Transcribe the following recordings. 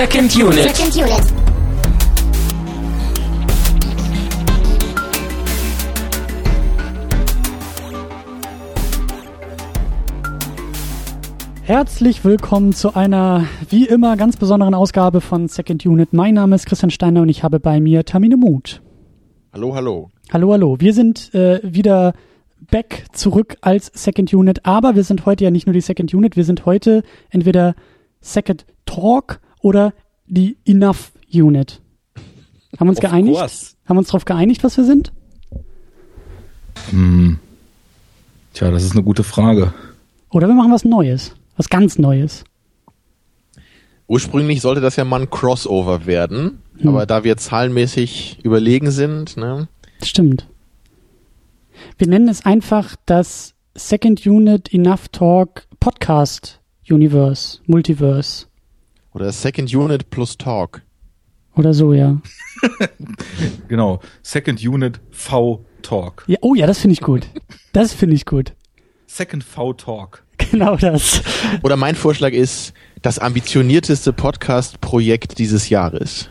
Second Unit. Second Unit. Herzlich willkommen zu einer wie immer ganz besonderen Ausgabe von Second Unit. Mein Name ist Christian Steiner und ich habe bei mir Tamine Muth. Hallo, hallo. Hallo, hallo. Wir sind äh, wieder back zurück als Second Unit, aber wir sind heute ja nicht nur die Second Unit, wir sind heute entweder Second Talk oder die Enough Unit. Haben wir uns Of geeinigt? course. Haben wir uns darauf geeinigt, was wir sind? Hm. Tja, das ist eine gute Frage. Oder wir machen was Neues. Was ganz Neues. Ursprünglich sollte das ja mal ein Crossover werden, Hm. aber da wir zahlenmäßig überlegen sind, ne, Stimmt. Wir nennen es einfach das Second Unit Enough Talk Podcast Universe, Multiverse oder Second Unit plus Talk. oder so, ja. Genau. Second Unit V Talk. ja oh ja, das finde ich gut. Das finde ich gut. Second V Talk. Genau das. Oder mein Vorschlag ist das ambitionierteste Podcast-Projekt dieses Jahres.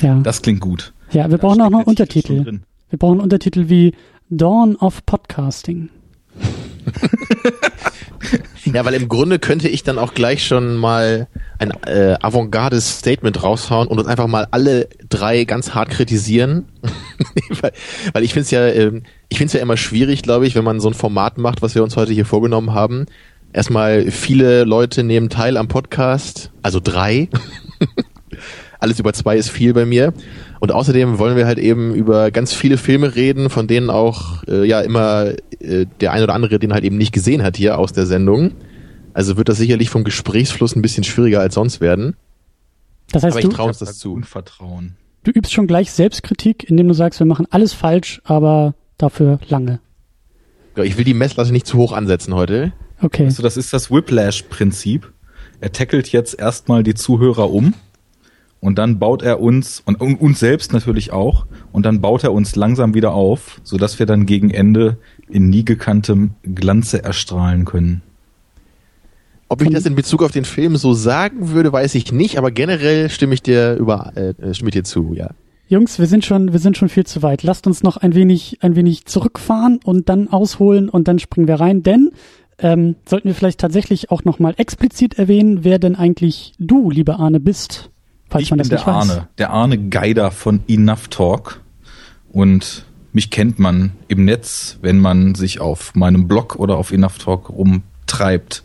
Ja. Das klingt gut. ja, wir Da brauchen auch noch Untertitel. Wir brauchen Untertitel wie Dawn of Podcasting. Ja, weil im Grunde könnte ich dann auch gleich schon mal ein äh, avantgardes Statement raushauen und uns einfach mal alle drei ganz hart kritisieren. weil, weil ich finde es ja, ähm, ich finde ja immer schwierig, glaube ich, wenn man so ein Format macht, was wir uns heute hier vorgenommen haben. Erstmal viele Leute nehmen teil am Podcast, also drei. Alles über zwei ist viel bei mir. Und außerdem wollen wir halt eben über ganz viele Filme reden, von denen auch äh, ja immer äh, der ein oder andere den halt eben nicht gesehen hat hier aus der Sendung. Also wird das sicherlich vom Gesprächsfluss ein bisschen schwieriger als sonst werden. Das heißt, Aber ich du, traue uns das da zu. Unvertrauen. du übst schon gleich Selbstkritik, indem du sagst, wir machen alles falsch, aber dafür lange. Ja, Ich will die Messlatte nicht zu hoch ansetzen heute. Okay. Du, das ist das Whiplash-Prinzip. Er tackelt jetzt erstmal die Zuhörer um und dann baut er uns und, uns selbst natürlich auch und dann baut er uns langsam wieder auf, sodass wir dann gegen Ende in nie gekanntem Glanze erstrahlen können. Ob ich das in Bezug auf den Film so sagen würde, weiß ich nicht, aber generell stimme ich dir über äh, stimme ich dir zu, ja. Jungs, wir sind schon, wir sind schon viel zu weit. Lasst uns noch ein wenig, ein wenig zurückfahren und dann ausholen und dann springen wir rein. Denn ähm, sollten wir vielleicht tatsächlich auch noch mal explizit erwähnen, wer denn eigentlich du, lieber Arne, bist, falls ich man bin das der nicht weiß. Arne, der Arne Geider von Enough Talk und mich kennt man im Netz, wenn man sich auf meinem Blog oder auf Enough Talk rumtreibt.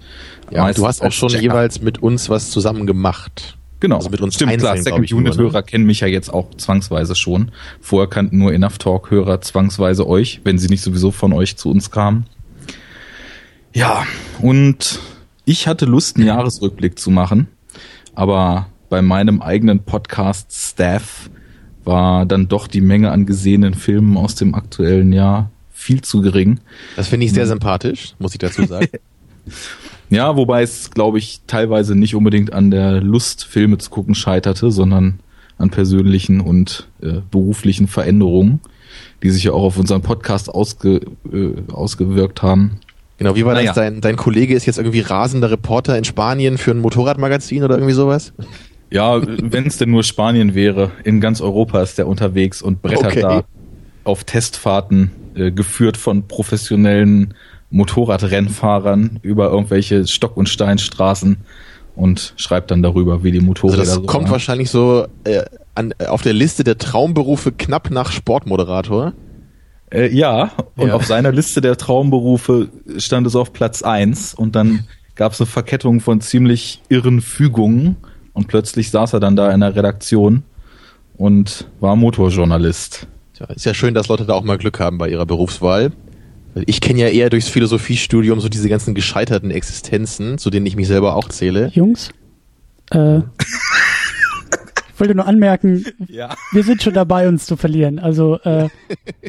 Ja, du hast auch schon Checker. jeweils mit uns was zusammen gemacht. Genau, Also mit uns stimmt klar. einzeln, glaub Second ich, nur, Unit ne? Hörer kennen mich ja jetzt auch zwangsweise schon. Vorher kannten nur Enough Talk Hörer zwangsweise euch, wenn sie nicht sowieso von euch zu uns kamen. Ja, und ich hatte Lust, einen Jahresrückblick zu machen, aber bei meinem eigenen Podcast Staff war dann doch die Menge an gesehenen Filmen aus dem aktuellen Jahr viel zu gering. Das finde ich sehr sympathisch, muss ich dazu sagen. Ja, wobei es, glaube ich, teilweise nicht unbedingt an der Lust, Filme zu gucken, scheiterte, sondern an persönlichen und äh, beruflichen Veränderungen, die sich ja auch auf unseren Podcast ausge, äh, ausgewirkt haben. genau, wie war Naja. das? Dein, dein Kollege ist jetzt irgendwie rasender Reporter in Spanien für ein Motorradmagazin oder irgendwie sowas? Ja, wenn es denn nur Spanien wäre, in ganz Europa ist der unterwegs und brettert Okay. da auf Testfahrten, äh, geführt von professionellen Motorradrennfahrern über irgendwelche Stock- und Steinstraßen und schreibt dann darüber, wie die Also Motorräder das so kommt waren. wahrscheinlich so äh, an, auf der Liste der Traumberufe knapp nach Sportmoderator. Äh, ja, und Ja. auf seiner Liste der Traumberufe stand es auf Platz eins und dann gab es eine Verkettung von ziemlich irren Fügungen und plötzlich saß er dann da in der Redaktion und war Motorjournalist. Tja, ist ja schön, dass Leute da auch mal Glück haben bei ihrer Berufswahl. Ich kenne ja eher durchs Philosophiestudium so diese ganzen gescheiterten Existenzen, zu denen ich mich selber auch zähle. Jungs, äh, ich wollte nur anmerken, Ja. wir sind schon dabei, uns zu verlieren. Also, äh,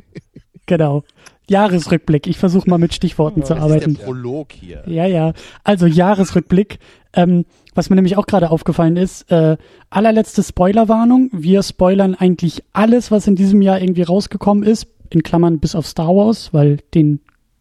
genau. Jahresrückblick. Ich versuche mal mit Stichworten zu Das arbeiten. ist der Prolog hier. Ja, ja. Also Jahresrückblick. Ähm, was mir nämlich auch gerade aufgefallen ist, äh, allerletzte Spoilerwarnung. Wir spoilern eigentlich alles, was in diesem Jahr irgendwie rausgekommen ist, in Klammern bis auf Star Wars, weil den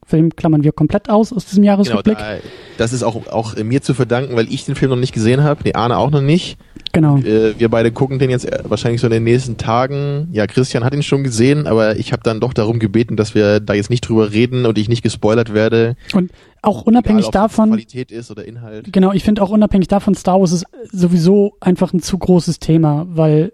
Film klammern wir komplett aus aus diesem Genau, Jahresrückblick. da, das ist auch, auch mir zu verdanken, weil ich den Film noch nicht gesehen habe, nee, Arne auch noch nicht. Genau. Äh, wir beide gucken den jetzt äh, wahrscheinlich so in den nächsten Tagen. Ja, Christian hat ihn schon gesehen, aber ich habe dann doch darum gebeten, dass wir da jetzt nicht drüber reden und ich nicht gespoilert werde. Und auch unabhängig egal, davon, Qualität ist oder Inhalt. genau, ich finde auch unabhängig davon, Star Wars ist sowieso einfach ein zu großes Thema, weil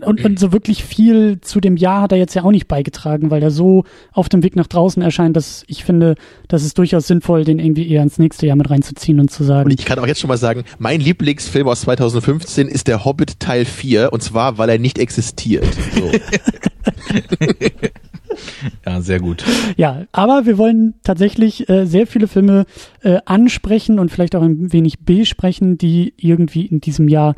und, und so wirklich viel zu dem Jahr hat er jetzt ja auch nicht beigetragen, weil er so auf dem Weg nach draußen erscheint, dass ich finde, das ist durchaus sinnvoll, den irgendwie eher ins nächste Jahr mit reinzuziehen und zu sagen. Und ich kann auch jetzt schon mal sagen, mein Lieblingsfilm aus 2015 ist der Hobbit Teil 4 und zwar, weil er nicht existiert. So. Ja, sehr gut. Ja, aber wir wollen tatsächlich äh, sehr viele Filme äh, ansprechen und vielleicht auch ein wenig besprechen, die irgendwie in diesem Jahr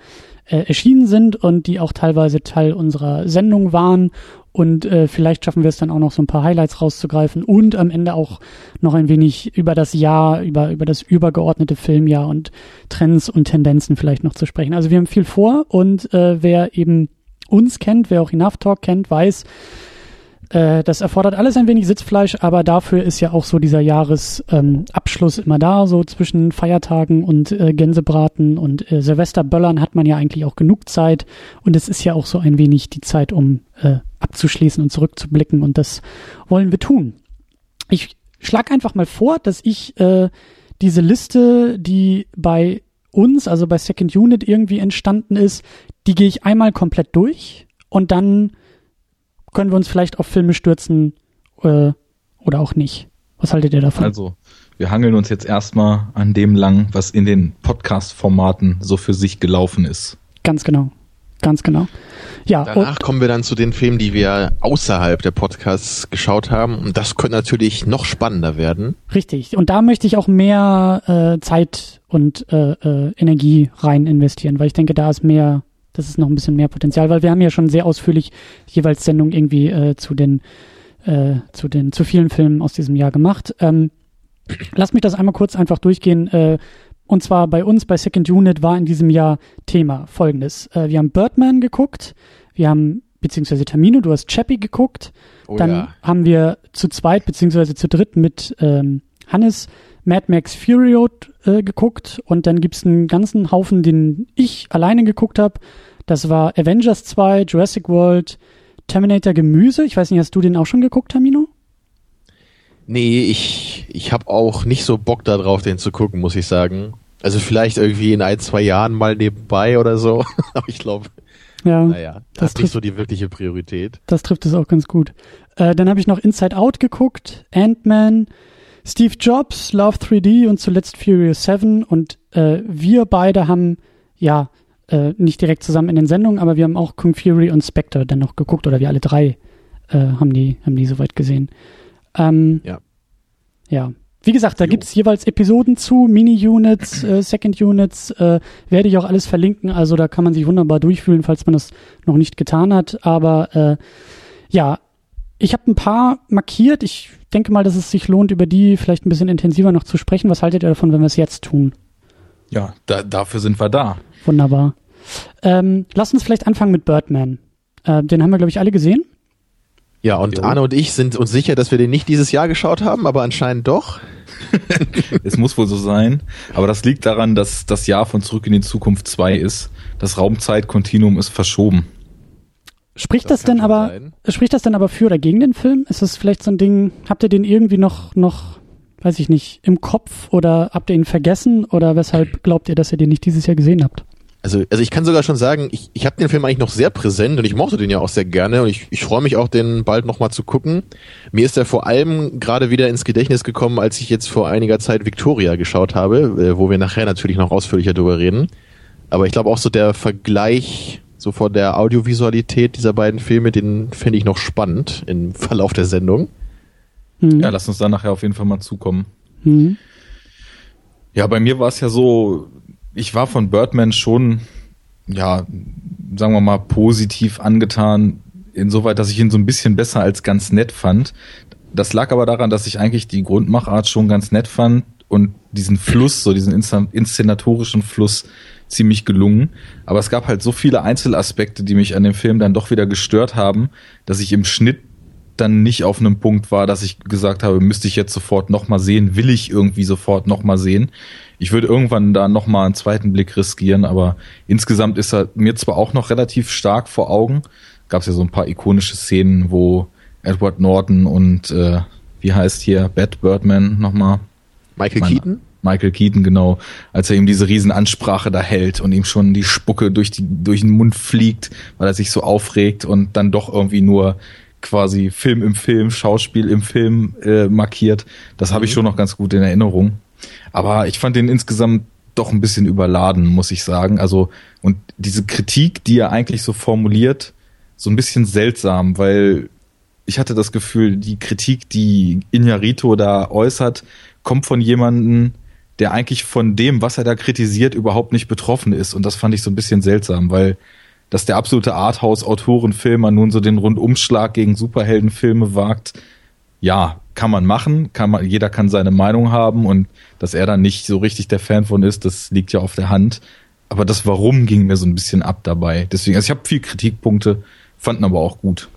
äh, erschienen sind und die auch teilweise Teil unserer Sendung waren. Und äh, vielleicht schaffen wir es dann auch noch so ein paar Highlights rauszugreifen und am Ende auch noch ein wenig über das Jahr, über, über das übergeordnete Filmjahr und Trends und Tendenzen vielleicht noch zu sprechen. Also wir haben viel vor und äh, wer eben uns kennt, wer auch Enough Talk kennt, weiß, das erfordert alles ein wenig Sitzfleisch, aber dafür ist ja auch so dieser Jahresabschluss ähm, immer da, so zwischen Feiertagen und äh, Gänsebraten und äh, Silvesterböllern hat man ja eigentlich auch genug Zeit und es ist ja auch so ein wenig die Zeit, um äh, abzuschließen und zurückzublicken und das wollen wir tun. Ich schlag einfach mal vor, dass ich äh, diese Liste, die bei uns, also bei Second Unit irgendwie entstanden ist, die gehe ich einmal komplett durch und dann können wir uns vielleicht auf Filme stürzen äh, oder auch nicht. Was haltet ihr davon? Also, wir hangeln uns jetzt erstmal an dem lang, was in den Podcast-Formaten so für sich gelaufen ist. Ganz genau. Ganz genau. Ja, Danach kommen wir dann zu den Filmen, die wir außerhalb der Podcasts geschaut haben. Und das könnte natürlich noch spannender werden. Richtig. Und da möchte ich auch mehr äh, Zeit und äh, äh, Energie rein investieren, weil ich denke, da ist mehr, das ist noch ein bisschen mehr Potenzial, weil wir haben ja schon sehr ausführlich jeweils Sendungen irgendwie äh, zu den äh, zu den zu vielen Filmen aus diesem Jahr gemacht. Ähm, lass mich das einmal kurz einfach durchgehen. Äh, und zwar bei uns bei Second Unit war in diesem Jahr Thema folgendes. Äh, wir haben Birdman geguckt, wir haben, beziehungsweise Tamino, du hast Chappie geguckt. Oh Dann ja. haben wir zu zweit, beziehungsweise zu dritt mit ähm, Hannes Mad Max Fury Road äh, geguckt. Und dann gibt's einen ganzen Haufen, den ich alleine geguckt habe. Das war Avengers 2, Jurassic World, Terminator Gemüse. Ich weiß nicht, hast du den auch schon geguckt, Tamino? Nee, ich, ich habe auch nicht so Bock darauf, den zu gucken, muss ich sagen. Also vielleicht irgendwie in ein, zwei Jahren mal nebenbei oder so. Aber ich glaube, Ja. naja, das ist nicht so die wirkliche Priorität. Das trifft es auch ganz gut. Äh, dann habe ich noch Inside Out geguckt, Ant-Man, Steve Jobs, Love 3D und zuletzt Furious 7. Und äh, wir beide haben, ja, äh, nicht direkt zusammen in den Sendungen, aber wir haben auch Kung Fury und Spectre dann noch geguckt. Oder wir alle drei äh, haben, die, haben die soweit gesehen. Ähm, Ja. Ja. Wie gesagt, da Jo. gibt's jeweils Episoden zu, Mini-Units, äh, Second-Units, äh, werde ich auch alles verlinken. Also da kann man sich wunderbar durchfühlen, falls man das noch nicht getan hat. Aber äh, ja, ich habe ein paar markiert. Ich denke mal, dass es sich lohnt, über die vielleicht ein bisschen intensiver noch zu sprechen. Was haltet ihr davon, wenn wir es jetzt tun? Ja, da, dafür sind wir da. Wunderbar. Ähm, lasst uns vielleicht anfangen mit Birdman. Äh, den haben wir, glaube ich, alle gesehen. Ja, und Jo. Arne und ich sind uns sicher, dass wir den nicht dieses Jahr geschaut haben, aber anscheinend doch. Es muss wohl so sein. Aber das liegt daran, dass das Jahr von Zurück in die Zukunft 2 ist. Das Raumzeitkontinuum ist verschoben. Spricht Das das, denn aber, sein. spricht das denn aber für oder gegen den Film? Ist das vielleicht so ein Ding, habt ihr den irgendwie noch, noch, weiß ich nicht, im Kopf oder habt ihr ihn vergessen oder weshalb glaubt ihr, dass ihr den nicht dieses Jahr gesehen habt? Also, also ich kann sogar schon sagen, ich, ich habe den Film eigentlich noch sehr präsent und ich mochte den ja auch sehr gerne und ich, ich freue mich auch, den bald nochmal zu gucken. Mir ist er vor allem gerade wieder ins Gedächtnis gekommen, als ich jetzt vor einiger Zeit Victoria geschaut habe, äh, wo wir nachher natürlich noch ausführlicher drüber reden. Aber ich glaube auch so der Vergleich so von der Audiovisualität dieser beiden Filme, den finde ich noch spannend im Verlauf der Sendung. Hm. Ja, lass uns da nachher auf jeden Fall mal zukommen. Hm. Ja, bei mir war es ja so, ich war von Birdman schon, ja, sagen wir mal, positiv angetan, insoweit, dass ich ihn so ein bisschen besser als ganz nett fand. Das lag aber daran, dass ich eigentlich die Grundmachart schon ganz nett fand und diesen Fluss, so diesen inszenatorischen Fluss ziemlich gelungen. Aber es gab halt so viele Einzelaspekte, die mich an dem Film dann doch wieder gestört haben, dass ich im Schnitt dann nicht auf einem Punkt war, dass ich gesagt habe, müsste ich jetzt sofort nochmal sehen, will ich irgendwie sofort nochmal sehen. ich würde irgendwann da nochmal einen zweiten Blick riskieren, aber insgesamt ist er mir zwar auch noch relativ stark vor Augen. Gab es ja so ein paar ikonische Szenen, wo Edward Norton und äh, wie heißt hier Bad Birdman nochmal? Michael Keaton? Michael Keaton, genau, als er ihm diese Riesenansprache da hält und ihm schon die Spucke durch, die, durch den Mund fliegt, weil er sich so aufregt und dann doch irgendwie nur quasi Film im Film, Schauspiel im Film äh, markiert. Das habe ich mhm. schon noch ganz gut in Erinnerung. Aber ich fand den insgesamt doch ein bisschen überladen, muss ich sagen. Also, und diese Kritik, die er eigentlich so formuliert, so ein bisschen seltsam, weil ich hatte das Gefühl, die Kritik, die Inyarito da äußert, kommt von jemandem, der eigentlich von dem, was er da kritisiert, überhaupt nicht betroffen ist. Und das fand ich so ein bisschen seltsam, weil dass der absolute Arthouse-Autorenfilmer nun so den Rundumschlag gegen Superheldenfilme wagt, ja, kann man machen, kann man, jeder kann seine Meinung haben und dass er dann nicht so richtig der Fan von ist, das liegt ja auf der Hand. Aber das Warum ging mir so ein bisschen ab dabei. Deswegen, also ich habe viel Kritikpunkte, fanden aber auch gut.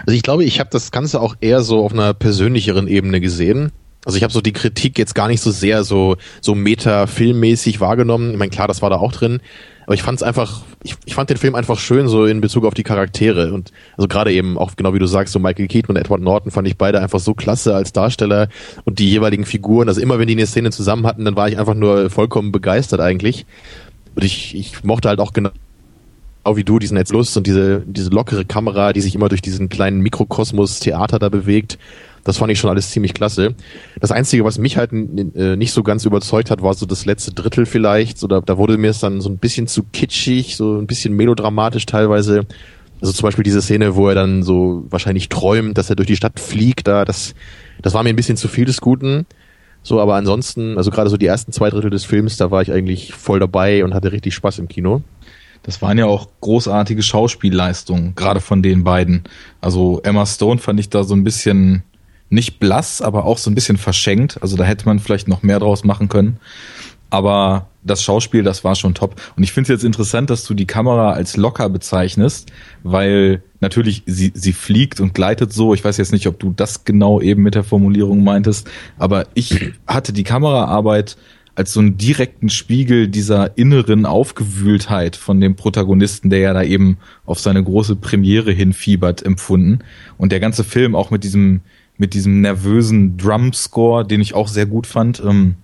Also ich glaube, ich habe das Ganze auch eher so auf einer persönlicheren Ebene gesehen. Also ich habe so die Kritik jetzt gar nicht so sehr so so meta-filmmäßig wahrgenommen. Ich meine, klar, das war da auch drin, aber ich fand es einfach, ich, ich fand den Film einfach schön so in Bezug auf die Charaktere und also gerade eben auch genau wie du sagst, so Michael Keaton und Edward Norton fand ich beide einfach so klasse als Darsteller und die jeweiligen Figuren. Also immer wenn die eine Szene zusammen hatten, dann war ich einfach nur vollkommen begeistert eigentlich. Und ich, ich mochte halt auch genau wie du diesen Netz Lust und diese diese lockere Kamera, die sich immer durch diesen kleinen Mikrokosmos Theater da bewegt das fand ich schon alles ziemlich klasse. Das Einzige, was mich halt äh, nicht so ganz überzeugt hat, war so das letzte Drittel vielleicht. Da, da wurde mir es dann so ein bisschen zu kitschig, so ein bisschen melodramatisch teilweise. Also zum Beispiel diese Szene, wo er dann so wahrscheinlich träumt, dass er durch die Stadt fliegt, da, das, das war mir ein bisschen zu viel des Guten. So, aber ansonsten, also gerade so die ersten zwei Drittel des Films, da war ich eigentlich voll dabei und hatte richtig Spaß im Kino. Das waren ja auch großartige Schauspielleistungen, gerade von den beiden. Also Emma Stone fand ich da so ein bisschen nicht blass, aber auch so ein bisschen verschenkt. Also da hätte man vielleicht noch mehr draus machen können. Aber das Schauspiel, das war schon top. Und ich finde es jetzt interessant, dass du die Kamera als locker bezeichnest, weil natürlich sie, sie fliegt und gleitet so. Ich weiß jetzt nicht, ob du das genau eben mit der Formulierung meintest, aber ich hatte die Kameraarbeit als so einen direkten Spiegel dieser inneren Aufgewühltheit von dem Protagonisten, der ja da eben auf seine große Premiere hinfiebert, empfunden. Und der ganze Film auch mit diesem, mit diesem nervösen Drum-Score, den ich auch sehr gut fand, ähm,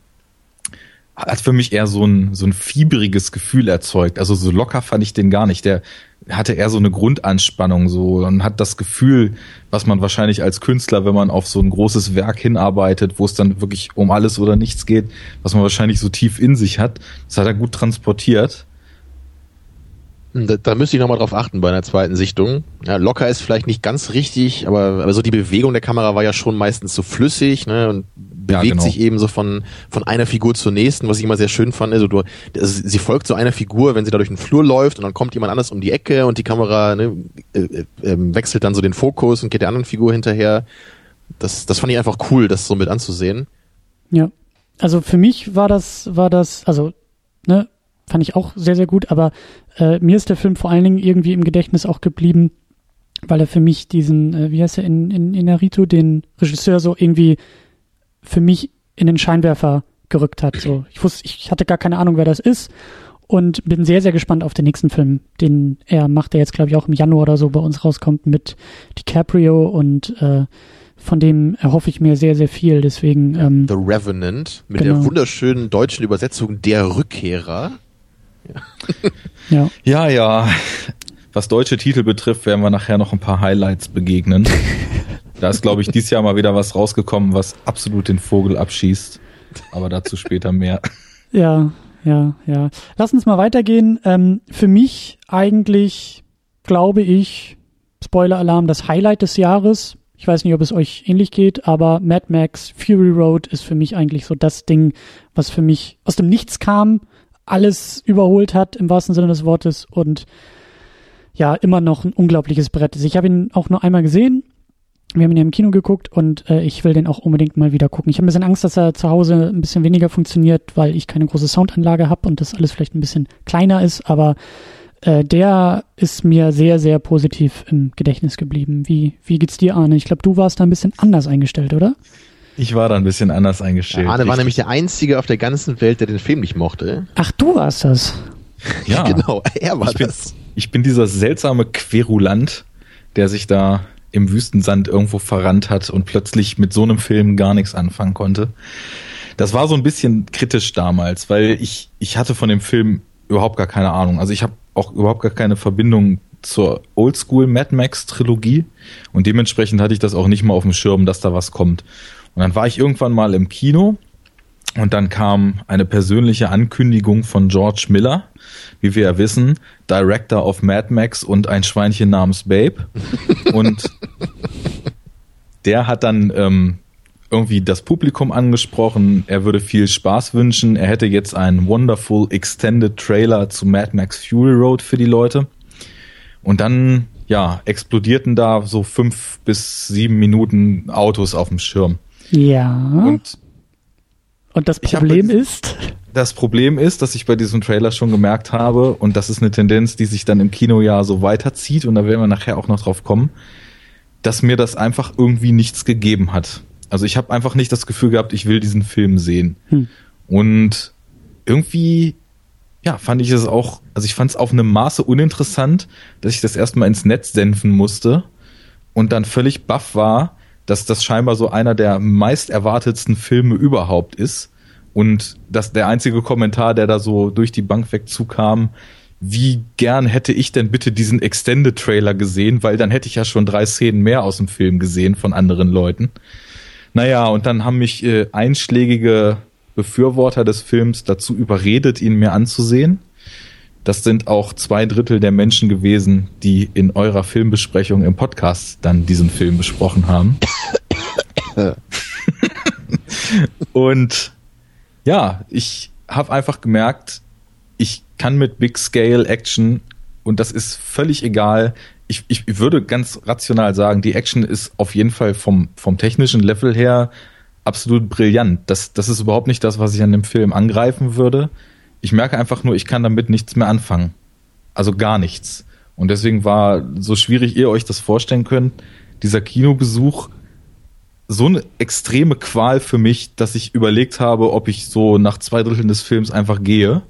hat für mich eher so ein, so ein fieberiges Gefühl erzeugt. Also so locker fand ich den gar nicht. Der hatte eher so eine Grundanspannung so und hat das Gefühl, was man wahrscheinlich als Künstler, wenn man auf so ein großes Werk hinarbeitet, wo es dann wirklich um alles oder nichts geht, was man wahrscheinlich so tief in sich hat, das hat er gut transportiert. Da, da müsste ich nochmal drauf achten bei einer zweiten Sichtung. Ja, locker ist vielleicht nicht ganz richtig, aber, aber so die Bewegung der Kamera war ja schon meistens so flüssig ne, und bewegt ja, genau. sich eben so von, von einer Figur zur nächsten, was ich immer sehr schön fand. Also du, also sie folgt so einer Figur, wenn sie da durch den Flur läuft und dann kommt jemand anders um die Ecke und die Kamera ne, äh, äh, ähm, wechselt dann so den Fokus und geht der anderen Figur hinterher. Das, das fand ich einfach cool, das so mit anzusehen. Ja. Also für mich war das, war das, also, ne, fand ich auch sehr, sehr gut, aber äh, mir ist der Film vor allen Dingen irgendwie im Gedächtnis auch geblieben, weil er für mich diesen, äh, wie heißt er, in, in, in Naruto, den Regisseur so irgendwie für mich in den Scheinwerfer gerückt hat. So, ich wusste, ich hatte gar keine Ahnung, wer das ist und bin sehr, sehr gespannt auf den nächsten Film, den er macht, der jetzt, glaube ich, auch im Januar oder so bei uns rauskommt mit DiCaprio und äh, von dem erhoffe ich mir sehr, sehr viel. Deswegen ähm, The Revenant mit genau. der wunderschönen deutschen Übersetzung Der Rückkehrer. Ja. ja, ja. Was deutsche Titel betrifft, werden wir nachher noch ein paar Highlights begegnen. da ist, glaube ich, dieses Jahr mal wieder was rausgekommen, was absolut den Vogel abschießt. Aber dazu später mehr. Ja, ja, ja. Lass uns mal weitergehen. Ähm, für mich eigentlich, glaube ich, Spoiler-Alarm, das Highlight des Jahres. Ich weiß nicht, ob es euch ähnlich geht, aber Mad Max Fury Road ist für mich eigentlich so das Ding, was für mich aus dem Nichts kam alles überholt hat im wahrsten Sinne des Wortes und ja, immer noch ein unglaubliches Brett ist. Ich habe ihn auch nur einmal gesehen. Wir haben ihn ja im Kino geguckt und äh, ich will den auch unbedingt mal wieder gucken. Ich habe ein bisschen Angst, dass er zu Hause ein bisschen weniger funktioniert, weil ich keine große Soundanlage habe und das alles vielleicht ein bisschen kleiner ist, aber äh, der ist mir sehr, sehr positiv im Gedächtnis geblieben. Wie, wie geht's dir, Arne? Ich glaube, du warst da ein bisschen anders eingestellt, oder? Ich war da ein bisschen anders eingestellt. Arne war nämlich der Einzige auf der ganzen Welt, der den Film nicht mochte. Ach, du warst das. Ja, genau, er war ich bin, das. ich bin dieser seltsame Querulant, der sich da im Wüstensand irgendwo verrannt hat und plötzlich mit so einem Film gar nichts anfangen konnte. Das war so ein bisschen kritisch damals, weil ich, ich hatte von dem Film überhaupt gar keine Ahnung. Also ich habe auch überhaupt gar keine Verbindung zur Oldschool Mad Max Trilogie und dementsprechend hatte ich das auch nicht mal auf dem Schirm, dass da was kommt. Und dann war ich irgendwann mal im Kino und dann kam eine persönliche Ankündigung von George Miller, wie wir ja wissen, Director of Mad Max und ein Schweinchen namens Babe. Und der hat dann ähm, irgendwie das Publikum angesprochen, er würde viel Spaß wünschen, er hätte jetzt einen wonderful extended Trailer zu Mad Max Fury Road für die Leute. Und dann, ja, explodierten da so fünf bis sieben Minuten Autos auf dem Schirm. Ja. Und Und das Problem jetzt- ist, das Problem ist, dass ich bei diesem Trailer schon gemerkt habe, und das ist eine Tendenz, die sich dann im Kinojahr so weiterzieht, und da werden wir nachher auch noch drauf kommen, dass mir das einfach irgendwie nichts gegeben hat. Also ich habe einfach nicht das Gefühl gehabt, ich will diesen Film sehen. Hm. Und irgendwie, ja, fand ich es auch, also ich fand es auf einem Maße uninteressant, dass ich das erstmal ins Netz senfen musste und dann völlig baff war, dass das scheinbar so einer der meist erwartetsten Filme überhaupt ist. Und dass der einzige Kommentar, der da so durch die Bank weg zukam, wie gern hätte ich denn bitte diesen Extended Trailer gesehen, weil dann hätte ich ja schon drei Szenen mehr aus dem Film gesehen von anderen Leuten. Naja, und dann haben mich äh, einschlägige Befürworter des Films dazu überredet, ihn mir anzusehen. Das sind auch zwei Drittel der Menschen gewesen, die in eurer Filmbesprechung im Podcast dann diesen Film besprochen haben. und ja, ich habe einfach gemerkt, ich kann mit Big Scale Action und das ist völlig egal. Ich, ich würde ganz rational sagen, die Action ist auf jeden Fall vom, vom technischen Level her absolut brillant. Das, das ist überhaupt nicht das, was ich an dem Film angreifen würde. Ich merke einfach nur, ich kann damit nichts mehr anfangen. Also gar nichts. Und deswegen war so schwierig ihr euch das vorstellen könnt, dieser Kinobesuch so eine extreme Qual für mich, dass ich überlegt habe, ob ich so nach zwei Dritteln des Films einfach gehe,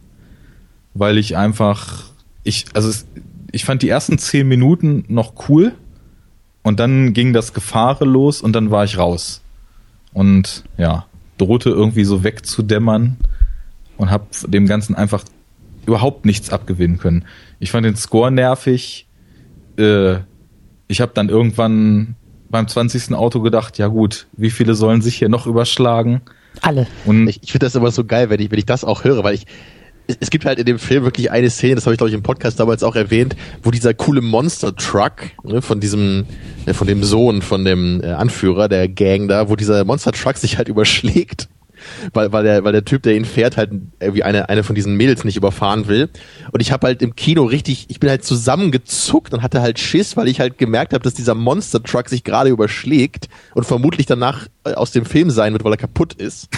weil ich einfach, ich, also es, ich fand die ersten zehn Minuten noch cool und dann ging das Gefahre los und dann war ich raus und ja, drohte irgendwie so wegzudämmern und habe dem Ganzen einfach überhaupt nichts abgewinnen können. Ich fand den Score nervig. Äh, ich habe dann irgendwann beim 20. Auto gedacht, ja gut, wie viele sollen sich hier noch überschlagen? alle. Und Ich, ich finde das immer so geil, wenn ich, wenn ich das auch höre, weil ich, es, es gibt halt in dem Film wirklich eine Szene, das habe ich glaube ich im Podcast damals auch erwähnt, wo dieser coole Monster Truck ne, von diesem, äh, von dem Sohn von dem äh, Anführer der Gang da, wo dieser Monster Truck sich halt überschlägt. Weil, weil, der, weil der Typ, der ihn fährt, halt irgendwie eine, eine von diesen Mädels nicht überfahren will. Und ich habe halt im Kino richtig, ich bin halt zusammengezuckt und hatte halt Schiss, weil ich halt gemerkt habe, dass dieser Monster Truck sich gerade überschlägt und vermutlich danach äh, aus dem Film sein wird, weil er kaputt ist.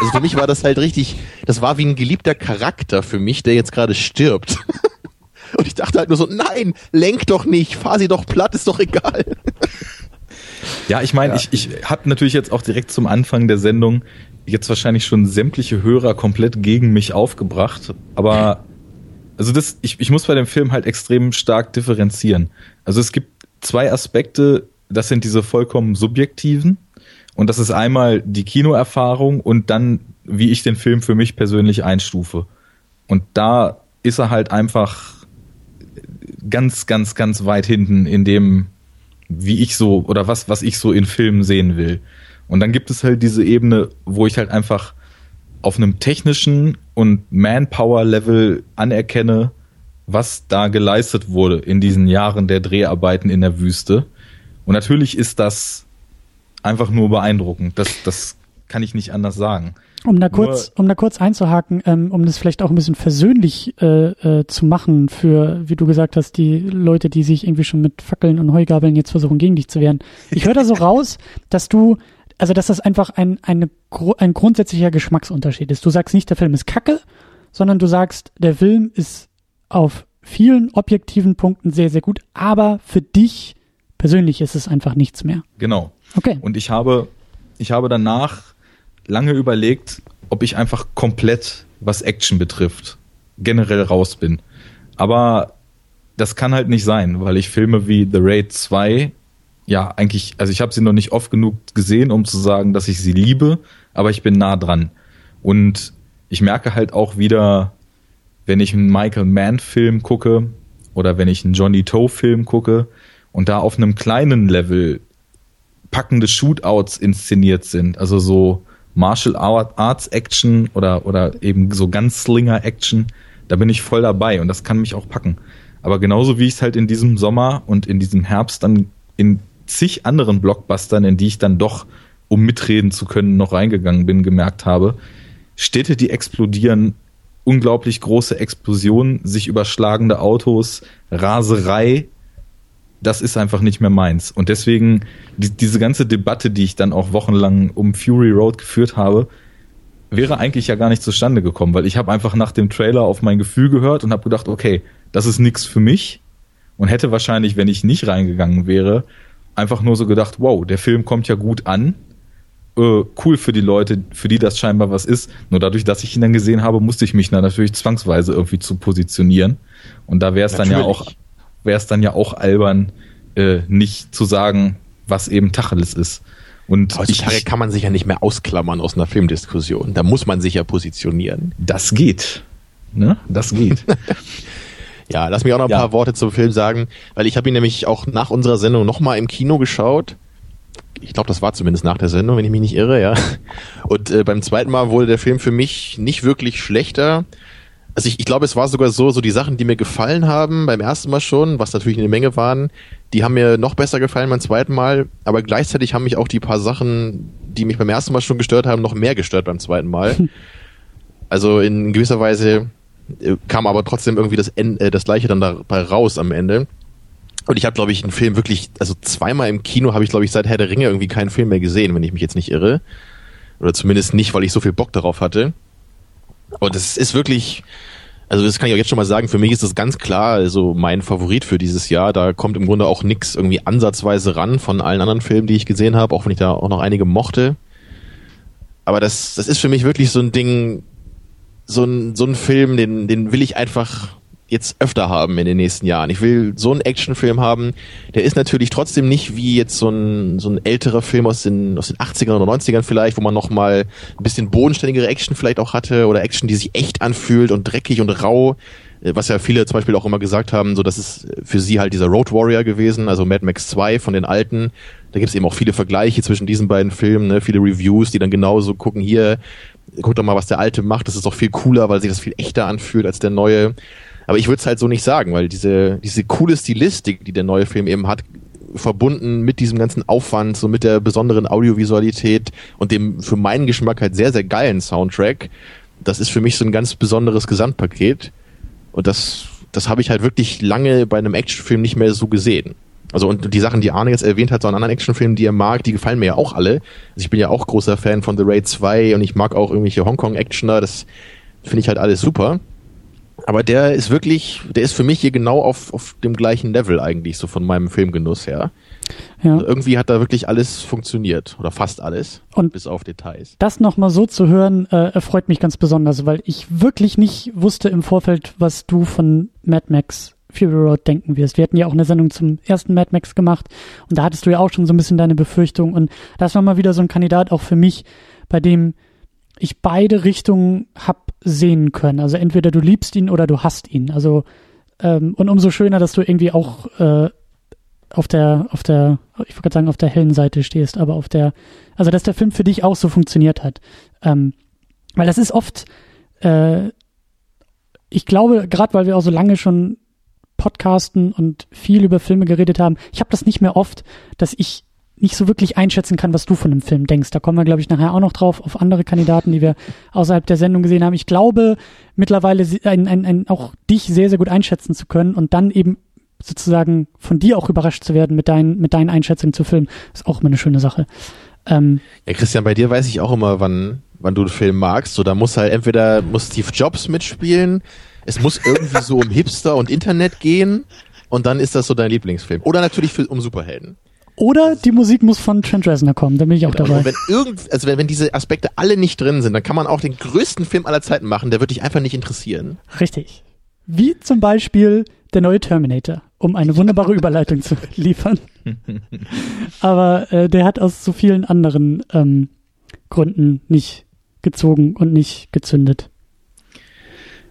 Also für mich war das halt richtig, das war wie ein geliebter Charakter für mich, der jetzt gerade stirbt. Und ich dachte halt nur so, nein, lenk doch nicht, fahr sie doch platt, ist doch egal. Ja, ich meine, ich, ich habe natürlich jetzt auch direkt zum Anfang der Sendung jetzt wahrscheinlich schon sämtliche Hörer komplett gegen mich aufgebracht, aber also das, ich, ich muss bei dem Film halt extrem stark differenzieren. Also es gibt zwei Aspekte, das sind diese vollkommen subjektiven und das ist einmal die Kinoerfahrung und dann, wie ich den Film für mich persönlich einstufe. Und da ist er halt einfach ganz, ganz, ganz weit hinten in dem, wie ich so oder was, was ich so in Filmen sehen will. Und dann gibt es halt diese Ebene, wo ich halt einfach auf einem technischen und Manpower-Level anerkenne, was da geleistet wurde in diesen Jahren der Dreharbeiten in der Wüste. Und natürlich ist das einfach nur beeindruckend. Das, das kann ich nicht anders sagen. Um da Nur- kurz, um da kurz einzuhaken, ähm, um das vielleicht auch ein bisschen versöhnlich äh, äh, zu machen für, wie du gesagt hast, die Leute, die sich irgendwie schon mit Fackeln und Heugabeln jetzt versuchen, gegen dich zu wehren. Ich höre da so raus, dass du, also dass das einfach ein, eine, ein grundsätzlicher Geschmacksunterschied ist. Du sagst nicht, der Film ist kacke, sondern du sagst, der Film ist auf vielen objektiven Punkten sehr, sehr gut, aber für dich persönlich ist es einfach nichts mehr. Genau. Okay. Und ich habe, ich habe danach lange überlegt, ob ich einfach komplett, was Action betrifft, generell raus bin. Aber das kann halt nicht sein, weil ich Filme wie The Raid 2 ja eigentlich, also ich habe sie noch nicht oft genug gesehen, um zu sagen, dass ich sie liebe, aber ich bin nah dran. Und ich merke halt auch wieder, wenn ich einen Michael Mann-Film gucke oder wenn ich einen Johnny Toe-Film gucke und da auf einem kleinen Level packende Shootouts inszeniert sind, also so Martial Arts Action oder, oder eben so ganz Slinger Action, da bin ich voll dabei und das kann mich auch packen. Aber genauso wie ich es halt in diesem Sommer und in diesem Herbst dann in zig anderen Blockbustern, in die ich dann doch, um mitreden zu können, noch reingegangen bin, gemerkt habe, Städte, die explodieren, unglaublich große Explosionen, sich überschlagende Autos, Raserei, das ist einfach nicht mehr meins. Und deswegen, die, diese ganze Debatte, die ich dann auch wochenlang um Fury Road geführt habe, wäre eigentlich ja gar nicht zustande gekommen, weil ich habe einfach nach dem Trailer auf mein Gefühl gehört und habe gedacht, okay, das ist nichts für mich und hätte wahrscheinlich, wenn ich nicht reingegangen wäre, einfach nur so gedacht, wow, der Film kommt ja gut an, äh, cool für die Leute, für die das scheinbar was ist. Nur dadurch, dass ich ihn dann gesehen habe, musste ich mich dann natürlich zwangsweise irgendwie zu positionieren. Und da wäre es dann ja auch, wäre es dann ja auch albern, äh, nicht zu sagen, was eben Tacheles ist. Und Heutzutage ich, kann man sich ja nicht mehr ausklammern aus einer Filmdiskussion. Da muss man sich ja positionieren. Das geht. Ne? Das geht. ja, lass mich auch noch ein ja. paar Worte zum Film sagen, weil ich habe ihn nämlich auch nach unserer Sendung nochmal im Kino geschaut ich glaube, das war zumindest nach der Sendung, wenn ich mich nicht irre, ja. Und äh, beim zweiten Mal wurde der Film für mich nicht wirklich schlechter. Also ich, ich glaube, es war sogar so, so die Sachen, die mir gefallen haben beim ersten Mal schon, was natürlich eine Menge waren, die haben mir noch besser gefallen beim zweiten Mal, aber gleichzeitig haben mich auch die paar Sachen, die mich beim ersten Mal schon gestört haben, noch mehr gestört beim zweiten Mal. Also in gewisser Weise äh, kam aber trotzdem irgendwie das, äh, das gleiche dann dabei raus am Ende. Und ich habe, glaube ich, einen Film wirklich, also zweimal im Kino habe ich, glaube ich, seit Herr der Ringe irgendwie keinen Film mehr gesehen, wenn ich mich jetzt nicht irre. Oder zumindest nicht, weil ich so viel Bock darauf hatte. Und es ist wirklich, also das kann ich auch jetzt schon mal sagen, für mich ist das ganz klar also mein Favorit für dieses Jahr. Da kommt im Grunde auch nix irgendwie ansatzweise ran von allen anderen Filmen, die ich gesehen habe, auch wenn ich da auch noch einige mochte. Aber das, das ist für mich wirklich so ein Ding, so ein, so ein Film, den, den will ich einfach jetzt öfter haben in den nächsten Jahren. Ich will so einen Actionfilm haben, der ist natürlich trotzdem nicht wie jetzt so ein, so ein älterer Film aus den, aus den 80ern oder 90ern vielleicht, wo man nochmal ein bisschen bodenständigere Action vielleicht auch hatte oder Action, die sich echt anfühlt und dreckig und rau, äh, was ja viele zum Beispiel auch immer gesagt haben, so das ist für sie halt dieser Road Warrior gewesen, also Mad Max 2 von den alten. Da gibt es eben auch viele Vergleiche zwischen diesen beiden Filmen, ne? viele Reviews, die dann genauso gucken, hier, guck doch mal, was der alte macht, das ist doch viel cooler, weil sich das viel echter anfühlt als der neue. Aber ich würde es halt so nicht sagen, weil diese, diese coole Stilistik, die der neue Film eben hat, verbunden mit diesem ganzen Aufwand, so mit der besonderen Audiovisualität und dem für meinen Geschmack halt sehr, sehr geilen Soundtrack, das ist für mich so ein ganz besonderes Gesamtpaket. Und das, das habe ich halt wirklich lange bei einem Actionfilm nicht mehr so gesehen. Also und die Sachen, die Arne jetzt erwähnt hat, so an anderen Actionfilmen, die er mag, die gefallen mir ja auch alle. Also ich bin ja auch großer Fan von The Raid 2 und ich mag auch irgendwelche Hongkong-Actioner, das finde ich halt alles super. Aber der ist wirklich, der ist für mich hier genau auf, auf dem gleichen Level eigentlich, so von meinem Filmgenuss her. Ja. Also irgendwie hat da wirklich alles funktioniert oder fast alles, und bis auf Details. Das nochmal so zu hören, äh, erfreut mich ganz besonders, weil ich wirklich nicht wusste im Vorfeld, was du von Mad Max Fury Road denken wirst. Wir hatten ja auch eine Sendung zum ersten Mad Max gemacht und da hattest du ja auch schon so ein bisschen deine Befürchtung und das war mal wieder so ein Kandidat auch für mich, bei dem ich beide Richtungen hab sehen können. Also entweder du liebst ihn oder du hasst ihn. Also ähm, und umso schöner, dass du irgendwie auch äh, auf der, auf der, ich würde sagen, auf der hellen Seite stehst, aber auf der, also dass der Film für dich auch so funktioniert hat. Ähm, weil das ist oft, äh, ich glaube, gerade weil wir auch so lange schon podcasten und viel über Filme geredet haben, ich habe das nicht mehr oft, dass ich nicht so wirklich einschätzen kann, was du von dem Film denkst. Da kommen wir, glaube ich, nachher auch noch drauf, auf andere Kandidaten, die wir außerhalb der Sendung gesehen haben. Ich glaube mittlerweile ein, ein, ein, auch dich sehr, sehr gut einschätzen zu können und dann eben sozusagen von dir auch überrascht zu werden mit, deinen mit deinen Einschätzungen zu Filmen, ist auch immer eine schöne Sache. Ähm, ja, Christian, bei dir weiß ich auch immer, wann, wann du den Film magst. So, da muss halt entweder muss Steve Jobs mitspielen, es muss irgendwie so um Hipster und Internet gehen und dann ist das so dein Lieblingsfilm. Oder natürlich für, um Superhelden. Oder die Musik muss von Trent Reznor kommen, da bin ich auch Genau. dabei. Und wenn irgend, also wenn, wenn diese Aspekte alle nicht drin sind, dann kann man auch den größten Film aller Zeiten machen, der wird dich einfach nicht interessieren. Richtig. Wie zum Beispiel der neue Terminator, um eine wunderbare Überleitung zu liefern. Aber äh, der hat aus so vielen anderen ähm, Gründen nicht gezogen und nicht gezündet.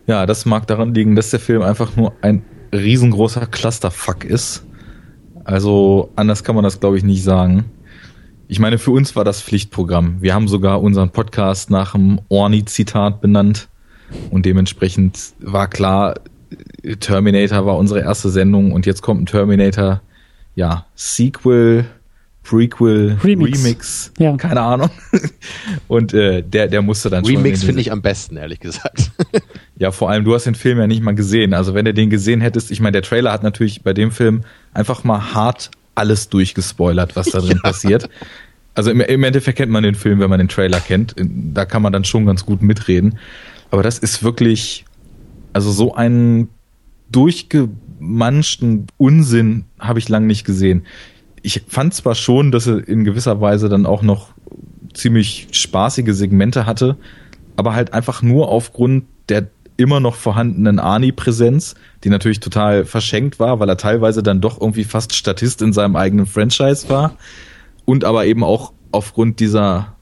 Ja, das mag daran liegen, dass der Film einfach nur ein riesengroßer Clusterfuck ist. Also anders kann man das, glaube ich, nicht sagen. Ich meine, für uns war das Pflichtprogramm. Wir haben sogar unseren Podcast nach einem Orni-Zitat benannt. Und dementsprechend war klar, Terminator war unsere erste Sendung und jetzt kommt ein Terminator, ja, Sequel, Prequel, Remix. Remix, Ja. keine Ahnung. Und äh, der, der musste dann schon. Remix in finde ich am besten, ehrlich gesagt. ja, vor allem, du hast den Film ja nicht mal gesehen. Also wenn du den gesehen hättest, ich meine, der Trailer hat natürlich bei dem Film einfach mal hart alles durchgespoilert, was da drin passiert. Also im, im Endeffekt kennt man den Film, wenn man den Trailer kennt. Da kann man dann schon ganz gut mitreden. Aber das ist wirklich, also so einen durchgemanschten Unsinn habe ich lange nicht gesehen. Ich fand zwar schon, dass er in gewisser Weise dann auch noch ziemlich spaßige Segmente hatte, aber halt einfach nur aufgrund der immer noch vorhandenen Arnie-Präsenz, die natürlich total verschenkt war, weil er teilweise dann doch irgendwie fast Statist in seinem eigenen Franchise war und aber eben auch aufgrund dieser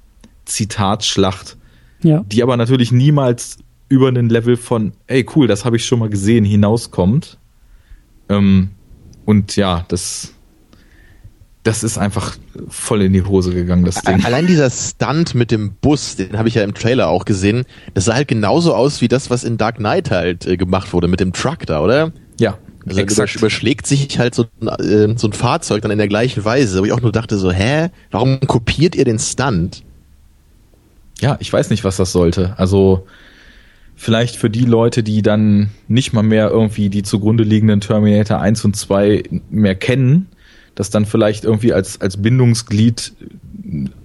Zitatschlacht, Ja. die aber natürlich niemals über einen Level von, ey cool, das habe ich schon mal gesehen, hinauskommt. Ähm, und ja, das, das ist einfach voll in die Hose gegangen, das Ding. Allein dieser Stunt mit dem Bus, den habe ich ja im Trailer auch gesehen, das sah halt genauso aus wie das, was in Dark Knight halt äh, gemacht wurde mit dem Truck da, oder? Ja, Also exakt. über, überschlägt sich halt so, ein, äh, so ein Fahrzeug dann in der gleichen Weise, wo ich auch nur dachte so, hä, warum kopiert ihr den Stunt? Ja, ich weiß nicht, was das sollte. Also vielleicht für die Leute, die dann nicht mal mehr irgendwie die zugrunde liegenden Terminator 1 und 2 mehr kennen, dass dann vielleicht irgendwie als, als Bindungsglied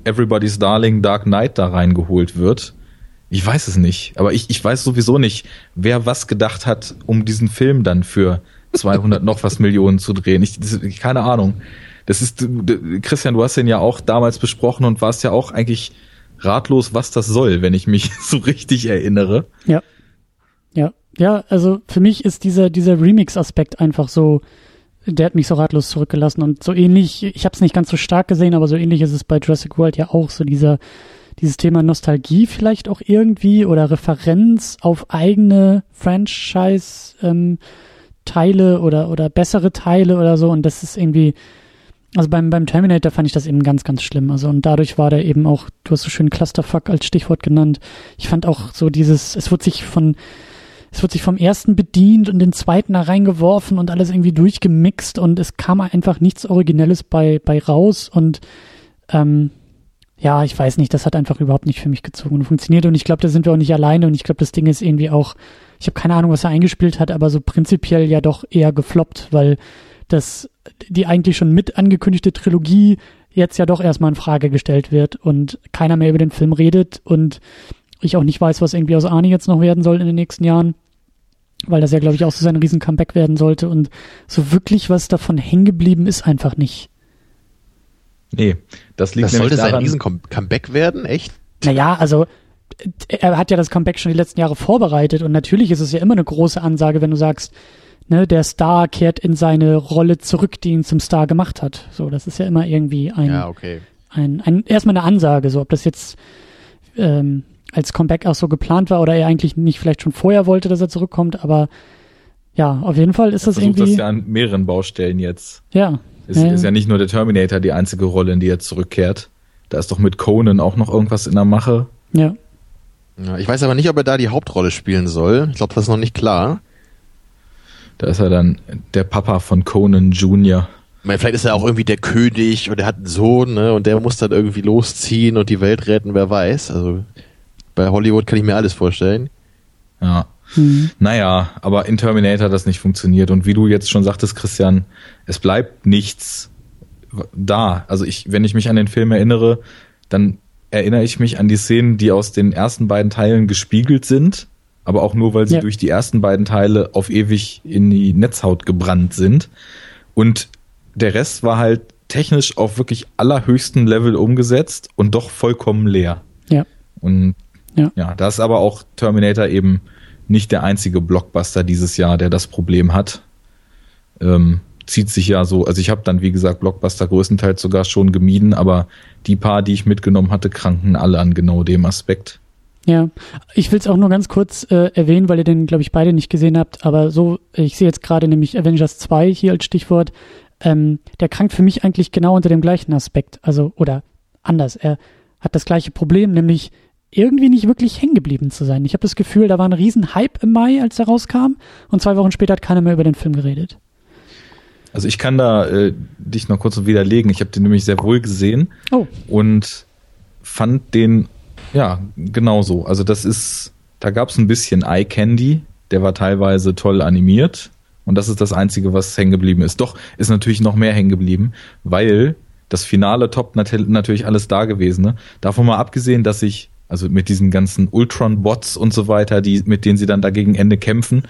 Everybody's Darling Dark Knight da reingeholt wird. Ich weiß es nicht. Aber ich, ich weiß sowieso nicht, wer was gedacht hat, um diesen Film dann für 200 noch was Millionen zu drehen. Ich, das, keine Ahnung. Das ist, Christian, du hast den ja auch damals besprochen und warst ja auch eigentlich ratlos, was das soll, wenn ich mich so richtig erinnere. Ja. Ja. Ja, also für mich ist dieser, dieser Remix-Aspekt einfach so, der hat mich so ratlos zurückgelassen und so ähnlich, ich habe es nicht ganz so stark gesehen, aber so ähnlich ist es bei Jurassic World ja auch, so dieser, dieses Thema Nostalgie vielleicht auch irgendwie oder Referenz auf eigene Franchise ähm, Teile oder oder bessere Teile oder so und das ist irgendwie also beim beim Terminator fand ich das eben ganz ganz schlimm. Also und dadurch war der eben auch du hast so schön Clusterfuck als Stichwort genannt. Ich fand auch so dieses es wird sich von es wird sich vom ersten bedient und den zweiten da reingeworfen und alles irgendwie durchgemixt und es kam einfach nichts Originelles bei bei raus und ähm, ja, ich weiß nicht, das hat einfach überhaupt nicht für mich gezogen und funktioniert und ich glaube, da sind wir auch nicht alleine und ich glaube, das Ding ist irgendwie auch, ich habe keine Ahnung, was er eingespielt hat, aber so prinzipiell ja doch eher gefloppt, weil das die eigentlich schon mit angekündigte Trilogie jetzt ja doch erstmal in Frage gestellt wird und keiner mehr über den Film redet und ich auch nicht weiß, was irgendwie aus Arnie jetzt noch werden soll in den nächsten Jahren, weil das ja, glaube ich, auch so sein riesen Comeback werden sollte und so wirklich was davon hängen geblieben ist einfach nicht. Nee, das liegt Das sollte sein daran, riesen Com- Comeback werden, echt? Naja, also er hat ja das Comeback schon die letzten Jahre vorbereitet und natürlich ist es ja immer eine große Ansage, wenn du sagst, ne, der Star kehrt in seine Rolle zurück, die ihn zum Star gemacht hat. So, das ist ja immer irgendwie ein, Ja, okay. ein, ein erstmal eine Ansage, so ob das jetzt ähm, als Comeback auch so geplant war oder er eigentlich nicht vielleicht schon vorher wollte, dass er zurückkommt, aber ja, auf jeden Fall ist das versucht irgendwie, das ja an mehreren Baustellen jetzt. ja, Es Ja, ist ja nicht nur der Terminator die einzige Rolle, in die er zurückkehrt. Da ist doch mit Conan auch noch irgendwas in der Mache. ja, Ja, ich weiß aber nicht, ob er da die Hauptrolle spielen soll. Ich glaube, das ist noch nicht klar. Da ist er dann der Papa von Conan Jr. Ich meine, vielleicht ist er auch irgendwie der König und er hat einen Sohn, ne? Und der muss dann irgendwie losziehen und die Welt retten, wer weiß. Also bei Hollywood kann ich mir alles vorstellen. Ja. hm, Naja, aber in Terminator hat das nicht funktioniert. Und wie du jetzt schon sagtest, Christian, es bleibt nichts da. Also ich, wenn ich mich an den Film erinnere, dann erinnere ich mich an die Szenen, die aus den ersten beiden Teilen gespiegelt sind, aber auch nur, weil sie Ja. durch die ersten beiden Teile auf ewig in die Netzhaut gebrannt sind. Und der Rest war halt technisch auf wirklich allerhöchstem Level umgesetzt und doch vollkommen leer. Ja. Und Ja. ja, da ist aber auch Terminator eben nicht der einzige Blockbuster dieses Jahr, der das Problem hat. Ähm, zieht sich ja so, also ich habe dann, wie gesagt, Blockbuster größtenteils sogar schon gemieden, aber die paar, die ich mitgenommen hatte, kranken alle an genau dem Aspekt. Ja, ich will es auch nur ganz kurz äh, erwähnen, weil ihr den, glaube ich, beide nicht gesehen habt, aber so, ich sehe jetzt gerade nämlich Avengers 2 hier als Stichwort, ähm, der krankt für mich eigentlich genau unter dem gleichen Aspekt, also, oder anders, er hat das gleiche Problem, nämlich irgendwie nicht wirklich hängen geblieben zu sein. Ich habe das Gefühl, da war ein riesen Hype im Mai, als er rauskam, und zwei Wochen später hat keiner mehr über den Film geredet. Also ich kann da äh, dich noch kurz widerlegen. Ich habe den nämlich sehr wohl gesehen Oh, und fand den ja genauso. Also das ist, da gab es ein bisschen Eye Candy, der war teilweise toll animiert und das ist das Einzige, was hängen geblieben ist. Doch ist natürlich noch mehr hängen geblieben, weil das Finale top nat natürlich alles da gewesen. Ne? Davon mal abgesehen, dass ich also mit diesen ganzen Ultron-Bots und so weiter, die mit denen sie dann dagegen Ende kämpfen,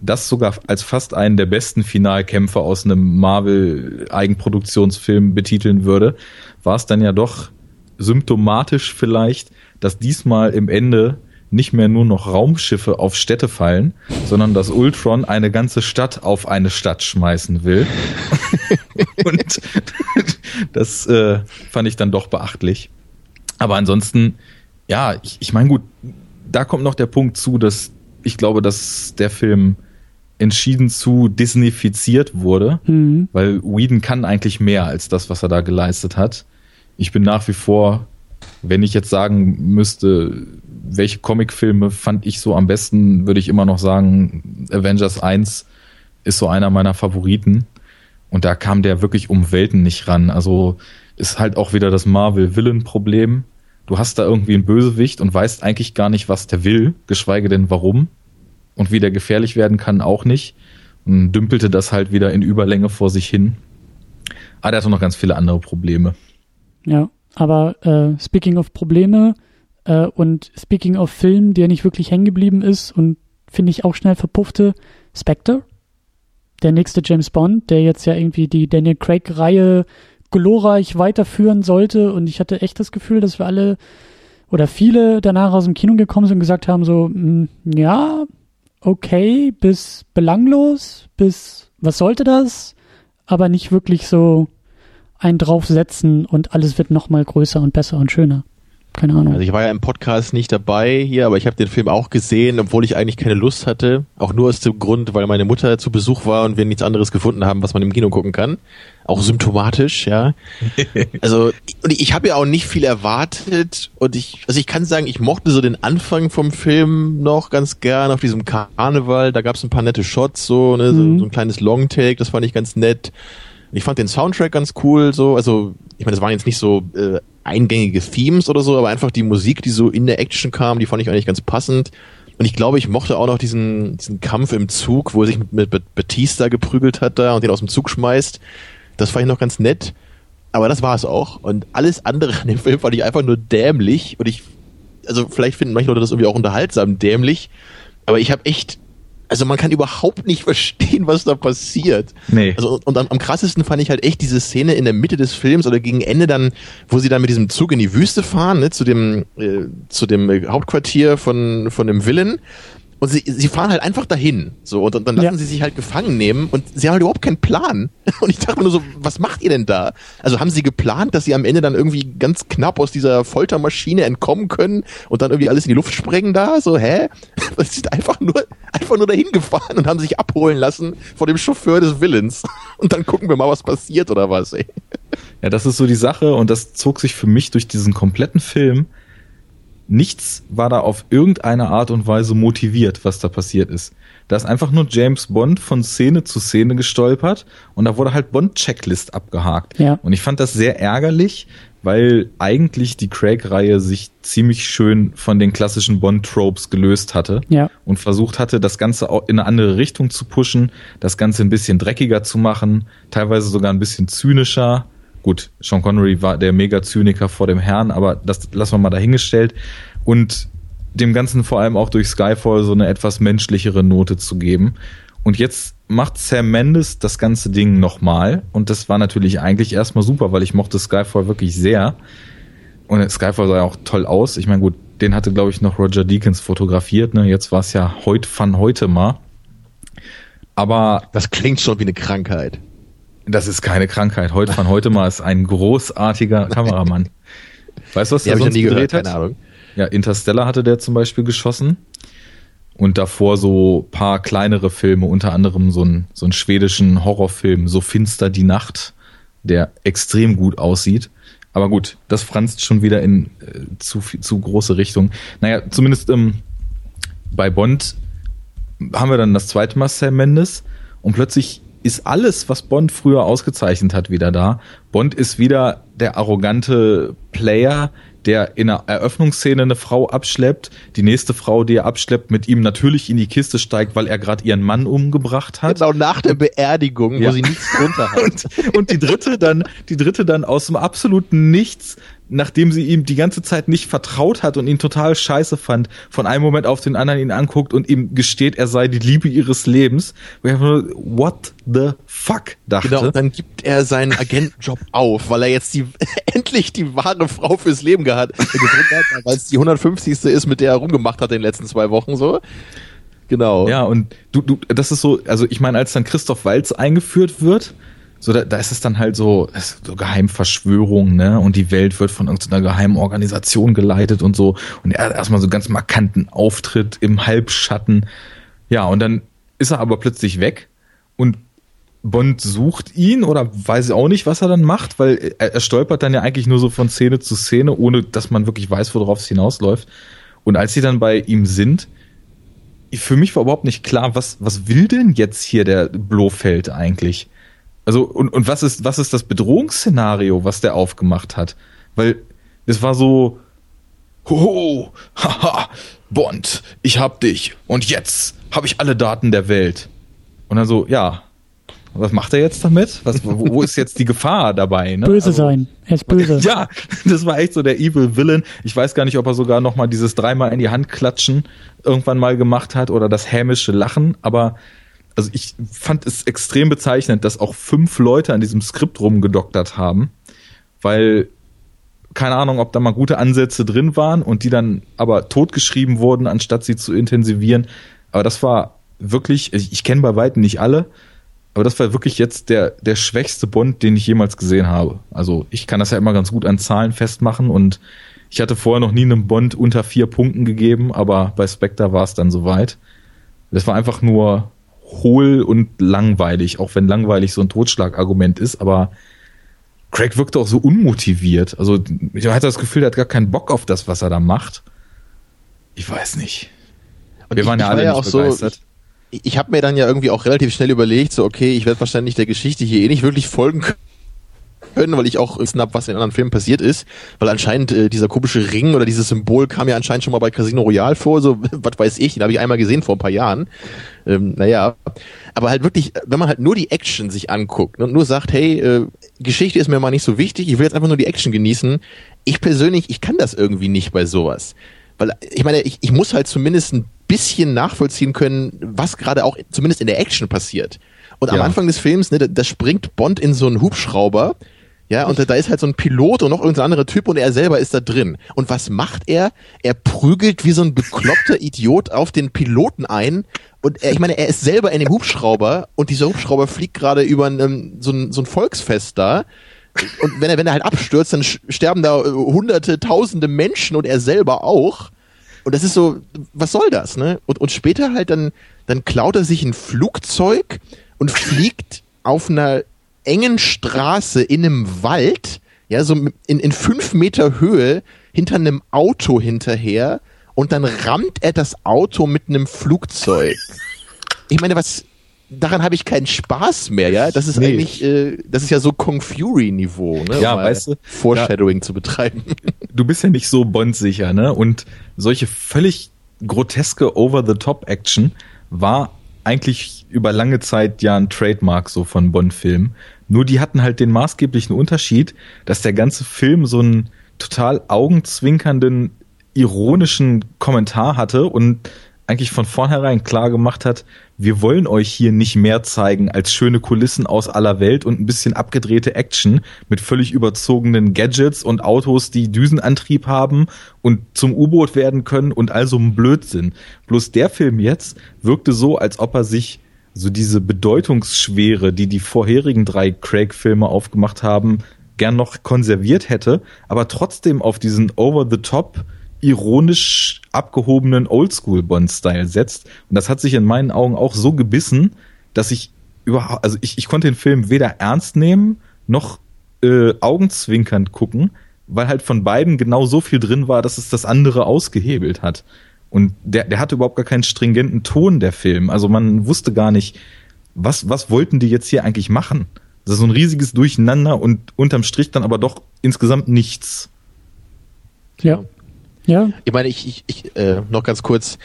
das sogar als fast einen der besten Finalkämpfe aus einem Marvel-Eigenproduktionsfilm betiteln würde, war es dann ja doch symptomatisch vielleicht, dass diesmal im Ende nicht mehr nur noch Raumschiffe auf Städte fallen, sondern dass Ultron eine ganze Stadt auf eine Stadt schmeißen will. Und das äh, fand ich dann doch beachtlich. Aber ansonsten, ja, ich, ich meine, gut, da kommt noch der Punkt zu, dass ich glaube, dass der Film entschieden zu disneyfiziert wurde, mhm. weil Whedon kann eigentlich mehr als das, was er da geleistet hat. Ich bin nach wie vor, wenn ich jetzt sagen müsste, welche Comicfilme fand ich so am besten, würde ich immer noch sagen, Avengers 1 ist so einer meiner Favoriten. Und da kam der wirklich um Welten nicht ran. Also ist halt auch wieder das Marvel-Villain-Problem. Du hast da irgendwie einen Bösewicht und weißt eigentlich gar nicht, was der will, geschweige denn warum. Und wie der gefährlich werden kann, auch nicht. Und dümpelte das halt wieder in Überlänge vor sich hin. Aber der hat auch noch ganz viele andere Probleme. Ja, aber äh, speaking of Probleme äh, und speaking of Film, der nicht wirklich hängen geblieben ist und finde ich auch schnell verpuffte, Spectre, der nächste James Bond, der jetzt ja irgendwie die Daniel Craig-Reihe glorreich weiterführen sollte und ich hatte echt das Gefühl, dass wir alle oder viele danach aus dem Kino gekommen sind und gesagt haben so, mh, ja, okay, bis belanglos, bis was sollte das, aber nicht wirklich so einen draufsetzen und alles wird noch mal größer und besser und schöner. Keine Ahnung. Also ich war ja im Podcast nicht dabei hier, aber ich habe den Film auch gesehen, obwohl ich eigentlich keine Lust hatte. Auch nur aus dem Grund, weil meine Mutter zu Besuch war und wir nichts anderes gefunden haben, was man im Kino gucken kann. Auch symptomatisch, ja. Also und ich habe ja auch nicht viel erwartet und ich, also ich kann sagen, ich mochte so den Anfang vom Film noch ganz gern auf diesem Karneval. Da gab es ein paar nette Shots, so, ne, Mhm. so, so ein kleines Longtake, das fand ich ganz nett. Ich fand den Soundtrack ganz cool, so, also ich meine, das waren jetzt nicht so äh, eingängige Themes oder so, aber einfach die Musik, die so in der Action kam, die fand ich eigentlich ganz passend. Und ich glaube, ich mochte auch noch diesen, diesen Kampf im Zug, wo er sich mit, Batista geprügelt hat da und den aus dem Zug schmeißt. Das fand ich noch ganz nett. Aber das war es auch. Und alles andere an dem Film fand ich einfach nur dämlich. Und ich, also vielleicht finden manche Leute das irgendwie auch unterhaltsam dämlich. Aber ich habe echt, also man kann überhaupt nicht verstehen, was da passiert. Nee. Also und am, am krassesten fand ich halt echt diese Szene in der Mitte des Films oder gegen Ende dann, wo sie dann mit diesem Zug in die Wüste fahren, ne, zu dem äh, zu dem Hauptquartier von von dem Villain. Und sie, sie fahren halt einfach dahin. So, und, und dann lassen Ja. sie sich halt gefangen nehmen und sie haben halt überhaupt keinen Plan. Und ich dachte mir nur so, was macht ihr denn da? Also haben sie geplant, dass sie am Ende dann irgendwie ganz knapp aus dieser Foltermaschine entkommen können und dann irgendwie alles in die Luft sprengen da? So, hä? Sie sind einfach nur, einfach nur dahin gefahren und haben sich abholen lassen von dem Chauffeur des Villains. Und dann gucken wir mal, was passiert oder was, ey. Ja, das ist so die Sache und das zog sich für mich durch diesen kompletten Film. Nichts war da auf irgendeine Art und Weise motiviert, was da passiert ist. Da ist einfach nur James Bond von Szene zu Szene gestolpert und da wurde halt Bond-Checklist abgehakt. Ja. Und ich fand das sehr ärgerlich, weil eigentlich die Craig-Reihe sich ziemlich schön von den klassischen Bond-Tropes gelöst hatte Ja. und versucht hatte, das Ganze auch in eine andere Richtung zu pushen, das Ganze ein bisschen dreckiger zu machen, teilweise sogar ein bisschen zynischer. Gut, Sean Connery war der Mega-Zyniker vor dem Herrn, aber das lassen wir mal dahingestellt. Und dem Ganzen vor allem auch durch Skyfall so eine etwas menschlichere Note zu geben. Und jetzt macht Sam Mendes das ganze Ding nochmal. Und das war natürlich eigentlich erstmal super, weil ich mochte Skyfall wirklich sehr. Und Skyfall sah ja auch toll aus. Ich meine, gut, den hatte, glaube ich, noch Roger Deakins fotografiert. Ne? Jetzt war es ja heut von heute mal. Aber. Das klingt schon wie eine Krankheit. Das ist keine Krankheit. Heute von heute mal ist ein großartiger Kameramann. Weißt du, was der sonst ja nie gedreht gehört, hat? keine Ahnung. Ja, Interstellar hatte der zum Beispiel geschossen. Und davor so paar kleinere Filme, unter anderem so einen, so einen schwedischen Horrorfilm, So finster die Nacht, der extrem gut aussieht. Aber gut, das franzt schon wieder in äh, zu, zu große Richtung. Naja, zumindest ähm, bei Bond haben wir dann das zweite Mal Sam Mendes und plötzlich ist alles, was Bond früher ausgezeichnet hat, wieder da. Bond ist wieder der arrogante Player, der in einer Eröffnungsszene eine Frau abschleppt, die nächste Frau, die er abschleppt, mit ihm natürlich in die Kiste steigt, weil er gerade ihren Mann umgebracht hat. Genau nach der Beerdigung, Ja. wo sie nichts drunter hat. Und, und die dritte dann, die dritte dann aus dem absoluten Nichts, nachdem sie ihm die ganze Zeit nicht vertraut hat und ihn total scheiße fand, von einem Moment auf den anderen ihn anguckt und ihm gesteht, er sei die Liebe ihres Lebens. What the fuck dachte. Genau, und dann gibt er seinen Agentenjob auf, weil er jetzt die endlich die wahre Frau fürs Leben gehabt, hat, weil es die 150. ist, mit der er rumgemacht hat in den letzten zwei Wochen so. Genau. Ja, und du, du, das ist so, also ich meine, als dann Christoph Walz eingeführt wird, so da, da ist es dann halt so, so Geheimverschwörung, ne? Und die Welt wird von irgendeiner geheimen Organisation geleitet und so. Und er hat erstmal so einen ganz markanten Auftritt im Halbschatten. Ja, und dann ist er aber plötzlich weg und Bond sucht ihn oder weiß auch nicht, was er dann macht, weil er, er stolpert dann ja eigentlich nur so von Szene zu Szene, ohne dass man wirklich weiß, worauf es hinausläuft. Und als sie dann bei ihm sind, für mich war überhaupt nicht klar, was, was will denn jetzt hier der Blofeld eigentlich? Also, und, und was ist, was ist das Bedrohungsszenario, was der aufgemacht hat? Weil es war so, hoho, haha, Bond, ich hab dich und jetzt habe ich alle Daten der Welt. Und dann so, ja, was macht er jetzt damit? Was, wo, wo ist jetzt die Gefahr dabei? Ne? Böse Also- sein. Er ist böse. ja, das war echt so der Evil Villain. Ich weiß gar nicht, ob er sogar noch mal dieses dreimal in die Hand klatschen irgendwann mal gemacht hat oder das hämische Lachen, aber also ich fand es extrem bezeichnend, dass auch fünf Leute an diesem Skript rumgedoktert haben, weil keine Ahnung, ob da mal gute Ansätze drin waren und die dann aber totgeschrieben wurden, anstatt sie zu intensivieren. Aber das war wirklich, ich, ich kenne bei weitem nicht alle, aber das war wirklich jetzt der, der schwächste Bond, den ich jemals gesehen habe. Also ich kann das ja immer ganz gut an Zahlen festmachen und ich hatte vorher noch nie einem Bond unter vier Punkten gegeben, aber bei Spectre war es dann soweit. Das war einfach nur hohl und langweilig, auch wenn langweilig so ein Totschlagargument ist, aber Craig wirkte auch so unmotiviert. Also ich hatte das Gefühl, er hat gar keinen Bock auf das, was er da macht. Ich weiß nicht. Und Wir ich- waren ja alle war nicht auch so, begeistert. ich, ich habe mir dann ja irgendwie auch relativ schnell überlegt, so okay, ich werde wahrscheinlich der Geschichte hier eh nicht wirklich folgen können, weil ich auch wissen hab, was in anderen Filmen passiert ist, weil anscheinend äh, dieser komische Ring oder dieses Symbol kam ja anscheinend schon mal bei Casino Royale vor, so was weiß ich, den habe ich einmal gesehen vor ein paar Jahren. Ähm, naja, aber halt wirklich, wenn man halt nur die Action sich anguckt und nur sagt, hey, äh, Geschichte ist mir mal nicht so wichtig, ich will jetzt einfach nur die Action genießen. Ich persönlich, ich kann das irgendwie nicht bei sowas. Weil ich meine, ich, ich muss halt zumindest ein bisschen nachvollziehen können, was gerade auch zumindest in der Action passiert. Und am Ja. Anfang des Films, ne, da, da springt Bond in so einen Hubschrauber, ja, und da, ist halt so ein Pilot und noch irgendein anderer Typ und er selber ist da drin. Und was macht er? Er prügelt wie so ein bekloppter Idiot auf den Piloten ein. Und er, ich meine, er ist selber in dem Hubschrauber und dieser Hubschrauber fliegt gerade über ein, ähm, so, ein, so ein Volksfest da. Und wenn er, wenn er halt abstürzt, dann sterben da äh, hunderte, tausende Menschen und er selber auch. Und das ist so, was soll das, ne? Und, und später halt dann, dann klaut er sich ein Flugzeug und fliegt auf einer engen Straße in einem Wald, ja, so in, in fünf Meter Höhe hinter einem Auto hinterher und dann rammt er das Auto mit einem Flugzeug. Ich meine, was, daran habe ich keinen Spaß mehr, ja? Das ist Nee. eigentlich, äh, das ist ja so Kong Fury-Niveau, ne? Ja, Um weißt du, Foreshadowing zu betreiben. du bist ja nicht so bondsicher, ne? Und solche völlig groteske Over-the-Top-Action war eigentlich über lange Zeit ja ein Trademark so von Bond-Filmen. Nur die hatten halt den maßgeblichen Unterschied, dass der ganze Film so einen total augenzwinkernden, ironischen Kommentar hatte und eigentlich von vornherein klar gemacht hat, wir wollen euch hier nicht mehr zeigen als schöne Kulissen aus aller Welt und ein bisschen abgedrehte Action mit völlig überzogenen Gadgets und Autos, die Düsenantrieb haben und zum U-Boot werden können und also ein Blödsinn. Bloß der Film jetzt wirkte so, als ob er sich so diese Bedeutungsschwere, die die vorherigen drei Craig-Filme aufgemacht haben, gern noch konserviert hätte, aber trotzdem auf diesen Over-the-Top ironisch abgehobenen Oldschool-Bond-Style setzt. Und das hat sich in meinen Augen auch so gebissen, dass ich überhaupt, also ich, ich konnte den Film weder ernst nehmen, noch äh, augenzwinkernd gucken, weil halt von beiden genau so viel drin war, dass es das andere ausgehebelt hat. Und der, der hatte überhaupt gar keinen stringenten Ton, der Film. Also man wusste gar nicht, was, was wollten die jetzt hier eigentlich machen? Das ist so ein riesiges Durcheinander und unterm Strich dann aber doch insgesamt nichts. Ja. Ja. Ich meine, ich, ich, ich äh, noch ganz kurz,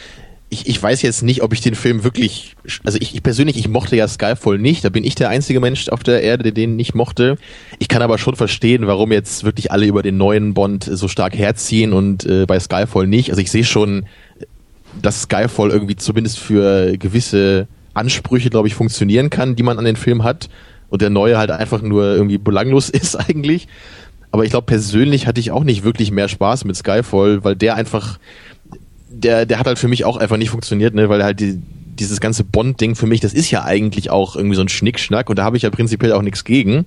ich, ich weiß jetzt nicht, ob ich den Film wirklich, also ich, ich persönlich, ich mochte ja Skyfall nicht, da bin ich der einzige Mensch auf der Erde, der den nicht mochte. Ich kann aber schon verstehen, warum jetzt wirklich alle über den neuen Bond so stark herziehen und äh, bei Skyfall nicht. Also ich sehe schon, dass Skyfall irgendwie zumindest für gewisse Ansprüche, glaube ich, funktionieren kann, die man an den Film hat und der neue halt einfach nur irgendwie belanglos ist eigentlich. Aber ich glaube, persönlich hatte ich auch nicht wirklich mehr Spaß mit Skyfall, weil der einfach, der, der hat halt für mich auch einfach nicht funktioniert, ne, weil halt die, dieses ganze Bond-Ding für mich, das ist ja eigentlich auch irgendwie so ein Schnickschnack und da habe ich ja prinzipiell auch nichts gegen.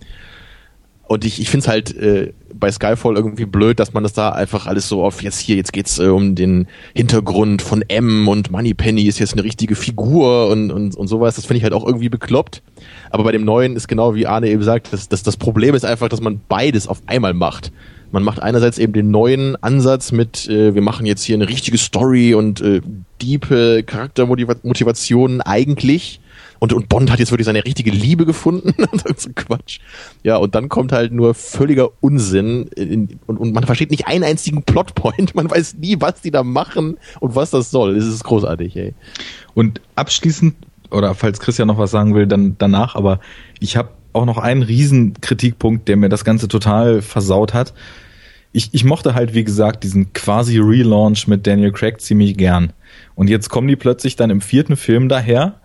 Und ich, ich finde es halt äh, bei Skyfall irgendwie blöd, dass man das da einfach alles so auf jetzt hier, jetzt geht's äh, um den Hintergrund von M und Moneypenny ist jetzt eine richtige Figur und, und, und sowas. Das finde ich halt auch irgendwie bekloppt. Aber bei dem neuen ist genau wie Arne eben sagt, das, das, das Problem ist einfach, dass man beides auf einmal macht. Man macht einerseits eben den neuen Ansatz mit, äh, wir machen jetzt hier eine richtige Story und äh, diepe Charaktermotivationen eigentlich und, und Bond hat jetzt wirklich seine richtige Liebe gefunden so Quatsch. Ja, und dann kommt halt nur völliger Unsinn in, und, und man versteht nicht einen einzigen Plotpoint. Man weiß nie, was die da machen und was das soll. Das ist großartig, ey. Und abschließend, oder falls Christian noch was sagen will, dann danach, aber ich habe auch noch einen riesen Kritikpunkt, der mir das Ganze total versaut hat. Ich, ich mochte halt, wie gesagt, diesen quasi Relaunch mit Daniel Craig ziemlich gern. Und jetzt kommen die plötzlich dann im vierten Film daher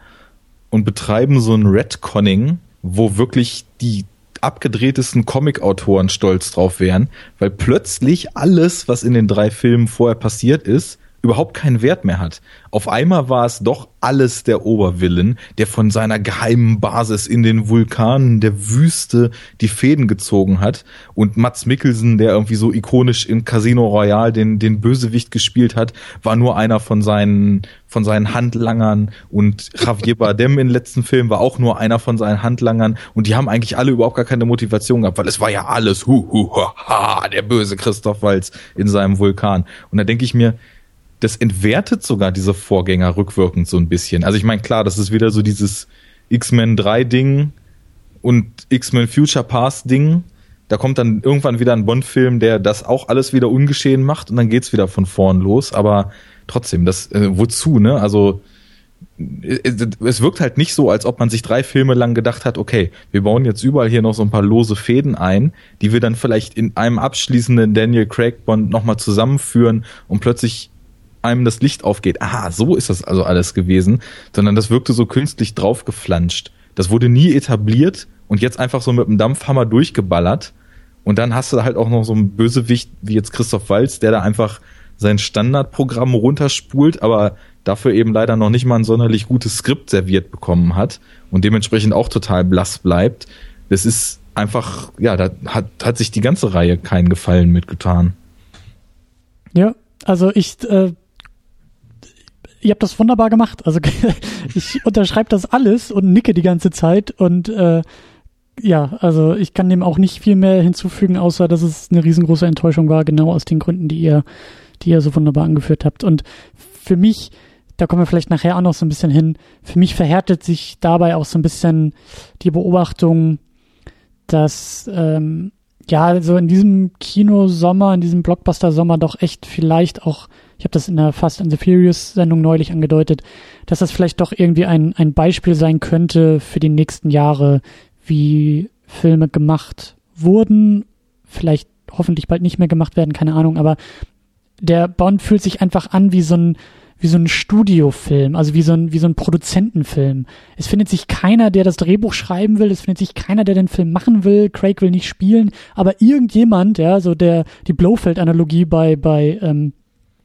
und betreiben so ein Redconning, wo wirklich die abgedrehtesten Comic-Autoren stolz drauf wären, weil plötzlich alles, was in den drei Filmen vorher passiert ist, überhaupt keinen Wert mehr hat. Auf einmal war es doch alles der Oberwillen, der von seiner geheimen Basis in den Vulkanen der Wüste die Fäden gezogen hat und Mats Mikkelsen, der irgendwie so ikonisch in Casino Royale den, den Bösewicht gespielt hat, war nur einer von seinen, von seinen Handlangern und Javier Bardem im letzten Film war auch nur einer von seinen Handlangern und die haben eigentlich alle überhaupt gar keine Motivation gehabt, weil es war ja alles hu, hu, ha, der böse Christoph Walz in seinem Vulkan. Und da denke ich mir, das entwertet sogar diese Vorgänger rückwirkend so ein bisschen. Also ich meine, klar, das ist wieder so dieses X-Men 3 Ding und X-Men Future Past Ding. Da kommt dann irgendwann wieder ein Bond-Film, der das auch alles wieder ungeschehen macht und dann geht's wieder von vorn los. Aber trotzdem, das äh, wozu, ne? Also äh, es wirkt halt nicht so, als ob man sich drei Filme lang gedacht hat, okay, wir bauen jetzt überall hier noch so ein paar lose Fäden ein, die wir dann vielleicht in einem abschließenden Daniel Craig Bond nochmal zusammenführen und plötzlich einem das Licht aufgeht, aha, so ist das also alles gewesen, sondern das wirkte so künstlich draufgeflanscht. Das wurde nie etabliert und jetzt einfach so mit dem Dampfhammer durchgeballert. Und dann hast du halt auch noch so einen Bösewicht wie jetzt Christoph Walz, der da einfach sein Standardprogramm runterspult, aber dafür eben leider noch nicht mal ein sonderlich gutes Skript serviert bekommen hat und dementsprechend auch total blass bleibt. Das ist einfach, ja, da hat, hat sich die ganze Reihe keinen Gefallen mitgetan. Ja, also ich äh, ihr habt das wunderbar gemacht. Also ich unterschreibe das alles und nicke die ganze Zeit und äh, ja, also ich kann dem auch nicht viel mehr hinzufügen, außer dass es eine riesengroße Enttäuschung war, genau aus den Gründen, die ihr, die ihr so wunderbar angeführt habt. Und für mich, da kommen wir vielleicht nachher auch noch so ein bisschen hin, für mich verhärtet sich dabei auch so ein bisschen die Beobachtung, dass ähm, ja, so in diesem Kinosommer, in diesem Blockbuster-Sommer doch echt vielleicht auch ich habe das in der Fast and the Furious Sendung neulich angedeutet, dass das vielleicht doch irgendwie ein, ein Beispiel sein könnte für die nächsten Jahre, wie Filme gemacht wurden, vielleicht hoffentlich bald nicht mehr gemacht werden, keine Ahnung, aber der Bond fühlt sich einfach an wie so ein, wie so ein Studiofilm, also wie so ein, wie so ein Produzentenfilm. Es findet sich keiner, der das Drehbuch schreiben will, es findet sich keiner, der den Film machen will, Craig will nicht spielen, aber irgendjemand, ja, so der, die Blofeld-Analogie bei, bei, ähm,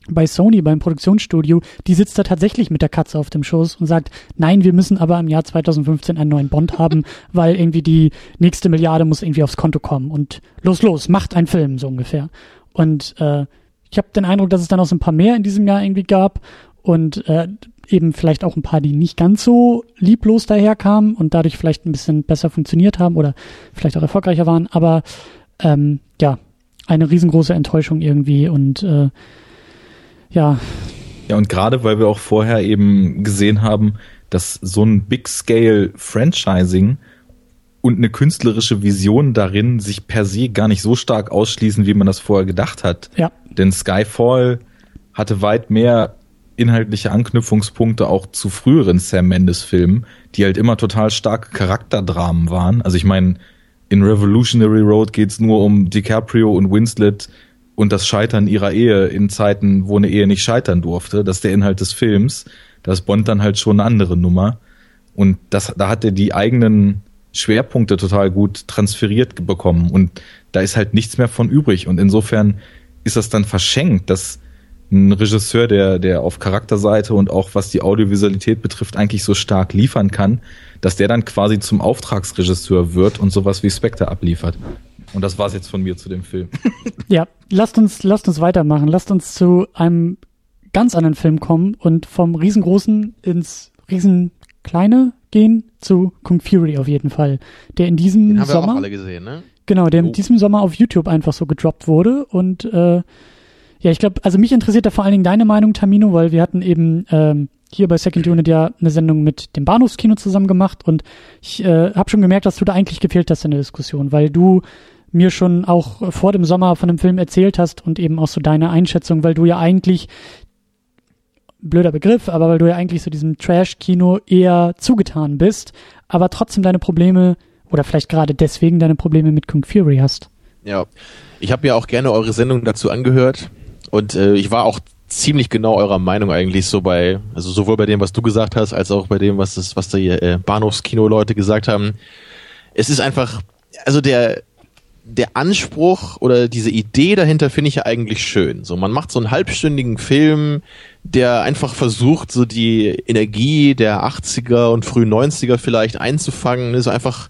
bei Sony, beim Produktionsstudio, die sitzt da tatsächlich mit der Katze auf dem Schoß und sagt, nein, wir müssen aber im Jahr 2015 einen neuen Bond haben, weil irgendwie die nächste Milliarde muss irgendwie aufs Konto kommen und los, los, macht einen Film, so ungefähr. Und äh, ich habe den Eindruck, dass es dann auch so ein paar mehr in diesem Jahr irgendwie gab und äh, eben vielleicht auch ein paar, die nicht ganz so lieblos daherkamen und dadurch vielleicht ein bisschen besser funktioniert haben oder vielleicht auch erfolgreicher waren. Aber ähm, ja, eine riesengroße Enttäuschung irgendwie und äh, ja. Ja, und gerade weil wir auch vorher eben gesehen haben, dass so ein Big-Scale-Franchising und eine künstlerische Vision darin sich per se gar nicht so stark ausschließen, wie man das vorher gedacht hat. Ja. Denn Skyfall hatte weit mehr inhaltliche Anknüpfungspunkte auch zu früheren Sam Mendes Filmen, die halt immer total starke Charakterdramen waren. Also ich meine, in Revolutionary Road geht's nur um DiCaprio und Winslet und das Scheitern ihrer Ehe in Zeiten, wo eine Ehe nicht scheitern durfte. Das ist der Inhalt des Films. Da ist Bond dann halt schon eine andere Nummer. Und das, da hat er die eigenen Schwerpunkte total gut transferiert bekommen. Und da ist halt nichts mehr von übrig. Und insofern ist das dann verschenkt, dass ein Regisseur, der, der auf Charakterseite und auch was die Audiovisualität betrifft, eigentlich so stark liefern kann, dass der dann quasi zum Auftragsregisseur wird und sowas wie Spectre abliefert. Und das war's jetzt von mir zu dem Film. ja, lasst uns, lasst uns weitermachen. Lasst uns zu einem ganz anderen Film kommen und vom riesengroßen ins riesenkleine gehen zu Kung Fury auf jeden Fall. Der in diesem Den haben Sommer. wir auch alle gesehen, ne? Genau, der Oh. in diesem Sommer auf YouTube einfach so gedroppt wurde und äh, ja, ich glaube, also mich interessiert da vor allen Dingen deine Meinung, Tamino, weil wir hatten eben ähm, hier bei Second Unit ja eine Sendung mit dem Bahnhofskino zusammen gemacht und ich äh, habe schon gemerkt, dass du da eigentlich gefehlt hast in der Diskussion, weil du mir schon auch vor dem Sommer von dem Film erzählt hast und eben auch so deine Einschätzung, weil du ja eigentlich blöder Begriff, aber weil du ja eigentlich so diesem Trash-Kino eher zugetan bist, aber trotzdem deine Probleme oder vielleicht gerade deswegen deine Probleme mit Kung Fury hast. Ja. Ich habe mir auch gerne eure Sendung dazu angehört und äh, ich war auch ziemlich genau eurer Meinung eigentlich so bei, also sowohl bei dem, was du gesagt hast, als auch bei dem, was das, was die äh, Bahnhofskino-Leute gesagt haben. Es ist einfach, also der, der Anspruch oder diese Idee dahinter finde ich ja eigentlich schön. So, man macht so einen halbstündigen Film, der einfach versucht, so die Energie der 80er und frühen 90er vielleicht einzufangen, so einfach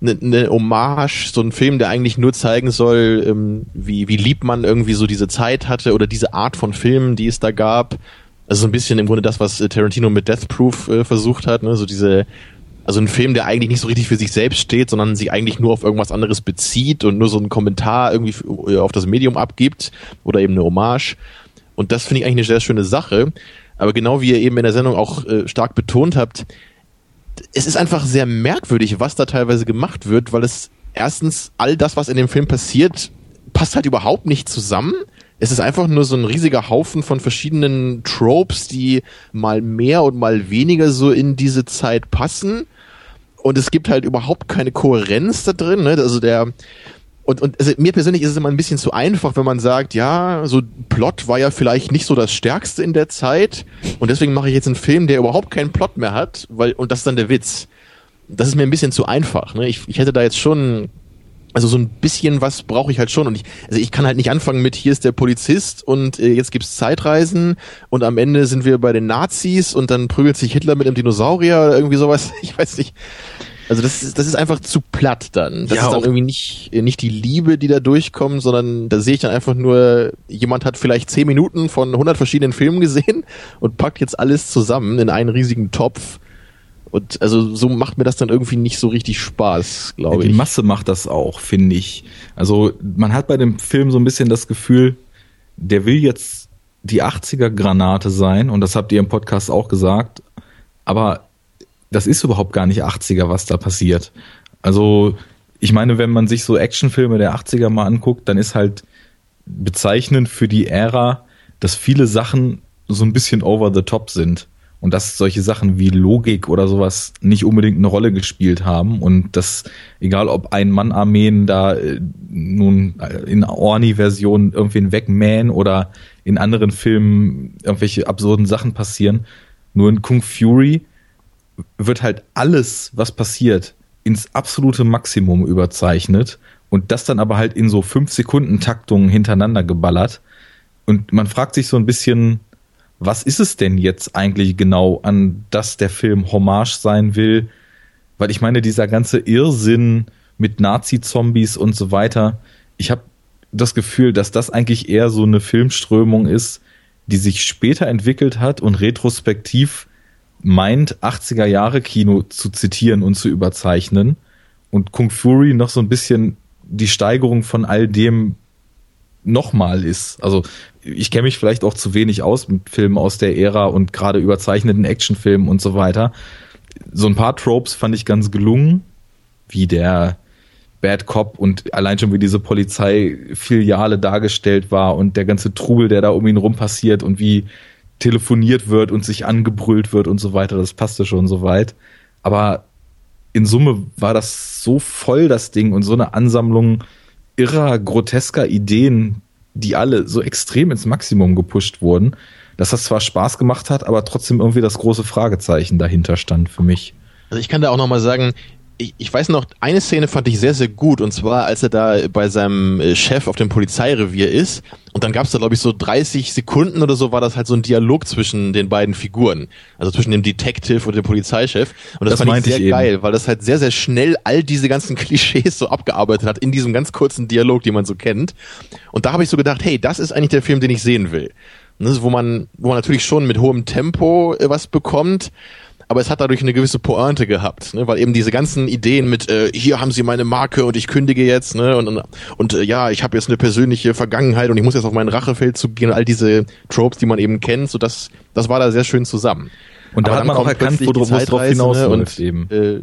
eine, eine Hommage, so ein Film, der eigentlich nur zeigen soll, ähm, wie, wie lieb man irgendwie so diese Zeit hatte oder diese Art von Filmen, die es da gab. Also so ein bisschen im Grunde das, was äh, Tarantino mit Death Proof äh, versucht hat, ne? so diese, also ein Film, der eigentlich nicht so richtig für sich selbst steht, sondern sich eigentlich nur auf irgendwas anderes bezieht und nur so einen Kommentar irgendwie äh, auf das Medium abgibt oder eben eine Hommage. Und das finde ich eigentlich eine sehr schöne Sache. Aber genau wie ihr eben in der Sendung auch äh, stark betont habt, es ist einfach sehr merkwürdig, was da teilweise gemacht wird, weil es erstens all das, was in dem Film passiert, passt halt überhaupt nicht zusammen. Es ist einfach nur so ein riesiger Haufen von verschiedenen Tropes, die mal mehr und mal weniger so in diese Zeit passen. Und es gibt halt überhaupt keine Kohärenz da drin. Ne? Also der und, und also mir persönlich ist es immer ein bisschen zu einfach, wenn man sagt, ja, so Plot war ja vielleicht nicht so das Stärkste in der Zeit und deswegen mache ich jetzt einen Film, der überhaupt keinen Plot mehr hat, weil und das ist dann der Witz. Das ist mir ein bisschen zu einfach. Ne? Ich, ich hätte da jetzt schon, also so ein bisschen was brauche ich halt schon und ich, also ich kann halt nicht anfangen mit hier ist der Polizist und äh, jetzt gibt's Zeitreisen und am Ende sind wir bei den Nazis und dann prügelt sich Hitler mit einem Dinosaurier oder irgendwie sowas. Ich weiß nicht. Also das ist, das ist einfach zu platt dann. Das Ja, ist dann auch- irgendwie nicht, nicht die Liebe, die da durchkommt, sondern da sehe ich dann einfach nur, jemand hat vielleicht zehn Minuten von 100 verschiedenen Filmen gesehen und packt jetzt alles zusammen in einen riesigen Topf. Und also so macht mir das dann irgendwie nicht so richtig Spaß, glaube Die ich. Masse macht das auch, finde ich. Also man hat bei dem Film so ein bisschen das Gefühl, der will jetzt die 80er Granate sein und das habt ihr im Podcast auch gesagt, aber das ist überhaupt gar nicht 80er, was da passiert. Also ich meine, wenn man sich so Actionfilme der 80er mal anguckt, dann ist halt bezeichnend für die Ära, dass viele Sachen so ein bisschen over the top sind. Und dass solche Sachen wie Logik oder sowas nicht unbedingt eine Rolle gespielt haben und dass egal ob ein Mann Armeen da äh, nun in Orni-Version irgendwen wegmähen oder in anderen Filmen irgendwelche absurden Sachen passieren, nur in Kung Fury wird halt alles, was passiert, ins absolute Maximum überzeichnet und das dann aber halt in so fünf Sekunden Taktungen hintereinander geballert. Und man fragt sich so ein bisschen, was ist es denn jetzt eigentlich genau, an das der Film Hommage sein will? Weil ich meine, dieser ganze Irrsinn mit Nazi-Zombies und so weiter, ich habe das Gefühl, dass das eigentlich eher so eine Filmströmung ist, die sich später entwickelt hat und retrospektiv meint, 80er Jahre Kino zu zitieren und zu überzeichnen und Kung Fury noch so ein bisschen die Steigerung von all dem nochmal ist. Also ich kenne mich vielleicht auch zu wenig aus mit Filmen aus der Ära und gerade überzeichneten Actionfilmen und so weiter. So ein paar Tropes fand ich ganz gelungen, wie der Bad Cop und allein schon wie diese Polizeifiliale dargestellt war und der ganze Trubel, der da um ihn rum passiert und wie telefoniert wird und sich angebrüllt wird und so weiter, das passte schon so weit. Aber in Summe war das so voll, das Ding, und so eine Ansammlung irrer, grotesker Ideen, die alle so extrem ins Maximum gepusht wurden, dass das zwar Spaß gemacht hat, aber trotzdem irgendwie das große Fragezeichen dahinter stand für mich. Also ich kann da auch nochmal sagen, ich, ich weiß noch, eine Szene fand ich sehr, sehr gut. Und zwar, als er da bei seinem äh, Chef auf dem Polizeirevier ist. Und dann gab es da, glaube ich, so 30 Sekunden oder so, war das halt so ein Dialog zwischen den beiden Figuren. Also zwischen dem Detective und dem Polizeichef. Und das, das fand ich sehr ich geil, weil das halt sehr, sehr schnell all diese ganzen Klischees so abgearbeitet hat in diesem ganz kurzen Dialog, den man so kennt. Und da habe ich so gedacht, hey, das ist eigentlich der Film, den ich sehen will. Ne, wo man, wo man natürlich schon mit hohem Tempo äh, was bekommt aber es hat dadurch eine gewisse Pointe gehabt, ne? weil eben diese ganzen Ideen mit äh, hier haben Sie meine Marke und ich kündige jetzt ne? und und, und äh, ja ich habe jetzt eine persönliche Vergangenheit und ich muss jetzt auf meinen Rachefeld zugehen all diese Tropes, die man eben kennt, so das das war da sehr schön zusammen. Und da aber hat man auch erkannt, wo drauf hinaus ne? und eben. Äh,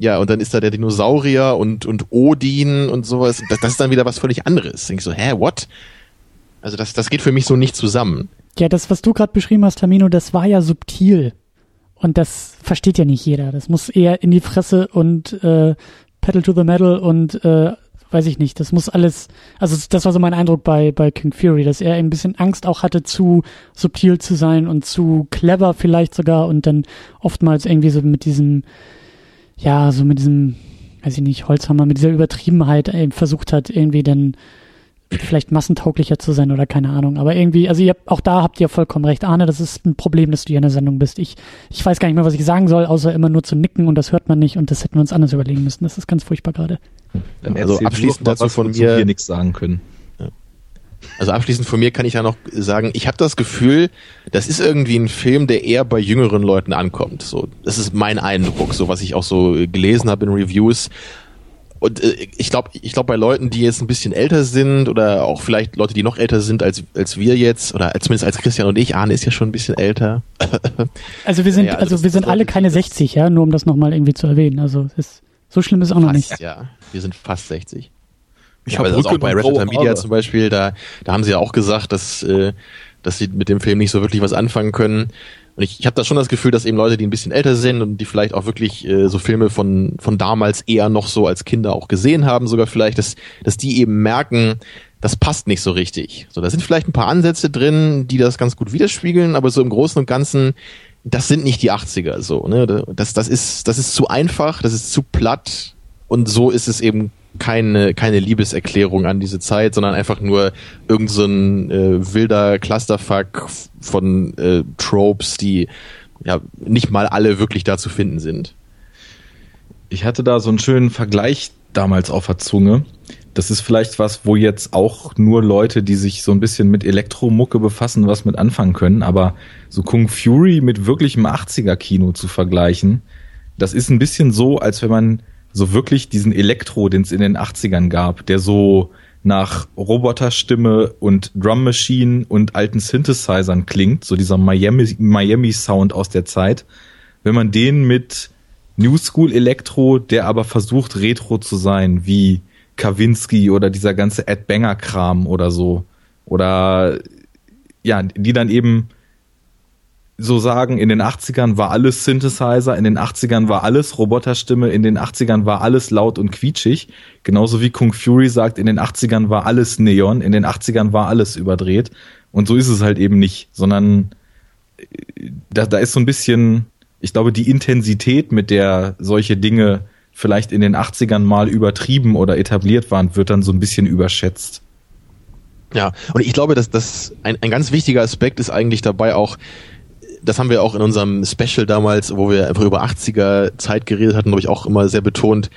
ja, und dann ist da der Dinosaurier und, und Odin und sowas. Das, das ist dann wieder was völlig anderes. Denk ich so, hä, what? Also das, das geht für mich so nicht zusammen. Ja, das, was du gerade beschrieben hast, Tamino, das war ja subtil. Und das versteht ja nicht jeder. Das muss eher in die Fresse und äh, Pedal to the Metal und äh, weiß ich nicht. Das muss alles, also das war so mein Eindruck bei, bei King Fury, dass er ein bisschen Angst auch hatte, zu subtil zu sein und zu clever vielleicht sogar und dann oftmals irgendwie so mit diesem, ja, so mit diesem, weiß ich nicht, Holzhammer, mit dieser Übertriebenheit eben versucht hat, irgendwie dann vielleicht massentauglicher zu sein oder keine Ahnung. Aber irgendwie, also ihr, auch da habt ihr vollkommen recht. Arne, das ist ein Problem, dass du hier in der Sendung bist. Ich, ich weiß gar nicht mehr, was ich sagen soll, außer immer nur zu nicken und das hört man nicht und das hätten wir uns anders überlegen müssen. Das ist ganz furchtbar gerade. Dann also abschließend dazu von mir hier nichts sagen können. Also abschließend von mir kann ich ja noch sagen, ich habe das Gefühl, das ist irgendwie ein Film, der eher bei jüngeren Leuten ankommt. So, das ist mein Eindruck, so was ich auch so gelesen habe in Reviews. Und äh, ich glaube, ich glaube bei Leuten, die jetzt ein bisschen älter sind oder auch vielleicht Leute, die noch älter sind als als wir jetzt oder zumindest als Christian und ich, Arne ist ja schon ein bisschen älter. also wir sind ja, also, also wir sind alle keine 60, ja, nur um das nochmal irgendwie zu erwähnen. Also ist, so schlimm ist auch noch nicht. Ja, wir sind fast 60. Ich ja, habe also auch bei Red Letter Media zum Beispiel, da da haben sie ja auch gesagt, dass äh, dass sie mit dem Film nicht so wirklich was anfangen können. Und ich, ich habe da schon das Gefühl, dass eben Leute, die ein bisschen älter sind und die vielleicht auch wirklich äh, so Filme von, von damals eher noch so als Kinder auch gesehen haben, sogar vielleicht, dass, dass die eben merken, das passt nicht so richtig. So, da sind vielleicht ein paar Ansätze drin, die das ganz gut widerspiegeln, aber so im Großen und Ganzen, das sind nicht die 80er so, ne? Das, das ist, das ist zu einfach, das ist zu platt und so ist es eben keine, keine Liebeserklärung an diese Zeit, sondern einfach nur irgendein so äh, wilder Clusterfuck von äh, Tropes, die ja nicht mal alle wirklich da zu finden sind. Ich hatte da so einen schönen Vergleich damals auf der Zunge. Das ist vielleicht was, wo jetzt auch nur Leute, die sich so ein bisschen mit Elektromucke befassen, was mit anfangen können. Aber so Kung Fury mit wirklichem 80er-Kino zu vergleichen, das ist ein bisschen so, als wenn man so wirklich diesen Elektro, den es in den 80ern gab, der so nach Roboterstimme und Drum Machine und alten Synthesizern klingt, so dieser Miami, Miami Sound aus der Zeit, wenn man den mit New School Elektro, der aber versucht Retro zu sein, wie Kawinski oder dieser ganze Ed Banger Kram oder so, oder ja, die dann eben so sagen, in den 80ern war alles Synthesizer, in den 80ern war alles Roboterstimme, in den 80ern war alles laut und quietschig. Genauso wie Kung Fury sagt, in den 80ern war alles Neon, in den 80ern war alles überdreht. Und so ist es halt eben nicht, sondern äh, da, da ist so ein bisschen, ich glaube, die Intensität, mit der solche Dinge vielleicht in den 80ern mal übertrieben oder etabliert waren, wird dann so ein bisschen überschätzt. Ja, und ich glaube, dass das ein, ein ganz wichtiger Aspekt ist eigentlich dabei auch, das haben wir auch in unserem Special damals, wo wir einfach über 80er Zeit geredet hatten, glaube ich auch immer sehr betont.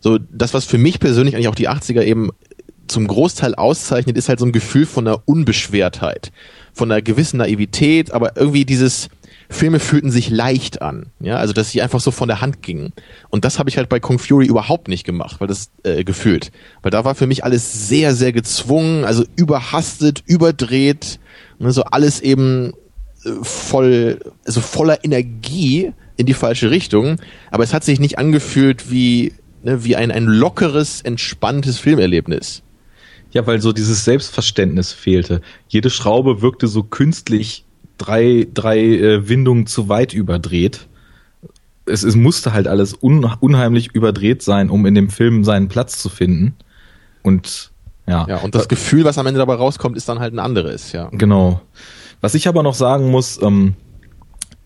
So, das, was für mich persönlich eigentlich auch die 80er eben zum Großteil auszeichnet, ist halt so ein Gefühl von einer Unbeschwertheit, von einer gewissen Naivität, aber irgendwie dieses, Filme fühlten sich leicht an, ja, also dass sie einfach so von der Hand gingen. Und das habe ich halt bei Kung Fury überhaupt nicht gemacht, weil das äh, gefühlt, weil da war für mich alles sehr, sehr gezwungen, also überhastet, überdreht, ne, so alles eben voll, also voller Energie in die falsche Richtung, aber es hat sich nicht angefühlt wie, ne, wie ein, ein lockeres, entspanntes Filmerlebnis. Ja, weil so dieses Selbstverständnis fehlte. Jede Schraube wirkte so künstlich drei, drei äh, Windungen zu weit überdreht. Es, es musste halt alles un, unheimlich überdreht sein, um in dem Film seinen Platz zu finden. Und ja. Ja, und das Gefühl, was am Ende dabei rauskommt, ist dann halt ein anderes, ja. Genau. Was ich aber noch sagen muss, ähm,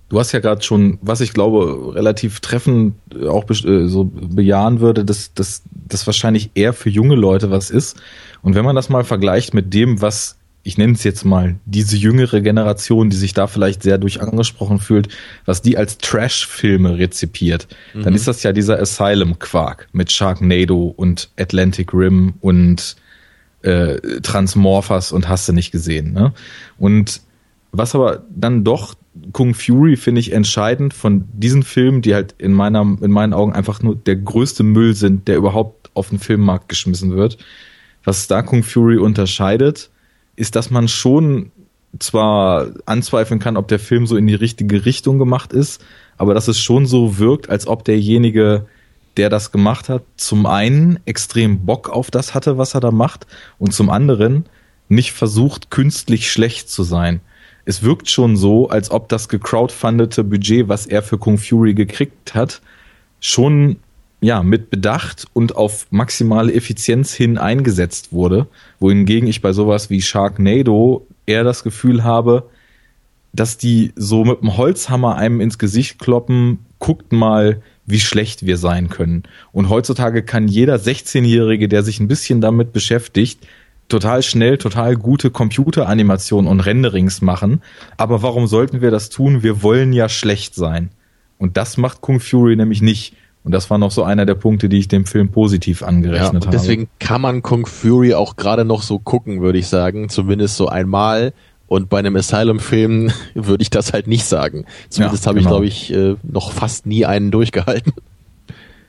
du hast ja gerade schon, was ich glaube, relativ treffend auch äh, so bejahen würde, dass das wahrscheinlich eher für junge Leute was ist. Und wenn man das mal vergleicht mit dem, was ich nenne es jetzt mal, diese jüngere Generation, die sich da vielleicht sehr durch angesprochen fühlt, was die als Trash-Filme rezipiert, mhm. dann ist das ja dieser Asylum-Quark mit Sharknado und Atlantic Rim und äh, Transmorphers und hast du nicht gesehen. Ne? Und was aber dann doch Kung Fury finde ich entscheidend von diesen Filmen, die halt in meiner, in meinen Augen einfach nur der größte Müll sind, der überhaupt auf den Filmmarkt geschmissen wird. Was da Kung Fury unterscheidet, ist, dass man schon zwar anzweifeln kann, ob der Film so in die richtige Richtung gemacht ist, aber dass es schon so wirkt, als ob derjenige, der das gemacht hat, zum einen extrem Bock auf das hatte, was er da macht, und zum anderen nicht versucht, künstlich schlecht zu sein es wirkt schon so, als ob das gecrowdfundete Budget, was er für Kung Fury gekriegt hat, schon ja, mit Bedacht und auf maximale Effizienz hin eingesetzt wurde, wohingegen ich bei sowas wie Sharknado eher das Gefühl habe, dass die so mit dem Holzhammer einem ins Gesicht kloppen, guckt mal, wie schlecht wir sein können. Und heutzutage kann jeder 16-Jährige, der sich ein bisschen damit beschäftigt, total schnell, total gute Computeranimationen und Renderings machen. Aber warum sollten wir das tun? Wir wollen ja schlecht sein. Und das macht Kung Fury nämlich nicht. Und das war noch so einer der Punkte, die ich dem Film positiv angerechnet ja, und deswegen habe. kann man Kung Fury auch gerade noch so gucken, würde ich sagen. Zumindest so einmal. Und bei einem Asylum-Film würde ich das halt nicht sagen. Zumindest ja, habe genau. ich, glaube ich, äh, noch fast nie einen durchgehalten.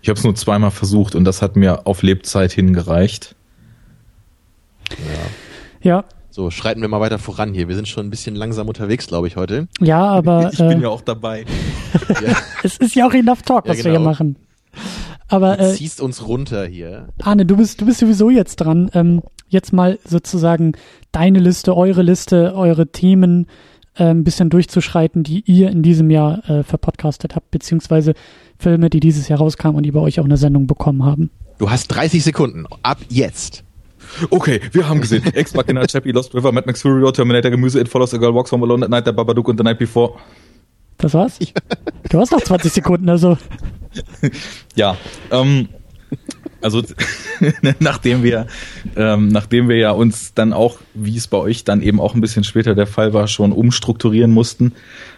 Ich habe es nur zweimal versucht und das hat mir auf Lebzeit hingereicht. Ja. ja. So, schreiten wir mal weiter voran hier. Wir sind schon ein bisschen langsam unterwegs, glaube ich, heute. Ja, aber. Ich äh, bin ja auch dabei. es ist ja auch enough talk, was ja, genau. wir hier genau. machen. Aber. Du äh, ziehst uns runter hier. Arne, du bist, du bist sowieso jetzt dran. Ähm, jetzt mal sozusagen deine Liste, eure Liste, eure Themen äh, ein bisschen durchzuschreiten, die ihr in diesem Jahr äh, verpodcastet habt, beziehungsweise Filme, die dieses Jahr rauskamen und die bei euch auch eine Sendung bekommen haben. Du hast 30 Sekunden. Ab jetzt. Okay, wir haben gesehen. Ex Machina, Chappie, Lost River, Mad Max Fury Road, Terminator, Gemüse, It Follows, A Girl Walks Home Alone at Night, The Babadook und The Night Before. Das war's? Du hast noch 20 Sekunden, also. ja, ähm, also nachdem wir, ähm, nachdem wir ja uns dann auch, wie es bei euch dann eben auch ein bisschen später der Fall war, schon umstrukturieren mussten,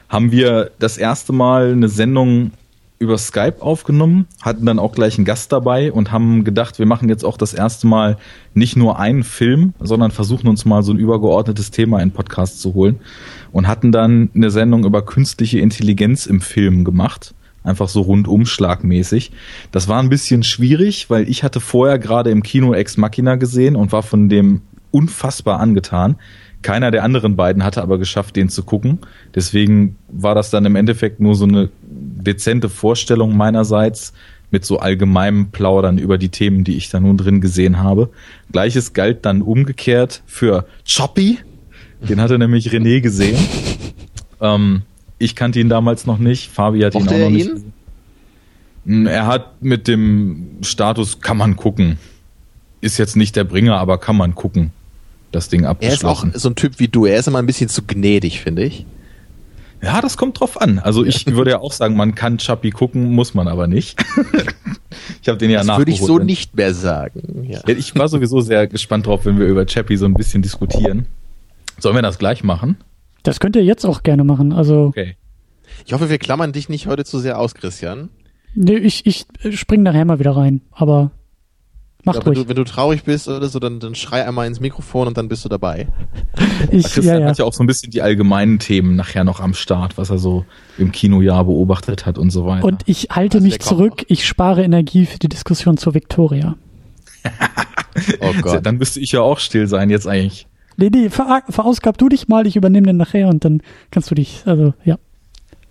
haben wir das erste Mal eine Sendung über Skype aufgenommen, hatten dann auch gleich einen Gast dabei und haben gedacht, wir machen jetzt auch das erste Mal nicht nur einen Film, sondern versuchen uns mal so ein übergeordnetes Thema in Podcast zu holen und hatten dann eine Sendung über künstliche Intelligenz im Film gemacht. Einfach so rundumschlagmäßig. Das war ein bisschen schwierig, weil ich hatte vorher gerade im Kino Ex Machina gesehen und war von dem unfassbar angetan. Keiner der anderen beiden hatte aber geschafft, den zu gucken. Deswegen war das dann im Endeffekt nur so eine dezente Vorstellung meinerseits mit so allgemeinem Plaudern über die Themen, die ich da nun drin gesehen habe. Gleiches galt dann umgekehrt für Choppy. Den hatte nämlich René gesehen. Ähm, Ich kannte ihn damals noch nicht. Fabi hat Mochte ihn auch noch nicht. ihn? Hm, Er hat mit dem Status kann man gucken. Ist jetzt nicht der Bringer, aber kann man gucken. Das Ding Er ist auch abgeschlossen. so ein Typ wie du. Er ist immer ein bisschen zu gnädig, finde ich. Ja, das kommt drauf an. Also ich würde ja auch sagen, man kann Chappie gucken, muss man aber nicht. ich habe den ja Das nachgeholt. würde ich so nicht mehr sagen. Ja. Ja, Ich war sowieso sehr gespannt drauf, wenn wir über Chappie so ein bisschen diskutieren. Sollen wir das gleich machen? Das könnt ihr jetzt auch gerne machen. Also, Okay. Ich hoffe, wir klammern dich nicht heute zu sehr aus, Christian. nee, ich, ich spring nachher mal wieder rein. Aber macht Ja, wenn, ruhig. du, wenn du traurig bist oder so, dann, dann schrei einmal ins Mikrofon und dann bist du dabei. Ich, Christian ja, ja. hat ja auch so ein bisschen die allgemeinen Themen nachher noch am Start, was er so im Kinojahr beobachtet hat und so weiter. Und ich halte Also mich zurück. Ich spare Energie für die Diskussion zur Victoria. Oh Gott. Dann müsste ich ja auch still sein jetzt eigentlich. Nee, nee, ver verausgab du dich mal, ich übernehme den nachher und dann kannst du dich, also, ja.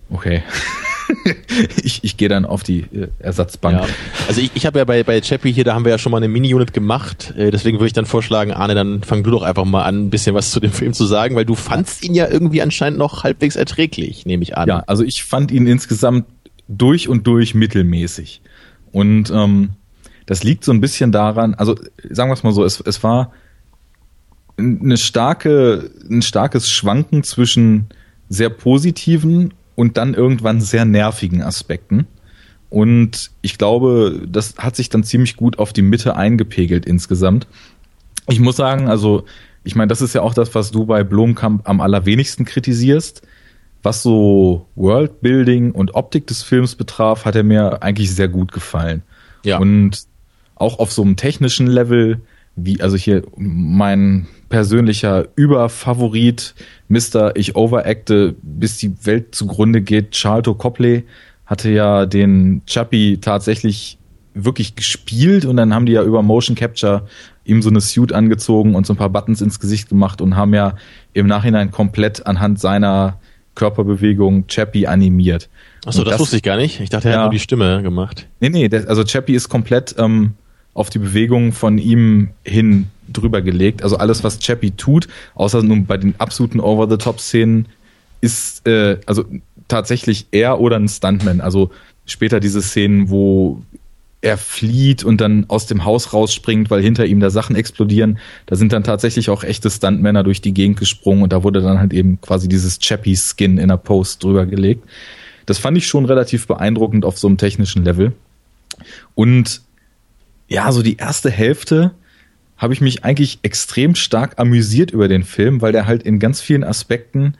Okay. ich ich gehe dann auf die äh, Ersatzbank. Ja. Also ich, ich habe ja bei, bei Chappie hier, da haben wir ja schon mal eine Mini-Unit gemacht. Äh, deswegen würde ich dann vorschlagen, Arne, dann fang du doch einfach mal an, ein bisschen was zu dem Film zu sagen, weil du fandst ihn ja irgendwie anscheinend noch halbwegs erträglich, nehme ich an. Ja, also ich fand ihn insgesamt durch und durch mittelmäßig. Und ähm, das liegt so ein bisschen daran, also sagen wir es mal so, es, es war eine starke, ein starkes Schwanken zwischen sehr positiven und dann irgendwann sehr nervigen Aspekten. Und ich glaube, das hat sich dann ziemlich gut auf die Mitte eingepegelt insgesamt. Ich muss sagen, also, ich meine, das ist ja auch das, was du bei Blomkamp am allerwenigsten kritisierst. Was so Worldbuilding und Optik des Films betraf, hat er mir eigentlich sehr gut gefallen. Ja. Und auch auf so einem technischen Level, wie, also hier mein persönlicher Überfavorit, Mr. Ich overacte, bis die Welt zugrunde geht, Charlton Copley, hatte ja den Chappie tatsächlich wirklich gespielt und dann haben die ja über Motion Capture ihm so eine Suit angezogen und so ein paar Buttons ins Gesicht gemacht und haben ja im Nachhinein komplett anhand seiner Körperbewegung Chappie animiert. Achso, Und das, wusste ich gar nicht. Ich dachte, er Ja. hat nur die Stimme gemacht. Nee, nee, der, also Chappie ist komplett ähm, auf die Bewegung von ihm hin drüber gelegt. Also alles, was Chappie tut, außer nun bei den absoluten Over-the-Top-Szenen, ist äh, also tatsächlich er oder ein Stuntman. Also später diese Szenen, wo er flieht und dann aus dem Haus rausspringt, weil hinter ihm da Sachen explodieren. Da sind dann tatsächlich auch echte Stuntmänner durch die Gegend gesprungen und da wurde dann halt eben quasi dieses Chappie-Skin in der Post drüber gelegt. Das fand ich schon relativ beeindruckend auf so einem technischen Level. Und ja, so die erste Hälfte habe ich mich eigentlich extrem stark amüsiert über den Film, weil der halt in ganz vielen Aspekten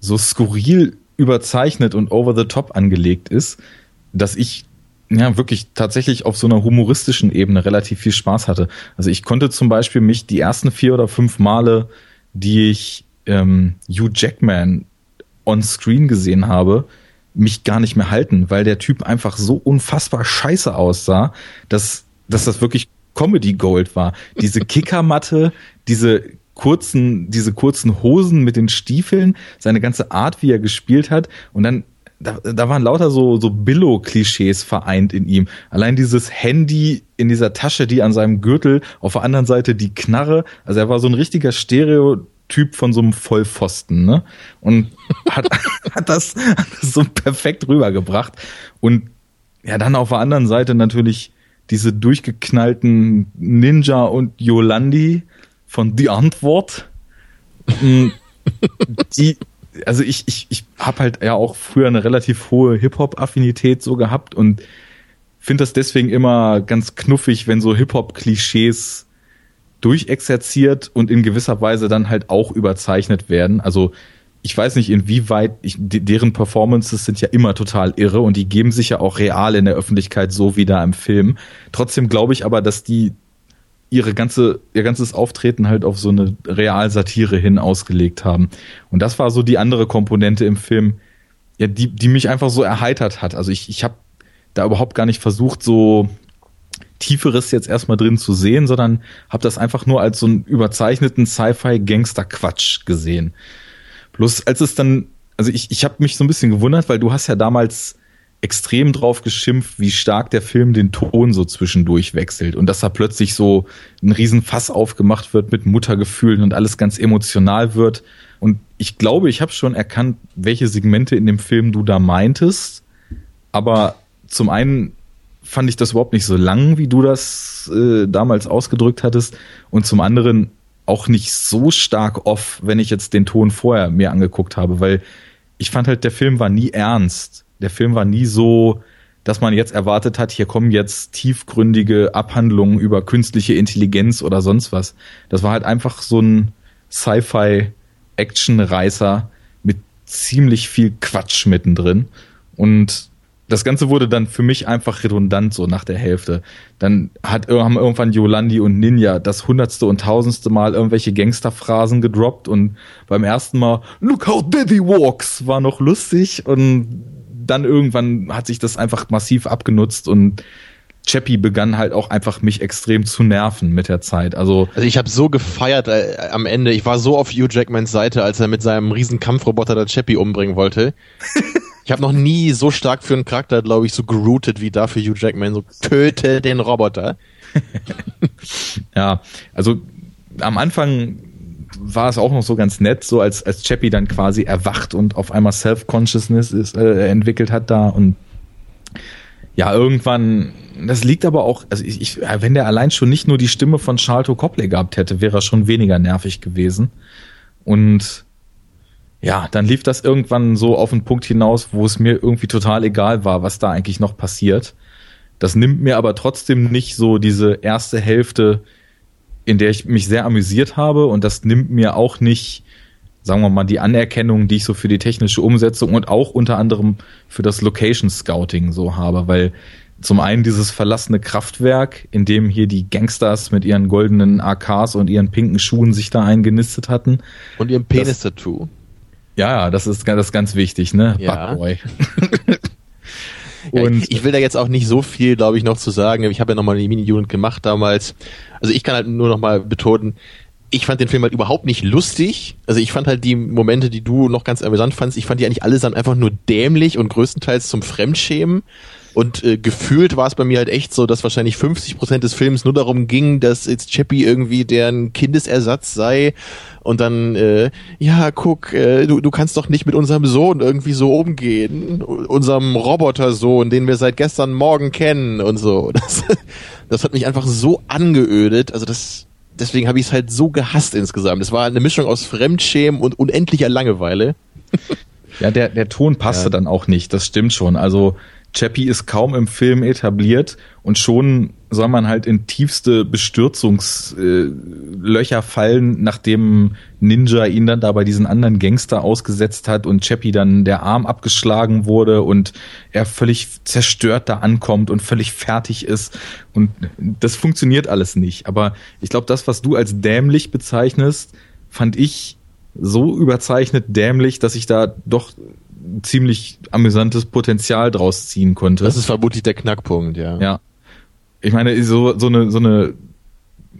so skurril überzeichnet und over the top angelegt ist, dass ich ja wirklich tatsächlich auf so einer humoristischen Ebene relativ viel Spaß hatte. Also ich konnte zum Beispiel mich die ersten vier oder fünf Male, die ich ähm, Hugh Jackman on Screen gesehen habe, mich gar nicht mehr halten, weil der Typ einfach so unfassbar scheiße aussah, dass, dass das wirklich Comedy Gold war. Diese Kickermatte, diese kurzen, diese kurzen Hosen mit den Stiefeln, seine ganze Art, wie er gespielt hat und dann da, da waren lauter so, so Billo-Klischees vereint in ihm. Allein dieses Handy in dieser Tasche, die an seinem Gürtel, auf der anderen Seite die Knarre. Also er war so ein richtiger Stereotyp von so einem Vollpfosten, ne? Und hat, hat, das, hat das so perfekt rübergebracht. Und ja, dann auf der anderen Seite natürlich diese durchgeknallten Ninja und Yolandi von Die Antwort. Mm, die, also ich, ich, ich habe halt ja auch früher eine relativ hohe Hip-Hop-Affinität so gehabt und finde das deswegen immer ganz knuffig, wenn so Hip-Hop-Klischees durchexerziert und in gewisser Weise dann halt auch überzeichnet werden. Also ich weiß nicht, inwieweit ich, de- deren Performances sind ja immer total irre und die geben sich ja auch real in der Öffentlichkeit so wie da im Film. Trotzdem glaube ich aber, dass die ihre ganze, ihr ganzes Auftreten halt auf so eine Realsatire hin ausgelegt haben. Und das war so die andere Komponente im Film, ja, die, die mich einfach so erheitert hat. Also ich, ich habe da überhaupt gar nicht versucht, so Tieferes jetzt erstmal drin zu sehen, sondern habe das einfach nur als so einen überzeichneten Sci-Fi-Gangster-Quatsch gesehen. Bloß als es dann, also ich, ich habe mich so ein bisschen gewundert, weil du hast ja damals extrem drauf geschimpft, wie stark der Film den Ton so zwischendurch wechselt und dass da plötzlich so ein Riesenfass aufgemacht wird mit Muttergefühlen und alles ganz emotional wird. Und ich glaube, ich habe schon erkannt, welche Segmente in dem Film du da meintest. Aber zum einen fand ich das überhaupt nicht so lang, wie du das äh, damals ausgedrückt hattest. Und zum anderen auch nicht so stark off, wenn ich jetzt den Ton vorher mir angeguckt habe, weil ich fand halt, der Film war nie ernst der Film war nie so, dass man jetzt erwartet hat, hier kommen jetzt tiefgründige Abhandlungen über künstliche Intelligenz oder sonst was. Das war halt einfach so ein Sci-Fi-Action-Reißer mit ziemlich viel Quatsch mittendrin. Und das Ganze wurde dann für mich einfach redundant so nach der Hälfte. Dann hat, haben irgendwann Yolandi und Ninja das hundertste und tausendste Mal irgendwelche Gangsterphrasen gedroppt und beim ersten Mal Look how Daddy walks war noch lustig und dann irgendwann hat sich das einfach massiv abgenutzt und Chappie begann halt auch einfach mich extrem zu nerven mit der Zeit. Also, also ich habe so gefeiert äh, am Ende. Ich war so auf Hugh Jackmans Seite, als er mit seinem riesen Kampfroboter der Chappie umbringen wollte. ich habe noch nie so stark für einen Charakter, glaube ich, so geroutet wie da für Hugh Jackman. So töte den Roboter. ja, also am Anfang war es auch noch so ganz nett, so als, als Chappie dann quasi erwacht und auf einmal Self-Consciousness ist, äh, entwickelt hat da und ja, irgendwann, das liegt aber auch, also ich, ich, wenn der allein schon nicht nur die Stimme von Charlton Copley gehabt hätte, wäre er schon weniger nervig gewesen. Und ja, dann lief das irgendwann so auf den Punkt hinaus, wo es mir irgendwie total egal war, was da eigentlich noch passiert. Das nimmt mir aber trotzdem nicht so diese erste Hälfte in der ich mich sehr amüsiert habe und das nimmt mir auch nicht, sagen wir mal, die Anerkennung, die ich so für die technische Umsetzung und auch unter anderem für das Location Scouting so habe, weil zum einen dieses verlassene Kraftwerk, in dem hier die Gangsters mit ihren goldenen AKs und ihren pinken Schuhen sich da eingenistet hatten. Und ihrem Penis-Tattoo. Ja, das ist, das ist ganz wichtig, ne? Ja. Bugboy. Ja, ich, ich, will da jetzt auch nicht so viel, glaube ich, noch zu sagen. Ich habe ja nochmal eine Mini-Unit gemacht damals. Also ich kann halt nur nochmal betonen, ich fand den Film halt überhaupt nicht lustig. Also ich fand halt die Momente, die du noch ganz amüsant fandst, ich fand die eigentlich allesamt einfach nur dämlich und größtenteils zum Fremdschämen. Und äh, gefühlt war es bei mir halt echt so, dass wahrscheinlich 50 Prozent des Films nur darum ging, dass jetzt Chappie irgendwie deren Kindesersatz sei. Und dann, äh, ja, guck, äh, du, du kannst doch nicht mit unserem Sohn irgendwie so umgehen. Unserem Robotersohn, den wir seit gestern Morgen kennen und so. Das, das hat mich einfach so angeödet. Also das, deswegen habe ich es halt so gehasst insgesamt. Es war eine Mischung aus Fremdschämen und unendlicher Langeweile. Ja, der, der Ton passte ja. dann auch nicht, das stimmt schon. Also Chappie ist kaum im Film etabliert und schon soll man halt in tiefste Bestürzungslöcher fallen, nachdem Ninja ihn dann da bei diesen anderen Gangster ausgesetzt hat und Chappie dann der Arm abgeschlagen wurde und er völlig zerstört da ankommt und völlig fertig ist. Und das funktioniert alles nicht. Aber ich glaube, das, was du als dämlich bezeichnest, fand ich so überzeichnet dämlich, dass ich da doch ziemlich amüsantes Potenzial draus ziehen konnte. Das ist vermutlich der Knackpunkt, ja. Ja. Ich meine, so, so eine, so eine,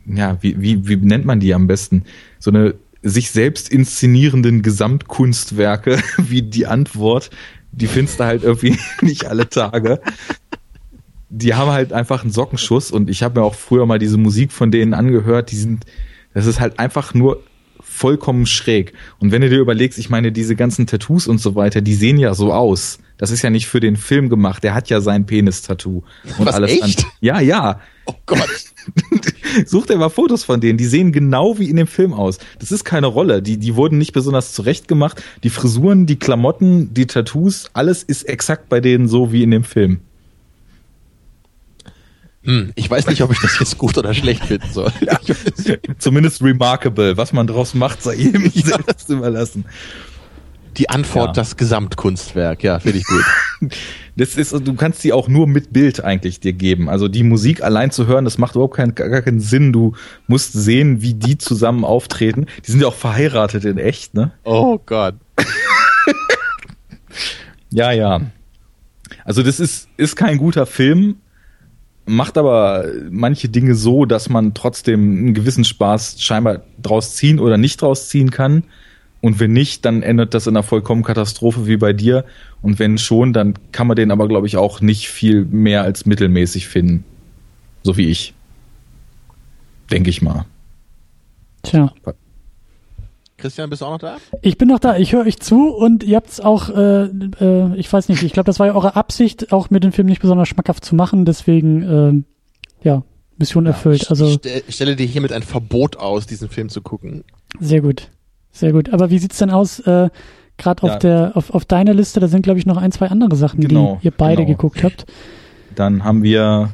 ja, wie, wie, wie nennt man die am besten? So eine sich selbst inszenierenden Gesamtkunstwerke wie die Antwort, die findest du halt irgendwie nicht alle Tage. Die haben halt einfach einen Sockenschuss und ich habe mir auch früher mal diese Musik von denen angehört, die sind, das ist halt einfach nur vollkommen schräg. Und wenn du dir überlegst, ich meine, diese ganzen Tattoos und so weiter, die sehen ja so aus. Das ist ja nicht für den Film gemacht. Der hat ja sein Penis-Tattoo und Was, alles echt? An. Ja, ja. Oh Gott. Such dir mal Fotos von denen. Die sehen genau wie in dem Film aus. Das ist keine Rolle. Die, die wurden nicht besonders zurecht gemacht. Die Frisuren, die Klamotten, die Tattoos, alles ist exakt bei denen so wie in dem Film. Hm, ich weiß nicht, ob ich das jetzt gut oder schlecht finden soll. Ja, zumindest remarkable. Was man draus macht, sei ihm ja. selbst überlassen. Die Antwort, ja. das Gesamtkunstwerk. Ja, finde ich gut. Das ist, du kannst sie auch nur mit Bild eigentlich dir geben. Also die Musik allein zu hören, das macht überhaupt keinen, gar keinen Sinn. Du musst sehen, wie die zusammen auftreten. Die sind ja auch verheiratet in echt, ne? Oh Gott. ja, ja. Also das ist, ist kein guter Film, macht aber manche Dinge so, dass man trotzdem einen gewissen Spaß scheinbar draus ziehen oder nicht draus ziehen kann. Und wenn nicht, dann endet das in einer vollkommen Katastrophe wie bei dir. Und wenn schon, dann kann man den aber, glaube ich, auch nicht viel mehr als mittelmäßig finden. So wie ich. Denke ich mal. Tja. Christian, bist du auch noch da? Ich bin noch da, ich höre euch zu und ihr habt es auch, äh, äh, ich weiß nicht, ich glaube, das war ja eure Absicht, auch mit dem Film nicht besonders schmackhaft zu machen, deswegen, äh, ja, Mission erfüllt. Also ich stell, stelle dir hiermit ein Verbot aus, diesen Film zu gucken. Sehr gut, sehr gut. Aber wie sieht's denn aus, äh, gerade auf Ja. der, auf, auf deiner Liste, da sind, glaube ich, noch ein, zwei andere Sachen, Genau, die ihr beide genau. geguckt habt. Dann haben wir,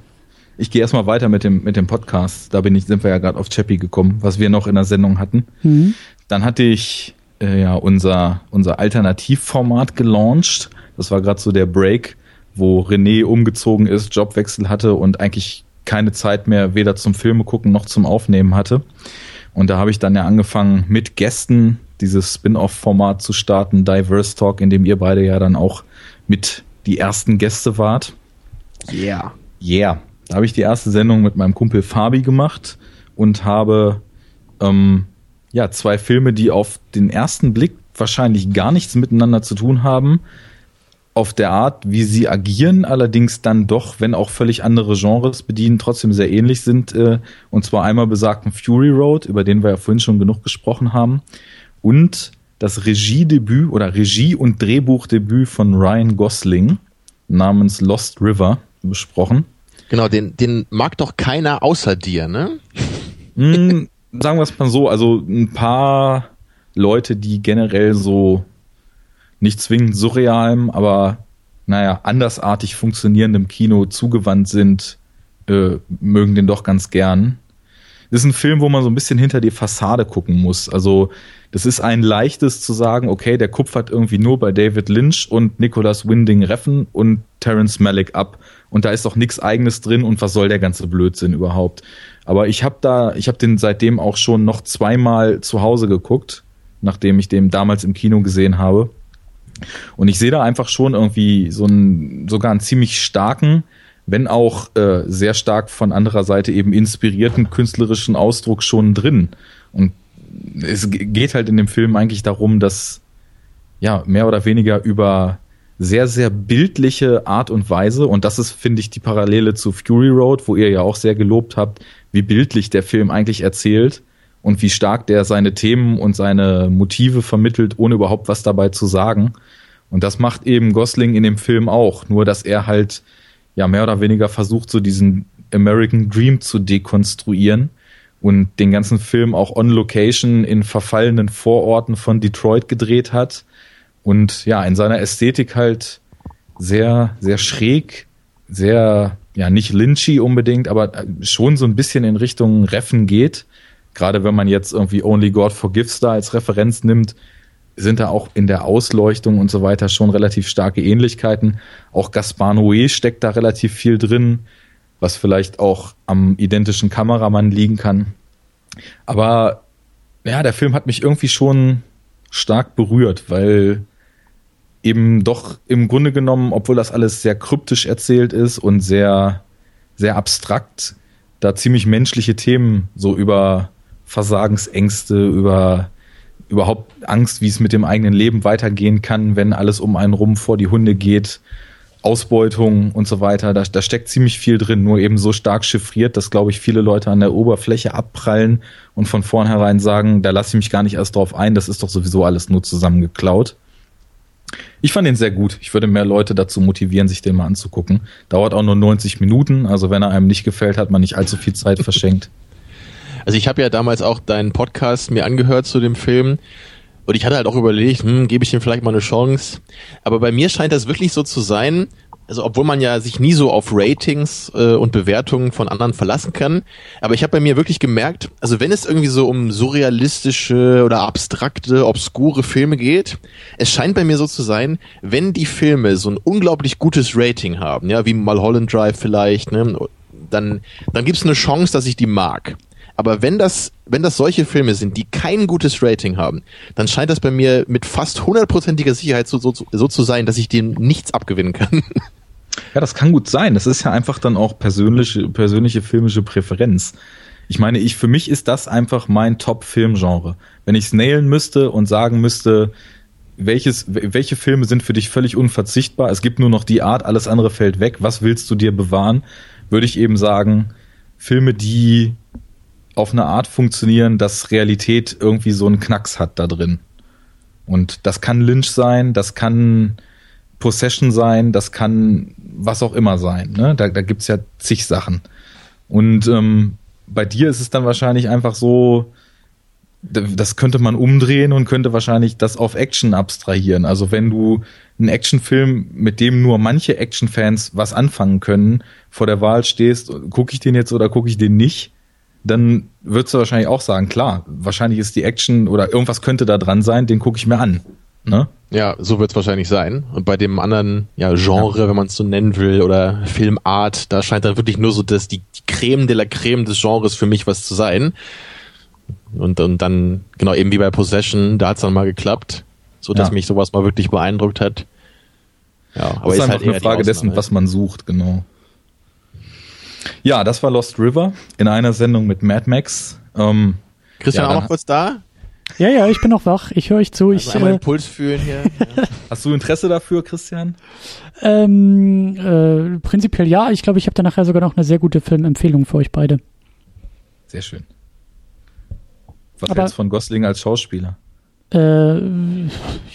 ich gehe erstmal weiter mit dem, mit dem Podcast. Da bin ich, sind wir ja gerade auf Chappie gekommen, was wir noch in der Sendung hatten. Mhm. Dann hatte ich äh, ja unser, unser Alternativformat gelauncht. Das war gerade so der Break, wo René umgezogen ist, Jobwechsel hatte und eigentlich keine Zeit mehr weder zum Filme gucken noch zum Aufnehmen hatte. Und da habe ich dann ja angefangen mit Gästen dieses Spin-off-Format zu starten, Diverse Talk, in dem ihr beide ja dann auch mit die ersten Gäste wart. Yeah. Yeah. Da habe ich die erste Sendung mit meinem Kumpel Fabi gemacht und habe ähm, ja zwei Filme, die auf den ersten Blick wahrscheinlich gar nichts miteinander zu tun haben, auf der Art, wie sie agieren, allerdings dann doch, wenn auch völlig andere Genres bedienen, trotzdem sehr ähnlich sind. Äh, und zwar einmal besagten Fury Road, über den wir ja vorhin schon genug gesprochen haben, und das Regiedebüt oder Regie- und Drehbuchdebüt von Ryan Gosling namens Lost River besprochen. Genau, den, den mag doch keiner außer dir, ne? Hm, sagen wir es mal so, also ein paar Leute, die generell so nicht zwingend surrealem, aber naja, andersartig funktionierendem Kino zugewandt sind, äh, mögen den doch ganz gern. Das ist ein Film, wo man so ein bisschen hinter die Fassade gucken muss. Also das ist ein leichtes zu sagen, okay, der kupfert irgendwie nur bei David Lynch und Nicholas Winding Reffen und Terence Malick ab. Und da ist doch nichts eigenes drin und was soll der ganze Blödsinn überhaupt? Aber ich habe da, ich habe den seitdem auch schon noch zweimal zu Hause geguckt, nachdem ich den damals im Kino gesehen habe. Und ich sehe da einfach schon irgendwie so einen, sogar einen ziemlich starken, wenn auch äh, sehr stark von anderer Seite eben inspirierten künstlerischen Ausdruck schon drin. Und es ge- geht halt in dem Film eigentlich darum, dass ja mehr oder weniger über sehr, sehr bildliche Art und Weise, und das ist, finde ich, die Parallele zu Fury Road, wo ihr ja auch sehr gelobt habt, wie bildlich der Film eigentlich erzählt und wie stark der seine Themen und seine Motive vermittelt, ohne überhaupt was dabei zu sagen. Und das macht eben Gosling in dem Film auch, nur dass er halt ja mehr oder weniger versucht, so diesen American Dream zu dekonstruieren und den ganzen Film auch on Location in verfallenen Vororten von Detroit gedreht hat und ja, in seiner Ästhetik halt sehr, sehr schräg, sehr, ja, nicht lynchy unbedingt, aber schon so ein bisschen in Richtung Reffen geht. Gerade wenn man jetzt irgendwie Only God Forgives da als Referenz nimmt, sind da auch in der Ausleuchtung und so weiter schon relativ starke Ähnlichkeiten. Auch Gaspar Noé steckt da relativ viel drin, was vielleicht auch am identischen Kameramann liegen kann. Aber ja, der Film hat mich irgendwie schon stark berührt, weil eben doch im Grunde genommen, obwohl das alles sehr kryptisch erzählt ist und sehr, sehr abstrakt, da ziemlich menschliche Themen so über Versagensängste, über überhaupt Angst, wie es mit dem eigenen Leben weitergehen kann, wenn alles um einen rum vor die Hunde geht, Ausbeutung und so weiter. Da, da steckt ziemlich viel drin, nur eben so stark chiffriert, dass, glaube ich, viele Leute an der Oberfläche abprallen und von vornherein sagen, da lasse ich mich gar nicht erst drauf ein, das ist doch sowieso alles nur zusammengeklaut. Ich fand den sehr gut. Ich würde mehr Leute dazu motivieren, sich den mal anzugucken. Dauert auch nur 90 Minuten, also wenn er einem nicht gefällt, hat man nicht allzu viel Zeit verschenkt. Also ich habe ja damals auch deinen Podcast mir angehört zu dem Film und ich hatte halt auch überlegt, hm, gebe ich dem vielleicht mal eine Chance. Aber bei mir scheint das wirklich so zu sein, also obwohl man ja sich nie so auf Ratings äh, und Bewertungen von anderen verlassen kann, aber ich habe bei mir wirklich gemerkt, also wenn es irgendwie so um surrealistische oder abstrakte, obskure Filme geht, es scheint bei mir so zu sein, wenn die Filme so ein unglaublich gutes Rating haben, ja, wie Mulholland Drive vielleicht, ne, dann dann gibt's eine Chance, dass ich die mag. Aber wenn das, wenn das solche Filme sind, die kein gutes Rating haben, dann scheint das bei mir mit fast hundertprozentiger Sicherheit so, so, so zu sein, dass ich dem nichts abgewinnen kann. Ja, das kann gut sein. Das ist ja einfach dann auch persönliche, persönliche filmische Präferenz. Ich meine, ich, für mich ist das einfach mein Top-Filmgenre. Wenn ich es nailen müsste und sagen müsste, welches, welche Filme sind für dich völlig unverzichtbar? Es gibt nur noch die Art, alles andere fällt weg. Was willst du dir bewahren? Würde ich eben sagen, Filme, die auf eine Art funktionieren, dass Realität irgendwie so einen Knacks hat da drin. Und das kann Lynch sein, das kann Possession sein, das kann was auch immer sein. Ne? Da, da gibt's ja zig Sachen. Und ähm, bei dir ist es dann wahrscheinlich einfach so, das könnte man umdrehen und könnte wahrscheinlich das auf Action abstrahieren. Also wenn du einen Actionfilm, mit dem nur manche Actionfans was anfangen können, vor der Wahl stehst, gucke ich den jetzt oder gucke ich den nicht, dann würdest du wahrscheinlich auch sagen, klar, wahrscheinlich ist die Action oder irgendwas könnte da dran sein, den gucke ich mir an. Ne? Ja, so wird es wahrscheinlich sein. Und bei dem anderen ja, Genre, ja. wenn man es so nennen will, oder Filmart, da scheint dann wirklich nur so das, die, die Creme de la Creme des Genres für mich was zu sein. Und, und dann, genau, eben wie bei Possession, da hat es dann mal geklappt, so dass ja. mich sowas mal wirklich beeindruckt hat. Ja, aber das ist, ist halt eine Frage dessen, was man sucht, genau. Ja, das war Lost River in einer Sendung mit Mad Max. Ähm, Christian ja, auch noch kurz da? Ja, ja, ich bin noch wach. Ich höre euch zu. Also ich äh, den Puls fühlen hier. Ja. Hast du Interesse dafür, Christian? Ähm, äh, prinzipiell ja. Ich glaube, ich habe da nachher sogar noch eine sehr gute Filmempfehlung für euch beide. Sehr schön. Was hältst du von Gosling als Schauspieler? Äh,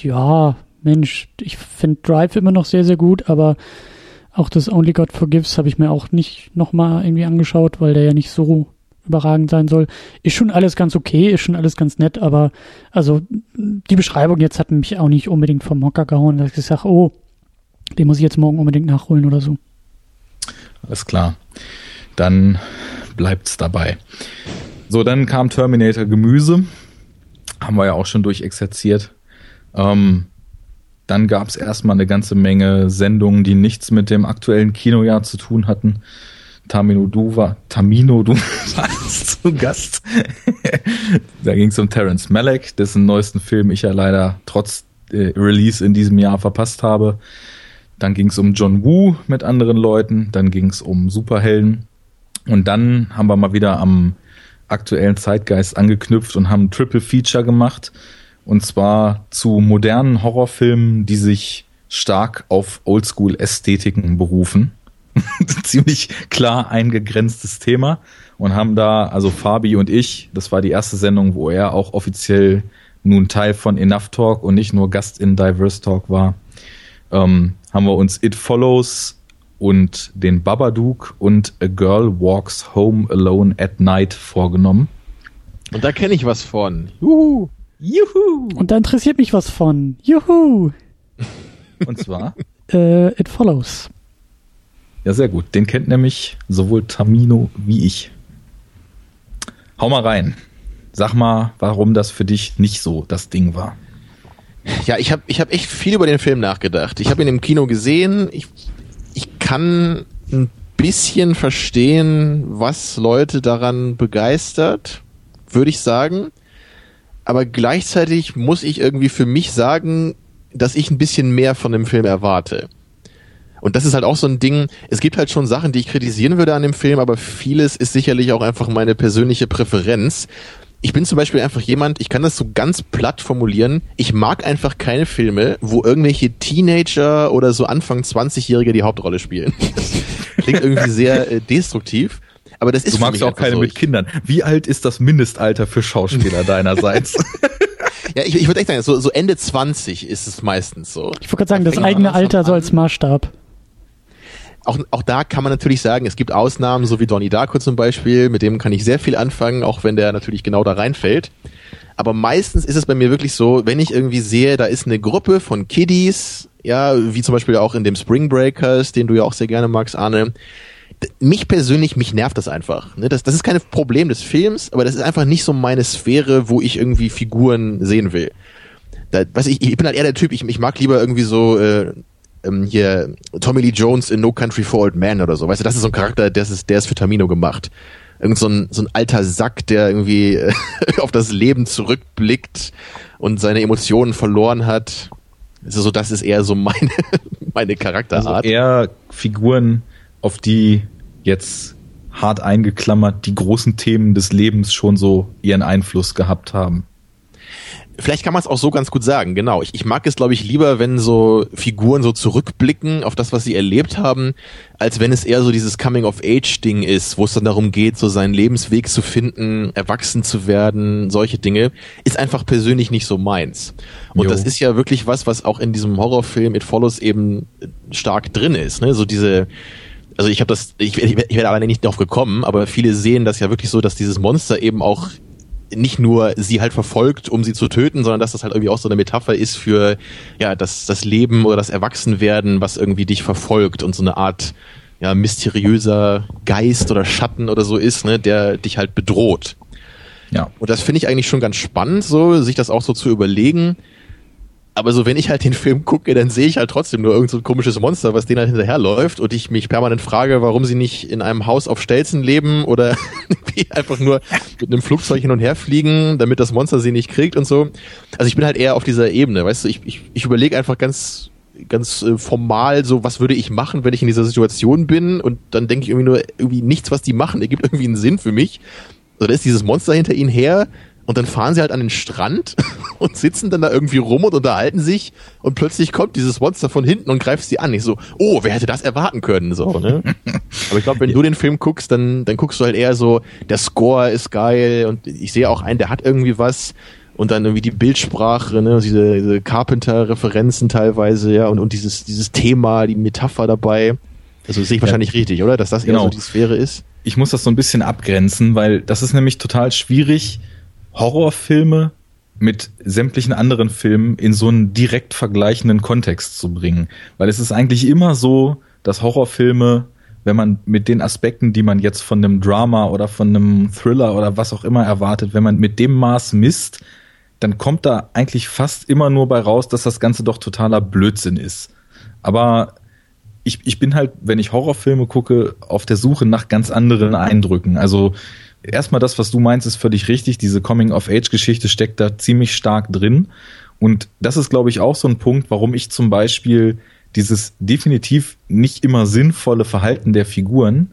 ja, Mensch, ich finde Drive immer noch sehr, sehr gut, aber auch das Only God Forgives habe ich mir auch nicht nochmal irgendwie angeschaut, weil der ja nicht so überragend sein soll. Ist schon alles ganz okay, ist schon alles ganz nett, aber also die Beschreibung jetzt hat mich auch nicht unbedingt vom Hocker gehauen, dass ich sage, oh, den muss ich jetzt morgen unbedingt nachholen oder so. Alles klar. Dann bleibt's dabei. So, dann kam Terminator Gemüse. Haben wir ja auch schon durchexerziert. Ähm, dann gab es erstmal eine ganze Menge Sendungen, die nichts mit dem aktuellen Kinojahr zu tun hatten. Tamino Du war, Tamino Du warst zu Gast. da ging es um Terence Malick, dessen neuesten Film ich ja leider trotz äh, Release in diesem Jahr verpasst habe. Dann ging es um John Woo mit anderen Leuten. Dann ging es um Superhelden. Und dann haben wir mal wieder am aktuellen Zeitgeist angeknüpft und haben Triple Feature gemacht. Und zwar zu modernen Horrorfilmen, die sich stark auf Oldschool-Ästhetiken berufen. Ziemlich klar eingegrenztes Thema. Und haben da, also Fabi und ich, das war die erste Sendung, wo er auch offiziell nun Teil von Enough Talk und nicht nur Gast in Diverse Talk war, ähm, haben wir uns It Follows und den Babadook und A Girl Walks Home Alone at Night vorgenommen. Und da kenne ich was von. Juhu! Juhu! Und da interessiert mich was von. Juhu! Und zwar? äh, It Follows. Ja, sehr gut. Den kennt nämlich sowohl Tamino wie ich. Hau mal rein. Sag mal, warum das für dich nicht so das Ding war. Ja, ich habe ich hab echt viel über den Film nachgedacht. Ich habe ihn im Kino gesehen. Ich ich kann ein bisschen verstehen, was Leute daran begeistert, würde ich sagen. Aber gleichzeitig muss ich irgendwie für mich sagen, dass ich ein bisschen mehr von dem Film erwarte. Und das ist halt auch so ein Ding, es gibt halt schon Sachen, die ich kritisieren würde an dem Film, aber vieles ist sicherlich auch einfach meine persönliche Präferenz ich bin zum Beispiel einfach jemand, ich kann das so ganz platt formulieren, ich mag einfach keine Filme, wo irgendwelche Teenager oder so Anfang 20-Jährige die Hauptrolle spielen. Das klingt irgendwie sehr äh, destruktiv. Aber das ist du magst auch keine so. mit Kindern. Wie alt ist das Mindestalter für Schauspieler deinerseits? ja, ich, ich würde echt sagen, so, so Ende 20 ist es meistens so. Ich wollte gerade sagen, das eigene Alter so als Maßstab auch, auch da kann man natürlich sagen, es gibt Ausnahmen, so wie Donnie Darko zum Beispiel, mit dem kann ich sehr viel anfangen, auch wenn der natürlich genau da reinfällt. Aber meistens ist es bei mir wirklich so, wenn ich irgendwie sehe, da ist eine Gruppe von Kiddies, ja, wie zum Beispiel auch in dem Spring Breakers, den du ja auch sehr gerne magst, Arne. Mich persönlich, mich nervt das einfach. Ne? Das, das ist kein Problem des Films, aber das ist einfach nicht so meine Sphäre, wo ich irgendwie Figuren sehen will. Da, weiß ich, ich bin halt eher der Typ, ich, ich mag lieber irgendwie so äh, ähm, hier Tommy Lee Jones in No Country for Old Men oder so. Weißt du, das ist so ein Charakter, der ist, der ist für Tamino gemacht. Irgend so ein, so ein alter Sack, der irgendwie auf das Leben zurückblickt und seine Emotionen verloren hat. Also so, das ist eher so meine, meine Charakterart. Also eher Figuren, auf die jetzt hart eingeklammert, die großen Themen des Lebens schon so ihren Einfluss gehabt haben. Vielleicht kann man es auch so ganz gut sagen, genau. Ich, ich mag es, glaube ich, lieber, wenn so Figuren so zurückblicken auf das, was sie erlebt haben, als wenn es eher so dieses Coming-of-Age-Ding ist, wo es dann darum geht, so seinen Lebensweg zu finden, erwachsen zu werden, solche Dinge, ist einfach persönlich nicht so meins. Und jo. das ist ja wirklich was, was auch in diesem Horrorfilm It Follows eben stark drin ist, ne? So diese, also ich habe das, ich, ich, ich werde alleine nicht darauf gekommen, aber viele sehen das ja wirklich so, dass dieses Monster eben auch nicht nur sie halt verfolgt, um sie zu töten, sondern dass das halt irgendwie auch so eine Metapher ist für ja das das Leben oder das Erwachsenwerden, was irgendwie dich verfolgt und so eine Art ja mysteriöser Geist oder Schatten oder so ist, ne, der dich halt bedroht. Ja. Und das finde ich eigentlich schon ganz spannend, so sich das auch so zu überlegen aber so, wenn ich halt den Film gucke, dann sehe ich halt trotzdem nur irgend so ein komisches Monster, was denen halt hinterherläuft und ich mich permanent frage, warum sie nicht in einem Haus auf Stelzen leben oder einfach nur mit einem Flugzeug hin und her fliegen, damit das Monster sie nicht kriegt und so. Also ich bin halt eher auf dieser Ebene, weißt du, ich, ich, ich überlege einfach ganz ganz äh, formal so, was würde ich machen, wenn ich in dieser Situation bin und dann denke ich irgendwie nur, irgendwie nichts, was die machen, ergibt irgendwie einen Sinn für mich. Also da ist dieses Monster hinter ihnen her, und dann fahren sie halt an den Strand und sitzen dann da irgendwie rum und unterhalten sich und plötzlich kommt dieses Monster von hinten und greift sie an. Ich so, oh, wer hätte das erwarten können? So, ne? Aber ich glaube, wenn du den Film guckst, dann, dann guckst du halt eher so, der Score ist geil und ich sehe auch einen, der hat irgendwie was und dann irgendwie die Bildsprache, ne, diese, diese Carpenter-Referenzen teilweise, ja, und, und dieses, dieses Thema, die Metapher dabei. Also sehe ich wahrscheinlich ja. richtig, oder? Dass das eher genau. so die Sphäre ist. Ich muss das so ein bisschen abgrenzen, weil das ist nämlich total schwierig, Horrorfilme mit sämtlichen anderen Filmen in so einen direkt vergleichenden Kontext zu bringen. Weil es ist eigentlich immer so, dass Horrorfilme, wenn man mit den Aspekten, die man jetzt von einem Drama oder von einem Thriller oder was auch immer erwartet, wenn man mit dem Maß misst, dann kommt da eigentlich fast immer nur bei raus, dass das Ganze doch totaler Blödsinn ist. Aber ich, ich bin halt, wenn ich Horrorfilme gucke, auf der Suche nach ganz anderen Eindrücken. Also erstmal das, was du meinst, ist völlig richtig. Diese Coming-of-Age-Geschichte steckt da ziemlich stark drin. Und das ist, glaube ich, auch so ein Punkt, warum ich zum Beispiel dieses definitiv nicht immer sinnvolle Verhalten der Figuren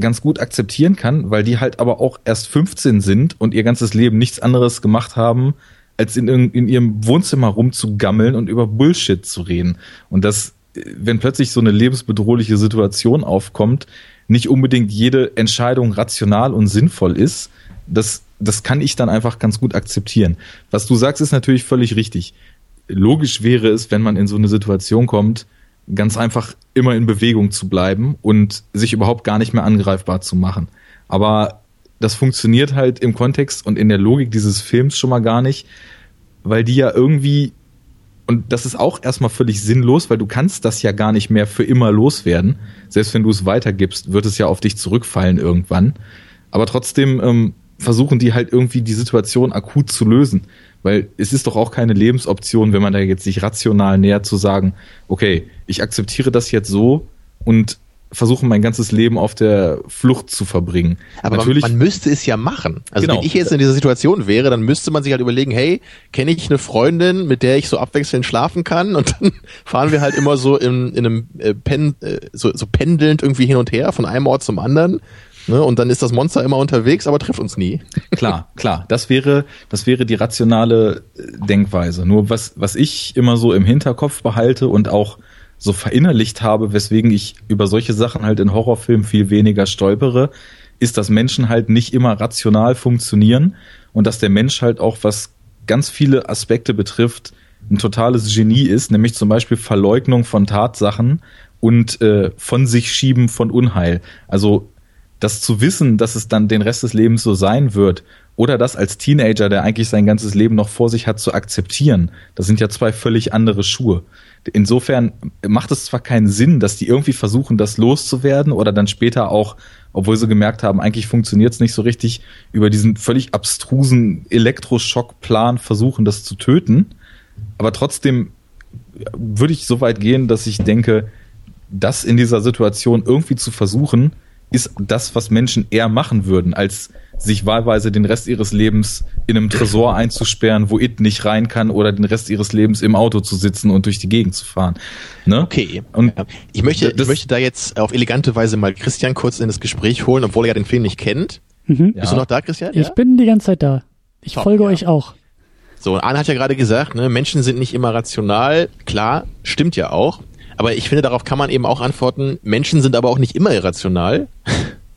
ganz gut akzeptieren kann, weil die halt aber auch erst 15 sind und ihr ganzes Leben nichts anderes gemacht haben, als in, in ihrem Wohnzimmer rumzugammeln und über Bullshit zu reden. Und das, wenn plötzlich so eine lebensbedrohliche Situation aufkommt, nicht unbedingt jede Entscheidung rational und sinnvoll ist, das, das kann ich dann einfach ganz gut akzeptieren. Was du sagst, ist natürlich völlig richtig. Logisch wäre es, wenn man in so eine Situation kommt, ganz einfach immer in Bewegung zu bleiben und sich überhaupt gar nicht mehr angreifbar zu machen. Aber das funktioniert halt im Kontext und in der Logik dieses Films schon mal gar nicht, weil die ja irgendwie und das ist auch erstmal völlig sinnlos, weil du kannst das ja gar nicht mehr für immer loswerden. Selbst wenn du es weitergibst, wird es ja auf dich zurückfallen irgendwann. Aber trotzdem ähm, versuchen die halt irgendwie die Situation akut zu lösen. Weil es ist doch auch keine Lebensoption, wenn man da jetzt sich rational nähert zu sagen, okay, ich akzeptiere das jetzt so und versuchen, mein ganzes Leben auf der Flucht zu verbringen. Aber Natürlich, man, man müsste es ja machen. Also genau. wenn ich jetzt in dieser Situation wäre, dann müsste man sich halt überlegen, hey, kenne ich eine Freundin, mit der ich so abwechselnd schlafen kann? Und dann fahren wir halt immer so in, in einem äh, Pen, äh, so, so pendelnd irgendwie hin und her von einem Ort zum anderen. Ne? Und dann ist das Monster immer unterwegs, aber trifft uns nie. Klar, klar. Das wäre, das wäre die rationale äh, Denkweise. Nur was, was ich immer so im Hinterkopf behalte und auch so verinnerlicht habe, weswegen ich über solche Sachen halt in Horrorfilmen viel weniger stolpere, ist, dass Menschen halt nicht immer rational funktionieren und dass der Mensch halt auch, was ganz viele Aspekte betrifft, ein totales Genie ist, nämlich zum Beispiel Verleugnung von Tatsachen und äh, von sich schieben von Unheil. Also das zu wissen, dass es dann den Rest des Lebens so sein wird oder das als Teenager, der eigentlich sein ganzes Leben noch vor sich hat, zu akzeptieren, das sind ja zwei völlig andere Schuhe. Insofern macht es zwar keinen Sinn, dass die irgendwie versuchen, das loszuwerden oder dann später auch, obwohl sie gemerkt haben, eigentlich funktioniert es nicht so richtig, über diesen völlig abstrusen Elektroschockplan versuchen, das zu töten. Aber trotzdem würde ich so weit gehen, dass ich denke, das in dieser Situation irgendwie zu versuchen, ist das, was Menschen eher machen würden, als sich wahlweise den Rest ihres Lebens in einem Tresor einzusperren, wo It nicht rein kann oder den Rest ihres Lebens im Auto zu sitzen und durch die Gegend zu fahren. Ne? Okay. Und ich möchte, ich möchte da jetzt auf elegante Weise mal Christian kurz in das Gespräch holen, obwohl er ja den Film nicht kennt. Mhm. Bist ja. du noch da, Christian? Ich ja? bin die ganze Zeit da. Ich Top, folge ja. euch auch. So, Arne hat ja gerade gesagt, ne, Menschen sind nicht immer rational. Klar, stimmt ja auch. Aber ich finde, darauf kann man eben auch antworten, Menschen sind aber auch nicht immer irrational.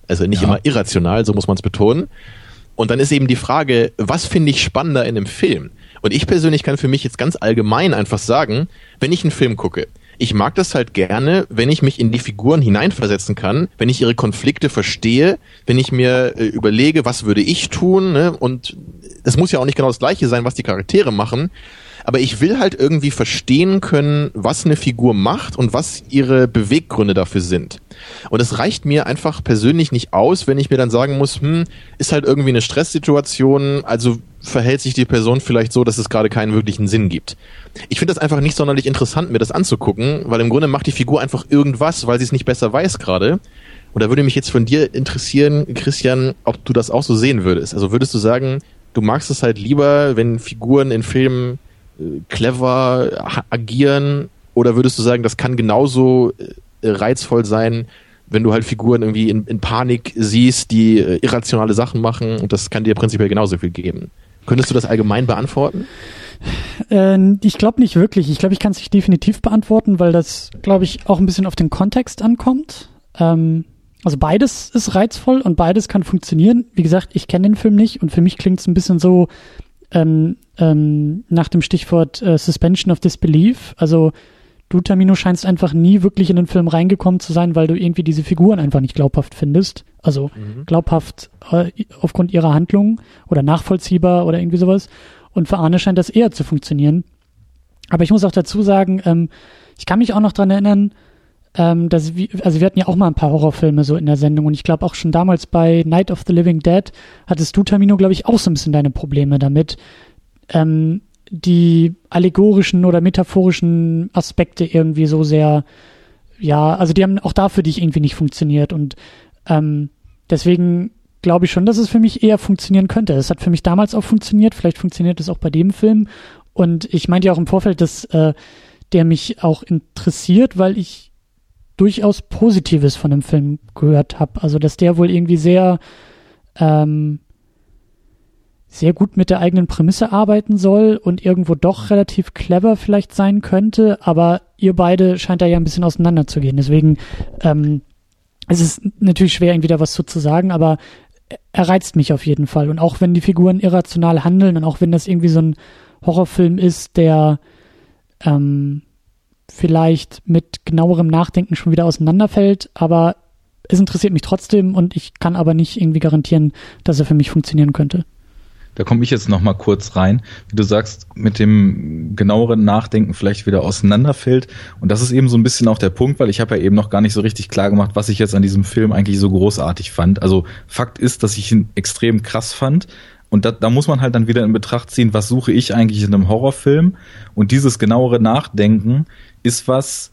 Also nicht ja. immer irrational, so muss man es betonen. Und dann ist eben die Frage, was finde ich spannender in einem Film? Und ich persönlich kann für mich jetzt ganz allgemein einfach sagen, wenn ich einen Film gucke, ich mag das halt gerne, wenn ich mich in die Figuren hineinversetzen kann, wenn ich ihre Konflikte verstehe, wenn ich mir äh, überlege, was würde ich tun, ne? und es muss ja auch nicht genau das gleiche sein, was die Charaktere machen, aber ich will halt irgendwie verstehen können, was eine Figur macht und was ihre Beweggründe dafür sind. Und es reicht mir einfach persönlich nicht aus, wenn ich mir dann sagen muss, hm, ist halt irgendwie eine Stresssituation, also verhält sich die Person vielleicht so, dass es gerade keinen wirklichen Sinn gibt. Ich finde das einfach nicht sonderlich interessant, mir das anzugucken, weil im Grunde macht die Figur einfach irgendwas, weil sie es nicht besser weiß gerade. Und da würde mich jetzt von dir interessieren, Christian, ob du das auch so sehen würdest. Also würdest du sagen, du magst es halt lieber, wenn Figuren in Filmen clever agieren? Oder würdest du sagen, das kann genauso äh, reizvoll sein, wenn du halt Figuren irgendwie in, in Panik siehst, die äh, irrationale Sachen machen und das kann dir prinzipiell genauso viel geben? Könntest du das allgemein beantworten? Äh, ich glaube nicht wirklich. Ich glaube, ich kann es nicht definitiv beantworten, weil das, glaube ich, auch ein bisschen auf den Kontext ankommt. Ähm, also beides ist reizvoll und beides kann funktionieren. Wie gesagt, ich kenne den Film nicht und für mich klingt es ein bisschen so, ähm, ähm, nach dem Stichwort äh, Suspension of Disbelief. Also du, Tamino, scheinst einfach nie wirklich in den Film reingekommen zu sein, weil du irgendwie diese Figuren einfach nicht glaubhaft findest. Also mhm. glaubhaft äh, aufgrund ihrer Handlung oder nachvollziehbar oder irgendwie sowas. Und für Arne scheint das eher zu funktionieren. Aber ich muss auch dazu sagen, ähm, ich kann mich auch noch dran erinnern, ähm, dass wir, also wir hatten ja auch mal ein paar Horrorfilme so in der Sendung und ich glaube auch schon damals bei Night of the Living Dead hattest du, Tamino, glaube ich, auch so ein bisschen deine Probleme damit, ähm, die allegorischen oder metaphorischen Aspekte irgendwie so sehr, ja, also die haben auch da für dich irgendwie nicht funktioniert und ähm, deswegen glaube ich schon, dass es für mich eher funktionieren könnte. Es hat für mich damals auch funktioniert, vielleicht funktioniert es auch bei dem Film und ich meinte ja auch im Vorfeld, dass äh, der mich auch interessiert, weil ich durchaus Positives von dem Film gehört habe. Also, dass der wohl irgendwie sehr, ähm, sehr gut mit der eigenen Prämisse arbeiten soll und irgendwo doch relativ clever vielleicht sein könnte, aber ihr beide scheint da ja ein bisschen auseinander zu gehen. Deswegen ähm, es ist natürlich schwer, irgendwie da was zu, zu sagen, aber er reizt mich auf jeden Fall. Und auch wenn die Figuren irrational handeln und auch wenn das irgendwie so ein Horrorfilm ist, der ähm, vielleicht mit genauerem Nachdenken schon wieder auseinanderfällt, aber es interessiert mich trotzdem und ich kann aber nicht irgendwie garantieren, dass er für mich funktionieren könnte. Da komme ich jetzt noch mal kurz rein, wie du sagst, mit dem genaueren Nachdenken vielleicht wieder auseinanderfällt. Und das ist eben so ein bisschen auch der Punkt, weil ich habe ja eben noch gar nicht so richtig klar gemacht, was ich jetzt an diesem Film eigentlich so großartig fand. Also Fakt ist, dass ich ihn extrem krass fand, und da, da muss man halt dann wieder in Betracht ziehen, was suche ich eigentlich in einem Horrorfilm? Und dieses genauere Nachdenken ist was,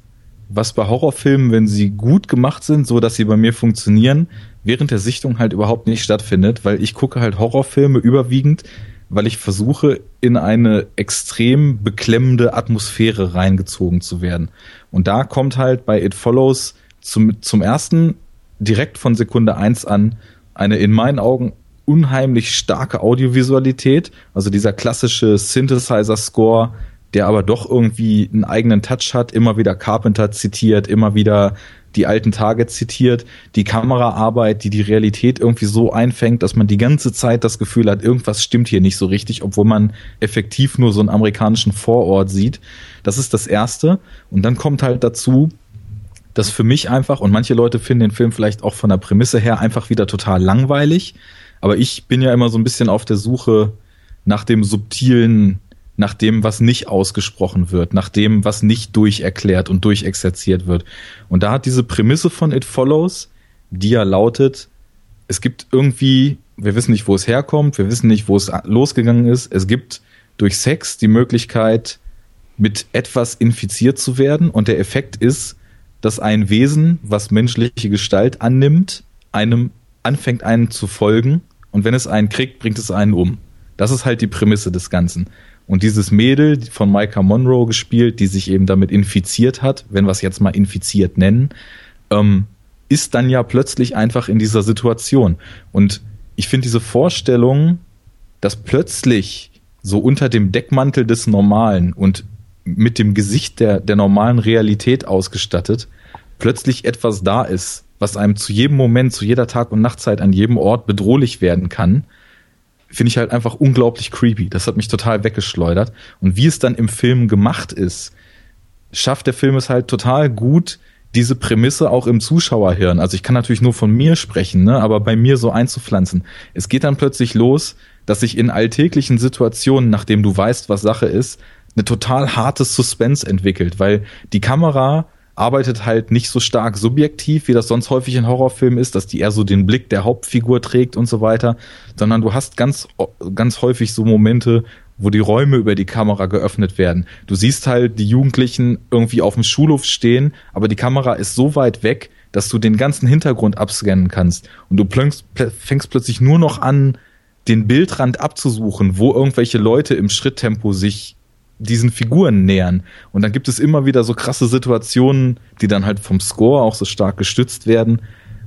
was bei Horrorfilmen, wenn sie gut gemacht sind, so dass sie bei mir funktionieren, während der Sichtung halt überhaupt nicht stattfindet, weil ich gucke halt Horrorfilme überwiegend, weil ich versuche, in eine extrem beklemmende Atmosphäre reingezogen zu werden. Und da kommt halt bei It Follows zum, zum ersten direkt von Sekunde eins an eine in meinen Augen unheimlich starke Audiovisualität, also dieser klassische Synthesizer-Score, der aber doch irgendwie einen eigenen Touch hat, immer wieder Carpenter zitiert, immer wieder die alten Tage zitiert, die Kameraarbeit, die die Realität irgendwie so einfängt, dass man die ganze Zeit das Gefühl hat, irgendwas stimmt hier nicht so richtig, obwohl man effektiv nur so einen amerikanischen Vorort sieht. Das ist das Erste. Und dann kommt halt dazu, dass für mich einfach, und manche Leute finden den Film vielleicht auch von der Prämisse her einfach wieder total langweilig, aber ich bin ja immer so ein bisschen auf der Suche nach dem subtilen, nach dem, was nicht ausgesprochen wird, nach dem, was nicht durcherklärt und durchexerziert wird. Und da hat diese Prämisse von It Follows, die ja lautet, es gibt irgendwie, wir wissen nicht, wo es herkommt, wir wissen nicht, wo es losgegangen ist. Es gibt durch Sex die Möglichkeit, mit etwas infiziert zu werden. Und der Effekt ist, dass ein Wesen, was menschliche Gestalt annimmt, einem anfängt, einen zu folgen und wenn es einen kriegt, bringt es einen um. Das ist halt die Prämisse des Ganzen. Und dieses Mädel von Micah Monroe gespielt, die sich eben damit infiziert hat, wenn wir es jetzt mal infiziert nennen, ähm, ist dann ja plötzlich einfach in dieser Situation. Und ich finde diese Vorstellung, dass plötzlich so unter dem Deckmantel des Normalen und mit dem Gesicht der, der normalen Realität ausgestattet, plötzlich etwas da ist, was einem zu jedem Moment, zu jeder Tag- und Nachtzeit an jedem Ort bedrohlich werden kann, finde ich halt einfach unglaublich creepy. Das hat mich total weggeschleudert. Und wie es dann im Film gemacht ist, schafft der Film es halt total gut, diese Prämisse auch im Zuschauerhirn, also ich kann natürlich nur von mir sprechen, ne, aber bei mir so einzupflanzen. Es geht dann plötzlich los, dass sich in alltäglichen Situationen, nachdem du weißt, was Sache ist, eine total hartes Suspense entwickelt, weil die Kamera arbeitet halt nicht so stark subjektiv, wie das sonst häufig in Horrorfilmen ist, dass die eher so den Blick der Hauptfigur trägt und so weiter, sondern du hast ganz, ganz häufig so Momente, wo die Räume über die Kamera geöffnet werden. Du siehst halt die Jugendlichen irgendwie auf dem Schulhof stehen, aber die Kamera ist so weit weg, dass du den ganzen Hintergrund abscannen kannst. Und du plöngst, fängst plötzlich nur noch an, den Bildrand abzusuchen, wo irgendwelche Leute im Schritttempo sich diesen Figuren nähern. Und dann gibt es immer wieder so krasse Situationen, die dann halt vom Score auch so stark gestützt werden,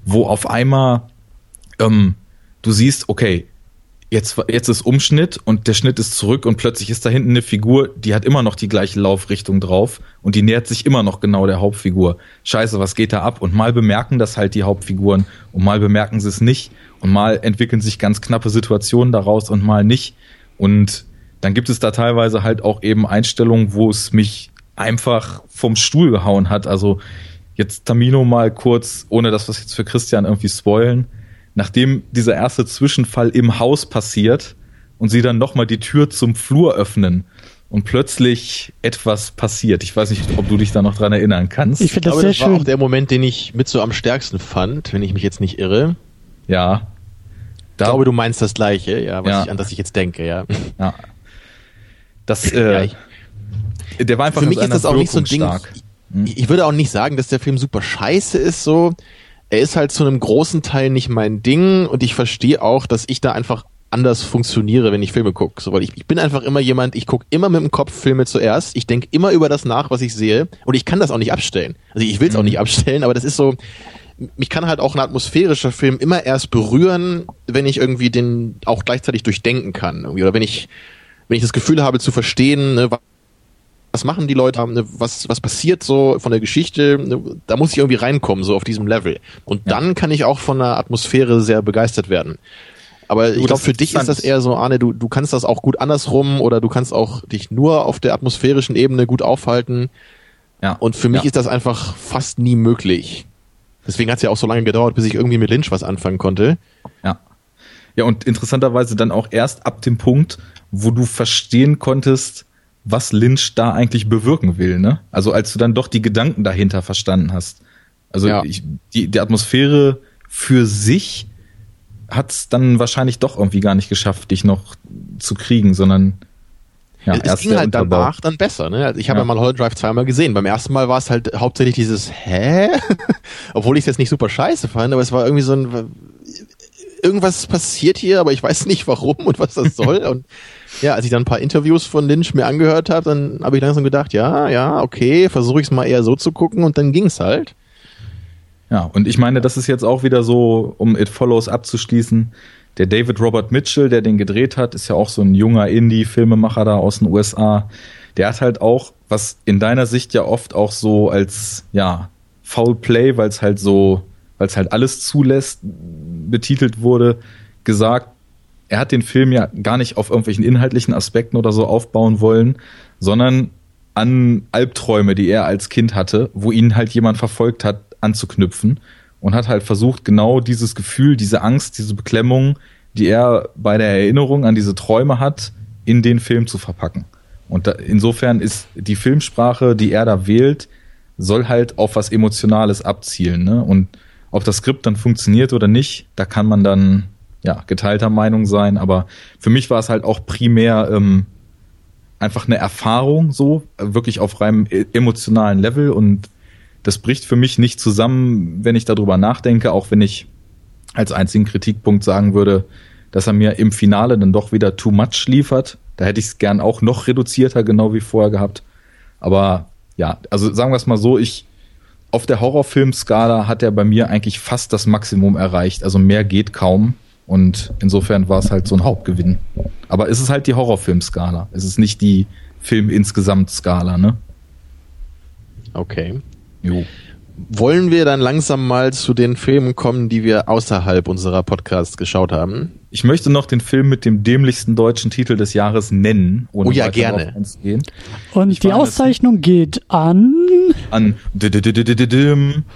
wo auf einmal ähm, du siehst, okay, jetzt, jetzt ist Umschnitt und der Schnitt ist zurück und plötzlich ist da hinten eine Figur, die hat immer noch die gleiche Laufrichtung drauf und die nähert sich immer noch genau der Hauptfigur. Scheiße, was geht da ab? Und mal bemerken das halt die Hauptfiguren und mal bemerken sie es nicht und mal entwickeln sich ganz knappe Situationen daraus und mal nicht. Und dann gibt es da teilweise halt auch eben Einstellungen, wo es mich einfach vom Stuhl gehauen hat. Also jetzt Tamino mal kurz, ohne das was jetzt für Christian irgendwie spoilen nachdem dieser erste Zwischenfall im Haus passiert und sie dann nochmal die Tür zum Flur öffnen und plötzlich etwas passiert. Ich weiß nicht, ob du dich da noch dran erinnern kannst. Ich finde das sehr das war schön. auch der Moment, den ich mit so am stärksten fand, wenn ich mich jetzt nicht irre. Ja. Da, ich glaube, du meinst das Gleiche, ja, was ja. Ich, an das ich jetzt denke, ja. Ja. Das, äh, ja, ich, der war einfach Für mich ist das auch nicht so ein Ding. Stark. Ich würde auch nicht sagen, dass der Film super scheiße ist, so er ist halt zu einem großen Teil nicht mein Ding und ich verstehe auch, dass ich da einfach anders funktioniere, wenn ich Filme gucke. So, weil ich, ich bin einfach immer jemand, ich gucke immer mit dem Kopf Filme zuerst. Ich denke immer über das nach, was ich sehe. Und ich kann das auch nicht abstellen. Also ich will es mhm. auch nicht abstellen, aber das ist so, mich kann halt auch ein atmosphärischer Film immer erst berühren, wenn ich irgendwie den auch gleichzeitig durchdenken kann. Irgendwie. Oder wenn ich, wenn ich das Gefühl habe zu verstehen, ne, was machen die Leute, ne, was, was passiert so von der Geschichte, ne, da muss ich irgendwie reinkommen, so auf diesem Level. Und ja. dann kann ich auch von der Atmosphäre sehr begeistert werden. Aber ich glaube, für dich ist das eher so, Arne, du, du kannst das auch gut andersrum oder du kannst auch dich nur auf der atmosphärischen Ebene gut aufhalten. Ja. Und für mich ja. ist das einfach fast nie möglich. Deswegen hat es ja auch so lange gedauert, bis ich irgendwie mit Lynch was anfangen konnte. Ja. Ja, und interessanterweise dann auch erst ab dem Punkt, wo du verstehen konntest, was Lynch da eigentlich bewirken will, ne? Also als du dann doch die Gedanken dahinter verstanden hast. Also ja. ich, die, die Atmosphäre für sich hat es dann wahrscheinlich doch irgendwie gar nicht geschafft, dich noch zu kriegen, sondern ja, es erst ging halt Unterbau. danach dann besser. Ne? Also ich habe ja. ja mal Hollow Drive zweimal gesehen. Beim ersten Mal war es halt hauptsächlich dieses Hä? Obwohl ich es jetzt nicht super scheiße fand, aber es war irgendwie so ein irgendwas passiert hier, aber ich weiß nicht warum und was das soll. und ja, als ich dann ein paar Interviews von Lynch mir angehört habe, dann habe ich langsam gedacht, ja, ja, okay, versuche ich es mal eher so zu gucken und dann ging's halt. Ja, und ich meine, das ist jetzt auch wieder so, um It Follows abzuschließen. Der David Robert Mitchell, der den gedreht hat, ist ja auch so ein junger Indie-Filmemacher da aus den USA. Der hat halt auch, was in deiner Sicht ja oft auch so als, ja, Foul Play, weil es halt so, weil es halt alles zulässt, betitelt wurde, gesagt, er hat den Film ja gar nicht auf irgendwelchen inhaltlichen Aspekten oder so aufbauen wollen, sondern an Albträume, die er als Kind hatte, wo ihn halt jemand verfolgt hat, anzuknüpfen und hat halt versucht, genau dieses Gefühl, diese Angst, diese Beklemmung, die er bei der Erinnerung an diese Träume hat, in den Film zu verpacken. Und da, insofern ist die Filmsprache, die er da wählt, soll halt auf was Emotionales abzielen. Ne? Und ob das Skript dann funktioniert oder nicht, da kann man dann ja geteilter Meinung sein. Aber für mich war es halt auch primär ähm, einfach eine Erfahrung, so wirklich auf reinem e-, emotionalen Level und das bricht für mich nicht zusammen, wenn ich darüber nachdenke, auch wenn ich als einzigen Kritikpunkt sagen würde, dass er mir im Finale dann doch wieder too much liefert. Da hätte ich es gern auch noch reduzierter, genau wie vorher gehabt. Aber ja, also sagen wir es mal so, ich auf der Horrorfilm-Skala hat er bei mir eigentlich fast das Maximum erreicht. Also mehr geht kaum. Und insofern war es halt so ein Hauptgewinn. Aber es ist halt die Horrorfilm-Skala. Es ist nicht die Film-Insgesamt-Skala, ne? Okay. Jo. Wollen wir dann langsam mal zu den Filmen kommen, die wir außerhalb unserer Podcasts geschaut haben? Ich möchte noch den Film mit dem dämlichsten deutschen Titel des Jahres nennen. oh ja, gerne. Und ich die Auszeichnung geht an... An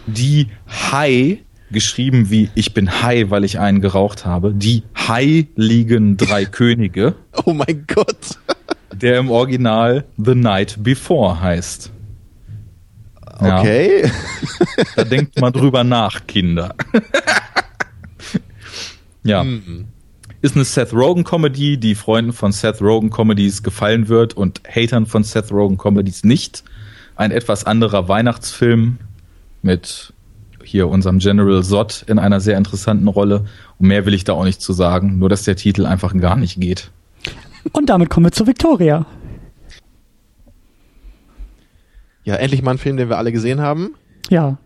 die High, geschrieben wie ich bin High, weil ich einen geraucht habe. Die Heiligen Drei Könige. Oh mein Gott. der im Original The Night Before heißt. Okay. Ja. Da denkt mal drüber nach, Kinder. ja. Mhm. Ist eine Seth Rogen Comedy, die Freunden von Seth Rogen Comedies gefallen wird und Hatern von Seth Rogen Comedies nicht. Ein etwas anderer Weihnachtsfilm mit hier unserem General Zod in einer sehr interessanten Rolle. Und mehr will ich da auch nicht zu sagen, nur dass der Titel einfach gar nicht geht. Und damit kommen wir zu Victoria. Ja, endlich mal ein Film, den wir alle gesehen haben. Ja.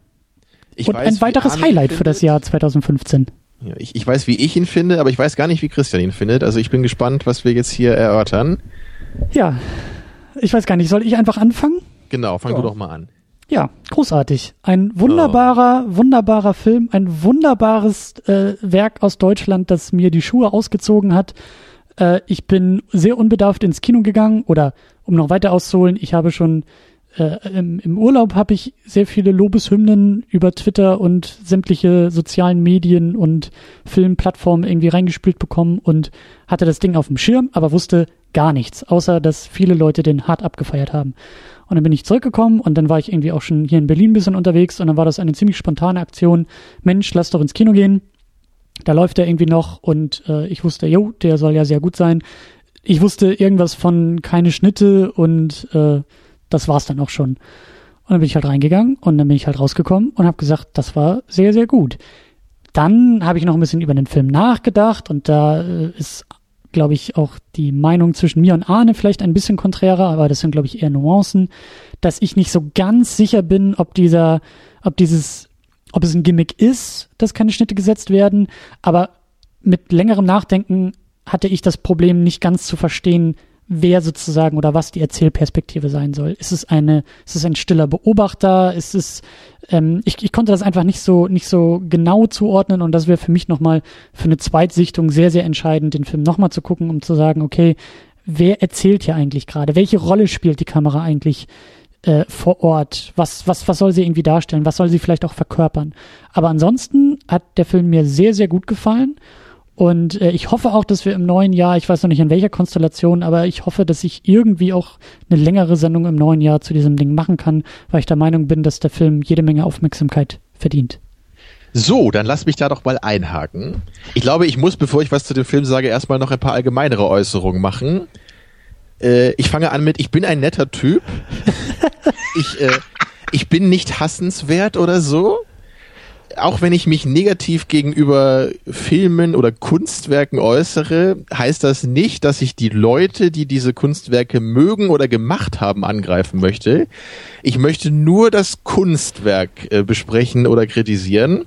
Ich Und weiß, ein weiteres Highlight für das Jahr 2015. Ja, ich, ich weiß, wie ich ihn finde, aber ich weiß gar nicht, wie Christian ihn findet. Also ich bin gespannt, was wir jetzt hier erörtern. Ja, ich weiß gar nicht. Soll ich einfach anfangen? Genau, fang ja. du doch mal an. Ja, großartig. Ein wunderbarer, oh. wunderbarer Film, ein wunderbares äh, Werk aus Deutschland, das mir die Schuhe ausgezogen hat. Äh, ich bin sehr unbedarft ins Kino gegangen oder um noch weiter auszuholen, ich habe schon äh, im, im Urlaub habe ich sehr viele Lobeshymnen über Twitter und sämtliche sozialen Medien und Filmplattformen irgendwie reingespielt bekommen und hatte das Ding auf dem Schirm, aber wusste gar nichts, außer dass viele Leute den hart abgefeiert haben. Und dann bin ich zurückgekommen und dann war ich irgendwie auch schon hier in Berlin ein bisschen unterwegs und dann war das eine ziemlich spontane Aktion. Mensch, lass doch ins Kino gehen da läuft er irgendwie noch und äh, ich wusste, jo, der soll ja sehr gut sein. Ich wusste irgendwas von keine Schnitte und äh, das war's dann auch schon. Und dann bin ich halt reingegangen und dann bin ich halt rausgekommen und habe gesagt, das war sehr, sehr gut. Dann habe ich noch ein bisschen über den Film nachgedacht und da äh, ist, glaube ich, auch die Meinung zwischen mir und Arne vielleicht ein bisschen konträrer, aber das sind, glaube ich, eher Nuancen, dass ich nicht so ganz sicher bin, ob dieser, ob dieses ob es ein Gimmick ist, dass keine Schnitte gesetzt werden, aber mit längerem Nachdenken hatte ich das Problem nicht ganz zu verstehen, wer sozusagen oder was die Erzählperspektive sein soll. Ist es eine, ist es ein stiller Beobachter? Ist es, ähm, ich, ich konnte das einfach nicht so nicht so genau zuordnen und das wäre für mich nochmal für eine Zweitsichtung sehr sehr entscheidend, den Film nochmal zu gucken, um zu sagen, okay, wer erzählt hier eigentlich gerade? Welche Rolle spielt die Kamera eigentlich? äh, vor Ort? Was, was, was soll sie irgendwie darstellen? Was soll sie vielleicht auch verkörpern? Aber ansonsten hat der Film mir sehr, sehr gut gefallen. Und äh, ich hoffe auch, dass wir im neuen Jahr, ich weiß noch nicht in welcher Konstellation, aber ich hoffe, dass ich irgendwie auch eine längere Sendung im neuen Jahr zu diesem Ding machen kann, weil ich der Meinung bin, dass der Film jede Menge Aufmerksamkeit verdient. So, dann lass mich da doch mal einhaken. Ich glaube, ich muss, bevor ich was zu dem Film sage, erstmal noch ein paar allgemeinere Äußerungen machen. Äh, ich fange an mit, ich bin ein netter Typ. ich, äh, ich bin nicht hassenswert oder so. Auch wenn ich mich negativ gegenüber Filmen oder Kunstwerken äußere, heißt das nicht, dass ich die Leute, die diese Kunstwerke mögen oder gemacht haben, angreifen möchte. Ich möchte nur das Kunstwerk äh, besprechen oder kritisieren.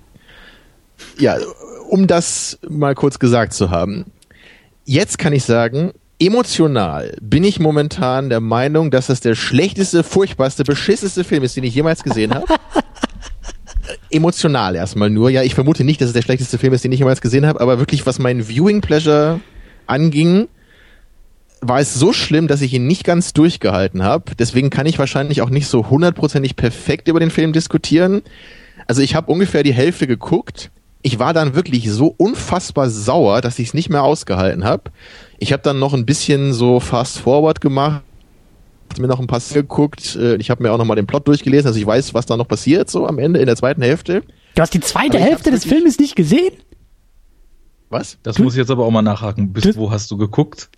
Ja, um das mal kurz gesagt zu haben. Jetzt kann ich sagen, emotional bin ich momentan der Meinung, dass das der schlechteste, furchtbarste, beschisseste Film ist, den ich jemals gesehen habe. emotional erstmal nur. Ja, ich vermute nicht, dass es der schlechteste Film ist, den ich jemals gesehen habe, aber wirklich, was mein Viewing Pleasure anging, war es so schlimm, dass ich ihn nicht ganz durchgehalten habe. Deswegen kann ich wahrscheinlich auch nicht so hundertprozentig perfekt über den Film diskutieren. Also ich habe ungefähr die Hälfte geguckt. Ich war dann wirklich so unfassbar sauer, dass ich es nicht mehr ausgehalten habe. Ich habe dann noch ein bisschen so fast forward gemacht, mir noch ein paar geguckt. Äh, ich habe mir auch noch mal den Plot durchgelesen, also ich weiß, was da noch passiert so am Ende in der zweiten Hälfte. Du hast die zweite Hälfte des Filmes nicht gesehen? Was? Das du? muss ich jetzt aber auch mal nachhaken. Bis du? wo hast du geguckt?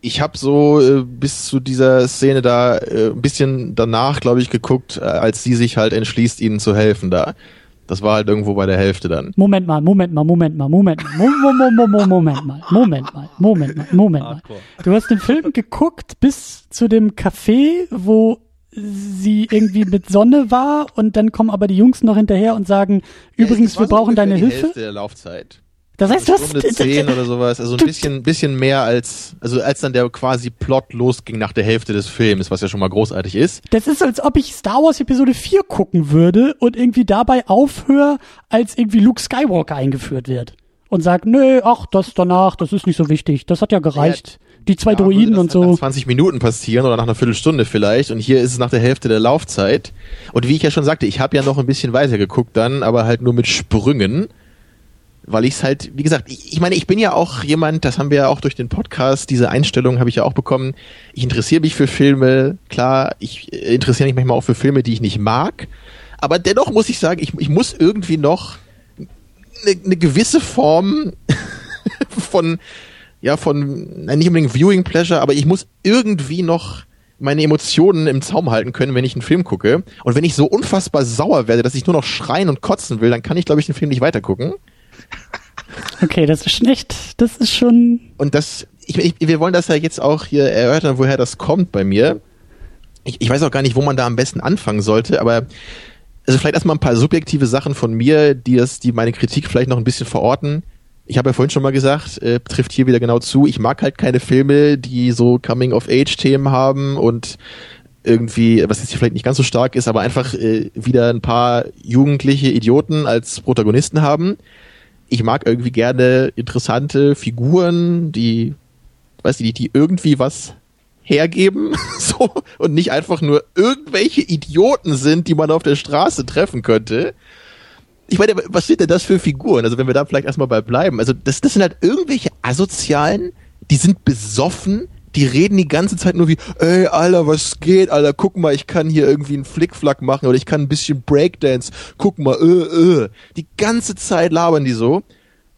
Ich habe so äh, bis zu dieser Szene da äh, ein bisschen danach, glaube ich, geguckt, äh, als sie sich halt entschließt, ihnen zu helfen da. Das war halt irgendwo bei der Hälfte dann. Moment mal, Moment mal, Moment mal, Moment mal, Mo- Mo- Mo- Mo- Mo- Moment mal, Moment mal, Moment mal, Moment mal. Du hast den Film geguckt bis zu dem Café, wo sie irgendwie mit Sonne war und dann kommen aber die Jungs noch hinterher und sagen, übrigens, wir brauchen deine die Hilfe. Hälfte der Laufzeit. Das heißt, hast, Stunde 10 oder sowas, also ein bisschen, bisschen mehr als, also als dann der quasi Plot losging nach der Hälfte des Films, was ja schon mal großartig ist. das ist, als ob ich Star Wars Episode 4 gucken würde und irgendwie dabei aufhöre, als irgendwie Luke Skywalker eingeführt wird. Und sag, nö, ach, das danach, das ist nicht so wichtig. Das hat ja gereicht. Die zwei Ja, Droiden das und so. Nach 20 Minuten passieren oder nach einer Viertelstunde vielleicht. Und hier ist es nach der Hälfte der Laufzeit. Und wie ich ja schon sagte, ich habe ja noch ein bisschen weiter geguckt dann, aber halt nur mit Sprüngen. Weil ich es halt, wie gesagt, ich, ich meine, ich bin ja auch jemand, das haben wir ja auch durch den Podcast, diese Einstellung habe ich ja auch bekommen. Ich interessiere mich für Filme, klar, ich äh, interessiere mich manchmal auch für Filme, die ich nicht mag. Aber dennoch muss ich sagen, ich, ich muss irgendwie noch eine, eine gewisse Form von, ja, von, nein, nicht unbedingt Viewing Pleasure, aber ich muss irgendwie noch meine Emotionen im Zaum halten können, wenn ich einen Film gucke. Und wenn ich so unfassbar sauer werde, dass ich nur noch schreien und kotzen will, dann kann ich, glaube ich, den Film nicht weitergucken. Okay, das ist schon echt, das ist schon, Und das, ich, ich, wir wollen das ja jetzt auch hier erörtern, woher das kommt bei mir. Ich, ich weiß auch gar nicht, wo man da am besten anfangen sollte, aber also vielleicht erstmal ein paar subjektive Sachen von mir, die das, die meine Kritik vielleicht noch ein bisschen verorten. Ich habe ja vorhin schon mal gesagt, äh, trifft hier wieder genau zu. Ich mag halt keine Filme, die so Coming-of-Age-Themen haben und irgendwie, was jetzt hier vielleicht nicht ganz so stark ist, aber einfach äh, wieder ein paar jugendliche Idioten als Protagonisten haben. Ich mag irgendwie gerne interessante Figuren, die, weiß ich nicht, die irgendwie was hergeben, so, und nicht einfach nur irgendwelche Idioten sind, die man auf der Straße treffen könnte. Ich meine, was sind denn das für Figuren? Also wenn wir da vielleicht erstmal bei bleiben. Also das, das sind halt irgendwelche Asozialen, die sind besoffen, die reden die ganze Zeit nur wie, ey, Alter, was geht, Alter, guck mal, ich kann hier irgendwie einen Flickflack machen oder ich kann ein bisschen Breakdance, guck mal, äh, äh. Die ganze Zeit labern die so.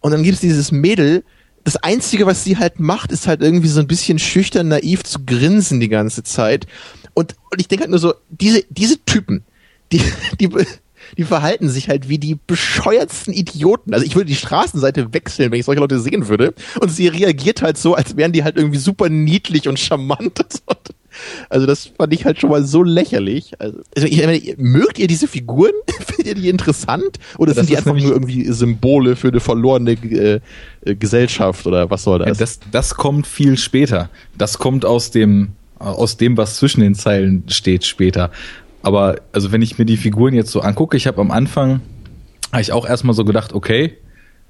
Und dann gibt's dieses Mädel, das Einzige, was sie halt macht, ist halt irgendwie so ein bisschen schüchtern, naiv zu grinsen die ganze Zeit. Und, und ich denke halt nur so, diese, diese Typen, die, die, die verhalten sich halt wie die bescheuertsten Idioten. Also ich würde die Straßenseite wechseln, wenn ich solche Leute sehen würde. Und sie reagiert halt so, als wären die halt irgendwie super niedlich und charmant. Also das fand ich halt schon mal so lächerlich. Also, also ich meine, mögt ihr diese Figuren? Findet ihr die interessant? Oder Das sind die einfach nur irgendwie Symbole für eine verlorene äh, äh, Gesellschaft oder was soll das? das, das kommt viel später. Das kommt aus dem, aus dem, was zwischen den Zeilen steht später. Aber also wenn ich mir die Figuren jetzt so angucke, ich habe am Anfang, habe ich auch erstmal so gedacht, okay,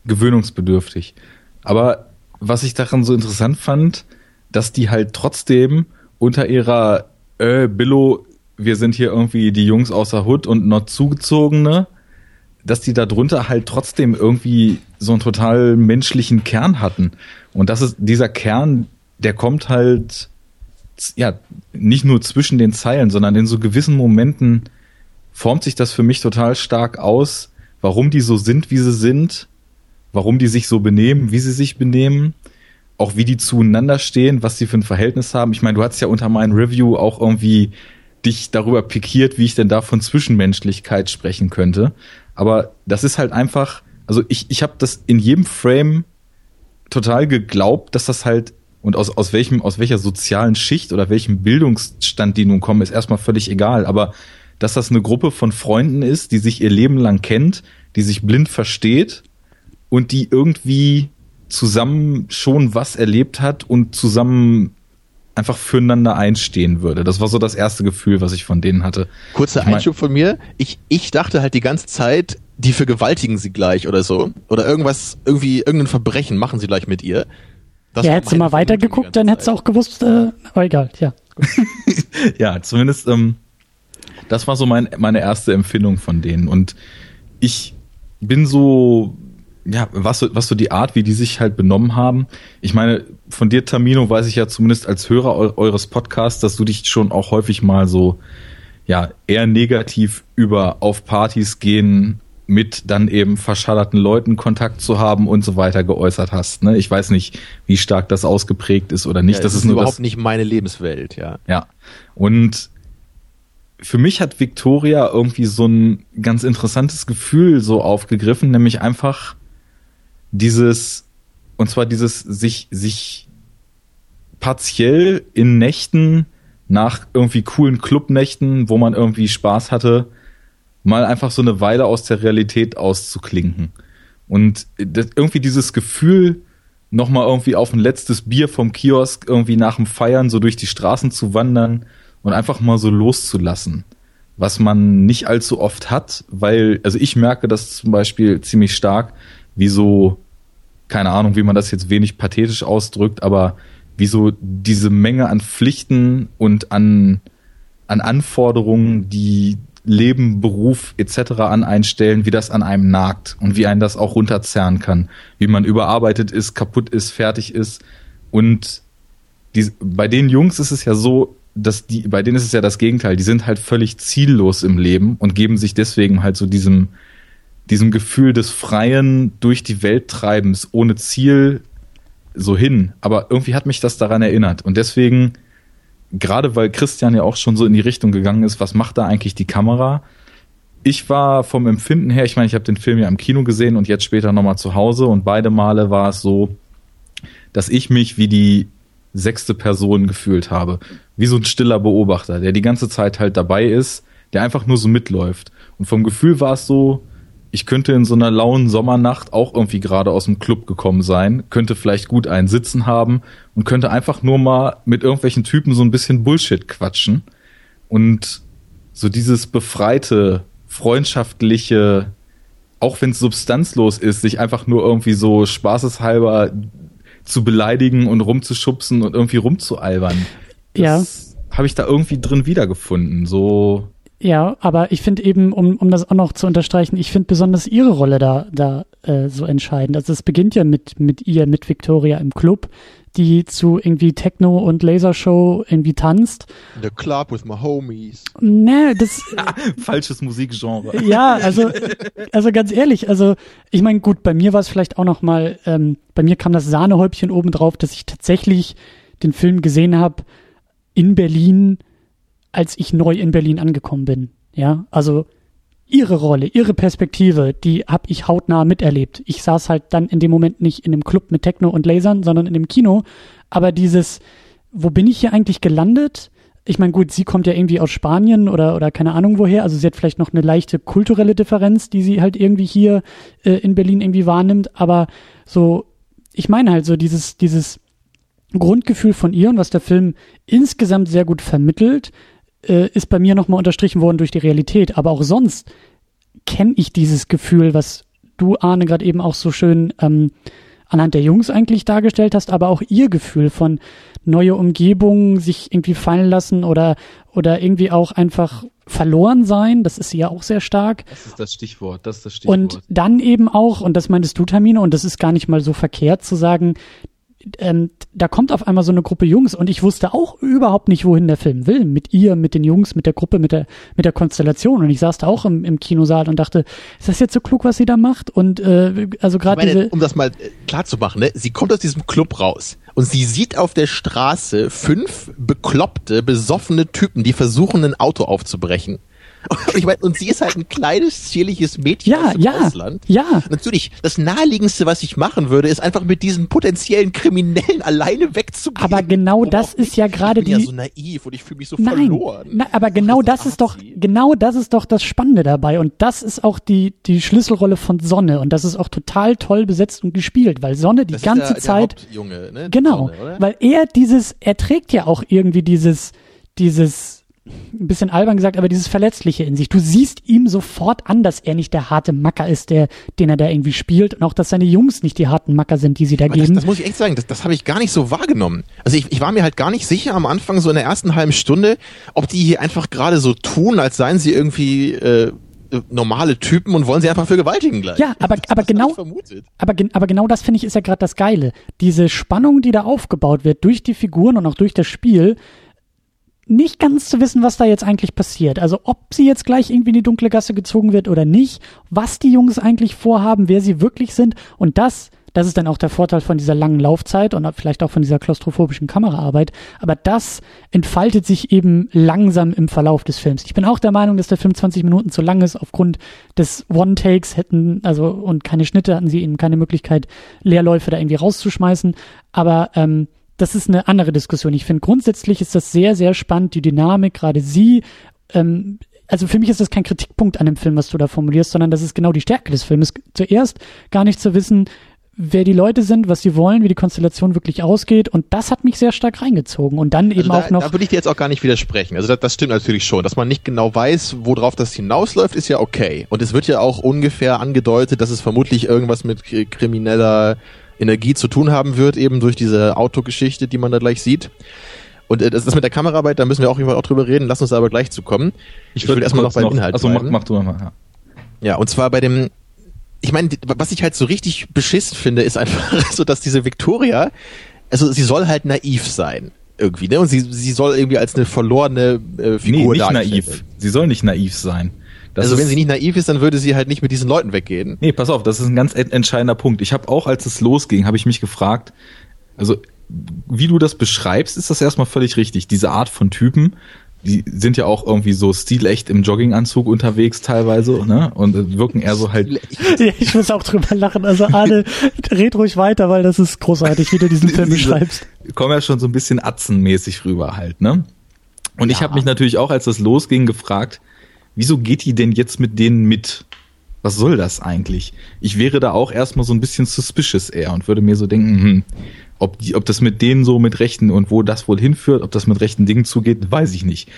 gewöhnungsbedürftig. Aber was ich daran so interessant fand, dass die halt trotzdem unter ihrer äh, Billo, wir sind hier irgendwie die Jungs außer Hood und not zugezogene, dass die da drunter halt trotzdem irgendwie so einen total menschlichen Kern hatten. Und das ist dieser Kern, der kommt halt ja nicht nur zwischen den Zeilen, sondern in so gewissen Momenten formt sich das für mich total stark aus, warum die so sind, wie sie sind, warum die sich so benehmen, wie sie sich benehmen, auch wie die zueinander stehen, was sie für ein Verhältnis haben. Ich meine, du hast ja unter meinem Review auch irgendwie dich darüber pikiert, wie ich denn da von Zwischenmenschlichkeit sprechen könnte. Aber das ist halt einfach, also ich, ich habe das in jedem Frame total geglaubt, dass das halt und aus, aus welchem, aus welcher sozialen Schicht oder welchem Bildungsstand die nun kommen, ist erstmal völlig egal. Aber dass das eine Gruppe von Freunden ist, die sich ihr Leben lang kennt, die sich blind versteht und die irgendwie zusammen schon was erlebt hat und zusammen einfach füreinander einstehen würde. Das war so das erste Gefühl, was ich von denen hatte. Kurzer Ich mein- Einschub von mir. Ich, ich dachte halt die ganze Zeit, die vergewaltigen sie gleich oder so. Oder irgendwas, irgendwie, irgendein Verbrechen machen sie gleich mit ihr. Das ja, hättest du mal weitergeguckt, dann hättest du auch gewusst, äh, aber egal, ja. ja, zumindest, ähm, das war so mein, meine erste Empfindung von denen. Und ich bin so, ja, was so, was so die Art, wie die sich halt benommen haben. Ich meine, von dir, Tamino, weiß ich ja zumindest als Hörer eu eures Podcasts, dass du dich schon auch häufig mal so, ja, eher negativ über auf Partys gehen mit dann eben verschallerten Leuten Kontakt zu haben und so weiter geäußert hast. Ne? Ich weiß nicht, wie stark das ausgeprägt ist oder nicht. Ja, das ist nur überhaupt das, nicht meine Lebenswelt, ja. ja. Und für mich hat Victoria irgendwie so ein ganz interessantes Gefühl so aufgegriffen, nämlich einfach dieses, und zwar dieses sich, sich partiell in Nächten nach irgendwie coolen Clubnächten, wo man irgendwie Spaß hatte, mal einfach so eine Weile aus der Realität auszuklinken. Und das, irgendwie dieses Gefühl, nochmal irgendwie auf ein letztes Bier vom Kiosk irgendwie nach dem Feiern so durch die Straßen zu wandern und einfach mal so loszulassen. Was man nicht allzu oft hat, weil, also ich merke das zum Beispiel ziemlich stark, wie so, keine Ahnung, wie man das jetzt wenig pathetisch ausdrückt, aber wie so diese Menge an Pflichten und an, an Anforderungen, die Leben, Beruf etc. an einstellen, wie das an einem nagt und wie einen das auch runterzerren kann, wie man überarbeitet ist, kaputt ist, fertig ist und die, bei den Jungs ist es ja so, dass die, bei denen ist es ja das Gegenteil, die sind halt völlig ziellos im Leben und geben sich deswegen halt so diesem, diesem Gefühl des freien durch die Welt treibens ohne Ziel so hin. Aber irgendwie hat mich das daran erinnert und deswegen gerade weil Christian ja auch schon so in die Richtung gegangen ist, was macht da eigentlich die Kamera? Ich war vom Empfinden her, ich meine, ich habe den Film ja im Kino gesehen und jetzt später nochmal zu Hause und beide Male war es so, dass ich mich wie die sechste Person gefühlt habe. Wie so ein stiller Beobachter, der die ganze Zeit halt dabei ist, der einfach nur so mitläuft. Und vom Gefühl war es so, ich könnte in so einer lauen Sommernacht auch irgendwie gerade aus dem Club gekommen sein, könnte vielleicht gut einen Sitzen haben und könnte einfach nur mal mit irgendwelchen Typen so ein bisschen Bullshit quatschen. Und so dieses befreite, freundschaftliche, auch wenn es substanzlos ist, sich einfach nur irgendwie so spaßeshalber zu beleidigen und rumzuschubsen und irgendwie rumzualbern. Das ja. habe ich da irgendwie drin wiedergefunden. So ja, aber ich finde eben, um, um das auch noch zu unterstreichen, ich finde besonders ihre Rolle da, da äh, so entscheidend. Also es beginnt ja mit, mit ihr, mit Victoria im Club, die zu irgendwie Techno und Lasershow irgendwie tanzt. In the club with my homies. Ne, das. Falsches Musikgenre. Ja, also, also ganz ehrlich, also ich meine, gut, bei mir war es vielleicht auch noch mal, ähm, bei mir kam das Sahnehäubchen oben drauf, dass ich tatsächlich den Film gesehen habe in Berlin als ich neu in Berlin angekommen bin. Ja, also ihre Rolle, ihre Perspektive, die habe ich hautnah miterlebt. Ich saß halt dann in dem Moment nicht in dem Club mit Techno und Lasern, sondern in dem Kino. Aber dieses, wo bin ich hier eigentlich gelandet? Ich meine, gut, sie kommt ja irgendwie aus Spanien oder, oder keine Ahnung woher. Also sie hat vielleicht noch eine leichte kulturelle Differenz, die sie halt irgendwie hier äh, in Berlin irgendwie wahrnimmt. Aber so, ich meine halt so dieses, dieses Grundgefühl von ihr und was der Film insgesamt sehr gut vermittelt, äh, ist bei mir nochmal unterstrichen worden durch die Realität. Aber auch sonst kenne ich dieses Gefühl, was du, Arne, gerade eben auch so schön ähm, anhand der Jungs eigentlich dargestellt hast, aber auch ihr Gefühl von neue Umgebungen, sich irgendwie fallen lassen oder, oder irgendwie auch einfach verloren sein. Das ist ja auch sehr stark. Das ist das Stichwort. Das ist das Stichwort. Und dann eben auch, und das meintest du, Termine, und das ist gar nicht mal so verkehrt zu sagen, ähm, da kommt auf einmal so eine Gruppe Jungs und ich wusste auch überhaupt nicht, wohin der Film will. Mit ihr, mit den Jungs, mit der Gruppe, mit der, mit der Konstellation. Und ich saß da auch im, im Kinosaal und dachte, ist das jetzt so klug, was sie da macht? Und äh, also gerade diese. Um das mal äh, klar zu machen, ne? sie kommt aus diesem Club raus und sie sieht auf der Straße fünf bekloppte, besoffene Typen, die versuchen, ein Auto aufzubrechen. Und ich meine, und sie ist halt ein kleines, zierliches Mädchen ja, aus dem ja, Ausland. Ja. Natürlich, das naheliegendste, was ich machen würde, ist einfach mit diesen potenziellen Kriminellen alleine wegzugehen. Aber genau das ist ja gerade die. Ich bin ja so naiv und ich fühle mich so nein, verloren. Nein, aber genau das, das ist doch, genau das ist doch das Spannende dabei. Und das ist auch die, die Schlüsselrolle von Sonne. Und das ist auch total toll besetzt und gespielt, weil Sonne die das ganze der, Zeit. Der Junge, ne? Genau. Sonne, weil er dieses, er trägt ja auch irgendwie dieses, dieses, ein bisschen albern gesagt, aber dieses Verletzliche in sich. Du siehst ihm sofort an, dass er nicht der harte Macker ist, der, den er da irgendwie spielt und auch, dass seine Jungs nicht die harten Macker sind, die sie da aber geben. Das, das muss ich echt sagen, das, das habe ich gar nicht so wahrgenommen. Also ich, ich war mir halt gar nicht sicher am Anfang, so in der ersten halben Stunde, ob die hier einfach gerade so tun, als seien sie irgendwie äh, normale Typen und wollen sie einfach vergewaltigen gleich. Ja, aber, aber genau, aber, aber genau das finde ich ist ja gerade das Geile. Diese Spannung, die da aufgebaut wird durch die Figuren und auch durch das Spiel, nicht ganz zu wissen, was da jetzt eigentlich passiert. Also ob sie jetzt gleich irgendwie in die dunkle Gasse gezogen wird oder nicht, was die Jungs eigentlich vorhaben, wer sie wirklich sind und das Das ist dann auch der Vorteil von dieser langen Laufzeit und vielleicht auch von dieser klaustrophobischen Kameraarbeit. Aber das entfaltet sich eben langsam im Verlauf des Films. Ich bin auch der Meinung, dass der Film 20 Minuten zu lang ist. Aufgrund des One-Takes hätten, also und keine Schnitte hatten sie eben keine Möglichkeit, Leerläufe da irgendwie rauszuschmeißen. Aber ähm, das ist eine andere Diskussion. Ich finde grundsätzlich ist das sehr, sehr spannend, die Dynamik, gerade sie. Ähm, also für mich ist das kein Kritikpunkt an dem Film, was du da formulierst, sondern das ist genau die Stärke des Films. Zuerst gar nicht zu wissen, wer die Leute sind, was sie wollen, wie die Konstellation wirklich ausgeht. Und das hat mich sehr stark reingezogen. Und dann eben also da, auch noch. Da würde ich dir jetzt auch gar nicht widersprechen. Also das, das stimmt natürlich schon. Dass man nicht genau weiß, worauf das hinausläuft, ist ja okay. Und es wird ja auch ungefähr angedeutet, dass es vermutlich irgendwas mit krimineller Energie zu tun haben wird, eben durch diese Autogeschichte, die man da gleich sieht. Und äh, das ist mit der Kameraarbeit, da müssen wir auch, auch drüber reden, lass uns aber gleich zu kommen. Ich, ich würde erstmal noch beim Inhalt Also mach, mach du mal. Ja. ja, und zwar bei dem, ich meine, was ich halt so richtig beschissen finde, ist einfach so, dass diese Victoria, also sie soll halt naiv sein irgendwie, ne? Und sie, sie soll irgendwie als eine verlorene äh, Figur nee, nicht naiv. Sie soll nicht naiv sein. Das also wenn sie nicht naiv ist, dann würde sie halt nicht mit diesen Leuten weggehen. Nee, pass auf, das ist ein ganz entscheidender Punkt. Ich habe auch, als es losging, habe ich mich gefragt, also wie du das beschreibst, ist das erstmal völlig richtig. Diese Art von Typen, die sind ja auch irgendwie so stilecht im Jogginganzug unterwegs teilweise, ne? Und wirken eher so halt. Ja, ich muss auch drüber lachen. Also Arne, red ruhig weiter, weil das ist großartig, wie du diesen Film beschreibst. Kommen ja schon so ein bisschen atzenmäßig rüber halt, ne? Und ja. ich habe mich natürlich auch, als das losging, gefragt, wieso geht die denn jetzt mit denen mit? Was soll das eigentlich? Ich wäre da auch erstmal so ein bisschen suspicious eher und würde mir so denken, hm, ob, die, ob das mit denen so mit Rechten und wo das wohl hinführt, ob das mit rechten Dingen zugeht, weiß ich nicht.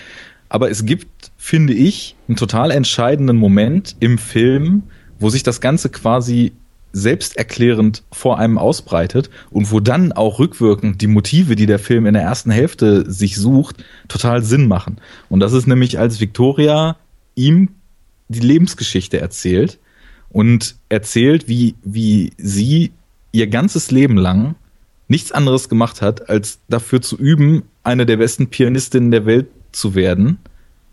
Aber es gibt, finde ich, einen total entscheidenden Moment im Film, wo sich das Ganze quasi selbsterklärend vor einem ausbreitet und wo dann auch rückwirkend die Motive, die der Film in der ersten Hälfte sich sucht, total Sinn machen. Und das ist nämlich, als Victoria ihm die Lebensgeschichte erzählt und erzählt, wie, wie sie ihr ganzes Leben lang nichts anderes gemacht hat, als dafür zu üben, eine der besten Pianistinnen der Welt zu werden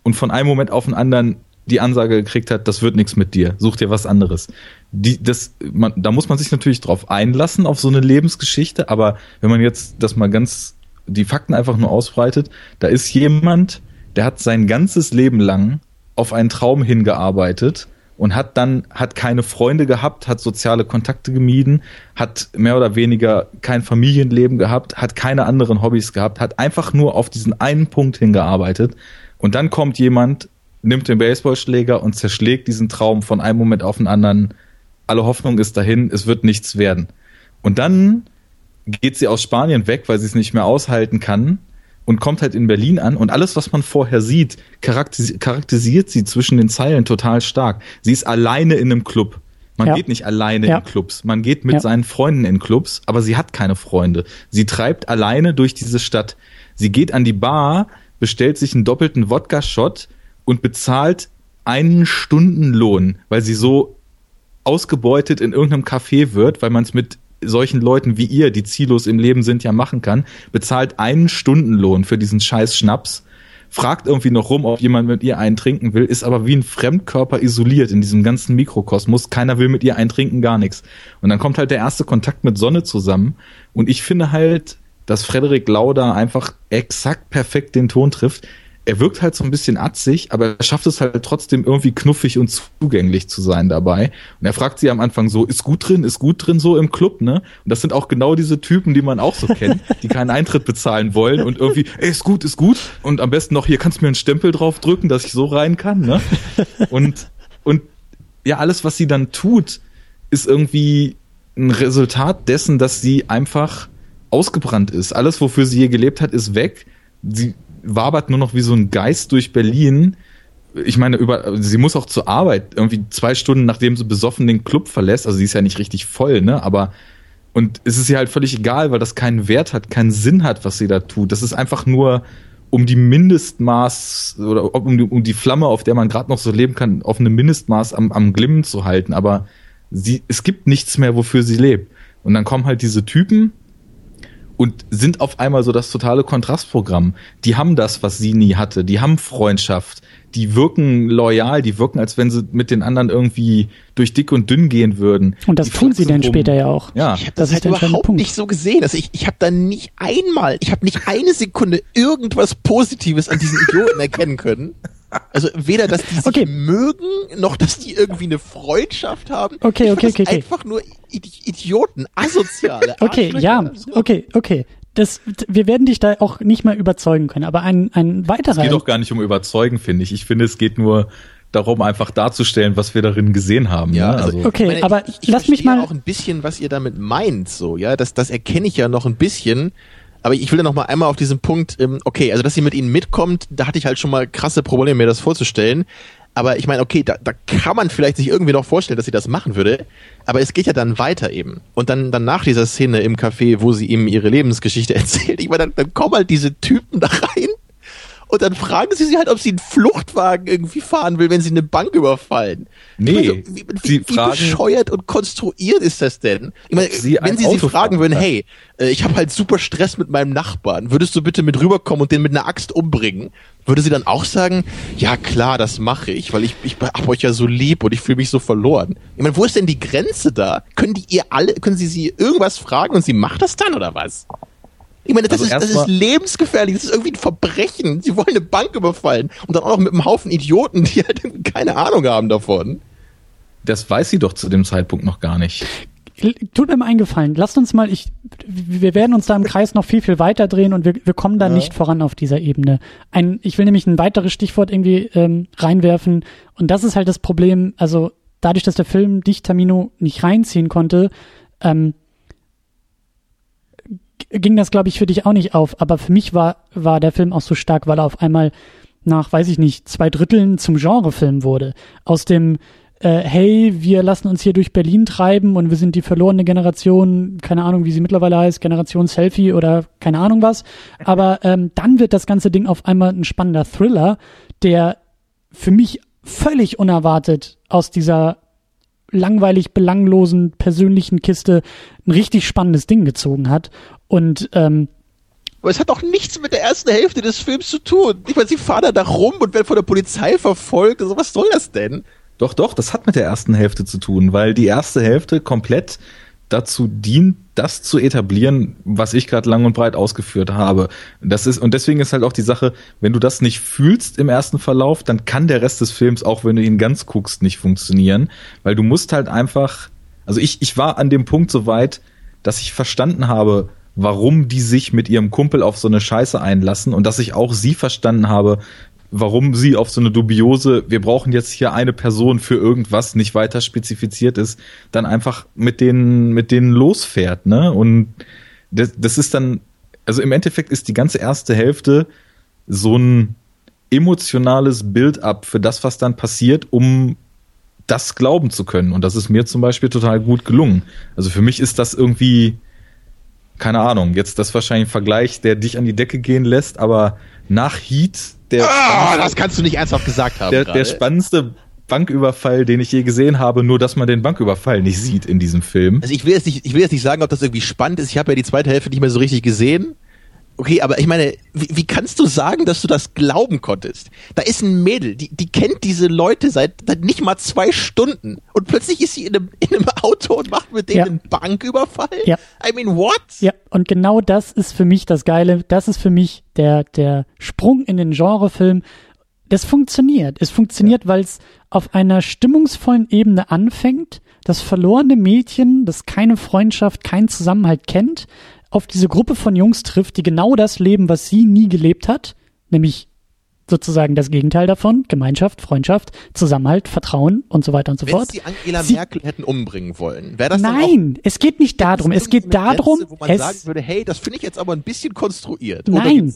und von einem Moment auf den anderen die Ansage gekriegt hat, das wird nichts mit dir, such dir was anderes. Die, das, man, da muss man sich natürlich drauf einlassen, auf so eine Lebensgeschichte, aber wenn man jetzt das mal ganz, die Fakten einfach nur ausbreitet, da ist jemand, der hat sein ganzes Leben lang auf einen Traum hingearbeitet und hat dann, hat keine Freunde gehabt, hat soziale Kontakte gemieden, hat mehr oder weniger kein Familienleben gehabt, hat keine anderen Hobbys gehabt, hat einfach nur auf diesen einen Punkt hingearbeitet und dann kommt jemand, nimmt den Baseballschläger und zerschlägt diesen Traum von einem Moment auf den anderen. Alle Hoffnung ist dahin, es wird nichts werden. Und dann geht sie aus Spanien weg, weil sie es nicht mehr aushalten kann und kommt halt in Berlin an und alles, was man vorher sieht, charakterisiert, charakterisiert sie zwischen den Zeilen total stark. Sie ist alleine in einem Club. Man ja. geht nicht alleine ja. in Clubs. Man geht mit ja. seinen Freunden in Clubs, aber sie hat keine Freunde. Sie treibt alleine durch diese Stadt. Sie geht an die Bar, bestellt sich einen doppelten Wodka-Shot und bezahlt einen Stundenlohn, weil sie so ausgebeutet in irgendeinem Café wird, weil man es mit solchen Leuten wie ihr, die ziellos im Leben sind, ja machen kann, bezahlt einen Stundenlohn für diesen scheiß Schnaps, fragt irgendwie noch rum, ob jemand mit ihr einen trinken will, ist aber wie ein Fremdkörper isoliert in diesem ganzen Mikrokosmos. Keiner will mit ihr einen trinken, gar nichts. Und dann kommt halt der erste Kontakt mit Sonne zusammen. Und ich finde halt, dass Frederik Lauda einfach exakt perfekt den Ton trifft er wirkt halt so ein bisschen atzig, aber er schafft es halt trotzdem irgendwie knuffig und zugänglich zu sein dabei. Und er fragt sie am Anfang so, ist gut drin, ist gut drin so im Club, ne? Und das sind auch genau diese Typen, die man auch so kennt, die keinen Eintritt bezahlen wollen und irgendwie, ey, ist gut, ist gut. Und am besten noch, hier kannst du mir einen Stempel drauf drücken, dass ich so rein kann, ne? Und, und ja, alles, was sie dann tut, ist irgendwie ein Resultat dessen, dass sie einfach ausgebrannt ist. Alles, wofür sie je gelebt hat, ist weg. Sie wabert nur noch wie so ein Geist durch Berlin. Ich meine, über, sie muss auch zur Arbeit, irgendwie zwei Stunden nachdem sie besoffen den Club verlässt. Also sie ist ja nicht richtig voll, ne? Aber und es ist ihr halt völlig egal, weil das keinen Wert hat, keinen Sinn hat, was sie da tut. Das ist einfach nur um die Mindestmaß oder um die, um die Flamme, auf der man gerade noch so leben kann, auf einem Mindestmaß am, am Glimmen zu halten. Aber sie, es gibt nichts mehr, wofür sie lebt. Und dann kommen halt diese Typen und sind auf einmal so das totale Kontrastprogramm. Die haben das, was sie nie hatte. Die haben Freundschaft. Die wirken loyal. Die wirken, als wenn sie mit den anderen irgendwie durch dick und dünn gehen würden. Und das die tun sie dann rum. später ja auch. Ja. Ich habe Das das, ist halt überhaupt Punkt. nicht so gesehen. Also ich, ich habe da nicht einmal, ich habe nicht eine Sekunde irgendwas Positives an diesen Idioten erkennen können. Also weder, dass die sich Okay. mögen, noch dass die irgendwie eine Freundschaft haben. Okay, ich okay, okay, das okay. Einfach nur Idi- Idioten, asoziale. Okay, ja, okay, okay. Das, wir werden dich da auch nicht mal überzeugen können, aber ein, ein weiterer. Es geht doch gar nicht um überzeugen, finde ich. Ich finde, es geht nur darum, einfach darzustellen, was wir darin gesehen haben. Ja, ne? also, Okay, ich meine, aber ich, ich lass mich verstehe mal- auch ein bisschen, was ihr damit meint, so, ja, das, das erkenne ich ja noch ein bisschen. Aber ich will da noch mal einmal auf diesen Punkt, ähm, okay, also dass sie mit ihnen mitkommt, da hatte ich halt schon mal krasse Probleme, mir das vorzustellen. Aber ich meine, okay, da, da kann man vielleicht sich irgendwie noch vorstellen, dass sie das machen würde. Aber es geht ja dann weiter eben. Und dann, dann nach dieser Szene im Café, wo sie ihm ihre Lebensgeschichte erzählt, ich meine, dann, dann kommen halt diese Typen da rein und dann fragen sie sie halt, ob sie einen Fluchtwagen irgendwie fahren will, wenn sie eine Bank überfallen. Nee, so, wie, sie wie, wie fragen- bescheuert und konstruiert ist das denn? Ich meine, sie wenn sie sie Auto fragen fahren würden, hey, äh, ich habe halt super Stress mit meinem Nachbarn, würdest du bitte mit rüberkommen und den mit einer Axt umbringen? Würde sie dann auch sagen, ja klar, das mache ich, weil ich, ich hab euch ja so lieb und ich fühle mich so verloren. Ich meine, wo ist denn die Grenze da? Können die ihr alle, können sie sie irgendwas fragen und sie macht das dann oder was? Ich meine, das, Also ist, das ist lebensgefährlich, das ist irgendwie ein Verbrechen. Sie wollen eine Bank überfallen und dann auch noch mit einem Haufen Idioten, die halt keine Ahnung haben davon. Das weiß sie doch zu dem Zeitpunkt noch gar nicht. Tut mir mal einen Gefallen. Lasst uns mal, ich, wir werden uns da im Kreis noch viel, viel weiter drehen und wir, wir kommen da nicht voran auf dieser Ebene. Ein, ich will nämlich ein weiteres Stichwort irgendwie ähm, reinwerfen und das ist halt das Problem, also dadurch, dass der Film dich, Tamino, nicht reinziehen konnte, ähm, ging das, glaube ich, für dich auch nicht auf. Aber für mich war, war der Film auch so stark, weil er auf einmal nach, weiß ich nicht, zwei Dritteln zum Genrefilm wurde. Aus dem, äh, hey, wir lassen uns hier durch Berlin treiben und wir sind die verlorene Generation, keine Ahnung, wie sie mittlerweile heißt, Generation Selfie oder keine Ahnung was. Aber ähm, dann wird das ganze Ding auf einmal ein spannender Thriller, der für mich völlig unerwartet aus dieser langweilig belanglosen persönlichen Kiste ein richtig spannendes Ding gezogen hat. Und ähm, Aber es hat doch nichts mit der ersten Hälfte des Films zu tun. Ich meine, sie fahren da, da rum und werden von der Polizei verfolgt. Also was soll das denn? Doch, doch, das hat mit der ersten Hälfte zu tun, weil die erste Hälfte komplett dazu dient, das zu etablieren, was ich gerade lang und breit ausgeführt habe. Das ist und deswegen ist halt auch die Sache, wenn du das nicht fühlst im ersten Verlauf, dann kann der Rest des Films auch, wenn du ihn ganz guckst, nicht funktionieren, weil du musst halt einfach, also ich ich war an dem Punkt so weit, dass ich verstanden habe, warum die sich mit ihrem Kumpel auf so eine Scheiße einlassen und dass ich auch sie verstanden habe, warum sie auf so eine dubiose, wir brauchen jetzt hier eine Person für irgendwas nicht weiter spezifiziert ist, dann einfach mit denen, mit denen losfährt, ne? Und das, das ist dann, also im Endeffekt ist die ganze erste Hälfte so ein emotionales Build-up für das, was dann passiert, um das glauben zu können. Und das ist mir zum Beispiel total gut gelungen. Also für mich ist das irgendwie, keine Ahnung, jetzt das wahrscheinlich ein Vergleich, der dich an die Decke gehen lässt, aber nach Heat, der, Ah, das kannst du nicht ernsthaft gesagt haben. der, der spannendste Banküberfall, den ich je gesehen habe, nur dass man den Banküberfall nicht sieht in diesem Film. Also ich will jetzt nicht, ich will jetzt nicht sagen, ob das irgendwie spannend ist. Ich habe ja die zweite Hälfte nicht mehr so richtig gesehen. Okay, aber ich meine, wie, wie kannst du sagen, dass du das glauben konntest? Da ist ein Mädel, die, die kennt diese Leute seit, seit nicht mal zwei Stunden und plötzlich ist sie in einem, in einem Auto und macht mit denen Ja. einen Banküberfall? Ja. I mean, what? Ja, und genau das ist für mich das Geile. Das ist für mich der, der Sprung in den Genrefilm. Das funktioniert. Es funktioniert, weil es auf einer stimmungsvollen Ebene anfängt. Das verlorene Mädchen, das keine Freundschaft, keinen Zusammenhalt kennt, auf diese Gruppe von Jungs trifft, die genau das leben, was sie nie gelebt hat, nämlich sozusagen das Gegenteil davon, Gemeinschaft, Freundschaft, Zusammenhalt, Vertrauen und so weiter und so Wenn fort. sie Angela Sie- Merkel hätten umbringen wollen, wäre das dann auch Nein, es geht nicht darum. Es geht darum, Grenze, wo man es, sagen würde, hey, das finde ich jetzt aber ein bisschen konstruiert. Nein.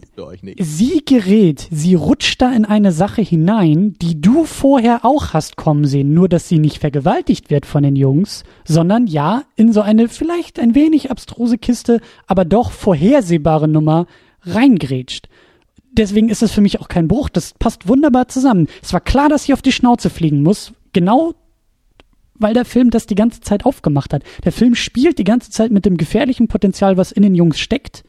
Sie gerät, sie rutscht da in eine Sache hinein, die du vorher auch hast kommen sehen, nur dass sie nicht vergewaltigt wird von den Jungs, sondern ja, in so eine vielleicht ein wenig abstruse Kiste, aber doch vorhersehbare Nummer reingrätscht. Deswegen ist es für mich auch kein Bruch, das passt wunderbar zusammen. Es war klar, dass sie auf die Schnauze fliegen muss, genau weil der Film das die ganze Zeit aufgemacht hat. Der Film spielt die ganze Zeit mit dem gefährlichen Potenzial, was in den Jungs steckt.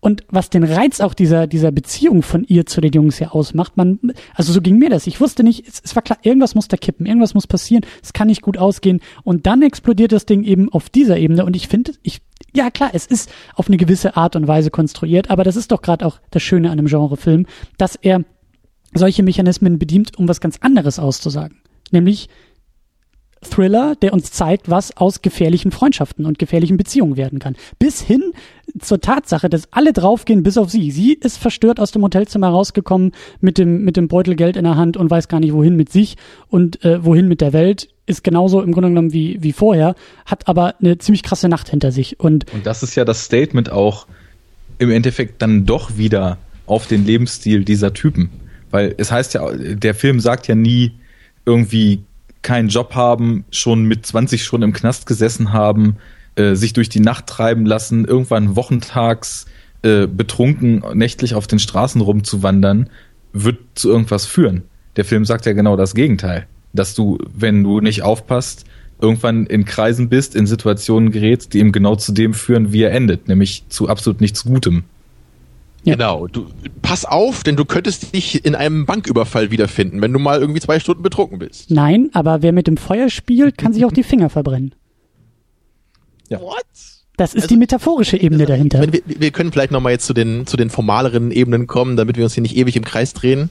Und was den Reiz auch dieser, dieser Beziehung von ihr zu den Jungs ja ausmacht, man, also so ging mir das. Ich wusste nicht, es, es war klar, irgendwas muss da kippen, irgendwas muss passieren, es kann nicht gut ausgehen. Und dann explodiert das Ding eben auf dieser Ebene. Und ich finde, ich, ja klar, es ist auf eine gewisse Art und Weise konstruiert, aber das ist doch gerade auch das Schöne an einem Genrefilm, dass er solche Mechanismen bedient, um was ganz anderes auszusagen. Nämlich Thriller, der uns zeigt, was aus gefährlichen Freundschaften und gefährlichen Beziehungen werden kann. Bis hin zur Tatsache, dass alle draufgehen, bis auf sie. Sie ist verstört aus dem Hotelzimmer rausgekommen mit dem, mit dem Beutel Geld in der Hand und weiß gar nicht, wohin mit sich und äh, wohin mit der Welt. Ist genauso im Grunde genommen wie, wie vorher, hat aber eine ziemlich krasse Nacht hinter sich. Und, und das ist ja das Statement auch im Endeffekt dann doch wieder auf den Lebensstil dieser Typen. Weil es heißt ja, der Film sagt ja nie irgendwie keinen Job haben, schon mit 20 schon im Knast gesessen haben, äh, sich durch die Nacht treiben lassen, irgendwann wochentags äh, betrunken nächtlich auf den Straßen rumzuwandern, wird zu irgendwas führen. Der Film sagt ja genau das Gegenteil. Dass du, wenn du nicht aufpasst, irgendwann in Kreisen bist, in Situationen gerätst, die ihm genau zu dem führen, wie er endet, nämlich zu absolut nichts Gutem. Ja. Genau. Du, pass auf, denn du könntest dich in einem Banküberfall wiederfinden, wenn du mal irgendwie zwei Stunden betrunken bist. Nein, aber wer mit dem Feuer spielt, kann sich auch die Finger verbrennen. Ja. What? Das ist also, die metaphorische Ebene also, dahinter. Wir, wir können vielleicht nochmal jetzt zu den, zu den formaleren Ebenen kommen, damit wir uns hier nicht ewig im Kreis drehen.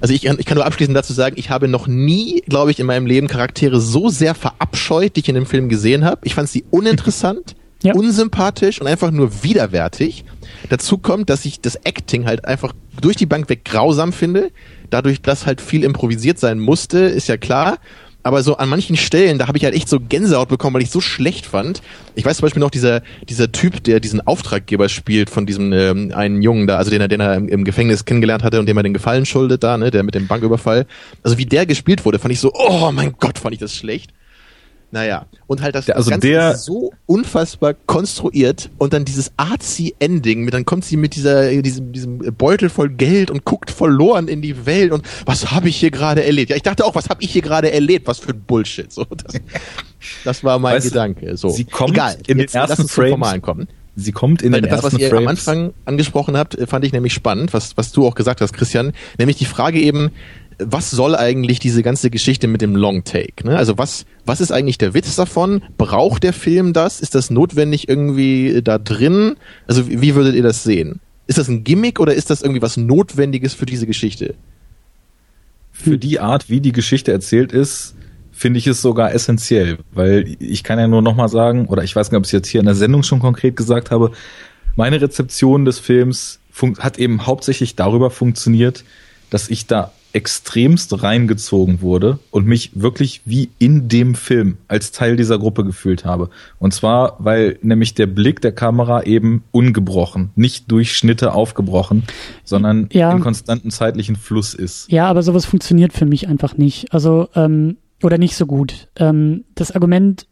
Also ich, ich kann nur abschließend dazu sagen, ich habe noch nie, glaube ich, in meinem Leben Charaktere so sehr verabscheut, die ich in dem Film gesehen habe. Ich fand sie uninteressant, ja. unsympathisch und einfach nur widerwärtig. Dazu kommt, dass ich das Acting halt einfach durch die Bank weg grausam finde. Dadurch, dass halt viel improvisiert sein musste, ist ja klar. Aber so an manchen Stellen, da habe ich halt echt so Gänsehaut bekommen, weil ich so schlecht fand. Ich weiß zum Beispiel noch dieser dieser Typ, der diesen Auftraggeber spielt von diesem ähm, einen Jungen da, also den er den er im, im Gefängnis kennengelernt hatte und dem er den Gefallen schuldet da, ne, der mit dem Banküberfall. Also wie der gespielt wurde, fand ich so, oh mein Gott, fand ich das schlecht. Naja, und halt das, also Ganze der, ist so unfassbar konstruiert und dann dieses artsy Ending, dann kommt sie mit dieser diesem, diesem Beutel voll Geld und guckt verloren in die Welt und was habe ich hier gerade erlebt? Ja, ich dachte auch, was habe ich hier gerade erlebt? Was für ein Bullshit. So, das, das war mein weißt Gedanke. So, sie kommt egal. In den ersten Frames kommen. Sie kommt in Weil den das, ersten was ihr Frames. am Anfang angesprochen habt, fand ich nämlich spannend, was, was du auch gesagt hast, Christian. Nämlich die Frage eben, was soll eigentlich diese ganze Geschichte mit dem Long Take? Ne? Also was, was ist eigentlich der Witz davon? Braucht der Film das? Ist das notwendig irgendwie da drin? Also wie, wie würdet ihr das sehen? Ist das ein Gimmick oder ist das irgendwie was Notwendiges für diese Geschichte? Für die Art, wie die Geschichte erzählt ist, finde ich es sogar essentiell, weil ich kann ja nur nochmal sagen, oder ich weiß nicht, ob ich es jetzt hier in der Sendung schon konkret gesagt habe, meine Rezeption des Films hat eben hauptsächlich darüber funktioniert, dass ich da extremst reingezogen wurde und mich wirklich wie in dem Film als Teil dieser Gruppe gefühlt habe. Und zwar, weil nämlich der Blick der Kamera eben ungebrochen, nicht durch Schnitte aufgebrochen, sondern ja. in konstanten zeitlichen Fluss ist. Ja, aber sowas funktioniert für mich einfach nicht. Also, ähm, oder nicht so gut. Ähm, das Argument,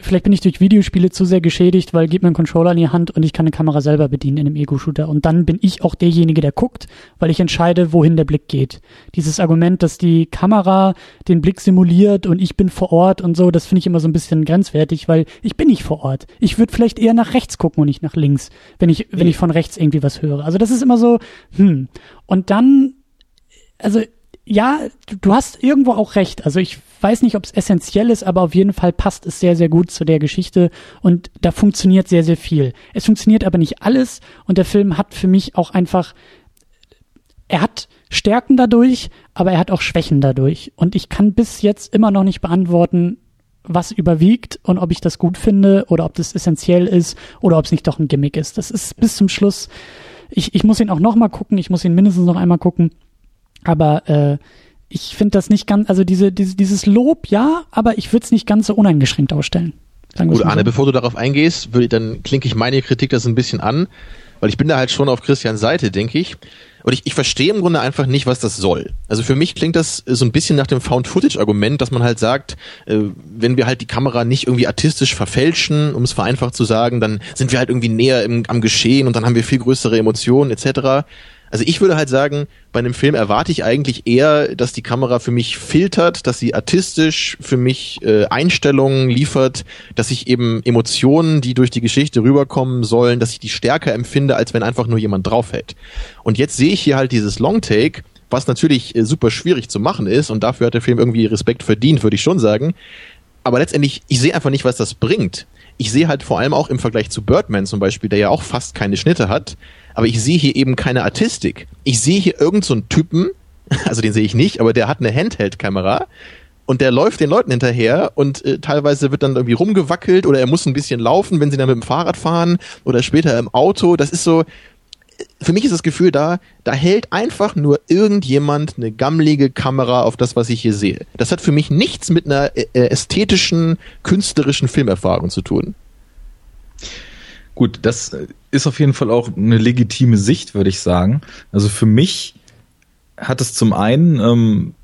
vielleicht bin ich durch Videospiele zu sehr geschädigt, weil gib mir einen Controller in die Hand und ich kann eine Kamera selber bedienen in einem Ego-Shooter. Und dann bin ich auch derjenige, der guckt, weil ich entscheide, wohin der Blick geht. Dieses Argument, dass die Kamera den Blick simuliert und ich bin vor Ort und so, das finde ich immer so ein bisschen grenzwertig, weil ich bin nicht vor Ort. Ich würde vielleicht eher nach rechts gucken und nicht nach links, wenn ich, wenn ich von rechts irgendwie was höre. Also das ist immer so, hm. Und dann, also ja, du hast irgendwo auch recht. Also ich weiß nicht, ob es essentiell ist, aber auf jeden Fall passt es sehr, sehr gut zu der Geschichte und da funktioniert sehr, sehr viel. Es funktioniert aber nicht alles und der Film hat für mich auch einfach, er hat Stärken dadurch, aber er hat auch Schwächen dadurch und ich kann bis jetzt immer noch nicht beantworten, was überwiegt und ob ich das gut finde oder ob das essentiell ist oder ob es nicht doch ein Gimmick ist. Das ist bis zum Schluss. Ich, ich muss ihn auch noch mal gucken, ich muss ihn mindestens noch einmal gucken aber äh, ich finde das nicht ganz, also diese, diese, dieses Lob, ja, aber ich würde es nicht ganz so uneingeschränkt ausstellen. Gut, Arne, so. bevor du darauf eingehst, würde, dann klinke ich meine Kritik das ein bisschen an, weil ich bin da halt schon auf Christians Seite, denke ich. Und ich, ich verstehe im Grunde einfach nicht, was das soll. Also für mich klingt das so ein bisschen nach dem Found-Footage-Argument, dass man halt sagt, äh, wenn wir halt die Kamera nicht irgendwie artistisch verfälschen, um es vereinfacht zu sagen, dann sind wir halt irgendwie näher im, am Geschehen und dann haben wir viel größere Emotionen etc. Also ich würde halt sagen, bei einem Film erwarte ich eigentlich eher, dass die Kamera für mich filtert, dass sie artistisch für mich äh, Einstellungen liefert, dass ich eben Emotionen, die durch die Geschichte rüberkommen sollen, dass ich die stärker empfinde, als wenn einfach nur jemand draufhält. Und jetzt sehe ich hier halt dieses Longtake, was natürlich äh, super schwierig zu machen ist und dafür hat der Film irgendwie Respekt verdient, würde ich schon sagen. Aber letztendlich, ich sehe einfach nicht, was das bringt. Ich sehe halt vor allem auch im Vergleich zu Birdman zum Beispiel, der ja auch fast keine Schnitte hat, aber ich sehe hier eben keine Artistik. Ich sehe hier irgendeinen so Typen, also den sehe ich nicht, aber der hat eine Handheld-Kamera und der läuft den Leuten hinterher und äh, teilweise wird dann irgendwie rumgewackelt oder er muss ein bisschen laufen, wenn sie dann mit dem Fahrrad fahren oder später im Auto. Das ist so, für mich ist das Gefühl da, da hält einfach nur irgendjemand eine gammlige Kamera auf das, was ich hier sehe. Das hat für mich nichts mit einer äh, ästhetischen, künstlerischen Filmerfahrung zu tun. Gut, das ist auf jeden Fall auch eine legitime Sicht, würde ich sagen. Also für mich hat es zum einen, ähm,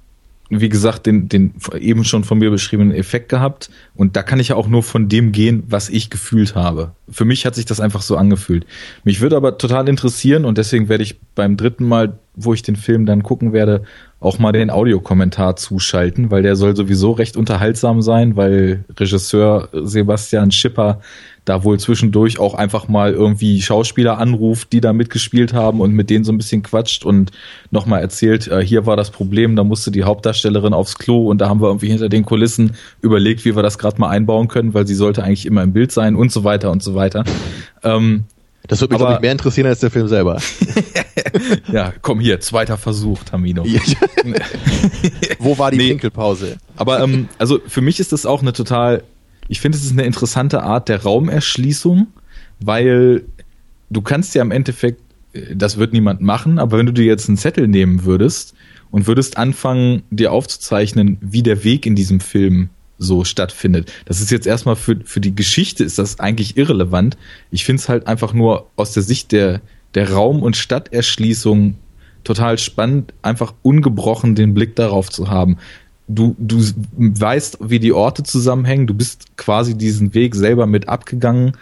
wie gesagt, den, den eben schon von mir beschriebenen Effekt gehabt. Und da kann ich ja auch nur von dem gehen, was ich gefühlt habe. Für mich hat sich das einfach so angefühlt. Mich würde aber total interessieren und deswegen werde ich beim dritten Mal, wo ich den Film dann gucken werde, auch mal den Audiokommentar zuschalten, weil der soll sowieso recht unterhaltsam sein, weil Regisseur Sebastian Schipper da wohl zwischendurch auch einfach mal irgendwie Schauspieler anruft, die da mitgespielt haben und mit denen so ein bisschen quatscht und nochmal erzählt, äh, hier war das Problem, da musste die Hauptdarstellerin aufs Klo und da haben wir irgendwie hinter den Kulissen überlegt, wie wir das gerade mal einbauen können, weil sie sollte eigentlich immer im Bild sein und so weiter und so weiter. Ähm, das würde mich aber, mehr interessieren als der Film selber. ja, komm hier, zweiter Versuch, Tamino. Wo war die nee, Pinkelpause? Aber ähm, also für mich ist das auch eine total, ich finde, es ist eine interessante Art der Raumerschließung, weil du kannst ja im Endeffekt, äh, das wird niemand machen, aber wenn du dir jetzt einen Zettel nehmen würdest und würdest anfangen, dir aufzuzeichnen, wie der Weg in diesem Film so stattfindet. Das ist jetzt erstmal für, für die Geschichte ist das eigentlich irrelevant. Ich finde es halt einfach nur aus der Sicht der, der Raum- und Stadterschließung total spannend, einfach ungebrochen den Blick darauf zu haben. Du, du weißt, wie die Orte zusammenhängen, du bist quasi diesen Weg selber mit abgegangen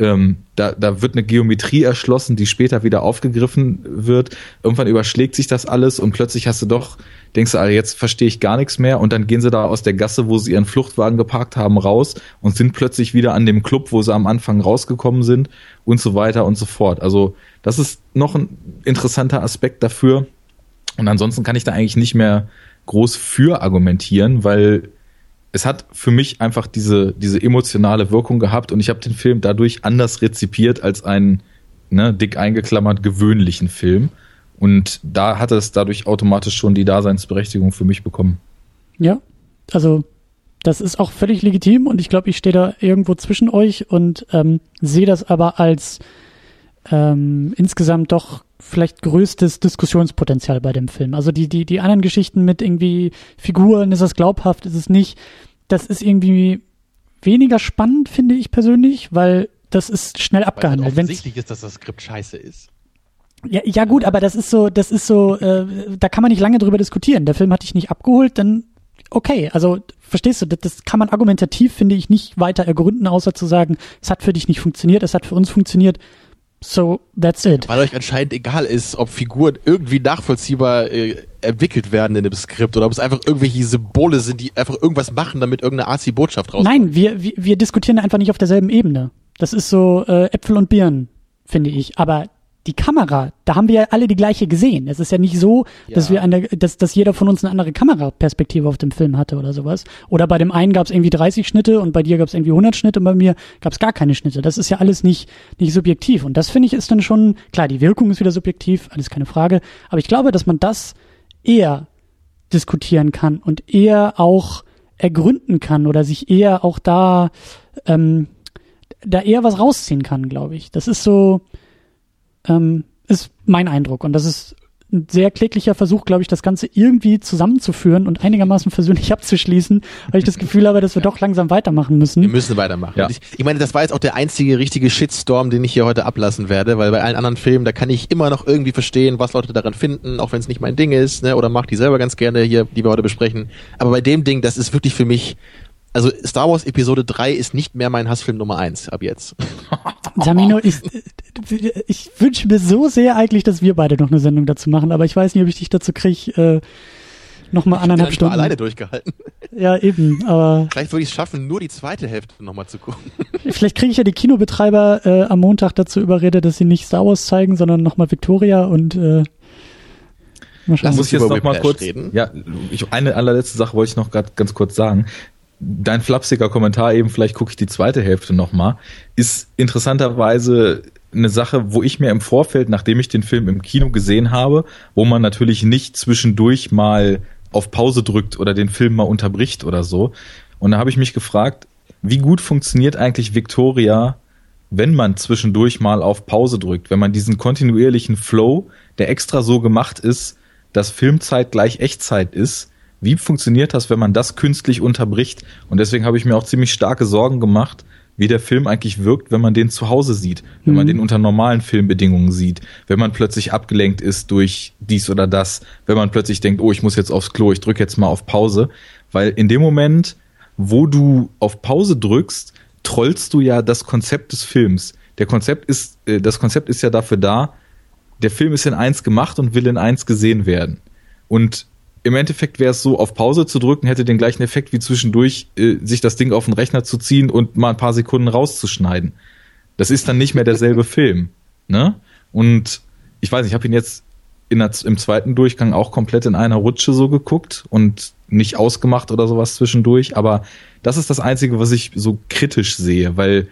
ähm, da, da wird eine Geometrie erschlossen, die später wieder aufgegriffen wird. Irgendwann überschlägt sich das alles und plötzlich hast du doch, denkst du, ah, jetzt verstehe ich gar nichts mehr und dann gehen sie da aus der Gasse, wo sie ihren Fluchtwagen geparkt haben, raus und sind plötzlich wieder an dem Club, wo sie am Anfang rausgekommen sind und so weiter und so fort. Also das ist noch ein interessanter Aspekt dafür. Und ansonsten kann ich da eigentlich nicht mehr groß für argumentieren, weil es hat für mich einfach diese, diese emotionale Wirkung gehabt und ich habe den Film dadurch anders rezipiert als einen ne, dick eingeklammert gewöhnlichen Film. Und da hat es dadurch automatisch schon die Daseinsberechtigung für mich bekommen. Ja, also das ist auch völlig legitim und ich glaube, ich stehe da irgendwo zwischen euch und ähm, sehe das aber als ähm, insgesamt doch vielleicht größtes Diskussionspotenzial bei dem Film. Also die, die, die anderen Geschichten mit irgendwie Figuren, ist das glaubhaft, ist es nicht, das ist irgendwie weniger spannend, finde ich persönlich, weil das ist schnell abgehandelt. Wenn offensichtlich ist, dass das Skript scheiße ist. Ja, ja gut, aber das ist so, das ist so, äh, da kann man nicht lange drüber diskutieren. Der Film hat dich nicht abgeholt, dann okay. Also verstehst du, das, das kann man argumentativ, finde ich, nicht weiter ergründen, außer zu sagen, es hat für dich nicht funktioniert, es hat für uns funktioniert. So, that's it. Weil euch anscheinend egal ist, ob Figuren irgendwie nachvollziehbar äh, entwickelt werden in dem Skript oder ob es einfach irgendwelche Symbole sind, die einfach irgendwas machen, damit irgendeine Arzi-Botschaft rauskommt. Nein, wir, wir, wir diskutieren einfach nicht auf derselben Ebene. Das ist so äh, Äpfel und Birnen, finde ich. Aber die Kamera, da haben wir ja alle die gleiche gesehen. Es ist ja nicht so, ja. dass wir eine, dass, dass jeder von uns eine andere Kameraperspektive auf dem Film hatte oder sowas. Oder bei dem einen gab es irgendwie 30 Schnitte und bei dir gab es irgendwie 100 Schnitte und bei mir gab es gar keine Schnitte. Das ist ja alles nicht, nicht subjektiv. Und das finde ich ist dann schon, klar, die Wirkung ist wieder subjektiv, alles keine Frage. Aber ich glaube, dass man das eher diskutieren kann und eher auch ergründen kann oder sich eher auch da, ähm, da eher was rausziehen kann, glaube ich. Das ist so, ähm, ist mein Eindruck. Und das ist ein sehr kläglicher Versuch, glaube ich, das Ganze irgendwie zusammenzuführen und einigermaßen versöhnlich abzuschließen, weil ich das Gefühl habe, dass wir ja. doch langsam weitermachen müssen. Wir müssen weitermachen. Ja. Ich, ich, meine, das war jetzt auch der einzige richtige Shitstorm, den ich hier heute ablassen werde, weil bei allen anderen Filmen, da kann ich immer noch irgendwie verstehen, was Leute daran finden, auch wenn es nicht mein Ding ist, ne, oder macht die selber ganz gerne hier, die wir heute besprechen. Aber bei dem Ding, das ist wirklich für mich also Star Wars Episode 3 ist nicht mehr mein Hassfilm Nummer 1 ab jetzt. Tamino, ich, ich wünsche mir so sehr eigentlich, dass wir beide noch eine Sendung dazu machen, aber ich weiß nicht, ob ich dich dazu kriege, äh, nochmal anderthalb Stunden. alleine durchgehalten. Ja, eben, aber. Vielleicht würde ich es schaffen, nur die zweite Hälfte nochmal zu gucken. Vielleicht kriege ich ja die Kinobetreiber äh, am Montag dazu überredet, dass sie nicht Star Wars zeigen, sondern nochmal Victoria und äh, mal schauen. Muss ich jetzt noch mal kurz reden. Ja, ich, eine allerletzte Sache wollte ich noch gerade ganz kurz sagen. Dein flapsiger Kommentar eben, vielleicht gucke ich die zweite Hälfte nochmal, ist interessanterweise eine Sache, wo ich mir im Vorfeld, nachdem ich den Film im Kino gesehen habe, wo man natürlich nicht zwischendurch mal auf Pause drückt oder den Film mal unterbricht oder so. Und da habe ich mich gefragt, wie gut funktioniert eigentlich Victoria, wenn man zwischendurch mal auf Pause drückt, wenn man diesen kontinuierlichen Flow, der extra so gemacht ist, dass Filmzeit gleich Echtzeit ist, wie funktioniert das, wenn man das künstlich unterbricht? Und deswegen habe ich mir auch ziemlich starke Sorgen gemacht, wie der Film eigentlich wirkt, wenn man den zu Hause sieht, wenn mhm. man den unter normalen Filmbedingungen sieht, wenn man plötzlich abgelenkt ist durch dies oder das, wenn man plötzlich denkt, oh, ich muss jetzt aufs Klo, ich drücke jetzt mal auf Pause, weil in dem Moment, wo du auf Pause drückst, trollst du ja das Konzept des Films. Der Konzept ist, äh, das Konzept ist ja dafür da, der Film ist in eins gemacht und will in eins gesehen werden. Und im Endeffekt wäre es so, auf Pause zu drücken, hätte den gleichen Effekt wie zwischendurch, äh, sich das Ding auf den Rechner zu ziehen und mal ein paar Sekunden rauszuschneiden. Das ist dann nicht mehr derselbe Film. Ne? Und ich weiß, ich habe ihn jetzt der, im zweiten Durchgang auch komplett in einer Rutsche so geguckt und nicht ausgemacht oder sowas zwischendurch. Aber das ist das Einzige, was ich so kritisch sehe, weil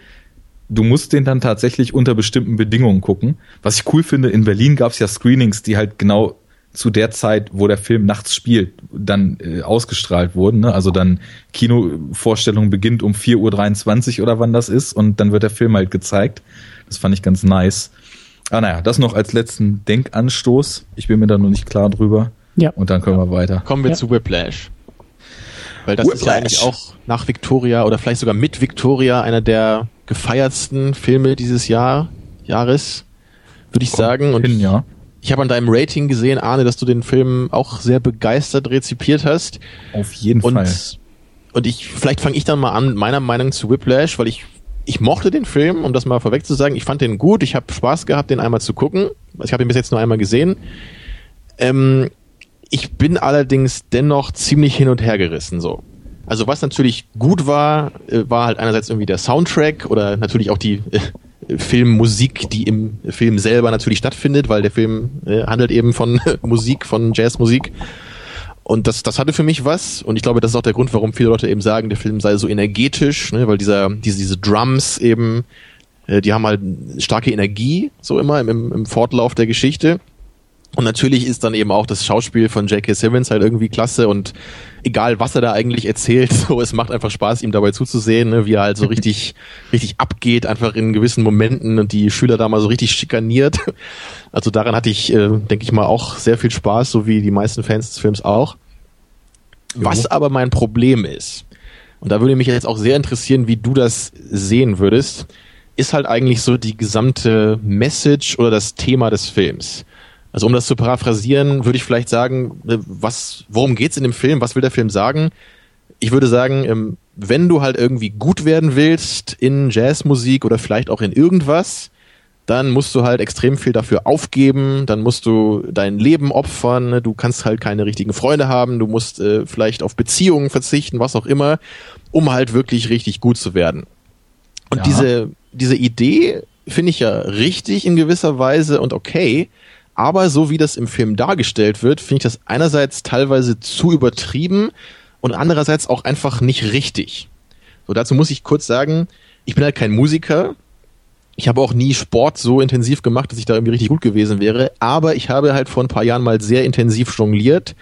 du musst den dann tatsächlich unter bestimmten Bedingungen gucken. Was ich cool finde, in Berlin gab es ja Screenings, die halt genau zu der Zeit, wo der Film nachts spielt, dann äh, ausgestrahlt wurden. Ne? Also dann Kinovorstellung beginnt um 4.23 Uhr oder wann das ist und dann wird der Film halt gezeigt. Das fand ich ganz nice. Ah naja, das noch als letzten Denkanstoß. Ich bin mir da noch nicht klar drüber. Ja. Und dann können wir weiter. Kommen wir ja. zu Whiplash. Weil das Whiplash. ist ja eigentlich auch nach Victoria oder vielleicht sogar mit Victoria einer der gefeiertsten Filme dieses Jahr, Jahres, würde ich Kommt sagen. Und hin, ja. Ich habe an deinem Rating gesehen, Arne, dass du den Film auch sehr begeistert rezipiert hast. Auf jeden und, Fall. Und ich, vielleicht fange ich dann mal an, meiner Meinung zu Whiplash, weil ich, ich mochte den Film, um das mal vorweg zu sagen. Ich fand den gut. Ich habe Spaß gehabt, den einmal zu gucken. Ich habe ihn bis jetzt nur einmal gesehen. Ähm, ich bin allerdings dennoch ziemlich hin und her gerissen, so. Also was natürlich gut war, äh, war halt einerseits irgendwie der Soundtrack oder natürlich auch die äh, Filmmusik, die im Film selber natürlich stattfindet, weil der Film äh, handelt eben von Musik, von Jazzmusik. Und das, das hatte für mich was. Und ich glaube, das ist auch der Grund, warum viele Leute eben sagen, der Film sei so energetisch, ne? weil dieser, diese, diese Drums eben, äh, die haben halt starke Energie, so immer im, im Fortlauf der Geschichte. Und natürlich ist dann eben auch das Schauspiel von J.K. Simmons halt irgendwie klasse und egal was er da eigentlich erzählt, so es macht einfach Spaß, ihm dabei zuzusehen, ne, wie er halt so richtig, richtig abgeht, einfach in gewissen Momenten und die Schüler da mal so richtig schikaniert. Also daran hatte ich, äh, denke ich mal, auch sehr viel Spaß, so wie die meisten Fans des Films auch. Jo. Was aber mein Problem ist, und da würde mich jetzt auch sehr interessieren, wie du das sehen würdest, ist halt eigentlich so die gesamte Message oder das Thema des Films. Also um das zu paraphrasieren, würde ich vielleicht sagen, äh, was, worum geht's in dem Film? Was will der Film sagen? Ich würde sagen, ähm, wenn du halt irgendwie gut werden willst in Jazzmusik oder vielleicht auch in irgendwas, dann musst du halt extrem viel dafür aufgeben, dann musst du dein Leben opfern, ne? du kannst halt keine richtigen Freunde haben, du musst äh, vielleicht auf Beziehungen verzichten, was auch immer, um halt wirklich richtig gut zu werden. Und ja. diese, diese Idee finde ich ja richtig in gewisser Weise und okay, aber so wie das im Film dargestellt wird, finde ich das einerseits teilweise zu übertrieben und andererseits auch einfach nicht richtig. So, dazu muss ich kurz sagen, ich bin halt kein Musiker. Ich habe auch nie Sport so intensiv gemacht, dass ich da irgendwie richtig gut gewesen wäre. Aber ich habe halt vor ein paar Jahren mal sehr intensiv jongliert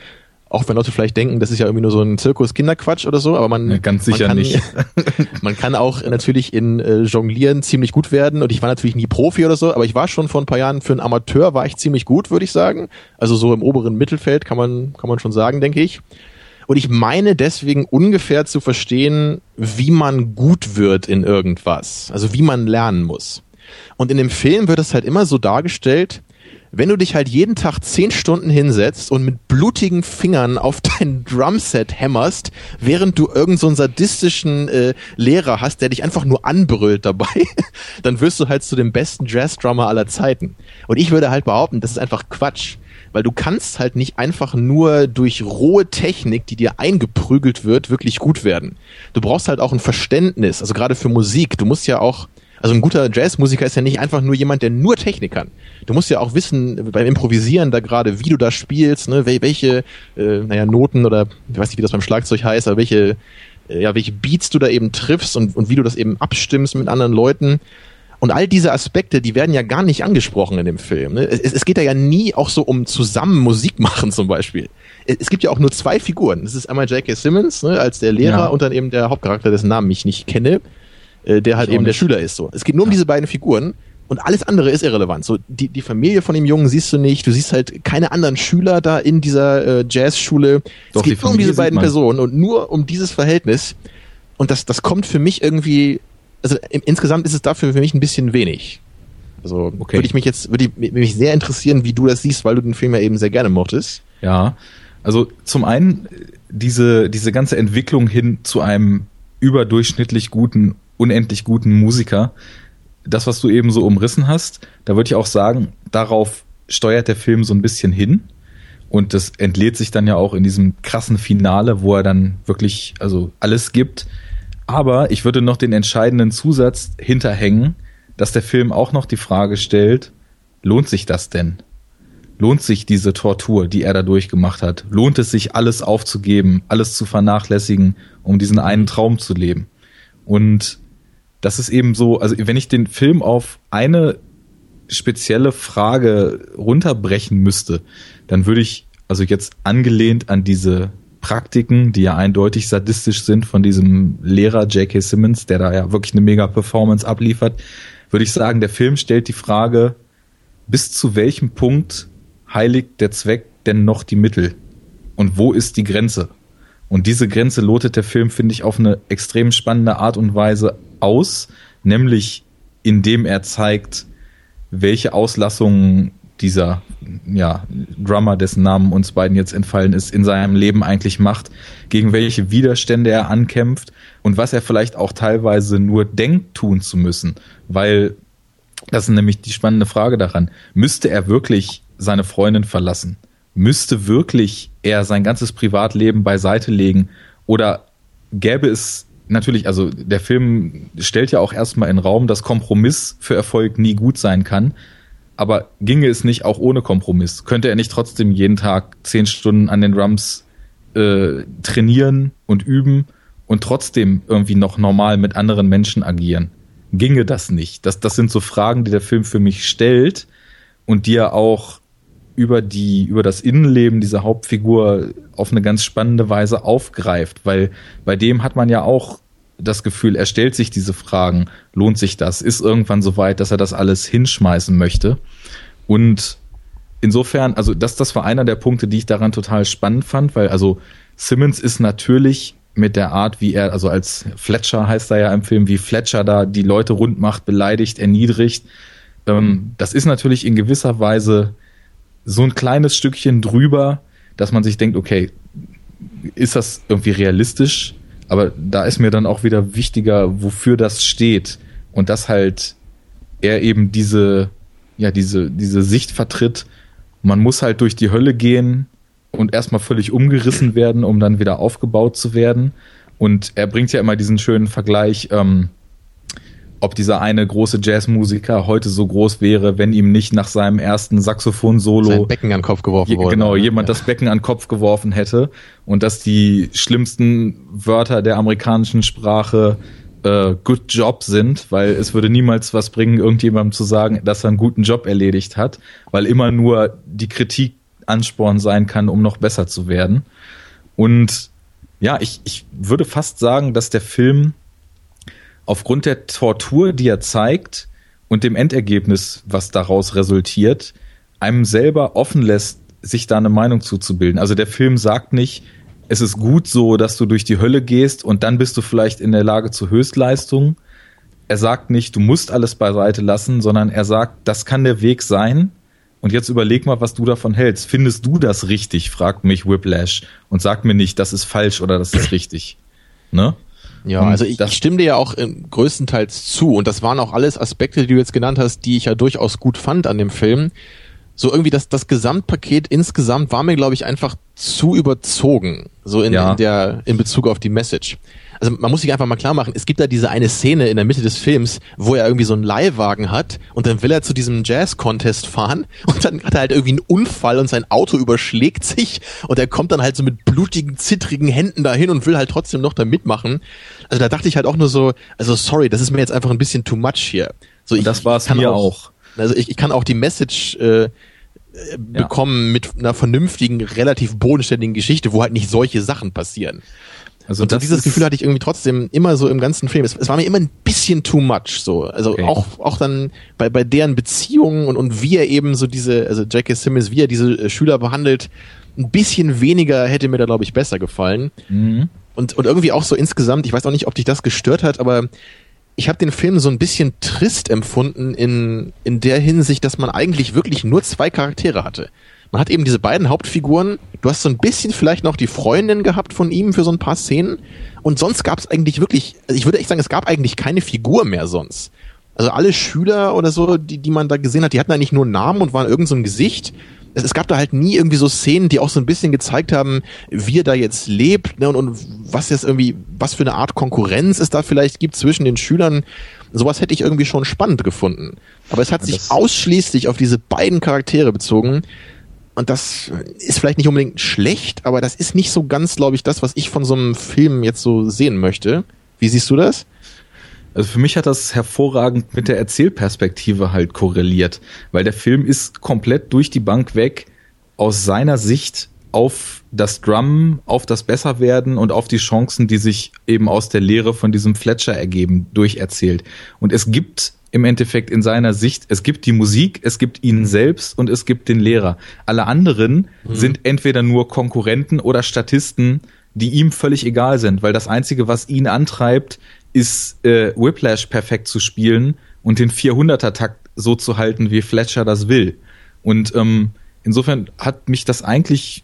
auch wenn Leute vielleicht denken, das ist ja irgendwie nur so ein Zirkus-Kinderquatsch oder so, aber man, ja, ganz sicher man kann, nicht. man kann auch natürlich in äh, Jonglieren ziemlich gut werden und ich war natürlich nie Profi oder so, aber ich war schon vor ein paar Jahren für einen Amateur war ich ziemlich gut, würde ich sagen. Also so im oberen Mittelfeld kann man, kann man schon sagen, denke ich. Und ich meine deswegen ungefähr zu verstehen, wie man gut wird in irgendwas. Also wie man lernen muss. Und in dem Film wird es halt immer so dargestellt, wenn du dich halt jeden Tag zehn Stunden hinsetzt und mit blutigen Fingern auf dein Drumset hämmerst, während du irgendeinen so sadistischen äh, Lehrer hast, der dich einfach nur anbrüllt dabei, dann wirst du halt zu dem besten Jazz-Drummer aller Zeiten. Und ich würde halt behaupten, das ist einfach Quatsch weil du kannst halt nicht einfach nur durch rohe Technik, die dir eingeprügelt wird, wirklich gut werden. Du brauchst halt auch ein Verständnis, also gerade für Musik. Du musst ja auch, also ein guter Jazzmusiker ist ja nicht einfach nur jemand, der nur Technik kann. Du musst ja auch wissen beim Improvisieren da gerade, wie du da spielst, ne, welche, äh, naja, Noten oder ich weiß nicht, wie das beim Schlagzeug heißt, aber welche, äh, ja, welche Beats du da eben triffst und, und wie du das eben abstimmst mit anderen Leuten. Und all diese Aspekte, die werden ja gar nicht angesprochen in dem Film. Ne? Es, es geht ja nie auch so um zusammen Musik machen zum Beispiel. Es, es gibt ja auch nur zwei Figuren. Das ist einmal J.K. Simmons ne, als der Lehrer ja. und dann eben der Hauptcharakter, dessen Namen ich nicht kenne, äh, der halt eben nicht. der Schüler ist. So, Es geht nur um diese beiden Figuren. Und alles andere ist irrelevant. So, die, die Familie von dem Jungen siehst du nicht. Du siehst halt keine anderen Schüler da in dieser äh, Jazzschule. Es geht nur um diese beiden Personen und nur um dieses Verhältnis. Und das, das kommt für mich irgendwie also im, insgesamt ist es dafür für mich ein bisschen wenig. Also okay. würde ich mich jetzt, würde ich, mich sehr interessieren, wie du das siehst, weil du den Film ja eben sehr gerne mochtest. Ja, also zum einen diese, diese ganze Entwicklung hin zu einem überdurchschnittlich guten, unendlich guten Musiker, das, was du eben so umrissen hast, da würde ich auch sagen, darauf steuert der Film so ein bisschen hin. Und das entlädt sich dann ja auch in diesem krassen Finale, wo er dann wirklich, also alles gibt. Aber ich würde noch den entscheidenden Zusatz hinterhängen, dass der Film auch noch die Frage stellt, lohnt sich das denn? Lohnt sich diese Tortur, die er da durchgemacht hat? Lohnt es sich, alles aufzugeben, alles zu vernachlässigen, um diesen einen Traum zu leben? Und das ist eben so, also wenn ich den Film auf eine spezielle Frage runterbrechen müsste, dann würde ich also jetzt angelehnt an diese Praktiken, die ja eindeutig sadistisch sind von diesem Lehrer J.K. Simmons, der da ja wirklich eine mega Performance abliefert, würde ich sagen, der Film stellt die Frage, bis zu welchem Punkt heiligt der Zweck denn noch die Mittel? Und wo ist die Grenze? Und diese Grenze lotet der Film, finde ich, auf eine extrem spannende Art und Weise aus, nämlich indem er zeigt, welche Auslassungen dieser ja, Drummer, dessen Namen uns beiden jetzt entfallen ist, in seinem Leben eigentlich macht, gegen welche Widerstände er ankämpft und was er vielleicht auch teilweise nur denkt tun zu müssen, weil das ist nämlich die spannende Frage daran. Müsste er wirklich seine Freundin verlassen? Müsste wirklich er sein ganzes Privatleben beiseite legen? Oder gäbe es natürlich, also der Film stellt ja auch erstmal in Raum, dass Kompromiss für Erfolg nie gut sein kann. Aber ginge es nicht auch ohne Kompromiss? Könnte er nicht trotzdem jeden Tag zehn Stunden an den Drums äh, trainieren und üben und trotzdem irgendwie noch normal mit anderen Menschen agieren? Ginge das nicht? Das, das sind so Fragen, die der Film für mich stellt und die er auch über die, über das Innenleben dieser Hauptfigur auf eine ganz spannende Weise aufgreift, weil bei dem hat man ja auch das Gefühl, er stellt sich diese Fragen, lohnt sich das, ist irgendwann so weit, dass er das alles hinschmeißen möchte. Und insofern, also das, das war einer der Punkte, die ich daran total spannend fand, weil also Simmons ist natürlich mit der Art, wie er, also als Fletcher heißt er ja im Film, wie Fletcher da die Leute rund macht, beleidigt, erniedrigt. Ähm, das ist natürlich in gewisser Weise so ein kleines Stückchen drüber, dass man sich denkt, okay, ist das irgendwie realistisch? Aber da ist mir dann auch wieder wichtiger, wofür das steht. Und dass halt er eben diese, ja, diese, diese Sicht vertritt. Man muss halt durch die Hölle gehen und erstmal völlig umgerissen werden, um dann wieder aufgebaut zu werden. Und er bringt ja immer diesen schönen Vergleich, ähm, ob dieser eine große Jazzmusiker heute so groß wäre, wenn ihm nicht nach seinem ersten Saxophon-Solo sein Becken an den Kopf geworfen wurde. Genau, jemand ja. das Becken an den Kopf geworfen hätte und dass die schlimmsten Wörter der amerikanischen Sprache äh, Good Job sind, weil es würde niemals was bringen, irgendjemandem zu sagen, dass er einen guten Job erledigt hat, weil immer nur die Kritik Ansporn sein kann, um noch besser zu werden. Und ja, ich, ich würde fast sagen, dass der Film aufgrund der Tortur, die er zeigt und dem Endergebnis, was daraus resultiert, einem selber offen lässt, sich da eine Meinung zuzubilden. Also der Film sagt nicht, es ist gut so, dass du durch die Hölle gehst und dann bist du vielleicht in der Lage zur Höchstleistung. Er sagt nicht, du musst alles beiseite lassen, sondern er sagt, das kann der Weg sein Und jetzt überleg mal, was du davon hältst. Findest du das richtig? fragt mich Whiplash und sag mir nicht, das ist falsch oder das ist richtig. Ne? Ja, und also ich, ich stimme dir ja auch größtenteils zu und das waren auch alles Aspekte, die du jetzt genannt hast, die ich ja durchaus gut fand an dem Film. So irgendwie das, das Gesamtpaket insgesamt war mir, glaube ich, einfach zu überzogen, so in, ja. in der in Bezug auf die Message also man muss sich einfach mal klar machen, es gibt da diese eine Szene in der Mitte des Films, wo er irgendwie so einen Leihwagen hat und dann will er zu diesem Jazz-Contest fahren und dann hat er halt irgendwie einen Unfall und sein Auto überschlägt sich und er kommt dann halt so mit blutigen, zittrigen Händen dahin und will halt trotzdem noch da mitmachen. Also da dachte ich halt auch nur so, also sorry, das ist mir jetzt einfach ein bisschen too much hier. So, ich, das war es mir auch. Also ich, ich kann auch die Message äh, bekommen ja. mit einer vernünftigen, relativ bodenständigen Geschichte, wo halt nicht solche Sachen passieren. Also und dieses Gefühl hatte ich irgendwie trotzdem immer so im ganzen Film. Es, es war mir immer ein bisschen too much so. Also okay. auch auch dann bei bei deren Beziehungen und und wie er eben so diese also J.K. Simmons wie er diese äh, Schüler behandelt, ein bisschen weniger hätte mir da glaube ich besser gefallen. Mhm. Und und irgendwie auch so insgesamt, ich weiß auch nicht, ob dich das gestört hat, aber ich habe den Film so ein bisschen trist empfunden in in der Hinsicht, dass man eigentlich wirklich nur zwei Charaktere hatte. Man hat eben diese beiden Hauptfiguren. Du hast so ein bisschen vielleicht noch die Freundin gehabt von ihm für so ein paar Szenen. Und sonst gab es eigentlich wirklich, also ich würde echt sagen, es gab eigentlich keine Figur mehr sonst. Also alle Schüler oder so, die, die man da gesehen hat, die hatten eigentlich nur Namen und waren irgend so ein Gesicht. Es, es gab da halt nie irgendwie so Szenen, die auch so ein bisschen gezeigt haben, wie er da jetzt lebt ne, und, und was jetzt irgendwie, was für eine Art Konkurrenz es da vielleicht gibt zwischen den Schülern. Sowas hätte ich irgendwie schon spannend gefunden. Aber es hat sich ausschließlich auf diese beiden Charaktere bezogen und das ist vielleicht nicht unbedingt schlecht, aber das ist nicht so ganz, glaube ich, das, was ich von so einem Film jetzt so sehen möchte. Wie siehst du das? Also für mich hat das hervorragend mit der Erzählperspektive halt korreliert, weil der Film ist komplett durch die Bank weg aus seiner Sicht auf das Drum, auf das Besserwerden und auf die Chancen, die sich eben aus der Lehre von diesem Fletcher ergeben, durcherzählt. Und es gibt im Endeffekt in seiner Sicht, es gibt die Musik, es gibt ihn selbst und es gibt den Lehrer. Alle anderen mhm. sind entweder nur Konkurrenten oder Statisten, die ihm völlig egal sind, weil das Einzige, was ihn antreibt, ist äh, Whiplash perfekt zu spielen und den 400er-Takt so zu halten, wie Fletcher das will. Und ähm, insofern hat mich das eigentlich,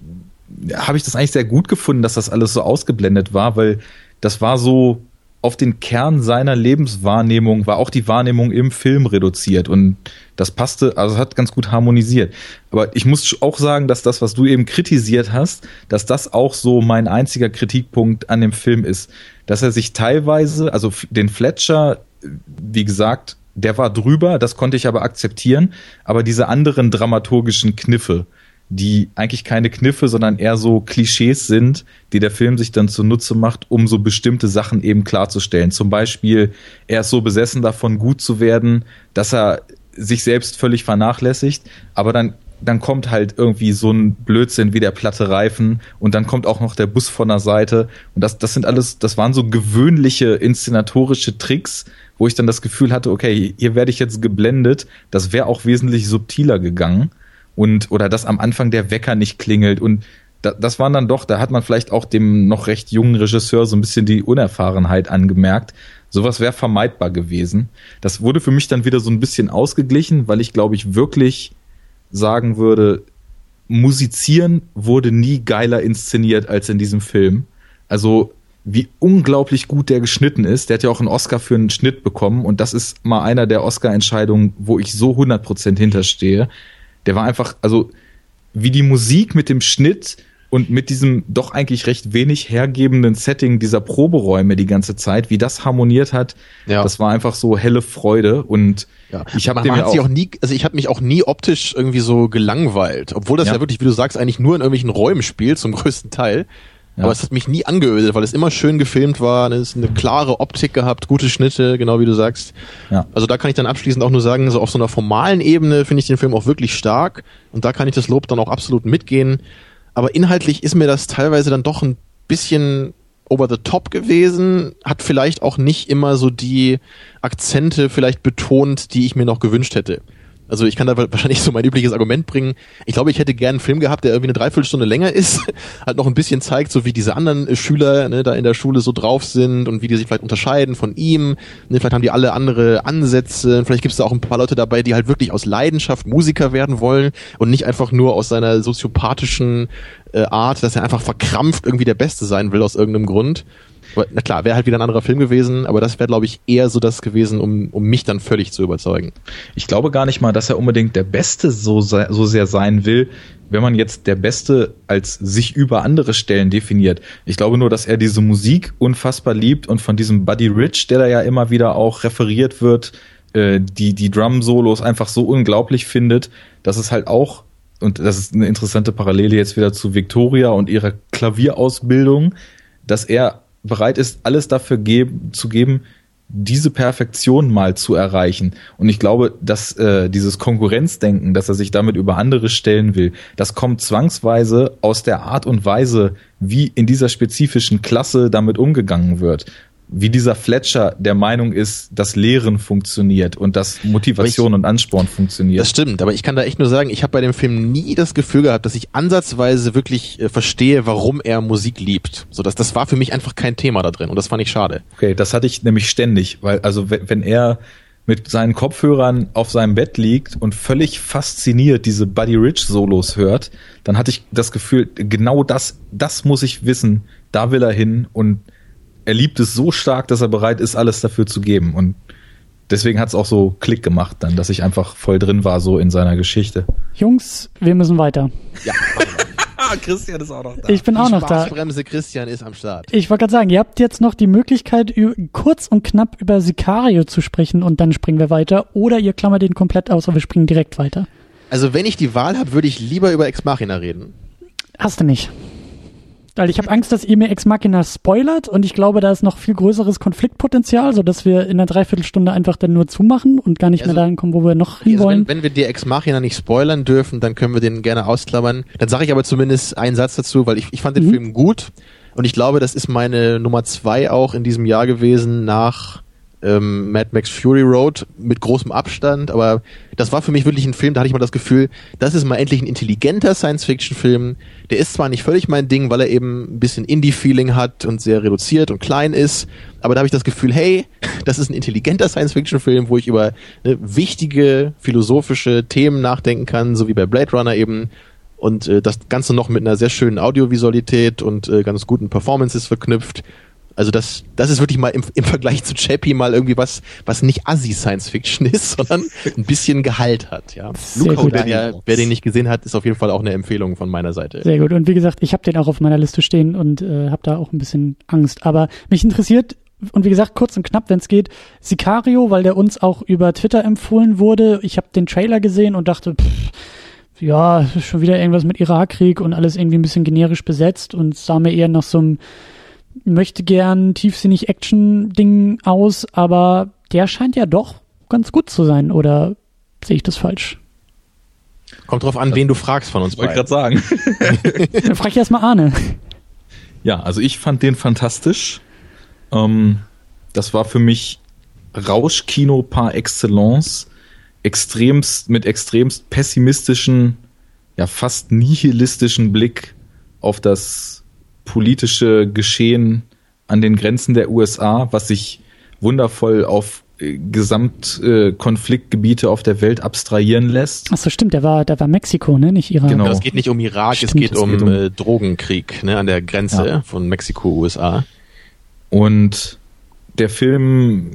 habe ich das eigentlich sehr gut gefunden, dass das alles so ausgeblendet war, weil das war so auf den Kern seiner Lebenswahrnehmung war auch die Wahrnehmung im Film reduziert und das passte, also hat ganz gut harmonisiert. Aber ich muss auch sagen, dass das, was du eben kritisiert hast, dass das auch so mein einziger Kritikpunkt an dem Film ist, dass er sich teilweise, also den Fletcher, wie gesagt, der war drüber, das konnte ich aber akzeptieren, aber diese anderen dramaturgischen Kniffe, die eigentlich keine Kniffe, sondern eher so Klischees sind, die der Film sich dann zunutze macht, um so bestimmte Sachen eben klarzustellen. Zum Beispiel, er ist so besessen davon, gut zu werden, dass er sich selbst völlig vernachlässigt, aber dann dann kommt halt irgendwie so ein Blödsinn wie der platte Reifen und dann kommt auch noch der Bus von der Seite. Und das das sind alles das waren so gewöhnliche inszenatorische Tricks, wo ich dann das Gefühl hatte, okay, hier werde ich jetzt geblendet, das wäre auch wesentlich subtiler gegangen und oder dass am Anfang der Wecker nicht klingelt und da, das waren dann doch, da hat man vielleicht auch dem noch recht jungen Regisseur so ein bisschen die Unerfahrenheit angemerkt. Sowas wäre vermeidbar gewesen. Das wurde für mich dann wieder so ein bisschen ausgeglichen, weil ich glaube ich wirklich sagen würde, musizieren wurde nie geiler inszeniert als in diesem Film. Also wie unglaublich gut der geschnitten ist. Der hat ja auch einen Oscar für einen Schnitt bekommen und das ist mal einer der Oscar-Entscheidungen, wo ich so 100% hinterstehe der war einfach, also wie die Musik mit dem Schnitt und mit diesem doch eigentlich recht wenig hergebenden Setting dieser Proberäume die ganze Zeit, wie das harmoniert hat, ja. das war einfach so helle Freude und ja. ich habe dem auch, auch nie, also ich habe mich auch nie optisch irgendwie so gelangweilt, obwohl das ja. ja. wirklich, wie du sagst, eigentlich nur in irgendwelchen Räumen spielt zum größten Teil. Ja. Aber es hat mich nie angeödet, weil es immer schön gefilmt war, es eine klare Optik gehabt, gute Schnitte, genau wie du sagst. Ja. Also da kann ich dann abschließend auch nur sagen, so auf so einer formalen Ebene finde ich den Film auch wirklich stark und da kann ich das Lob dann auch absolut mitgehen. Aber inhaltlich ist mir das teilweise dann doch ein bisschen over the top gewesen, hat vielleicht auch nicht immer so die Akzente vielleicht betont, die ich mir noch gewünscht hätte. Also ich kann da wahrscheinlich so mein übliches Argument bringen. Ich glaube, ich hätte gern einen Film gehabt, der irgendwie eine Dreiviertelstunde länger ist, halt noch ein bisschen zeigt, so wie diese anderen äh, Schüler ne, da in der Schule so drauf sind und wie die sich vielleicht unterscheiden von ihm. Ne, vielleicht haben die alle andere Ansätze. Vielleicht gibt es da auch ein paar Leute dabei, die halt wirklich aus Leidenschaft Musiker werden wollen und nicht einfach nur aus seiner soziopathischen äh, Art, dass er einfach verkrampft irgendwie der Beste sein will aus irgendeinem Grund. Na klar, wäre halt wieder ein anderer Film gewesen, aber das wäre, glaube ich, eher so das gewesen, um, um mich dann völlig zu überzeugen. Ich glaube gar nicht mal, dass er unbedingt der Beste so, so sehr sein will, wenn man jetzt der Beste als sich über andere Stellen definiert. Ich glaube nur, dass er diese Musik unfassbar liebt und von diesem Buddy Rich, der da ja immer wieder auch referiert wird, äh, die, die Drum-Solos einfach so unglaublich findet, dass es halt auch und das ist eine interessante Parallele jetzt wieder zu Victoria und ihrer Klavierausbildung, dass er bereit ist, alles dafür geben, zu geben, diese Perfektion mal zu erreichen. Und ich glaube, dass äh, dieses Konkurrenzdenken, dass er sich damit über andere stellen will, das kommt zwangsweise aus der Art und Weise, wie in dieser spezifischen Klasse damit umgegangen wird wie dieser Fletcher der Meinung ist, dass Lehren funktioniert und dass Motivation ich, und Ansporn funktioniert. Das stimmt, aber ich kann da echt nur sagen, ich habe bei dem Film nie das Gefühl gehabt, dass ich ansatzweise wirklich äh, verstehe, warum er Musik liebt. So, dass das war für mich einfach kein Thema da drin und das fand ich schade. Okay, das hatte ich nämlich ständig, weil also wenn, wenn er mit seinen Kopfhörern auf seinem Bett liegt und völlig fasziniert diese Buddy Rich Solos hört, dann hatte ich das Gefühl, genau das, das muss ich wissen, da will er hin und er liebt es so stark, dass er bereit ist, alles dafür zu geben. Und deswegen hat es auch so Klick gemacht dann, dass ich einfach voll drin war so in seiner Geschichte. Jungs, wir müssen weiter. Ja. Christian ist auch noch da. Ich bin die auch noch da. Bremse Christian ist am Start. Ich wollte gerade sagen, ihr habt jetzt noch die Möglichkeit, kurz und knapp über Sicario zu sprechen und dann springen wir weiter. Oder ihr klammert den komplett aus und wir springen direkt weiter. Also wenn ich die Wahl habe, würde ich lieber über Ex Machina reden. Hast du nicht. Weil ich habe Angst, dass ihr mir Ex Machina spoilert und ich glaube, da ist noch viel größeres Konfliktpotenzial, so dass wir in einer Dreiviertelstunde einfach dann nur zumachen und gar nicht also, mehr dahin kommen, wo wir noch hinwollen. Also wenn, wenn wir die Ex Machina nicht spoilern dürfen, dann können wir den gerne ausklammern. Dann sage ich aber zumindest einen Satz dazu, weil ich, ich fand den mhm. Film gut und ich glaube, das ist meine Nummer zwei auch in diesem Jahr gewesen nach ähm, Mad Max Fury Road mit großem Abstand, aber das war für mich wirklich ein Film, da hatte ich mal das Gefühl, das ist mal endlich ein intelligenter Science-Fiction-Film. Der ist zwar nicht völlig mein Ding, weil er eben ein bisschen Indie-Feeling hat und sehr reduziert und klein ist, aber da habe ich das Gefühl, hey, das ist ein intelligenter Science-Fiction-Film, wo ich über ne, wichtige philosophische Themen nachdenken kann, so wie bei Blade Runner eben und äh, das Ganze noch mit einer sehr schönen Audiovisualität und äh, ganz guten Performances verknüpft. Also das, das ist wirklich mal im, im Vergleich zu Chappie mal irgendwie was, was nicht assi Science Fiction ist, sondern ein bisschen Gehalt hat. Ja. Luca, wer, wer den nicht gesehen hat, ist auf jeden Fall auch eine Empfehlung von meiner Seite. Sehr gut. Und wie gesagt, ich habe den auch auf meiner Liste stehen und äh, habe da auch ein bisschen Angst. Aber mich interessiert und wie gesagt, kurz und knapp, wenn es geht, Sicario, weil der uns auch über Twitter empfohlen wurde. Ich habe den Trailer gesehen und dachte, pff, ja, schon wieder irgendwas mit Irakkrieg und alles irgendwie ein bisschen generisch besetzt und sah mir eher nach so einem möchte gern tiefsinnig Action-Ding aus, aber der scheint ja doch ganz gut zu sein, oder sehe ich das falsch? Kommt drauf an, wen du fragst von uns. Wollte gerade sagen. Dann frag ich erstmal Arne. Ja, also ich fand den fantastisch. Ähm, das war für mich Rauschkino par excellence. Extremst, mit extremst pessimistischen, ja fast nihilistischen Blick auf das politische Geschehen an den Grenzen der USA, was sich wundervoll auf äh, Gesamtkonfliktgebiete äh, auf der Welt abstrahieren lässt. Ach so, stimmt, da war, da war Mexiko, ne, nicht Irak. Genau. Es geht nicht um Irak, stimmt, es geht um, geht um äh, Drogenkrieg, ne, an der Grenze ja. von Mexiko, USA. Und der Film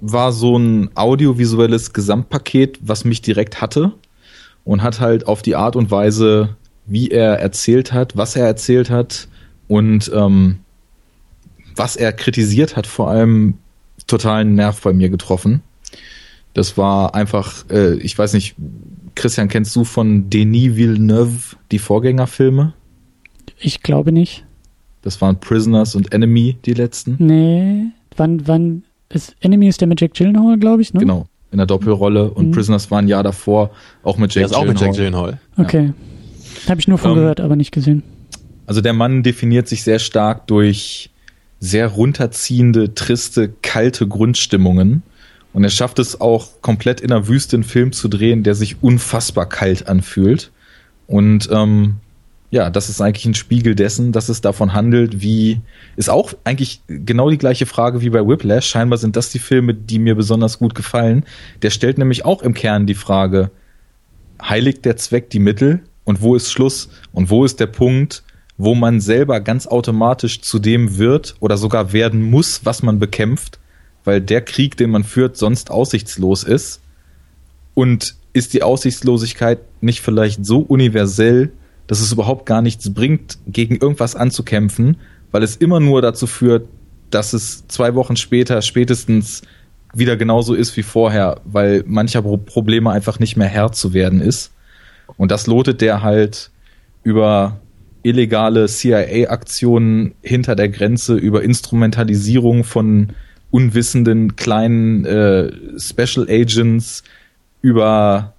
war so ein audiovisuelles Gesamtpaket, was mich direkt hatte und hat halt auf die Art und Weise, wie er erzählt hat, was er erzählt hat, und ähm, was er kritisiert hat, vor allem totalen Nerv bei mir getroffen. Das war einfach, äh, ich weiß nicht, Christian, kennst du von Denis Villeneuve die Vorgängerfilme? Ich glaube nicht. Das waren Prisoners und Enemy, die letzten. Nee, wann, wann, ist, Enemy ist der mit Jack Gyllenhaal, glaube ich, ne? Genau, in der Doppelrolle und mhm. Prisoners war ein Jahr davor auch mit Jack Gyllenhaal. auch mit Jack Gyllenhaal. Okay. Ja. Habe ich nur von um, ähm, gehört, aber nicht gesehen. Also der Mann definiert sich sehr stark durch sehr runterziehende, triste, kalte Grundstimmungen Und er schafft es auch komplett in der Wüste einen Film zu drehen, der sich unfassbar kalt anfühlt. Und ähm, ja, das ist eigentlich ein Spiegel dessen, dass es davon handelt, wie ist auch eigentlich genau die gleiche Frage wie bei Whiplash. Scheinbar sind das die Filme, die mir besonders gut gefallen. Der stellt nämlich auch im Kern die Frage, heiligt der Zweck die Mittel und wo ist Schluss und wo ist der Punkt, wo man selber ganz automatisch zu dem wird oder sogar werden muss, was man bekämpft, weil der Krieg, den man führt, sonst aussichtslos ist. Und ist die Aussichtslosigkeit nicht vielleicht so universell, dass es überhaupt gar nichts bringt, gegen irgendwas anzukämpfen, weil es immer nur dazu führt, dass es zwei Wochen später spätestens wieder genauso ist wie vorher, weil mancher Probleme einfach nicht mehr Herr zu werden ist. Und das lotet der halt über illegale CIA-Aktionen hinter der Grenze, über Instrumentalisierung von unwissenden kleinen äh, Special Agents, über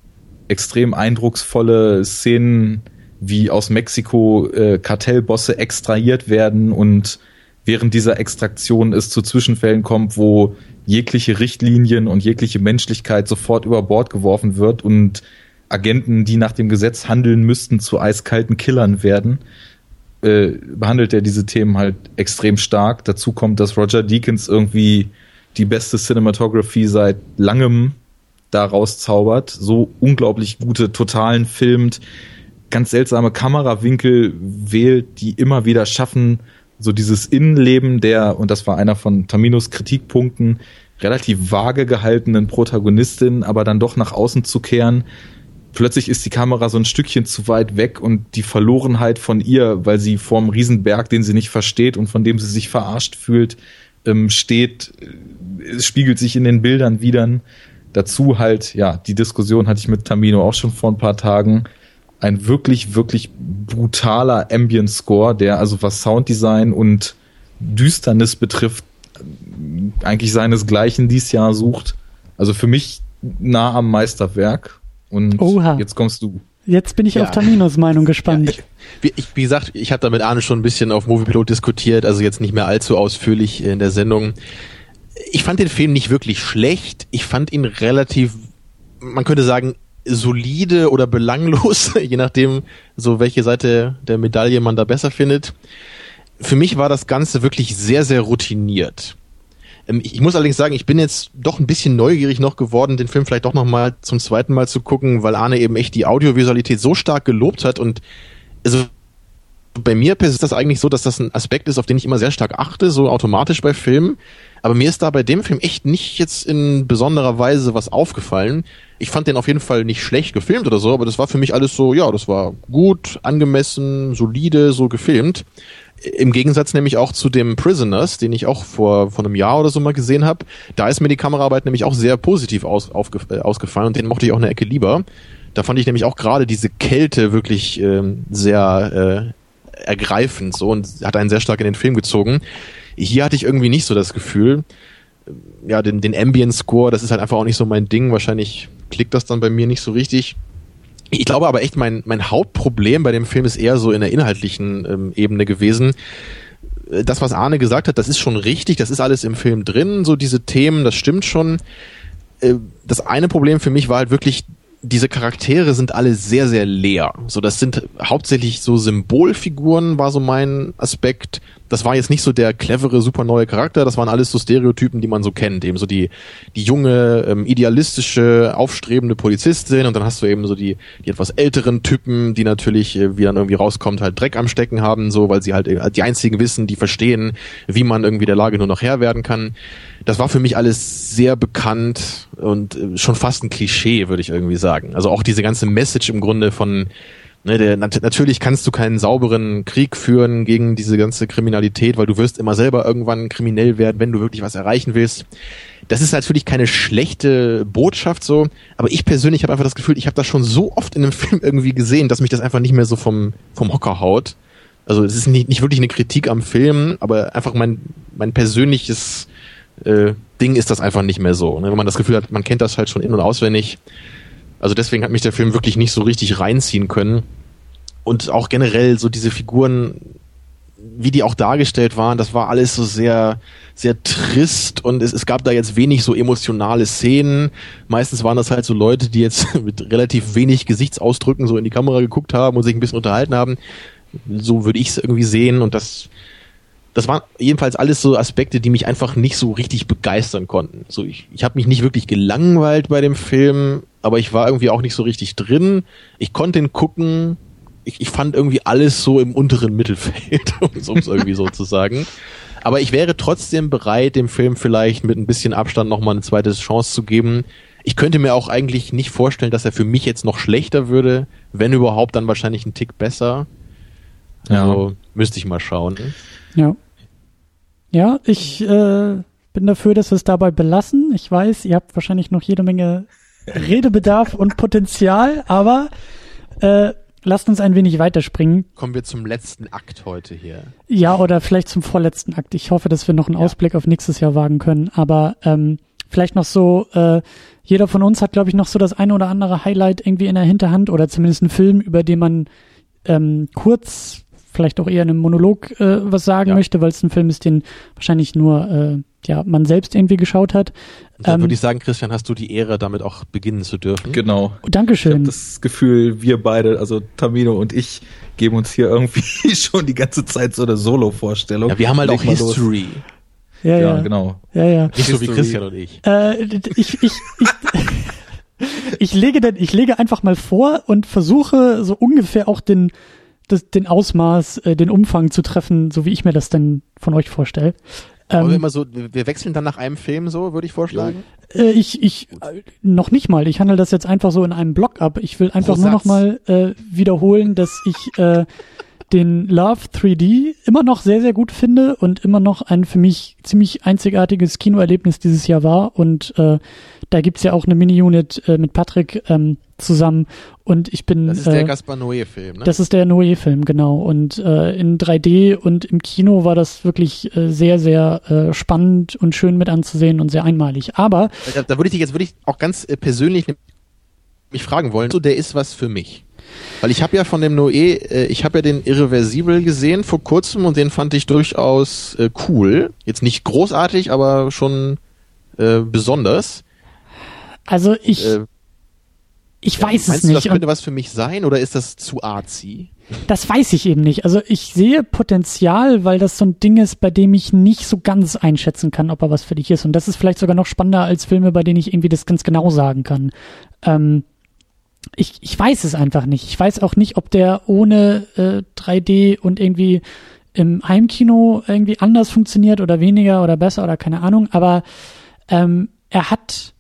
extrem eindrucksvolle Szenen, wie aus Mexiko äh, Kartellbosse extrahiert werden und während dieser Extraktion es zu Zwischenfällen kommt, wo jegliche Richtlinien und jegliche Menschlichkeit sofort über Bord geworfen wird und Agenten, die nach dem Gesetz handeln müssten, zu eiskalten Killern werden, äh, behandelt er diese Themen halt extrem stark. Dazu kommt, dass Roger Deakins irgendwie die beste Cinematography seit langem daraus zaubert, so unglaublich gute Totalen filmt, ganz seltsame Kamerawinkel wählt, die immer wieder schaffen, so dieses Innenleben der, und das war einer von Taminos Kritikpunkten, relativ vage gehaltenen Protagonistin, aber dann doch nach außen zu kehren. Plötzlich ist die Kamera so ein Stückchen zu weit weg und die Verlorenheit von ihr, weil sie vorm Riesenberg, den sie nicht versteht und von dem sie sich verarscht fühlt, ähm, steht, es spiegelt sich in den Bildern wieder. Dazu halt, ja, die Diskussion hatte ich mit Tamino auch schon vor ein paar Tagen ein wirklich, wirklich brutaler Ambient Score, der also was Sounddesign und Düsternis betrifft, eigentlich seinesgleichen dies Jahr sucht. Also für mich nah am Meisterwerk. Und Oha. jetzt kommst du. Jetzt bin ich ja. auf Taminos Meinung gespannt. Ja, ich, wie, ich, wie, gesagt, ich habe da mit Arne schon ein bisschen auf Moviepilot diskutiert, also jetzt nicht mehr allzu ausführlich in der Sendung. Ich fand den Film nicht wirklich schlecht. Ich fand ihn relativ, man könnte sagen, solide oder belanglos, je nachdem, so welche Seite der Medaille man da besser findet. Für mich war das Ganze wirklich sehr, sehr routiniert. Ähm, ich muss allerdings sagen, ich bin jetzt doch ein bisschen neugierig noch geworden, den Film vielleicht doch noch mal zum zweiten Mal zu gucken, weil Arne eben echt die Audiovisualität so stark gelobt hat und also bei mir ist das eigentlich so, dass das ein Aspekt ist, auf den ich immer sehr stark achte, so automatisch bei Filmen. Aber mir ist da bei dem Film echt nicht jetzt in besonderer Weise was aufgefallen. Ich fand den auf jeden Fall nicht schlecht gefilmt oder so, aber das war für mich alles so, ja, das war gut, angemessen, solide, so gefilmt. Im Gegensatz nämlich auch zu dem Prisoners, den ich auch vor, vor einem Jahr oder so mal gesehen habe. Da ist mir die Kameraarbeit nämlich auch sehr positiv aus, aufge, äh, ausgefallen und den mochte ich auch eine Ecke lieber. Da fand ich nämlich auch gerade diese Kälte wirklich ähm, sehr äh, ergreifend so und hat einen sehr stark in den Film gezogen. Hier hatte ich irgendwie nicht so das Gefühl. Ja, den, den Ambient Score, das ist halt einfach auch nicht so mein Ding. Wahrscheinlich klickt das dann bei mir nicht so richtig. Ich glaube aber echt, mein, mein Hauptproblem bei dem Film ist eher so in der inhaltlichen ähm, Ebene gewesen. Das, was Arne gesagt hat, das ist schon richtig, das ist alles im Film drin, so diese Themen, das stimmt schon. Äh, das eine Problem für mich war halt wirklich diese Charaktere sind alle sehr, sehr leer. So, das sind hauptsächlich so Symbolfiguren, war so mein Aspekt. Das war jetzt nicht so der clevere, super neue Charakter, das waren alles so Stereotypen, die man so kennt. Eben so die, die junge, ähm, idealistische, aufstrebende Polizistin und dann hast du eben so die, die etwas älteren Typen, die natürlich, äh, wie dann irgendwie rauskommt, halt Dreck am Stecken haben, so, weil sie halt äh, die einzigen wissen, die verstehen, wie man irgendwie der Lage nur noch Herr werden kann das war für mich alles sehr bekannt und äh, schon fast ein Klischee, würde ich irgendwie sagen. Also auch diese ganze Message im Grunde von, ne, der, nat natürlich kannst du keinen sauberen Krieg führen gegen diese ganze Kriminalität, weil du wirst immer selber irgendwann kriminell werden, wenn du wirklich was erreichen willst. Das ist natürlich keine schlechte Botschaft so, aber ich persönlich habe einfach das Gefühl, ich habe das schon so oft in einem Film irgendwie gesehen, dass mich das einfach nicht mehr so vom, vom Hocker haut. Also es ist nicht, nicht wirklich eine Kritik am Film, aber einfach mein, mein persönliches äh, Ding ist das einfach nicht mehr so. Ne? Wenn man das Gefühl hat, man kennt das halt schon in- und auswendig. Also deswegen hat mich der Film wirklich nicht so richtig reinziehen können. Und auch generell so diese Figuren, wie die auch dargestellt waren, das war alles so sehr, sehr trist und es, es gab da jetzt wenig so emotionale Szenen. Meistens waren das halt so Leute, die jetzt mit relativ wenig Gesichtsausdrücken so in die Kamera geguckt haben und sich ein bisschen unterhalten haben. So würde ich es irgendwie sehen und das, das waren jedenfalls alles so Aspekte, die mich einfach nicht so richtig begeistern konnten. So ich, ich habe mich nicht wirklich gelangweilt bei dem Film, aber ich war irgendwie auch nicht so richtig drin. Ich konnte ihn gucken, ich, ich fand irgendwie alles so im unteren Mittelfeld, um es irgendwie so zu sagen. Aber ich wäre trotzdem bereit, dem Film vielleicht mit ein bisschen Abstand nochmal eine zweite Chance zu geben. Ich könnte mir auch eigentlich nicht vorstellen, dass er für mich jetzt noch schlechter würde. Wenn überhaupt, dann wahrscheinlich ein Tick besser. Also ja. müsste ich mal schauen. Ja. Ja, ich äh, bin dafür, dass wir es dabei belassen. Ich weiß, ihr habt wahrscheinlich noch jede Menge Redebedarf und Potenzial, aber äh, lasst uns ein wenig weiterspringen. Kommen wir zum letzten Akt heute hier. Ja, oder vielleicht zum vorletzten Akt. Ich hoffe, dass wir noch einen ja. Ausblick auf nächstes Jahr wagen können. Aber ähm, vielleicht noch so, äh, jeder von uns hat, glaube ich, noch so das eine oder andere Highlight irgendwie in der Hinterhand oder zumindest einen Film, über den man ähm, kurz, vielleicht auch eher in einem Monolog äh, was sagen ja. möchte, weil es ein Film ist, den wahrscheinlich nur äh, ja, man selbst irgendwie geschaut hat. Dann ähm, würde ich sagen, Christian, hast du die Ehre, damit auch beginnen zu dürfen. Genau. Dankeschön. Ich habe das Gefühl, wir beide, also Tamino und ich, geben uns hier irgendwie schon die ganze Zeit so eine Solo-Vorstellung. Ja, wir haben halt Leg auch History. Ja, ja, ja, genau. Ja, ja. Nicht so wie Christian und ich. Äh, ich, ich, ich, ich lege denn, ich lege einfach mal vor und versuche so ungefähr auch den, das, den Ausmaß, äh, den Umfang zu treffen, so wie ich mir das denn von euch vorstelle. Ähm, wir immer so, wir wechseln dann nach einem Film so, würde ich vorschlagen. Äh, ich, ich, äh, noch nicht mal. Ich handle das jetzt einfach so in einem Block ab. Ich will einfach Pro nur noch mal äh, wiederholen, dass ich äh, den Love 3D immer noch sehr, sehr gut finde und immer noch ein für mich ziemlich einzigartiges Kinoerlebnis dieses Jahr war. Und äh, da gibt's ja auch eine Mini-Unit äh, mit Patrick ähm, zusammen und ich bin. Das ist der äh, Gaspar Noé-Film, ne? Das ist der Noé-Film, genau. Und äh, in 3D und im Kino war das wirklich äh, sehr, sehr äh, spannend und schön mit anzusehen und sehr einmalig. Aber. Da, da würde ich dich jetzt würde ich auch ganz äh, persönlich mich fragen wollen, so der ist was für mich. Weil ich habe ja von dem Noé, äh, ich habe ja den Irreversibel gesehen vor kurzem und den fand ich durchaus äh, cool. Jetzt nicht großartig, aber schon äh, besonders. Also ich, äh, ich ja, weiß es nicht. Du, das könnte was für mich sein oder ist das zu arzi? Das weiß ich eben nicht. Also ich sehe Potenzial, weil das so ein Ding ist, bei dem ich nicht so ganz einschätzen kann, ob er was für dich ist. Und das ist vielleicht sogar noch spannender als Filme, bei denen ich irgendwie das ganz genau sagen kann. Ähm, ich, ich weiß es einfach nicht. Ich weiß auch nicht, ob der ohne äh, 3D und irgendwie im Heimkino irgendwie anders funktioniert oder weniger oder besser oder keine Ahnung. Aber ähm, er hat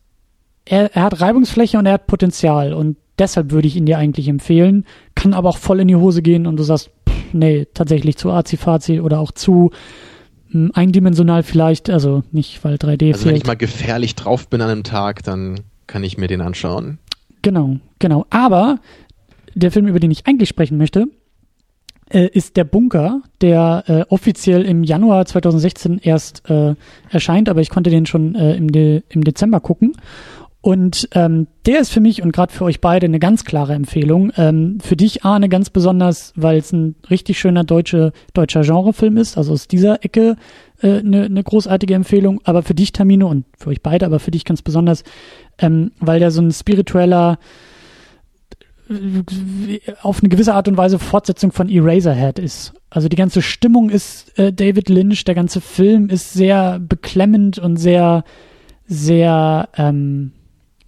er, er hat Reibungsfläche und er hat Potenzial und deshalb würde ich ihn dir eigentlich empfehlen. Kann aber auch voll in die Hose gehen und du sagst, pff, nee, tatsächlich zu azi oder auch zu mh, hm, eindimensional vielleicht, also nicht, weil 3D Also fehlt. wenn ich mal gefährlich drauf bin an einem Tag, dann kann ich mir den anschauen. Genau, genau. Aber der Film, über den ich eigentlich sprechen möchte, äh, ist der Bunker, der äh, offiziell im Januar 2016 erst äh, erscheint, aber ich konnte den schon äh, im, De im Dezember gucken. Und ähm, der ist für mich und gerade für euch beide eine ganz klare Empfehlung. Ähm, für dich, Arne, ganz besonders, weil es ein richtig schöner deutsche, deutscher Genrefilm ist, also aus dieser Ecke eine äh, ne, ne großartige Empfehlung. Aber für dich, Tamino, und für euch beide, aber für dich ganz besonders, ähm, weil der so ein spiritueller, äh, auf eine gewisse Art und Weise Fortsetzung von Eraserhead ist. Also die ganze Stimmung ist äh, David Lynch, der ganze Film ist sehr beklemmend und sehr, sehr, ähm,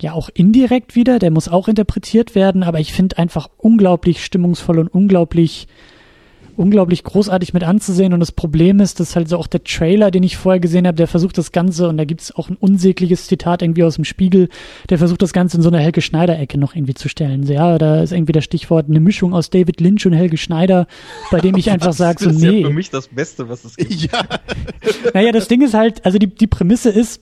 ja auch indirekt wieder, der muss auch interpretiert werden, aber ich finde einfach unglaublich stimmungsvoll und unglaublich unglaublich großartig mit anzusehen und das Problem ist, dass halt so auch der Trailer, den ich vorher gesehen habe, der versucht das Ganze und da gibt es auch ein unsägliches Zitat irgendwie aus dem Spiegel, der versucht das Ganze in so eine Helge Schneider Ecke noch irgendwie zu stellen. So, ja, da ist irgendwie das Stichwort eine Mischung aus David Lynch und Helge Schneider, bei dem ich einfach sage so nee. Das ist ja für mich das Beste, was es gibt. Ja. naja, das Ding ist halt, also die die Prämisse ist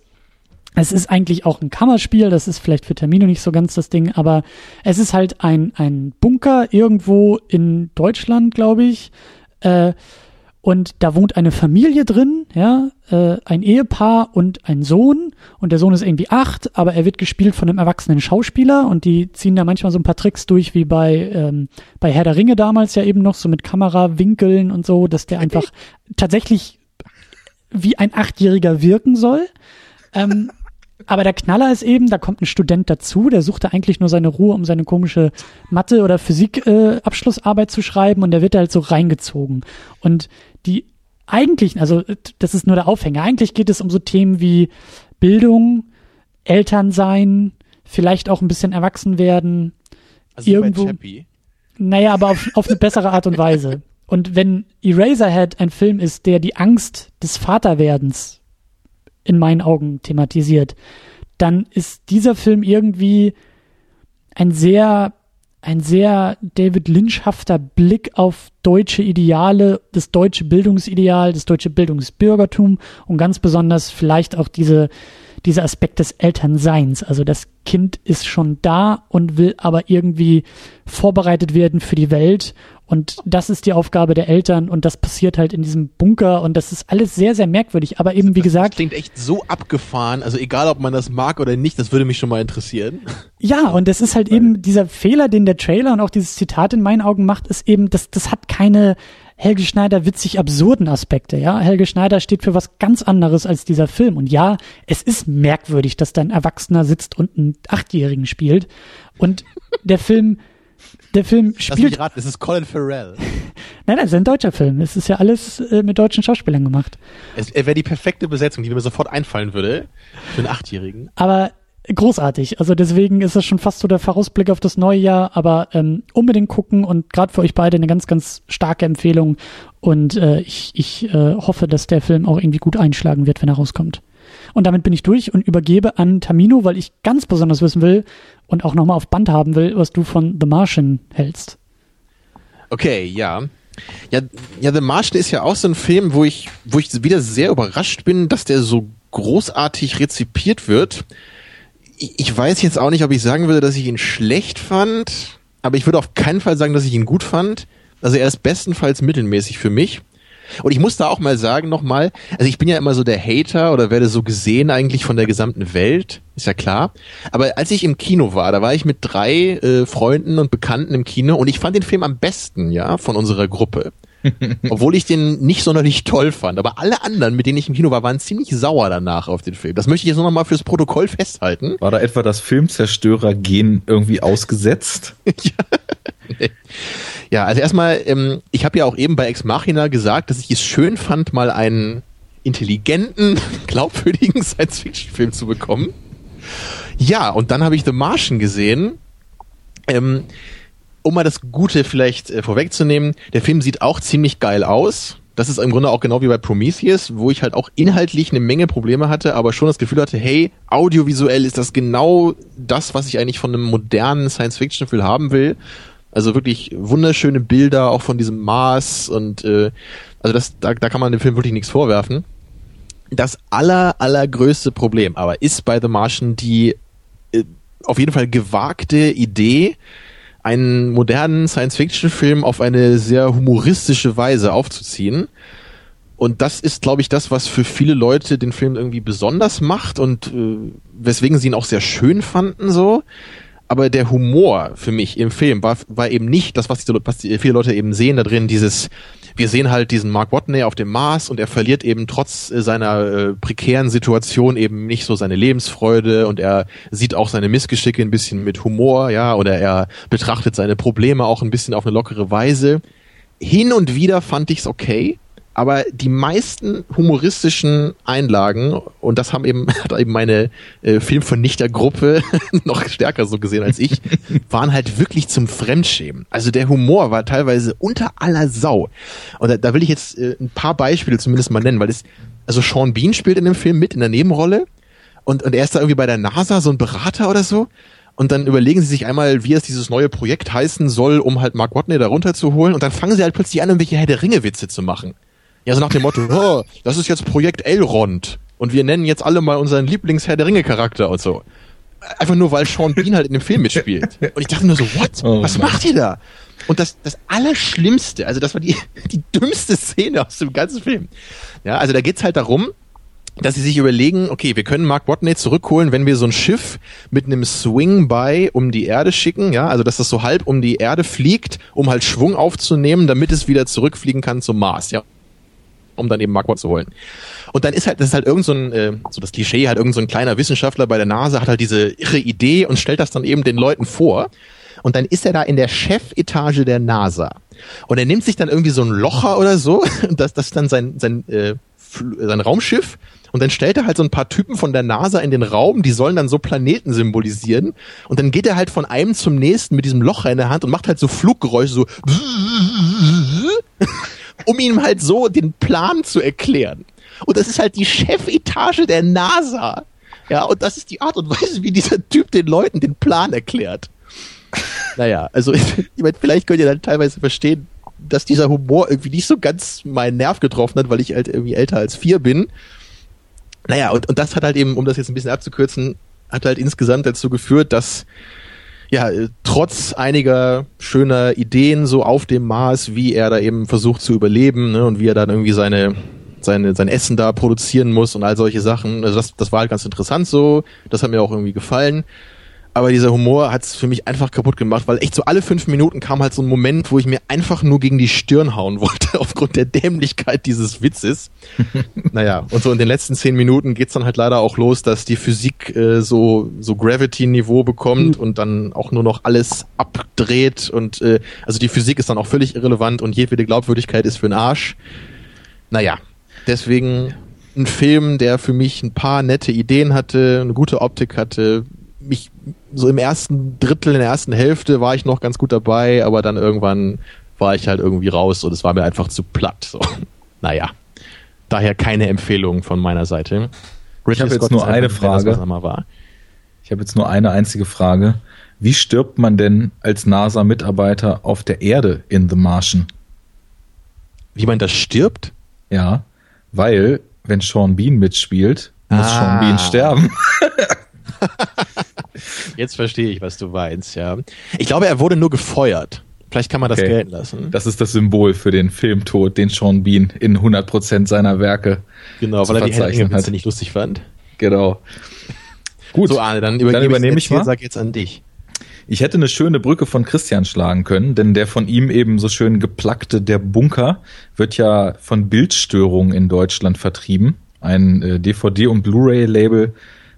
es ist eigentlich auch ein Kammerspiel, das ist vielleicht für Termino nicht so ganz das Ding, aber es ist halt ein, ein Bunker irgendwo in Deutschland, glaube ich. Äh, Und da wohnt eine Familie drin, ja, äh, ein Ehepaar und ein Sohn. Und der Sohn ist irgendwie acht, aber er wird gespielt von einem erwachsenen Schauspieler und die ziehen da manchmal so ein paar Tricks durch, wie bei, ähm, bei Herr der Ringe damals ja eben noch, so mit Kamerawinkeln und so, dass der einfach tatsächlich wie ein Achtjähriger wirken soll. Ähm, aber der Knaller ist eben, da kommt ein Student dazu, der sucht da eigentlich nur seine Ruhe, um seine komische Mathe- oder Physik-Abschlussarbeit äh, zu schreiben und der wird halt so reingezogen. Und die eigentlichen, also das ist nur der Aufhänger, eigentlich geht es um so Themen wie Bildung, Elternsein, vielleicht auch ein bisschen erwachsen werden. Also irgendwo. Naja, aber auf, auf eine bessere Art und Weise. Und wenn Eraserhead ein Film ist, der die Angst des Vaterwerdens in meinen Augen thematisiert, dann ist dieser Film irgendwie ein sehr ein sehr David Lynchhafter Blick auf deutsche Ideale, das deutsche Bildungsideal, das deutsche Bildungsbürgertum und ganz besonders vielleicht auch diese, dieser Aspekt des Elternseins. Also das Kind ist schon da und will aber irgendwie vorbereitet werden für die Welt und das ist die Aufgabe der Eltern und das passiert halt in diesem Bunker und das ist alles sehr, sehr merkwürdig. Aber eben, wie das gesagt. Das klingt echt so abgefahren. Also egal, ob man das mag oder nicht, das würde mich schon mal interessieren. Ja, und das ist halt eben dieser Fehler, den der Trailer und auch dieses Zitat in meinen Augen macht, ist eben, das, das hat keine Helge Schneider witzig absurden Aspekte, ja. Helge Schneider steht für was ganz anderes als dieser Film. Und ja, es ist merkwürdig, dass da ein Erwachsener sitzt und einen Achtjährigen spielt. Und der Film der Film spielt. Lass mich raten, es ist Colin Farrell. nein, nein, es ist ein deutscher Film. Es ist ja alles äh, mit deutschen Schauspielern gemacht. Es wäre die perfekte Besetzung, die mir sofort einfallen würde für einen Achtjährigen. Aber großartig. Also deswegen ist das schon fast so der Vorausblick auf das neue Jahr, aber ähm, unbedingt gucken und gerade für euch beide eine ganz, ganz starke Empfehlung. Und äh, ich, ich äh, hoffe, dass der Film auch irgendwie gut einschlagen wird, wenn er rauskommt. Und damit bin ich durch und übergebe an Tamino, weil ich ganz besonders wissen will und auch nochmal auf Band haben will, was du von The Martian hältst. Okay, ja. Ja, ja, The Martian ist ja auch so ein Film, wo ich, wo ich wieder sehr überrascht bin, dass der so großartig rezipiert wird. Ich weiß jetzt auch nicht, ob ich sagen würde, dass ich ihn schlecht fand, aber ich würde auf keinen Fall sagen, dass ich ihn gut fand. Also er ist bestenfalls mittelmäßig für mich. Und ich muss da auch mal sagen nochmal, also ich bin ja immer so der Hater oder werde so gesehen eigentlich von der gesamten Welt, ist ja klar. Aber als ich im Kino war, da war ich mit drei äh, Freunden und Bekannten im Kino und ich fand den Film am besten, ja, von unserer Gruppe. Obwohl ich den nicht sonderlich toll fand. Aber alle anderen, mit denen ich im Kino war, waren ziemlich sauer danach auf den Film. Das möchte ich jetzt noch mal fürs Protokoll festhalten. War da etwa das Filmzerstörer-Gen irgendwie ausgesetzt? ja. Ja, also erstmal, ähm, ich habe ja auch eben bei Ex Machina gesagt, dass ich es schön fand, mal einen intelligenten, glaubwürdigen Science-Fiction-Film zu bekommen. Ja, und dann habe ich The Martian gesehen. Ähm, um mal das Gute vielleicht äh, vorwegzunehmen, der Film sieht auch ziemlich geil aus. Das ist im Grunde auch genau wie bei Prometheus, wo ich halt auch inhaltlich eine Menge Probleme hatte, aber schon das Gefühl hatte, hey, audiovisuell ist das genau das, was ich eigentlich von einem modernen Science-Fiction-Film haben will. Also wirklich wunderschöne Bilder auch von diesem Mars und äh, also das, da, da kann man dem Film wirklich nichts vorwerfen. Das aller, allergrößte Problem aber ist bei The Martian die äh, auf jeden Fall gewagte Idee, einen modernen Science-Fiction-Film auf eine sehr humoristische Weise aufzuziehen. Und das ist, glaube ich, das, was für viele Leute den Film irgendwie besonders macht und äh, weswegen sie ihn auch sehr schön fanden so aber der Humor für mich im Film war, war eben nicht das, was, die, was die, viele Leute eben sehen da drin, dieses, wir sehen halt diesen Mark Watney auf dem Mars und er verliert eben trotz äh, seiner äh, prekären Situation eben nicht so seine Lebensfreude und er sieht auch seine Missgeschicke ein bisschen mit Humor, ja, oder er betrachtet seine Probleme auch ein bisschen auf eine lockere Weise. Hin und wieder fand ich's okay, aber die meisten humoristischen Einlagen, und das haben eben, hat eben meine äh, Filmvernichtergruppe noch stärker so gesehen als ich, waren halt wirklich zum Fremdschämen. Also der Humor war teilweise unter aller Sau. Und da, da will ich jetzt äh, ein paar Beispiele zumindest mal nennen, weil es, also Sean Bean spielt in dem Film mit in der Nebenrolle und, und er ist da irgendwie bei der NASA so ein Berater oder so. Und dann überlegen sie sich einmal, wie es dieses neue Projekt heißen soll, um halt Mark Watney da runterzuholen. Und dann fangen sie halt plötzlich an, irgendwelche Herr der Ringe-Witze zu machen. Ja, so nach dem Motto, oh, das ist jetzt Projekt Elrond und wir nennen jetzt alle mal unseren Lieblings-Herr der Ringe-Charakter und so. Einfach nur, weil Sean Bean halt in dem Film mitspielt. Und ich dachte nur so, what? Oh Was Mann. macht ihr da? Und das, das Allerschlimmste, also das war die, die dümmste Szene aus dem ganzen Film. Ja, also da geht's halt darum, dass sie sich überlegen, okay, wir können Mark Watney zurückholen, wenn wir so ein Schiff mit einem Swing by um die Erde schicken, ja, also dass das so halb um die Erde fliegt, um halt Schwung aufzunehmen, damit es wieder zurückfliegen kann zum Mars, ja, um dann eben Watney zu holen. Und dann ist halt, das ist halt irgend so ein, äh, so das Klischee, halt irgend so ein kleiner Wissenschaftler bei der NASA hat halt diese irre Idee und stellt das dann eben den Leuten vor. Und dann ist er da in der Chefetage der NASA. Und er nimmt sich dann irgendwie so ein Locher oder so, das, das ist dann sein, sein, äh, sein Raumschiff. Und dann stellt er halt so ein paar Typen von der NASA in den Raum, die sollen dann so Planeten symbolisieren. Und dann geht er halt von einem zum nächsten mit diesem Locher in der Hand und macht halt so Fluggeräusche, so um ihm halt so den Plan zu erklären. Und das ist halt die Chefetage der NASA. Ja, und das ist die Art und Weise, wie dieser Typ den Leuten den Plan erklärt. Naja, also ich meine, vielleicht könnt ihr dann teilweise verstehen, dass dieser Humor irgendwie nicht so ganz meinen Nerv getroffen hat, weil ich halt irgendwie älter als vier bin. Naja, und, und das hat halt eben, um das jetzt ein bisschen abzukürzen, hat halt insgesamt dazu geführt, dass ja, äh, trotz einiger schöner Ideen so auf dem Mars, wie er da eben versucht zu überleben ne, und wie er dann irgendwie seine, seine, sein Essen da produzieren muss und all solche Sachen. Also das, das war halt ganz interessant so, das hat mir auch irgendwie gefallen. Aber dieser Humor hat es für mich einfach kaputt gemacht, weil echt so alle fünf Minuten kam halt so ein Moment, wo ich mir einfach nur gegen die Stirn hauen wollte, aufgrund der Dämlichkeit dieses Witzes. naja, und so in den letzten zehn Minuten geht's dann halt leider auch los, dass die Physik äh, so, so Gravity-Niveau bekommt und dann auch nur noch alles abdreht und äh, also die Physik ist dann auch völlig irrelevant und jedwede Glaubwürdigkeit ist für den Arsch. Naja, deswegen ein Film, der für mich ein paar nette Ideen hatte, eine gute Optik hatte, mich so im ersten Drittel, in der ersten Hälfte war ich noch ganz gut dabei, aber dann irgendwann war ich halt irgendwie raus und es war mir einfach zu platt. So. Naja, daher keine Empfehlung von meiner Seite. Ich habe jetzt nur eine Frage. war. Ich habe jetzt nur eine einzige Frage. Wie stirbt man denn als NASA-Mitarbeiter auf der Erde in The Martian? Wie man das stirbt? Ja, weil, wenn Sean Bean mitspielt, muss Ah. Sean Bean sterben. Jetzt verstehe ich, was du meinst, ja. Ich glaube, er wurde nur gefeuert. Vielleicht kann man das Okay. gelten lassen. Das ist das Symbol für den Filmtod, den Sean Bean in 100% seiner Werke genau, weil er die Hände nicht lustig fand. Genau. Gut, So, Arne, dann dann übernehme ich mal. Sag jetzt an dich. Ich hätte eine schöne Brücke von Christian schlagen können, denn der von ihm eben so schön geplackte Der Bunker wird ja von Bildstörung in Deutschland vertrieben. Ein äh, DVD- und Blu-ray-Label,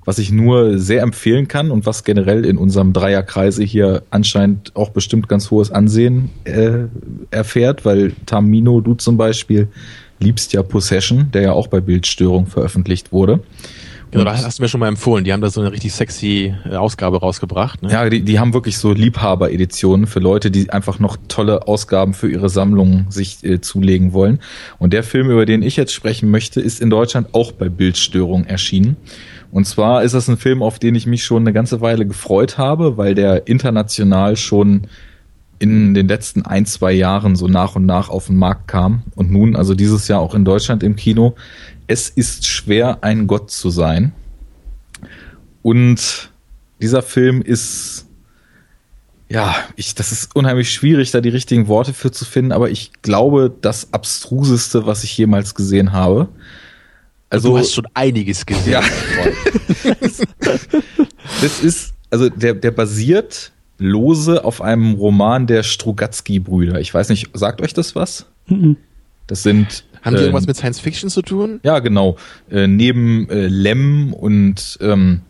was ich nur sehr empfehlen kann und was generell in unserem Dreierkreise hier anscheinend auch bestimmt ganz hohes Ansehen äh, erfährt, weil Tamino, du zum Beispiel, liebst ja Possession, der ja auch bei Bildstörung veröffentlicht wurde. Genau, da hast du mir schon mal empfohlen. Die haben da so eine richtig sexy äh, Ausgabe rausgebracht. Ne? Ja, die, die haben wirklich so Liebhaber-Editionen für Leute, die einfach noch tolle Ausgaben für ihre Sammlung sich äh, zulegen wollen. Und der Film, über den ich jetzt sprechen möchte, ist in Deutschland auch bei Bildstörung erschienen. Und zwar ist das ein Film, auf den ich mich schon eine ganze Weile gefreut habe, weil der international schon in den letzten ein, zwei Jahren so nach und nach auf den Markt kam und nun also dieses Jahr auch in Deutschland im Kino. Es ist schwer, ein Gott zu sein. Und dieser Film ist, ja, ich, das ist unheimlich schwierig, da die richtigen Worte für zu finden, aber ich glaube, das abstruseste, was ich jemals gesehen habe. Also du hast schon einiges gesehen. Ja. das ist, also der, der basiert lose auf einem Roman der Strugatsky-Brüder. Ich weiß nicht, sagt euch das was? Mhm. Das sind. Haben die äh, irgendwas mit Science Fiction zu tun? ja, genau. Äh, neben äh, Lem und ähm,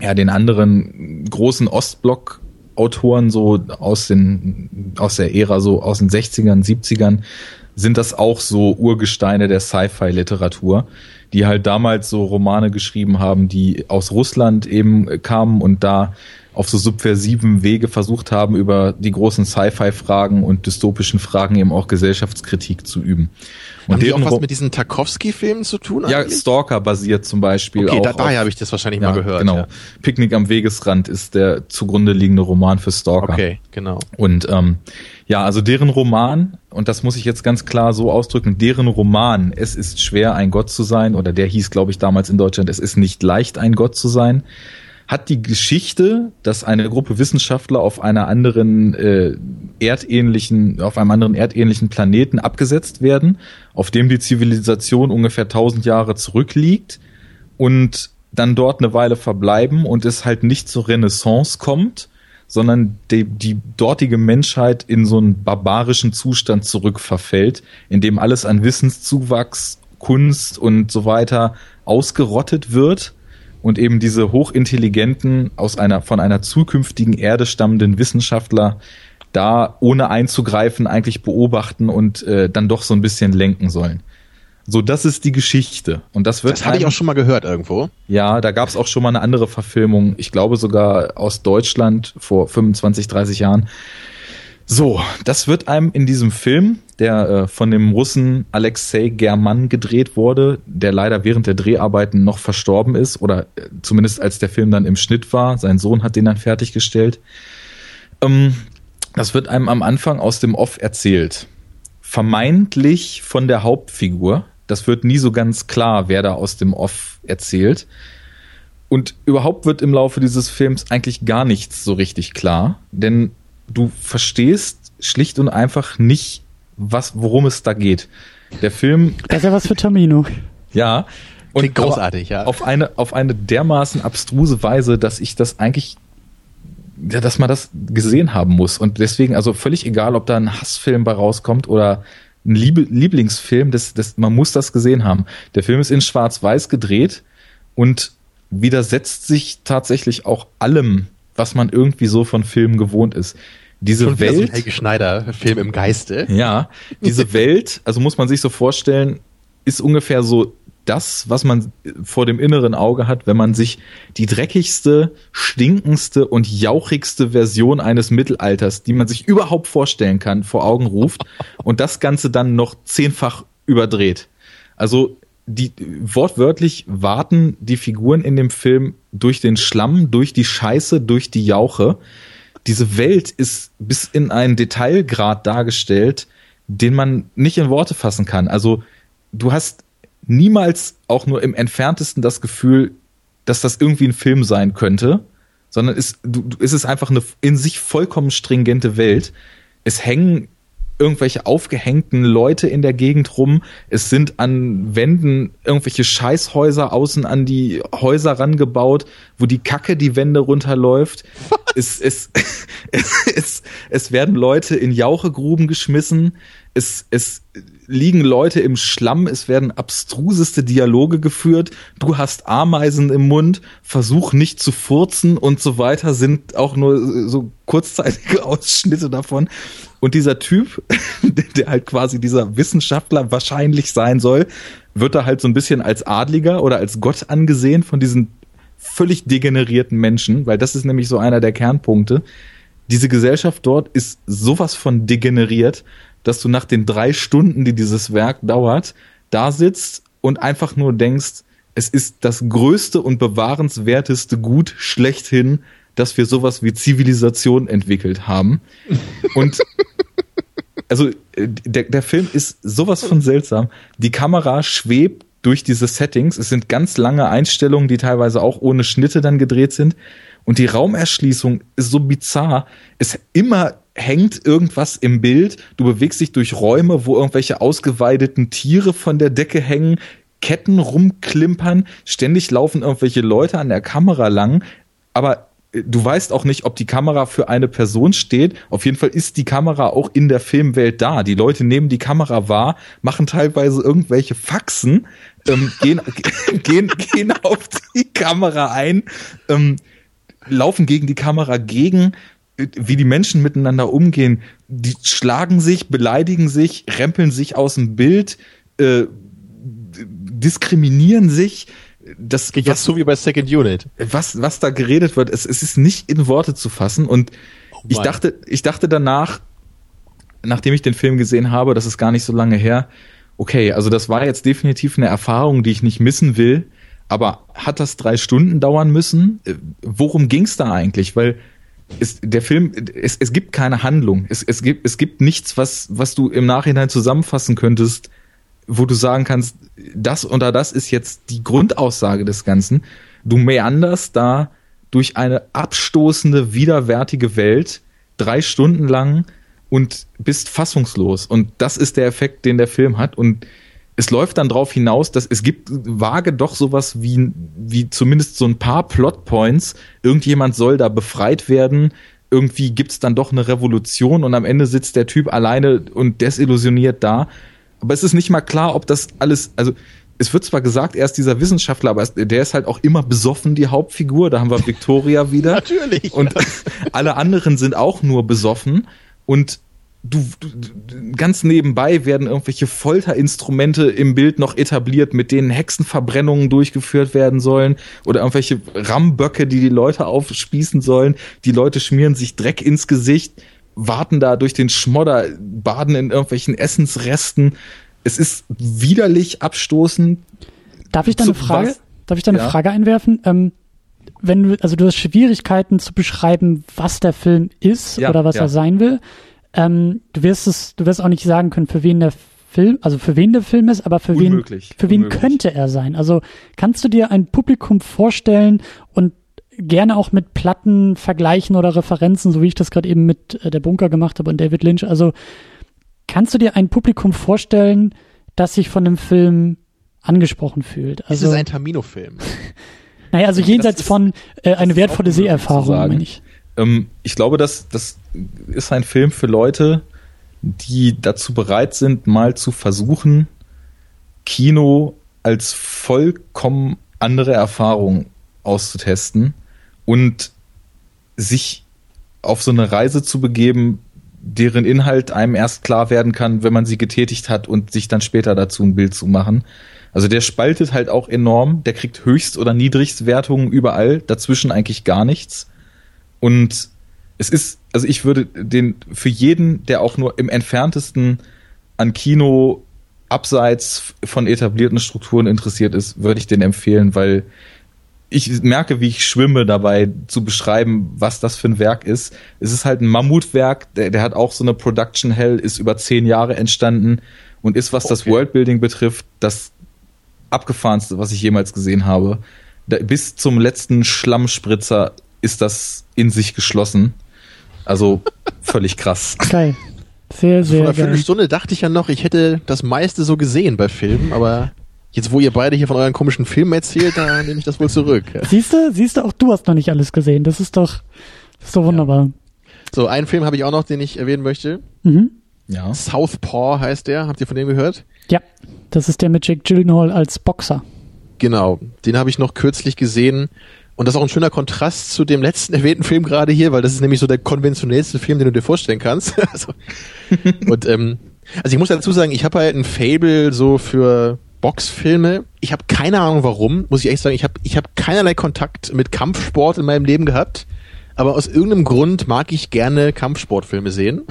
ja, den anderen großen Ostblock-Autoren so aus den aus der Ära so aus den 60ern, 70ern sind das auch so Urgesteine der Sci-Fi-Literatur, die halt damals so Romane geschrieben haben, die aus Russland eben kamen und da auf so subversiven Wege versucht haben, über die großen Sci-Fi-Fragen und dystopischen Fragen eben auch Gesellschaftskritik zu üben. Und Haben die auch was mit diesen Tarkovsky-Filmen zu tun? ja, eigentlich? Stalker basiert zum Beispiel Okay, auch da, auf- daher habe ich das wahrscheinlich ja, mal gehört. Genau. Ja. Picknick am Wegesrand ist der zugrunde liegende Roman für Stalker. Okay, genau. Und ähm, ja, also deren Roman, und das muss ich jetzt ganz klar so ausdrücken, deren Roman, es ist schwer, ein Gott zu sein, oder der hieß, glaube ich, damals in Deutschland, es ist nicht leicht, ein Gott zu sein, hat die Geschichte, dass eine Gruppe Wissenschaftler auf einer anderen äh, erdähnlichen, auf einem anderen erdähnlichen Planeten abgesetzt werden, auf dem die Zivilisation ungefähr 1000 Jahre zurückliegt und dann dort eine Weile verbleiben und es halt nicht zur Renaissance kommt, sondern die, die dortige Menschheit in so einen barbarischen Zustand zurückverfällt, in dem alles an Wissenszuwachs, Kunst und so weiter ausgerottet wird und eben diese hochintelligenten aus einer von einer zukünftigen Erde stammenden Wissenschaftler da ohne einzugreifen eigentlich beobachten und äh, dann doch so ein bisschen lenken sollen. So, das ist die Geschichte. Und das wird. Das habe ich auch schon mal gehört irgendwo. Ja, da gab es auch schon mal eine andere Verfilmung. Ich glaube sogar aus Deutschland vor 25, 30 Jahren. So, das wird einem in diesem Film, der äh, von dem Russen Alexei German gedreht wurde, der leider während der Dreharbeiten noch verstorben ist, oder äh, zumindest als der Film dann im Schnitt war. Sein Sohn hat den dann fertiggestellt. Ähm, das wird einem am Anfang aus dem Off erzählt. Vermeintlich von der Hauptfigur. Das wird nie so ganz klar, wer da aus dem Off erzählt. Und überhaupt wird im Laufe dieses Films eigentlich gar nichts so richtig klar, denn du verstehst schlicht und einfach nicht, was, worum es da geht. Der Film. Das ist ja was für Tamino. Ja. Und Klingt großartig, ja. Auf eine, auf eine dermaßen abstruse Weise, dass ich das eigentlich, ja, dass man das gesehen haben muss. Und deswegen, also völlig egal, ob da ein Hassfilm bei rauskommt oder ein Lieblingsfilm, das, das, man muss das gesehen haben. Der Film ist in Schwarz-Weiß gedreht und widersetzt sich tatsächlich auch allem, was man irgendwie so von Filmen gewohnt ist. Diese Schon Welt. So ein Helge Schneider Film im Geiste. Ja, diese Welt, also muss man sich so vorstellen, ist ungefähr so das, was man vor dem inneren Auge hat, wenn man sich die dreckigste, stinkendste und jauchigste Version eines Mittelalters, die man sich überhaupt vorstellen kann, vor Augen ruft und das Ganze dann noch zehnfach überdreht. Also die wortwörtlich warten die Figuren in dem Film durch den Schlamm, durch die Scheiße, durch die Jauche. Diese Welt ist bis in einen Detailgrad dargestellt, den man nicht in Worte fassen kann. Also du hast niemals auch nur im entferntesten das Gefühl, dass das irgendwie ein Film sein könnte, sondern es, du, es ist einfach eine in sich vollkommen stringente Welt. Es hängen irgendwelche aufgehängten Leute in der Gegend rum. Es sind an Wänden irgendwelche Scheißhäuser außen an die Häuser rangebaut, wo die Kacke die Wände runterläuft. es, es, es, es, es werden Leute in Jauchegruben geschmissen. Es, es liegen Leute im Schlamm, es werden abstruseste Dialoge geführt, du hast Ameisen im Mund, versuch nicht zu furzen und so weiter, sind auch nur so kurzzeitige Ausschnitte davon. Und dieser Typ, der halt quasi dieser Wissenschaftler wahrscheinlich sein soll, wird da halt so ein bisschen als Adliger oder als Gott angesehen von diesen völlig degenerierten Menschen, weil das ist nämlich so einer der Kernpunkte. Diese Gesellschaft dort ist sowas von degeneriert, dass du nach den drei Stunden, die dieses Werk dauert, da sitzt und einfach nur denkst, es ist das größte und bewahrenswerteste Gut schlechthin, dass wir sowas wie Zivilisation entwickelt haben. Und also äh, der, der Film ist sowas von seltsam. Die Kamera schwebt durch diese Settings. Es sind ganz lange Einstellungen, die teilweise auch ohne Schnitte dann gedreht sind. Und die Raumerschließung ist so bizarr. Es immer hängt irgendwas im Bild. Du bewegst dich durch Räume, wo irgendwelche ausgeweideten Tiere von der Decke hängen, Ketten rumklimpern, ständig laufen irgendwelche Leute an der Kamera lang, aber äh, du weißt auch nicht, ob die Kamera für eine Person steht. Auf jeden Fall ist die Kamera auch in der Filmwelt da. Die Leute nehmen die Kamera wahr, machen teilweise irgendwelche Faxen, ähm, gehen, gehen, gehen auf die Kamera ein, ähm, laufen gegen die Kamera gegen, wie die Menschen miteinander umgehen. Die schlagen sich, beleidigen sich, rempeln sich aus dem Bild, äh, diskriminieren sich. Das geht jetzt so wie bei Second Unit. Was, was da geredet wird, es, es ist nicht in Worte zu fassen. Und oh ich dachte, ich dachte danach, nachdem ich den Film gesehen habe, das ist gar nicht so lange her, okay, also das war jetzt definitiv eine Erfahrung, die ich nicht missen will. Aber hat das drei Stunden dauern müssen? Äh, worum ging's da eigentlich? Weil ist der Film, es, es gibt keine Handlung. Es, es, gibt, es gibt nichts, was, was du im Nachhinein zusammenfassen könntest, wo du sagen kannst, das oder das ist jetzt die Grundaussage des Ganzen. Du meanderst da durch eine abstoßende, widerwärtige Welt, drei Stunden lang und bist fassungslos. Und das ist der Effekt, den der Film hat. Und es läuft dann darauf hinaus, dass es gibt vage doch sowas wie, wie zumindest so ein paar Plotpoints. Irgendjemand soll da befreit werden. Irgendwie gibt's dann doch eine Revolution und am Ende sitzt der Typ alleine und desillusioniert da. Aber es ist nicht mal klar, ob das alles, also es wird zwar gesagt, er ist dieser Wissenschaftler, aber der ist halt auch immer besoffen, die Hauptfigur. Da haben wir Victoria wieder. Natürlich. Und alle anderen sind auch nur besoffen. Und du, du, ganz nebenbei werden irgendwelche Folterinstrumente im Bild noch etabliert, mit denen Hexenverbrennungen durchgeführt werden sollen oder irgendwelche Ramböcke, die die Leute aufspießen sollen. Die Leute schmieren sich Dreck ins Gesicht, warten da durch den Schmodder, baden in irgendwelchen Essensresten es ist widerlich abstoßend. Darf ich da eine Frage, was? darf ich da eine ja. Frage einwerfen? Ähm, wenn du, also du hast Schwierigkeiten zu beschreiben, was der Film ist ja, oder was ja. er sein will. Ähm, du wirst es, du wirst auch nicht sagen können, für wen der Film, also für wen der Film ist, aber für Unmöglich. wen, für wen Unmöglich. könnte er sein? Also kannst du dir ein Publikum vorstellen und gerne auch mit Platten vergleichen oder Referenzen, so wie ich das gerade eben mit äh, der Bunker gemacht habe und David Lynch. Also Kannst du dir ein Publikum vorstellen, das sich von dem Film angesprochen fühlt? Also, ist es ein Tamino-Film? naja, also jenseits ist, von äh, eine wertvolle Seherfahrung, meine ich. Ähm, ich glaube, das, das ist ein Film für Leute, die dazu bereit sind, mal zu versuchen, Kino als vollkommen andere Erfahrung auszutesten und sich auf so eine Reise zu begeben, deren Inhalt einem erst klar werden kann, wenn man sie getätigt hat und sich dann später dazu ein Bild zu machen. Also der spaltet halt auch enorm, der kriegt Höchst- oder Niedrigstwertungen überall, dazwischen eigentlich gar nichts. Und es ist, also ich würde den für jeden, der auch nur im entferntesten an Kino abseits von etablierten Strukturen interessiert ist, würde ich den empfehlen, weil ich merke, wie ich schwimme dabei zu beschreiben, was das für ein Werk ist. Es ist halt ein Mammutwerk, der, der hat auch so eine Production Hell, ist über zehn Jahre entstanden und ist, was okay. das Worldbuilding betrifft, das abgefahrenste, was ich jemals gesehen habe. Da, bis zum letzten Schlammspritzer ist das in sich geschlossen. Also völlig krass. Geil. Sehr, sehr also Vor einer Viertelstunde dachte ich ja noch, ich hätte das meiste so gesehen bei Filmen, aber Jetzt, wo ihr beide hier von euren komischen Filmen erzählt, da nehme ich das wohl zurück. Siehst du, siehst du, auch du hast noch nicht alles gesehen. Das ist doch, das ist doch wunderbar. Ja. So, einen Film habe ich auch noch, den ich erwähnen möchte. Mhm. Ja. Southpaw heißt der. Habt ihr von dem gehört? Ja, das ist der mit Jake Gyllenhaal als Boxer. Genau, den habe ich noch kürzlich gesehen. Und das ist auch ein schöner Kontrast zu dem letzten erwähnten Film gerade hier, weil das ist nämlich so der konventionellste Film, den du dir vorstellen kannst. also, und ähm, also ich muss dazu sagen, ich habe halt ein Fable so für Boxfilme. Ich habe keine Ahnung warum, muss ich echt sagen. Ich habe ich hab keinerlei Kontakt mit Kampfsport in meinem Leben gehabt. Aber aus irgendeinem Grund mag ich gerne Kampfsportfilme sehen.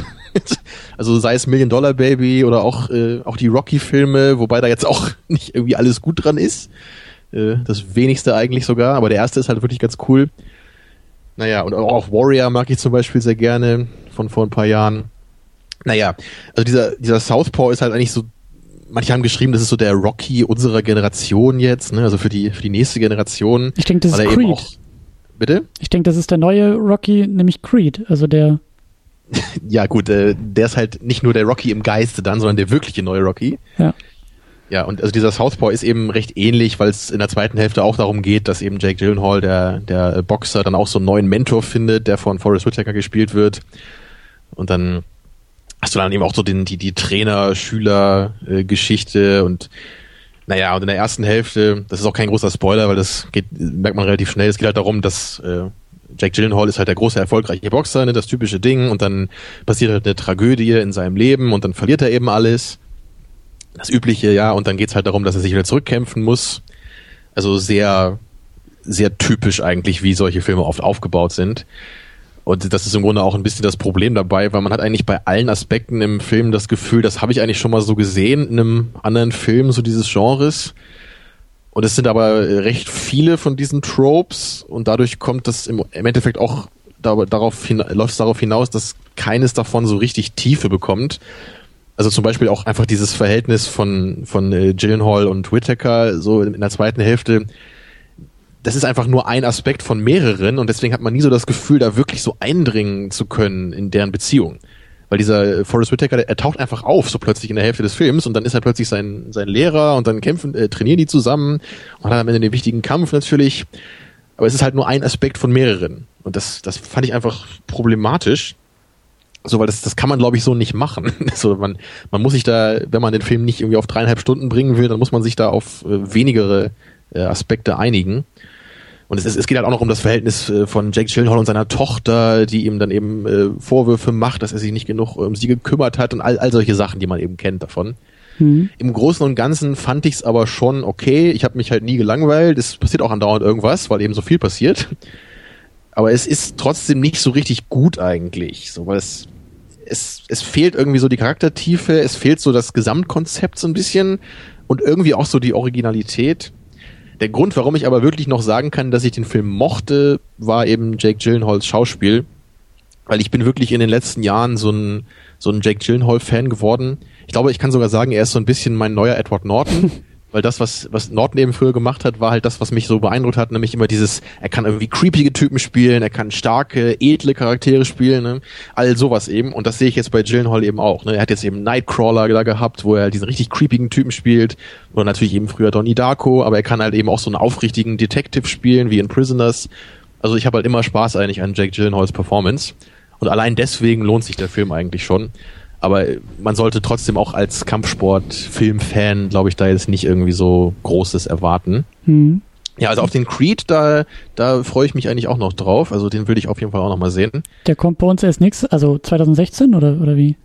also sei es Million Dollar Baby oder auch, äh, auch die Rocky-Filme, wobei da jetzt auch nicht irgendwie alles gut dran ist. Äh, das wenigste eigentlich sogar, aber der erste ist halt wirklich ganz cool. Naja, und auch Warrior mag ich zum Beispiel sehr gerne von vor ein paar Jahren. Naja, also dieser, dieser Southpaw ist halt eigentlich so manche haben geschrieben, das ist so der Rocky unserer Generation jetzt, ne? also für die, für die nächste Generation. Ich denke, das ist Creed. Auch, bitte? Ich denke, das ist der neue Rocky, nämlich Creed, also der. ja, gut, äh, der ist halt nicht nur der Rocky im Geiste dann, sondern der wirkliche neue Rocky. Ja. Ja, und also dieser Southpaw ist eben recht ähnlich, weil es in der zweiten Hälfte auch darum geht, dass eben Jake Gyllenhaal, der, der Boxer, dann auch so einen neuen Mentor findet, der von Forrest Whitaker gespielt wird. Und dann hast du dann eben auch so den, die, die Trainer-Schüler-Geschichte und naja, und in der ersten Hälfte, das ist auch kein großer Spoiler, weil das geht, merkt man relativ schnell, es geht halt darum, dass äh, Jack Gyllenhaal ist halt der große, erfolgreiche Boxer, ne, das typische Ding, und dann passiert halt eine Tragödie in seinem Leben und dann verliert er eben alles. Das übliche, ja, und dann geht's halt darum, dass er sich wieder zurückkämpfen muss. Also sehr, sehr typisch eigentlich, wie solche Filme oft aufgebaut sind. Und das ist im Grunde auch ein bisschen das Problem dabei, weil man hat eigentlich bei allen Aspekten im Film das Gefühl, das habe ich eigentlich schon mal so gesehen in einem anderen Film, so dieses Genres. Und es sind aber recht viele von diesen Tropes und dadurch kommt das im, Endeffekt auch darauf läuft es darauf hinaus, dass keines davon so richtig Tiefe bekommt. Also zum Beispiel auch einfach dieses Verhältnis von, von äh, Gyllenhaal und Whittaker so in der zweiten Hälfte das ist einfach nur ein Aspekt von mehreren und deswegen hat man nie so das Gefühl, da wirklich so eindringen zu können in deren Beziehung. Weil dieser Forrest Whitaker, der, er taucht einfach auf, so plötzlich in der Hälfte des Films und dann ist er plötzlich sein, sein Lehrer und dann kämpfen, äh, trainieren die zusammen und hat am Ende den wichtigen Kampf natürlich. Aber es ist halt nur ein Aspekt von mehreren. Und das, das fand ich einfach problematisch. So, weil das, das kann man, glaube ich, so nicht machen. so, man, man muss sich da, wenn man den Film nicht irgendwie auf dreieinhalb Stunden bringen will, dann muss man sich da auf äh, wenigere äh, Aspekte einigen. Und es, ist, es geht halt auch noch um das Verhältnis äh, von Jake Gyllenhaal und seiner Tochter, die ihm dann eben äh, Vorwürfe macht, dass er sich nicht genug um sie gekümmert hat und all, all solche Sachen, die man eben kennt davon. Mhm. Im Großen und Ganzen fand ich es aber schon okay. Ich habe mich halt nie gelangweilt. Es passiert auch andauernd irgendwas, weil eben so viel passiert. Aber es ist trotzdem nicht so richtig gut eigentlich, so weil es es, es fehlt irgendwie so die Charaktertiefe, es fehlt so das Gesamtkonzept so ein bisschen und irgendwie auch so die Originalität. Der Grund, warum ich aber wirklich noch sagen kann, dass ich den Film mochte, war eben Jake Gyllenhaals Schauspiel. Weil ich bin wirklich in den letzten Jahren so ein, so ein Jake Gyllenhaal-Fan geworden. Ich glaube, ich kann sogar sagen, er ist so ein bisschen mein neuer Edward Norton. weil das, was, was Norton eben früher gemacht hat, war halt das, was mich so beeindruckt hat, nämlich immer dieses, er kann irgendwie creepige Typen spielen, er kann starke, edle Charaktere spielen, ne? all sowas eben. Und das sehe ich jetzt bei Gyllenhaal eben auch. Ne? Er hat jetzt eben Nightcrawler da gehabt, wo er diesen richtig creepigen Typen spielt. Oder natürlich eben früher Donnie Darko, aber er kann halt eben auch so einen aufrichtigen Detective spielen, wie in Prisoners. Also ich habe halt immer Spaß eigentlich an Jake Gyllenhaals Performance. Und allein deswegen lohnt sich der Film eigentlich schon. Aber man sollte trotzdem auch als Kampfsport-Filmfan, glaube ich, da jetzt nicht irgendwie so Großes erwarten. Mhm. Ja, also auf den Creed, da, da freue ich mich eigentlich auch noch drauf. Also den würde ich auf jeden Fall auch noch mal sehen. Der kommt bei uns erst nix, also 2016 oder, oder wie?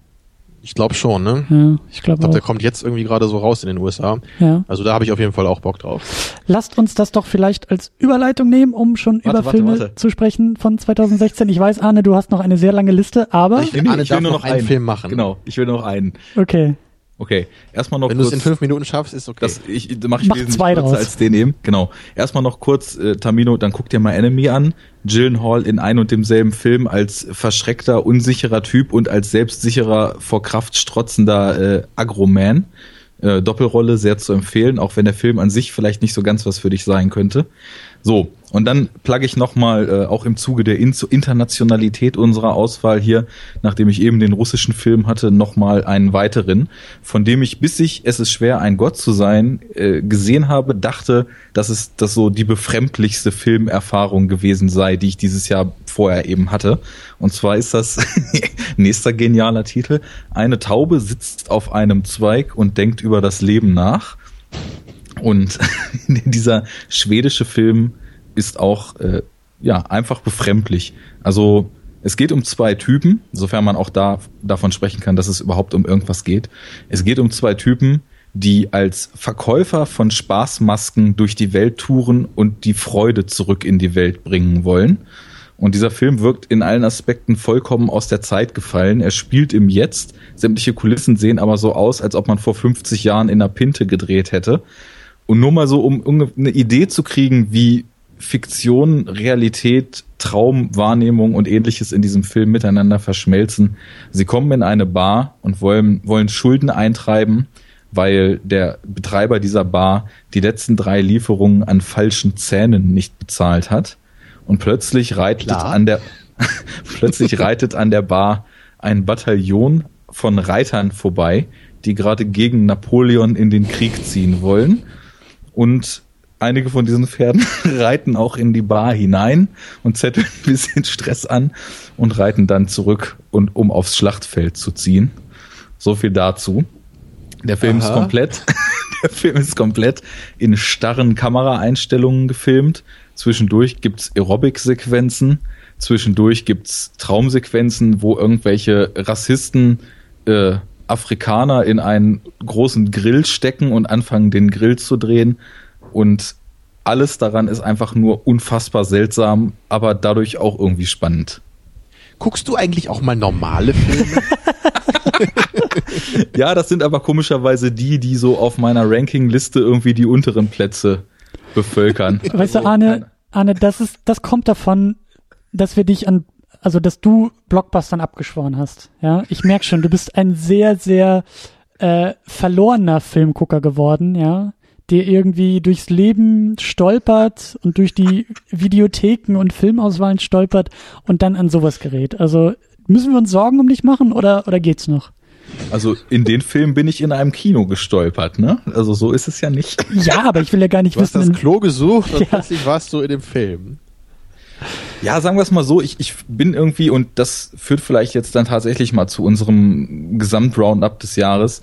Ich glaube schon, ne? Ja, ich glaube glaub, Der kommt jetzt irgendwie gerade so raus in den USA. Ja. Also da habe ich auf jeden Fall auch Bock drauf. Lasst uns das doch vielleicht als Überleitung nehmen, um schon warte, über warte, Filme warte. zu sprechen von 2016. Ich weiß, Arne, du hast noch eine sehr lange Liste, aber... Ich, will, Arne ich will nur noch einen Film machen. Genau, ich will nur noch einen. Okay. Okay, erstmal noch Wenn du es in fünf Minuten schaffst, ist okay. Das ich, mach ich Mach zwei draus. als den eben. Genau. Erstmal noch kurz, äh, Tamino, dann guck dir mal Enemy an. Gyllenhaal in ein und demselben Film als verschreckter, unsicherer Typ und als selbstsicherer, vor Kraft strotzender äh, Agroman. Äh, Doppelrolle sehr zu empfehlen, auch wenn der Film an sich vielleicht nicht so ganz was für dich sein könnte. So, und dann plugge ich nochmal, äh, auch im Zuge der In Internationalität unserer Auswahl hier, nachdem ich eben den russischen Film hatte, nochmal einen weiteren, von dem ich, bis ich Es ist schwer, ein Gott zu sein, äh, gesehen habe, dachte, dass es das so die befremdlichste Filmerfahrung gewesen sei, die ich dieses Jahr vorher eben hatte. Und zwar ist das nächster genialer Titel. Eine Taube sitzt auf einem Zweig und denkt über das Leben nach. Und dieser schwedische Film ist auch äh, ja einfach befremdlich. Also es geht um zwei Typen, sofern man auch da davon sprechen kann, dass es überhaupt um irgendwas geht. Es geht um zwei Typen, die als Verkäufer von Spaßmasken durch die Welt touren und die Freude zurück in die Welt bringen wollen. Und dieser Film wirkt in allen Aspekten vollkommen aus der Zeit gefallen. Er spielt im Jetzt. Sämtliche Kulissen sehen aber so aus, als ob man vor 50 Jahren in einer Pinte gedreht hätte. Und nur mal so, um eine Idee zu kriegen, wie Fiktion, Realität, Traumwahrnehmung und ähnliches in diesem Film miteinander verschmelzen. Sie kommen in eine Bar und wollen, wollen Schulden eintreiben, weil der Betreiber dieser Bar die letzten drei Lieferungen an falschen Zähnen nicht bezahlt hat. Und plötzlich reitet Klar. an der, plötzlich reitet an der Bar ein Bataillon von Reitern vorbei, die gerade gegen Napoleon in den Krieg ziehen wollen und einige von diesen Pferden reiten auch in die Bar hinein und zetteln ein bisschen Stress an und reiten dann zurück und um aufs Schlachtfeld zu ziehen. So viel dazu. Der Film Aha. ist komplett, der Film ist komplett in starren Kameraeinstellungen gefilmt. Zwischendurch gibt's Aerobic-Sequenzen. Zwischendurch gibt's Traumsequenzen, wo irgendwelche Rassisten äh, Afrikaner in einen großen Grill stecken und anfangen, den Grill zu drehen. Und alles daran ist einfach nur unfassbar seltsam, aber dadurch auch irgendwie spannend. Guckst du eigentlich auch mal normale Filme? ja, das sind aber komischerweise die, die so auf meiner Rankingliste irgendwie die unteren Plätze bevölkern. Weißt du, Arne, Arne, das ist, das kommt davon, dass wir dich an also dass du Blockbustern abgeschworen hast. Ja, ich merk schon, du bist ein sehr, sehr äh, verlorener Filmgucker geworden. Ja, der irgendwie durchs Leben stolpert und durch die Videotheken und Filmauswahlen stolpert und dann an sowas gerät. Also müssen wir uns Sorgen um dich machen oder, oder geht's noch? Also in den Film bin ich in einem Kino gestolpert, ne? Also so ist es ja nicht. Ja, aber ich will ja gar nicht du wissen. hast das Klo gesucht und Ja. plötzlich warst du in dem Film. Ja, sagen wir es mal so, ich, ich bin irgendwie, und das führt vielleicht jetzt dann tatsächlich mal zu unserem Gesamtroundup des Jahres,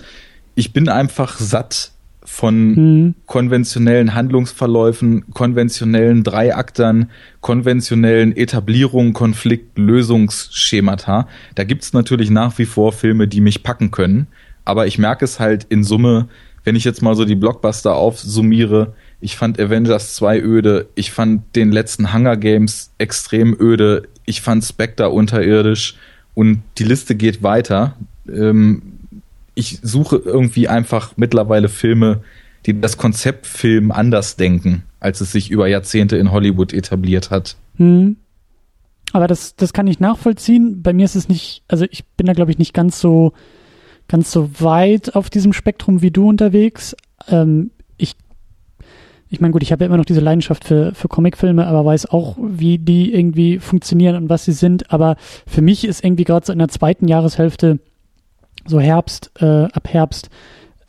ich bin einfach satt von Hm. konventionellen Handlungsverläufen, konventionellen Dreiaktern, konventionellen Etablierungen, Konflikt, Lösungsschemata. Da gibt's natürlich nach wie vor Filme, die mich packen können, aber ich merke es halt in Summe, wenn ich jetzt mal so die Blockbuster aufsummiere, ich fand Avengers 2 öde, ich fand den letzten Hunger Games extrem öde, ich fand Spectre unterirdisch und die Liste geht weiter. Ähm, ich suche irgendwie einfach mittlerweile Filme, die das Konzept Film anders denken, als es sich über Jahrzehnte in Hollywood etabliert hat. Hm. Aber das, das kann ich nachvollziehen. Bei mir ist es nicht, also ich bin da glaube ich nicht ganz so, ganz so weit auf diesem Spektrum wie du unterwegs. Ähm, ich, meine gut, ich habe ja immer noch diese Leidenschaft für, für Comicfilme, aber weiß auch, wie die irgendwie funktionieren und was sie sind. Aber für mich ist irgendwie gerade so in der zweiten Jahreshälfte, so Herbst, äh, ab Herbst,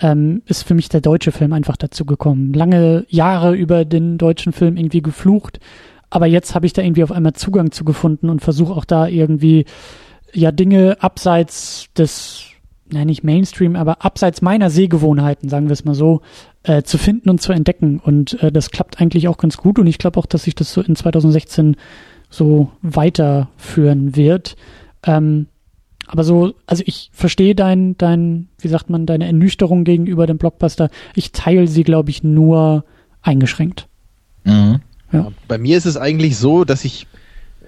ähm, ist für mich der deutsche Film einfach dazu gekommen. Lange Jahre über den deutschen Film irgendwie geflucht, aber jetzt habe ich da irgendwie auf einmal Zugang zu gefunden und versuche auch da irgendwie ja Dinge abseits des, nein nicht Mainstream, aber abseits meiner Sehgewohnheiten, sagen wir es mal so, äh, zu finden und zu entdecken. Und äh, das klappt eigentlich auch ganz gut und ich glaube auch, dass sich das so in 2016 so weiterführen wird. Ähm, aber so, also ich verstehe dein, dein, wie sagt man, deine Ernüchterung gegenüber dem Blockbuster. Ich teile sie, glaube ich, nur eingeschränkt. Mhm. Ja. Bei mir ist es eigentlich so, dass ich,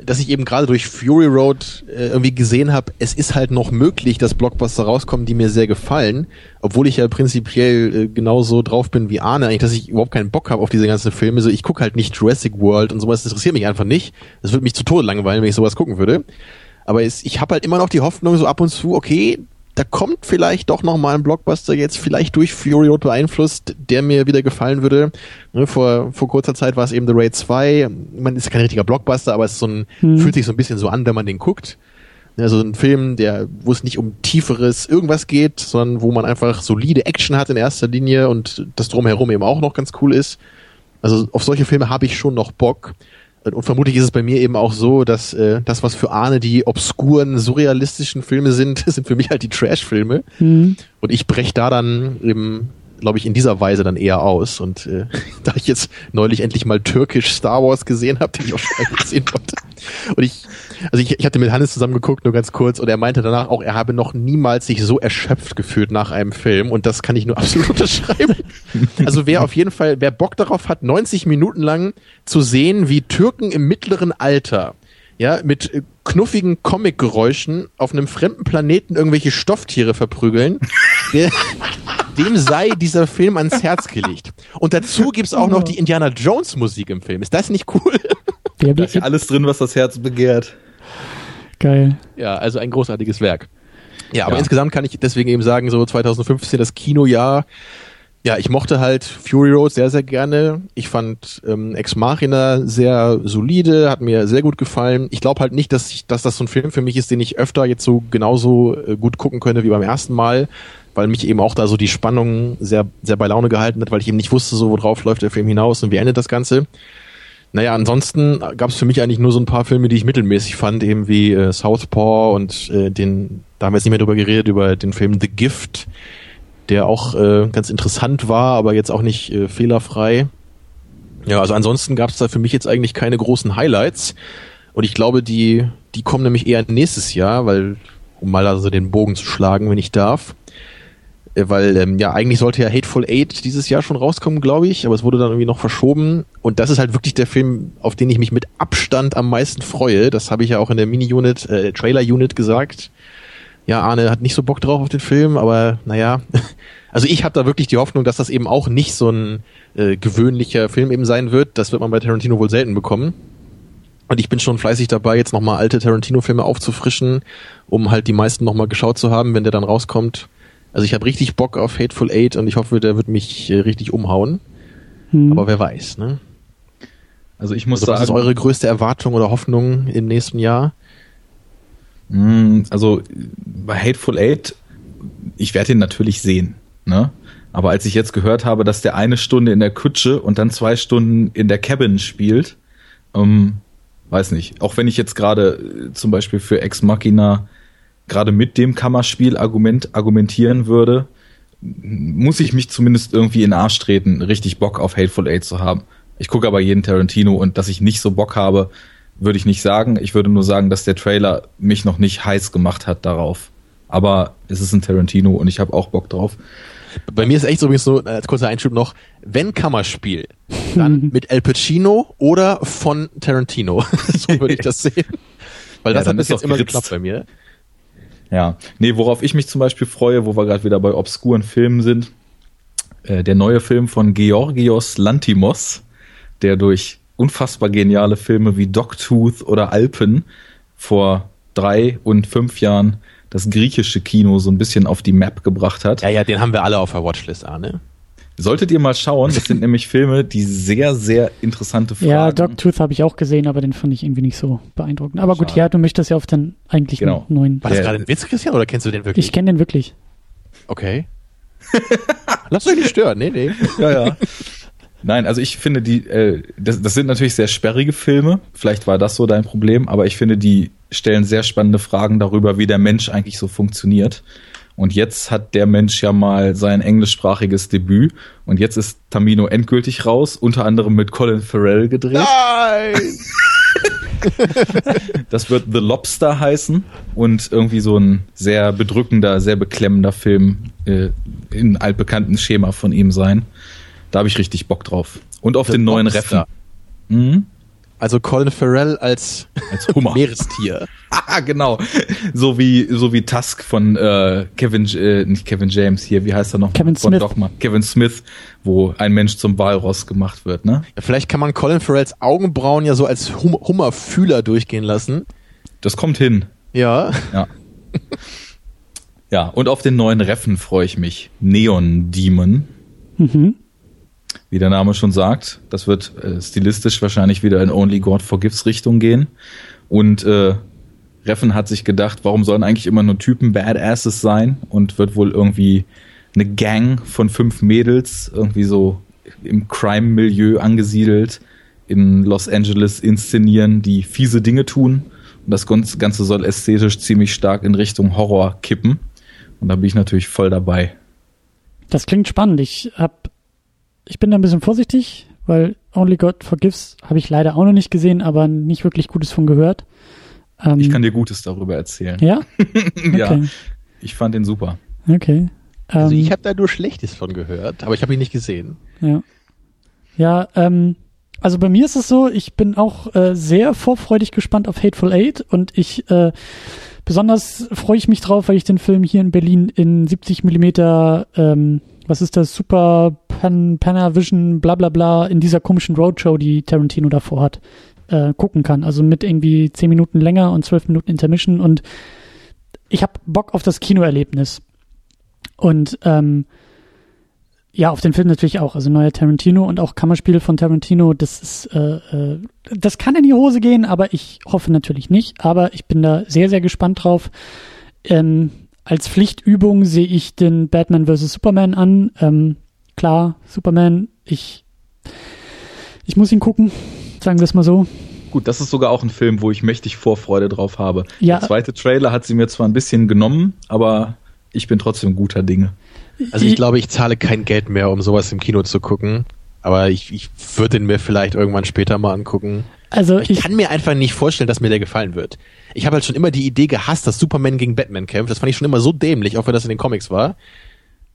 dass ich eben gerade durch Fury Road äh, irgendwie gesehen habe, es ist halt noch möglich, dass Blockbuster rauskommen, die mir sehr gefallen, obwohl ich ja prinzipiell äh, genauso drauf bin wie Arne, eigentlich, dass ich überhaupt keinen Bock habe auf diese ganzen Filme. So, ich gucke halt nicht Jurassic World und sowas, das interessiert mich einfach nicht. Das würde mich zu Tode langweilen, wenn ich sowas gucken würde. Aber es, ich habe halt immer noch die Hoffnung, so ab und zu, okay, da kommt vielleicht doch noch mal ein Blockbuster jetzt vielleicht durch Fury Road beeinflusst, der mir wieder gefallen würde. Ne, vor, vor kurzer Zeit war es eben The Raid 2. Man ist kein richtiger Blockbuster, aber es so ein, Hm. fühlt sich so ein bisschen so an, wenn man den guckt. Also ein Film, der, wo es nicht um tieferes irgendwas geht, sondern wo man einfach solide Action hat in erster Linie und das drumherum eben auch noch ganz cool ist. Also auf solche Filme habe ich schon noch Bock. Und vermutlich ist es bei mir eben auch so, dass äh, das, was für Arne die obskuren, surrealistischen Filme sind, sind für mich halt die Trash-Filme. Hm. Und ich brech da dann eben, glaube ich, in dieser Weise dann eher aus. Und äh, da ich jetzt neulich endlich mal türkisch Star Wars gesehen habe, den ich auch schon gesehen wollte. Und ich, also ich, ich hatte mit Hannes zusammen geguckt, nur ganz kurz, und er meinte danach auch, er habe noch niemals sich so erschöpft gefühlt nach einem Film. Und das kann ich nur absolut unterschreiben. Also wer auf jeden Fall, wer Bock darauf hat, 90 Minuten lang zu sehen, wie Türken im mittleren Alter ja, mit äh, knuffigen Comic-Geräuschen auf einem fremden Planeten irgendwelche Stofftiere verprügeln, der, dem sei dieser Film ans Herz gelegt. Und dazu gibt's auch noch die Indiana Jones Musik im Film. Ist das nicht cool? Wer Da ist ja alles drin, was das Herz begehrt. Geil. Ja, also ein großartiges Werk. Ja, aber Ja. insgesamt kann ich deswegen eben sagen, so 2015 das Kinojahr. Ja, ich mochte halt Fury Road sehr, sehr gerne. Ich fand ähm, Ex Machina sehr solide, hat mir sehr gut gefallen. Ich glaube halt nicht, dass, ich, dass das so ein Film für mich ist, den ich öfter jetzt so genauso äh, gut gucken könnte wie beim ersten Mal, weil mich eben auch da so die Spannung sehr, sehr bei Laune gehalten hat, weil ich eben nicht wusste, so worauf läuft der Film hinaus und wie endet das Ganze. Naja, ansonsten gab es für mich eigentlich nur so ein paar Filme, die ich mittelmäßig fand, eben wie äh, Southpaw und äh, den, da haben wir jetzt nicht mehr drüber geredet, über den Film The Gift, der auch äh, ganz interessant war, aber jetzt auch nicht äh, fehlerfrei. Ja, also ansonsten gab es da für mich jetzt eigentlich keine großen Highlights. Und ich glaube, die, die kommen nämlich eher nächstes Jahr, weil, um mal also den Bogen zu schlagen, wenn ich darf. Äh, Weil ähm, ja eigentlich sollte ja Hateful Eight dieses Jahr schon rauskommen, glaube ich, aber es wurde dann irgendwie noch verschoben. Und das ist halt wirklich der Film, auf den ich mich mit Abstand am meisten freue. Das habe ich ja auch in der Mini-Unit, äh, Trailer-Unit gesagt. Ja, Arne hat nicht so Bock drauf auf den Film, aber naja. Also ich habe da wirklich die Hoffnung, dass das eben auch nicht so ein äh, gewöhnlicher Film eben sein wird. Das wird man bei Tarantino wohl selten bekommen. Und ich bin schon fleißig dabei, jetzt nochmal alte Tarantino-Filme aufzufrischen, um halt die meisten nochmal geschaut zu haben, wenn der dann rauskommt. Also ich habe richtig Bock auf Hateful Eight und ich hoffe, der wird mich äh, richtig umhauen. Hm. Aber wer weiß, ne? Also ich muss also, sagen. Was ist eure größte Erwartung oder Hoffnung im nächsten Jahr? Hm, also bei Hateful Eight, ich werde ihn natürlich sehen, ne? Aber als ich jetzt gehört habe, dass der eine Stunde in der Kutsche und dann zwei Stunden in der Cabin spielt, ähm, weiß nicht. Auch wenn ich jetzt gerade äh, zum Beispiel für Ex Machina gerade mit dem Kammerspiel Argument argumentieren würde, muss ich mich zumindest irgendwie in den Arsch treten, richtig Bock auf Hateful Eight zu haben. Ich gucke aber jeden Tarantino und dass ich nicht so Bock habe, würde ich nicht sagen. Ich würde nur sagen, dass der Trailer mich noch nicht heiß gemacht hat darauf. Aber es ist ein Tarantino und ich habe auch Bock drauf. Bei mir ist echt so übrigens so, als kurzer Einschub noch, wenn Kammerspiel, dann mit El Pacino oder von Tarantino. so würde ich das sehen. Weil das ja, hat bis jetzt immer geklappt bei mir. Ja, nee, worauf ich mich zum Beispiel freue, wo wir gerade wieder bei obskuren Filmen sind, äh, der neue Film von Georgios Lantimos, der durch unfassbar geniale Filme wie Dogtooth oder Alpen vor drei und fünf Jahren das griechische Kino so ein bisschen auf die Map gebracht hat. Ja, ja, den haben wir alle auf der Watchlist, Arne. Solltet ihr mal schauen, das sind nämlich Filme, die sehr, sehr interessante Fragen. Ja, Dogtooth habe ich auch gesehen, aber den fand ich irgendwie nicht so beeindruckend. Aber Schade. gut, ja, du möchtest ja auf den eigentlich genau. neuen. War das gerade ein Witz, Christian, oder kennst du den wirklich? Ich kenne den wirklich. Okay. Lass euch nicht stören, nee, nee. Ja, ja. Nein, also ich finde die, äh, das, das sind natürlich sehr sperrige Filme. Vielleicht war das so dein Problem, aber ich finde, die stellen sehr spannende Fragen darüber, wie der Mensch eigentlich so funktioniert. Und jetzt hat der Mensch ja mal sein englischsprachiges Debüt. Und jetzt ist Tamino endgültig raus, unter anderem mit Colin Farrell gedreht. Nein! das wird The Lobster heißen und irgendwie so ein sehr bedrückender, sehr beklemmender Film äh, in altbekannten Schema von ihm sein. Da habe ich richtig Bock drauf. Und auf The den neuen Reffen. Mhm. Also Colin Farrell als, als Hummer. Meerestier. ah, genau. So wie, so wie Tusk von äh, Kevin, äh, nicht Kevin James hier, wie heißt er noch? Kevin von Smith. Dogma. Kevin Smith, wo ein Mensch zum Walross gemacht wird, ne? Ja, vielleicht kann man Colin Farrells Augenbrauen ja so als hum Hummerfühler durchgehen lassen. Das kommt hin. Ja. Ja. ja, und auf den neuen Reffen freue ich mich. Neon Demon. Mhm wie der Name schon sagt. Das wird äh, stilistisch wahrscheinlich wieder in Only God Forgives Richtung gehen. Und äh, Reffen hat sich gedacht, warum sollen eigentlich immer nur Typen Badasses sein? Und wird wohl irgendwie eine Gang von fünf Mädels irgendwie so im Crime-Milieu angesiedelt in Los Angeles inszenieren, die fiese Dinge tun. Und das Ganze soll ästhetisch ziemlich stark in Richtung Horror kippen. Und da bin ich natürlich voll dabei. Das klingt spannend. Ich habe ich bin da ein bisschen vorsichtig, weil Only God Forgives habe ich leider auch noch nicht gesehen, aber nicht wirklich Gutes von gehört. Ähm, ich kann dir Gutes darüber erzählen. Ja? Okay. ja. Ich fand den super. Okay. Also ich ähm, habe da nur Schlechtes von gehört, aber ich habe ihn nicht gesehen. Ja. Ja, ähm, also bei mir ist es so, ich bin auch äh, sehr vorfreudig gespannt auf Hateful Eight und ich äh, besonders freue ich mich drauf, weil ich den Film hier in Berlin in 70 Millimeter ähm, was ist das, Super Pan, Panavision, bla bla bla, in dieser komischen Roadshow, die Tarantino davor hat, äh, gucken kann. Also mit irgendwie zehn Minuten länger und zwölf Minuten Intermission und ich habe Bock auf das Kinoerlebnis. Und ähm, ja, auf den Film natürlich auch. Also neuer Tarantino und auch Kammerspiel von Tarantino, das ist, äh, äh, das kann in die Hose gehen, aber ich hoffe natürlich nicht. Aber ich bin da sehr, sehr gespannt drauf. Ähm, als Pflichtübung sehe ich den Batman vs. Superman an. Ähm, klar, Superman, ich, ich muss ihn gucken, sagen wir es mal so. Gut, das ist sogar auch ein Film, wo ich mächtig Vorfreude drauf habe. Ja. Der zweite Trailer hat sie mir zwar ein bisschen genommen, aber ich bin trotzdem guter Dinge. Also ich glaube, ich zahle kein Geld mehr, um sowas im Kino zu gucken. Aber ich, ich würde den mir vielleicht irgendwann später mal angucken. Also ich, ich, kann mir einfach nicht vorstellen, dass mir der gefallen wird. Ich habe halt schon immer die Idee gehasst, dass Superman gegen Batman kämpft. Das fand ich schon immer so dämlich, auch wenn das in den Comics war.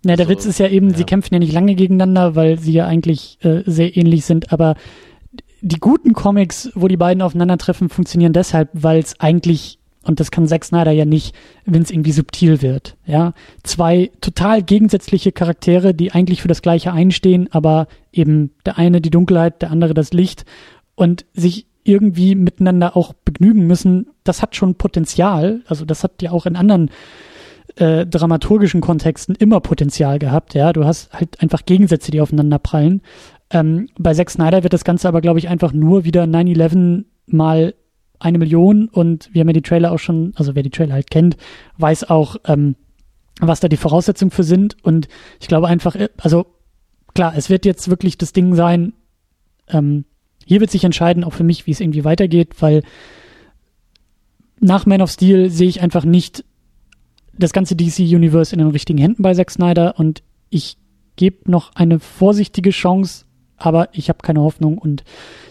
Ja, der also, Witz ist ja eben, ja. sie kämpfen ja nicht lange gegeneinander, weil sie ja eigentlich äh, sehr ähnlich sind, aber die guten Comics, wo die beiden aufeinandertreffen, funktionieren deshalb, weil es eigentlich, und das kann Zack Snyder ja nicht, wenn es irgendwie subtil wird, ja. Zwei total gegensätzliche Charaktere, die eigentlich für das Gleiche einstehen, aber eben der eine die Dunkelheit, der andere das Licht und sich irgendwie miteinander auch begnügen müssen, das hat schon Potenzial. Also das hat ja auch in anderen äh, dramaturgischen Kontexten immer Potenzial gehabt. Ja, du hast halt einfach Gegensätze, die aufeinander prallen. Ähm, bei Zack Snyder wird das Ganze aber, glaube ich, einfach nur wieder 9-11 mal eine Million und wir haben ja die Trailer auch schon, also wer die Trailer halt kennt, weiß auch, ähm, was da die Voraussetzungen für sind und ich glaube einfach, äh, also klar, es wird jetzt wirklich das Ding sein, ähm, hier wird sich entscheiden, auch für mich, wie es irgendwie weitergeht, weil nach Man of Steel sehe ich einfach nicht das ganze DC-Universe in den richtigen Händen bei Zack Snyder und ich gebe noch eine vorsichtige Chance, aber ich habe keine Hoffnung und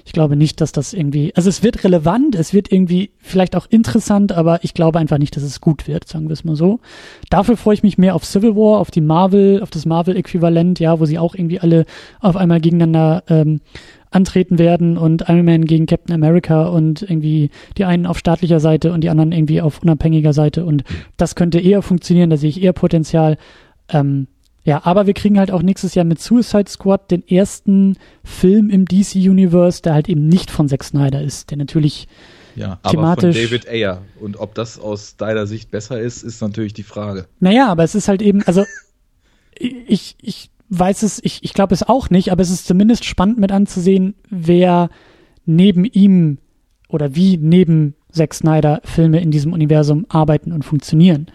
ich glaube nicht, dass das irgendwie, also es wird relevant, es wird irgendwie vielleicht auch interessant, aber ich glaube einfach nicht, dass es gut wird, sagen wir es mal so. Dafür freue ich mich mehr auf Civil War, auf die Marvel, auf das Marvel-Äquivalent, ja, wo sie auch irgendwie alle auf einmal gegeneinander ähm, antreten werden und Iron Man gegen Captain America und irgendwie die einen auf staatlicher Seite und die anderen irgendwie auf unabhängiger Seite und das könnte eher funktionieren, da sehe ich eher Potenzial. Ähm, ja, aber wir kriegen halt auch nächstes Jahr mit Suicide Squad den ersten Film im DC Universe, der halt eben nicht von Zack Snyder ist, der natürlich ja, aber thematisch. von David Ayer. Und ob das aus deiner Sicht besser ist, ist natürlich die Frage. Naja, aber es ist halt eben, also ich, ich weiß es, ich, ich glaube es auch nicht, aber es ist zumindest spannend mit anzusehen, wer neben ihm oder wie neben Zack Snyder Filme in diesem Universum arbeiten und funktionieren.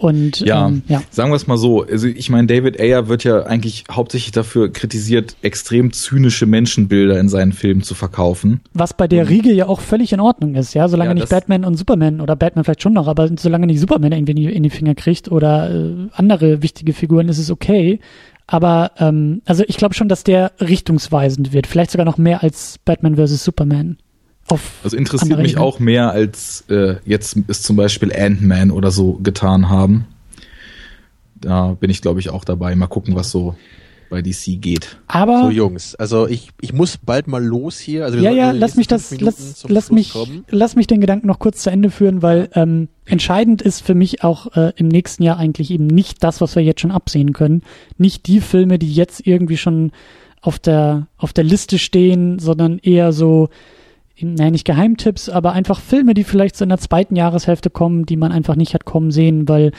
Und Ja, ähm, ja. sagen wir es mal so. Also ich meine, David Ayer wird ja eigentlich hauptsächlich dafür kritisiert, extrem zynische Menschenbilder in seinen Filmen zu verkaufen. Was bei der Riege ja auch völlig in Ordnung ist, ja, solange Ja, nicht Batman und Superman oder Batman vielleicht schon noch, aber solange nicht Superman irgendwie in die, in die Finger kriegt oder äh, andere wichtige Figuren, ist es okay. Aber ähm, also ich glaube schon, dass der richtungsweisend wird, vielleicht sogar noch mehr als Batman vs. Superman. Auf Also interessiert mich Ebene. auch mehr, als äh, jetzt ist zum Beispiel Ant-Man oder so getan haben. Da bin ich, glaube ich, auch dabei. Mal gucken, was so bei DC geht. Aber So Jungs, also ich, ich muss bald mal los hier. Also wir ja, ja, lass mich das, lass, lass mich, kommen. lass mich den Gedanken noch kurz zu Ende führen, weil ähm, entscheidend ist für mich auch äh, im nächsten Jahr eigentlich eben nicht das, was wir jetzt schon absehen können, nicht die Filme, die jetzt irgendwie schon auf der auf der Liste stehen, sondern eher so, nein, nicht Geheimtipps, aber einfach Filme, die vielleicht so in der zweiten Jahreshälfte kommen, die man einfach nicht hat kommen sehen, weil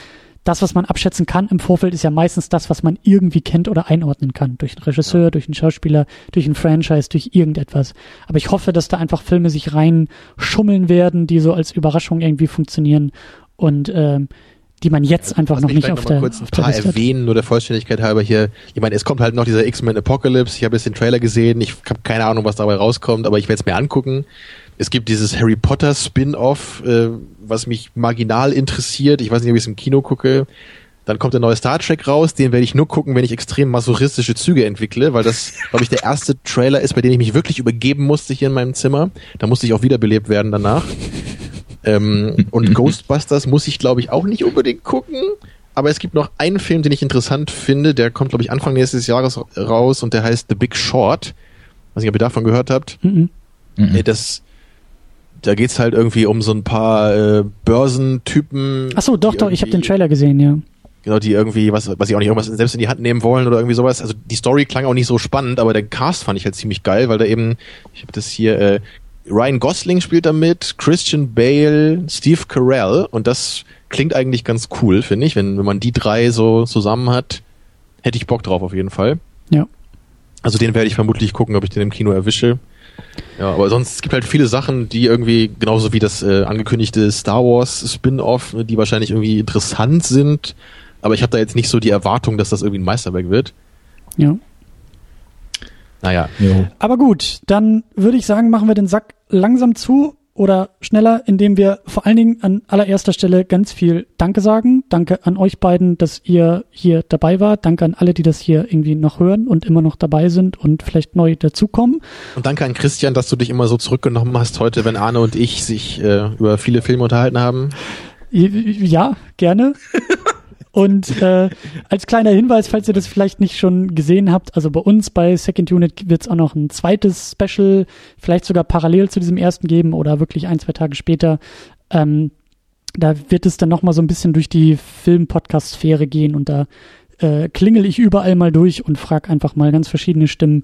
das, was man abschätzen kann im Vorfeld, ist ja meistens das, was man irgendwie kennt oder einordnen kann. Durch einen Regisseur, durch einen Schauspieler, durch ein Franchise, durch irgendetwas. Aber ich hoffe, dass da einfach Filme sich rein schummeln werden, die so als Überraschung irgendwie funktionieren und ähm, die man jetzt einfach Lass noch nicht auf noch der, kurz ein auf paar erwähnen, nur der Vollständigkeit halber hier. Ich meine, es kommt halt noch dieser X-Men Apocalypse. Ich habe jetzt den Trailer gesehen. Ich habe keine Ahnung, was dabei rauskommt, aber ich werde es mir angucken. Es gibt dieses Harry Potter Spin-off, äh, was mich marginal interessiert. Ich weiß nicht, ob ich es im Kino gucke. Dann kommt der neue Star Trek raus, den werde ich nur gucken, wenn ich extrem masochistische Züge entwickle, weil das, glaube ich, der erste Trailer ist, bei dem ich mich wirklich übergeben musste hier in meinem Zimmer. Da musste ich auch wiederbelebt werden danach. Ähm, und Ghostbusters muss ich, glaube ich, auch nicht unbedingt gucken. Aber es gibt noch einen Film, den ich interessant finde. Der kommt, glaube ich, Anfang nächstes Jahres raus und der heißt The Big Short. Weiß nicht, ob ihr davon gehört habt. Mhm. Nee, das, da geht's halt irgendwie um so ein paar äh, Börsentypen. Ach so, doch, doch, ich habe den Trailer gesehen, ja. Genau, die irgendwie, was, was ich auch nicht, irgendwas selbst in die Hand nehmen wollen oder irgendwie sowas. Also die Story klang auch nicht so spannend, aber der Cast fand ich halt ziemlich geil, weil da eben, ich habe das hier, äh, Ryan Gosling spielt da mit, Christian Bale, Steve Carell und das klingt eigentlich ganz cool, finde ich. Wenn, wenn man die drei so zusammen hat, hätte ich Bock drauf auf jeden Fall. Ja. Also den werde ich vermutlich gucken, ob ich den im Kino erwische. Ja, aber sonst es gibt halt viele Sachen, die irgendwie genauso wie das äh, angekündigte Star Wars Spin-off, die wahrscheinlich irgendwie interessant sind. Aber ich habe da jetzt nicht so die Erwartung, dass das irgendwie ein Meisterwerk wird. Ja. Naja, Jo. Aber gut, dann würde ich sagen, machen wir den Sack langsam zu oder schneller, indem wir vor allen Dingen an allererster Stelle ganz viel Danke sagen. Danke an euch beiden, dass ihr hier dabei wart. Danke an alle, die das hier irgendwie noch hören und immer noch dabei sind und vielleicht neu dazukommen. und danke an Christian, dass du dich immer so zurückgenommen hast heute, wenn Arne und ich sich äh, über viele Filme unterhalten haben. Ja, gerne. Und äh, als kleiner Hinweis, falls ihr das vielleicht nicht schon gesehen habt, also bei uns bei Second Unit wird es auch noch ein zweites Special, vielleicht sogar parallel zu diesem ersten geben oder wirklich ein, zwei Tage später. Ähm, da wird es dann nochmal so ein bisschen durch die Film-Podcast-Sphäre gehen und da äh, klingel ich überall mal durch und frag einfach mal ganz verschiedene Stimmen,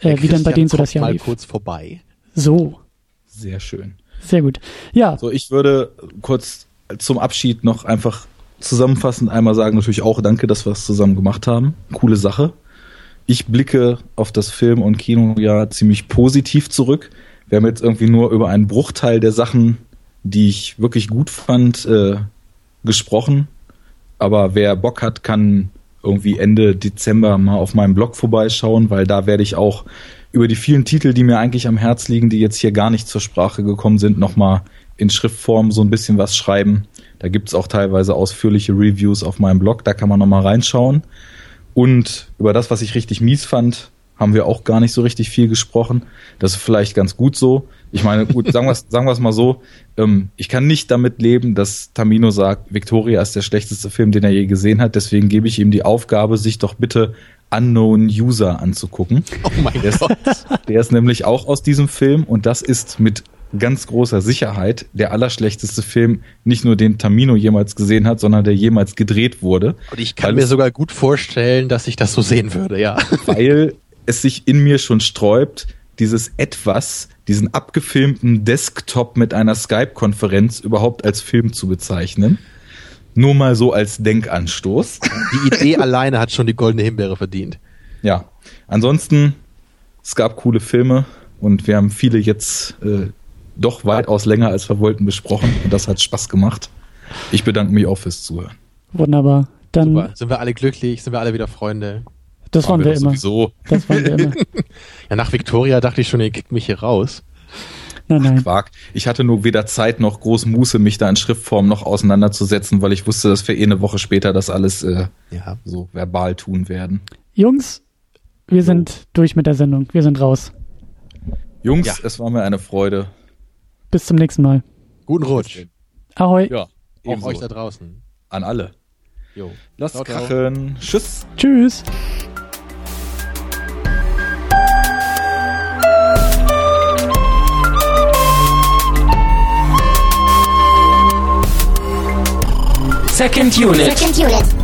äh, wie dann bei denen so das Jahr mal lief. kurz vorbei. So, Sehr schön. sehr gut. Ja, So, ich würde kurz zum Abschied noch einfach zusammenfassend einmal sagen, natürlich auch danke, dass wir es zusammen gemacht haben. Coole Sache. ich blicke auf das Film- und Kinojahr ziemlich positiv zurück. Wir haben jetzt irgendwie nur über einen Bruchteil der Sachen, die ich wirklich gut fand, äh, gesprochen. Aber wer Bock hat, kann irgendwie Ende Dezember mal auf meinem Blog vorbeischauen, weil da werde ich auch über die vielen Titel, die mir eigentlich am Herz liegen, die jetzt hier gar nicht zur Sprache gekommen sind, nochmal in Schriftform so ein bisschen was schreiben. Da gibt's auch teilweise ausführliche Reviews auf meinem Blog, da kann man nochmal reinschauen. Und über das, was ich richtig mies fand, haben wir auch gar nicht so richtig viel gesprochen. Das ist vielleicht ganz gut so. Ich meine, gut, sagen wir es sagen wir's mal so, ähm, ich kann nicht damit leben, dass Tamino sagt, Victoria ist der schlechteste Film, den er je gesehen hat. Deswegen gebe ich ihm die Aufgabe, sich doch bitte Unknown User anzugucken. Oh mein der Gott. Ist, der ist nämlich auch aus diesem Film und das ist mit ganz großer Sicherheit der allerschlechteste Film, nicht nur den Tamino jemals gesehen hat, sondern der jemals gedreht wurde. Und ich kann mir sogar gut vorstellen, dass ich das so sehen würde, ja. weil es sich in mir schon sträubt, dieses etwas, diesen abgefilmten Desktop mit einer Skype-Konferenz überhaupt als Film zu bezeichnen. Nur mal so als Denkanstoß. Die Idee alleine hat schon die goldene Himbeere verdient. Ja, ansonsten, es gab coole Filme und wir haben viele jetzt äh, doch weitaus länger als wir wollten besprochen und das hat Spaß gemacht. Ich bedanke mich auch fürs Zuhören. Wunderbar. Dann, Super. Sind wir alle glücklich? Sind wir alle wieder Freunde? das waren wir doch immer. Sowieso. Das waren wir immer. Ja, nach Victoria dachte ich schon, ihr kickt mich hier raus. Nein, nein. Quark. Ich hatte nur weder Zeit noch groß Muße, mich da in Schriftform noch auseinanderzusetzen, weil ich wusste, dass wir eh eine Woche später das alles äh, Ja. so verbal tun werden. Jungs, wir sind durch mit der Sendung. Wir sind raus. Jungs, Ja. es war mir eine Freude. Bis zum nächsten Mal. Guten Rutsch. Ahoi. Ja, Auch euch da draußen. An alle. Jo. Lasst Ciao, ciao. krachen. Tschüss. Tschüss. Second Unit. Second unit.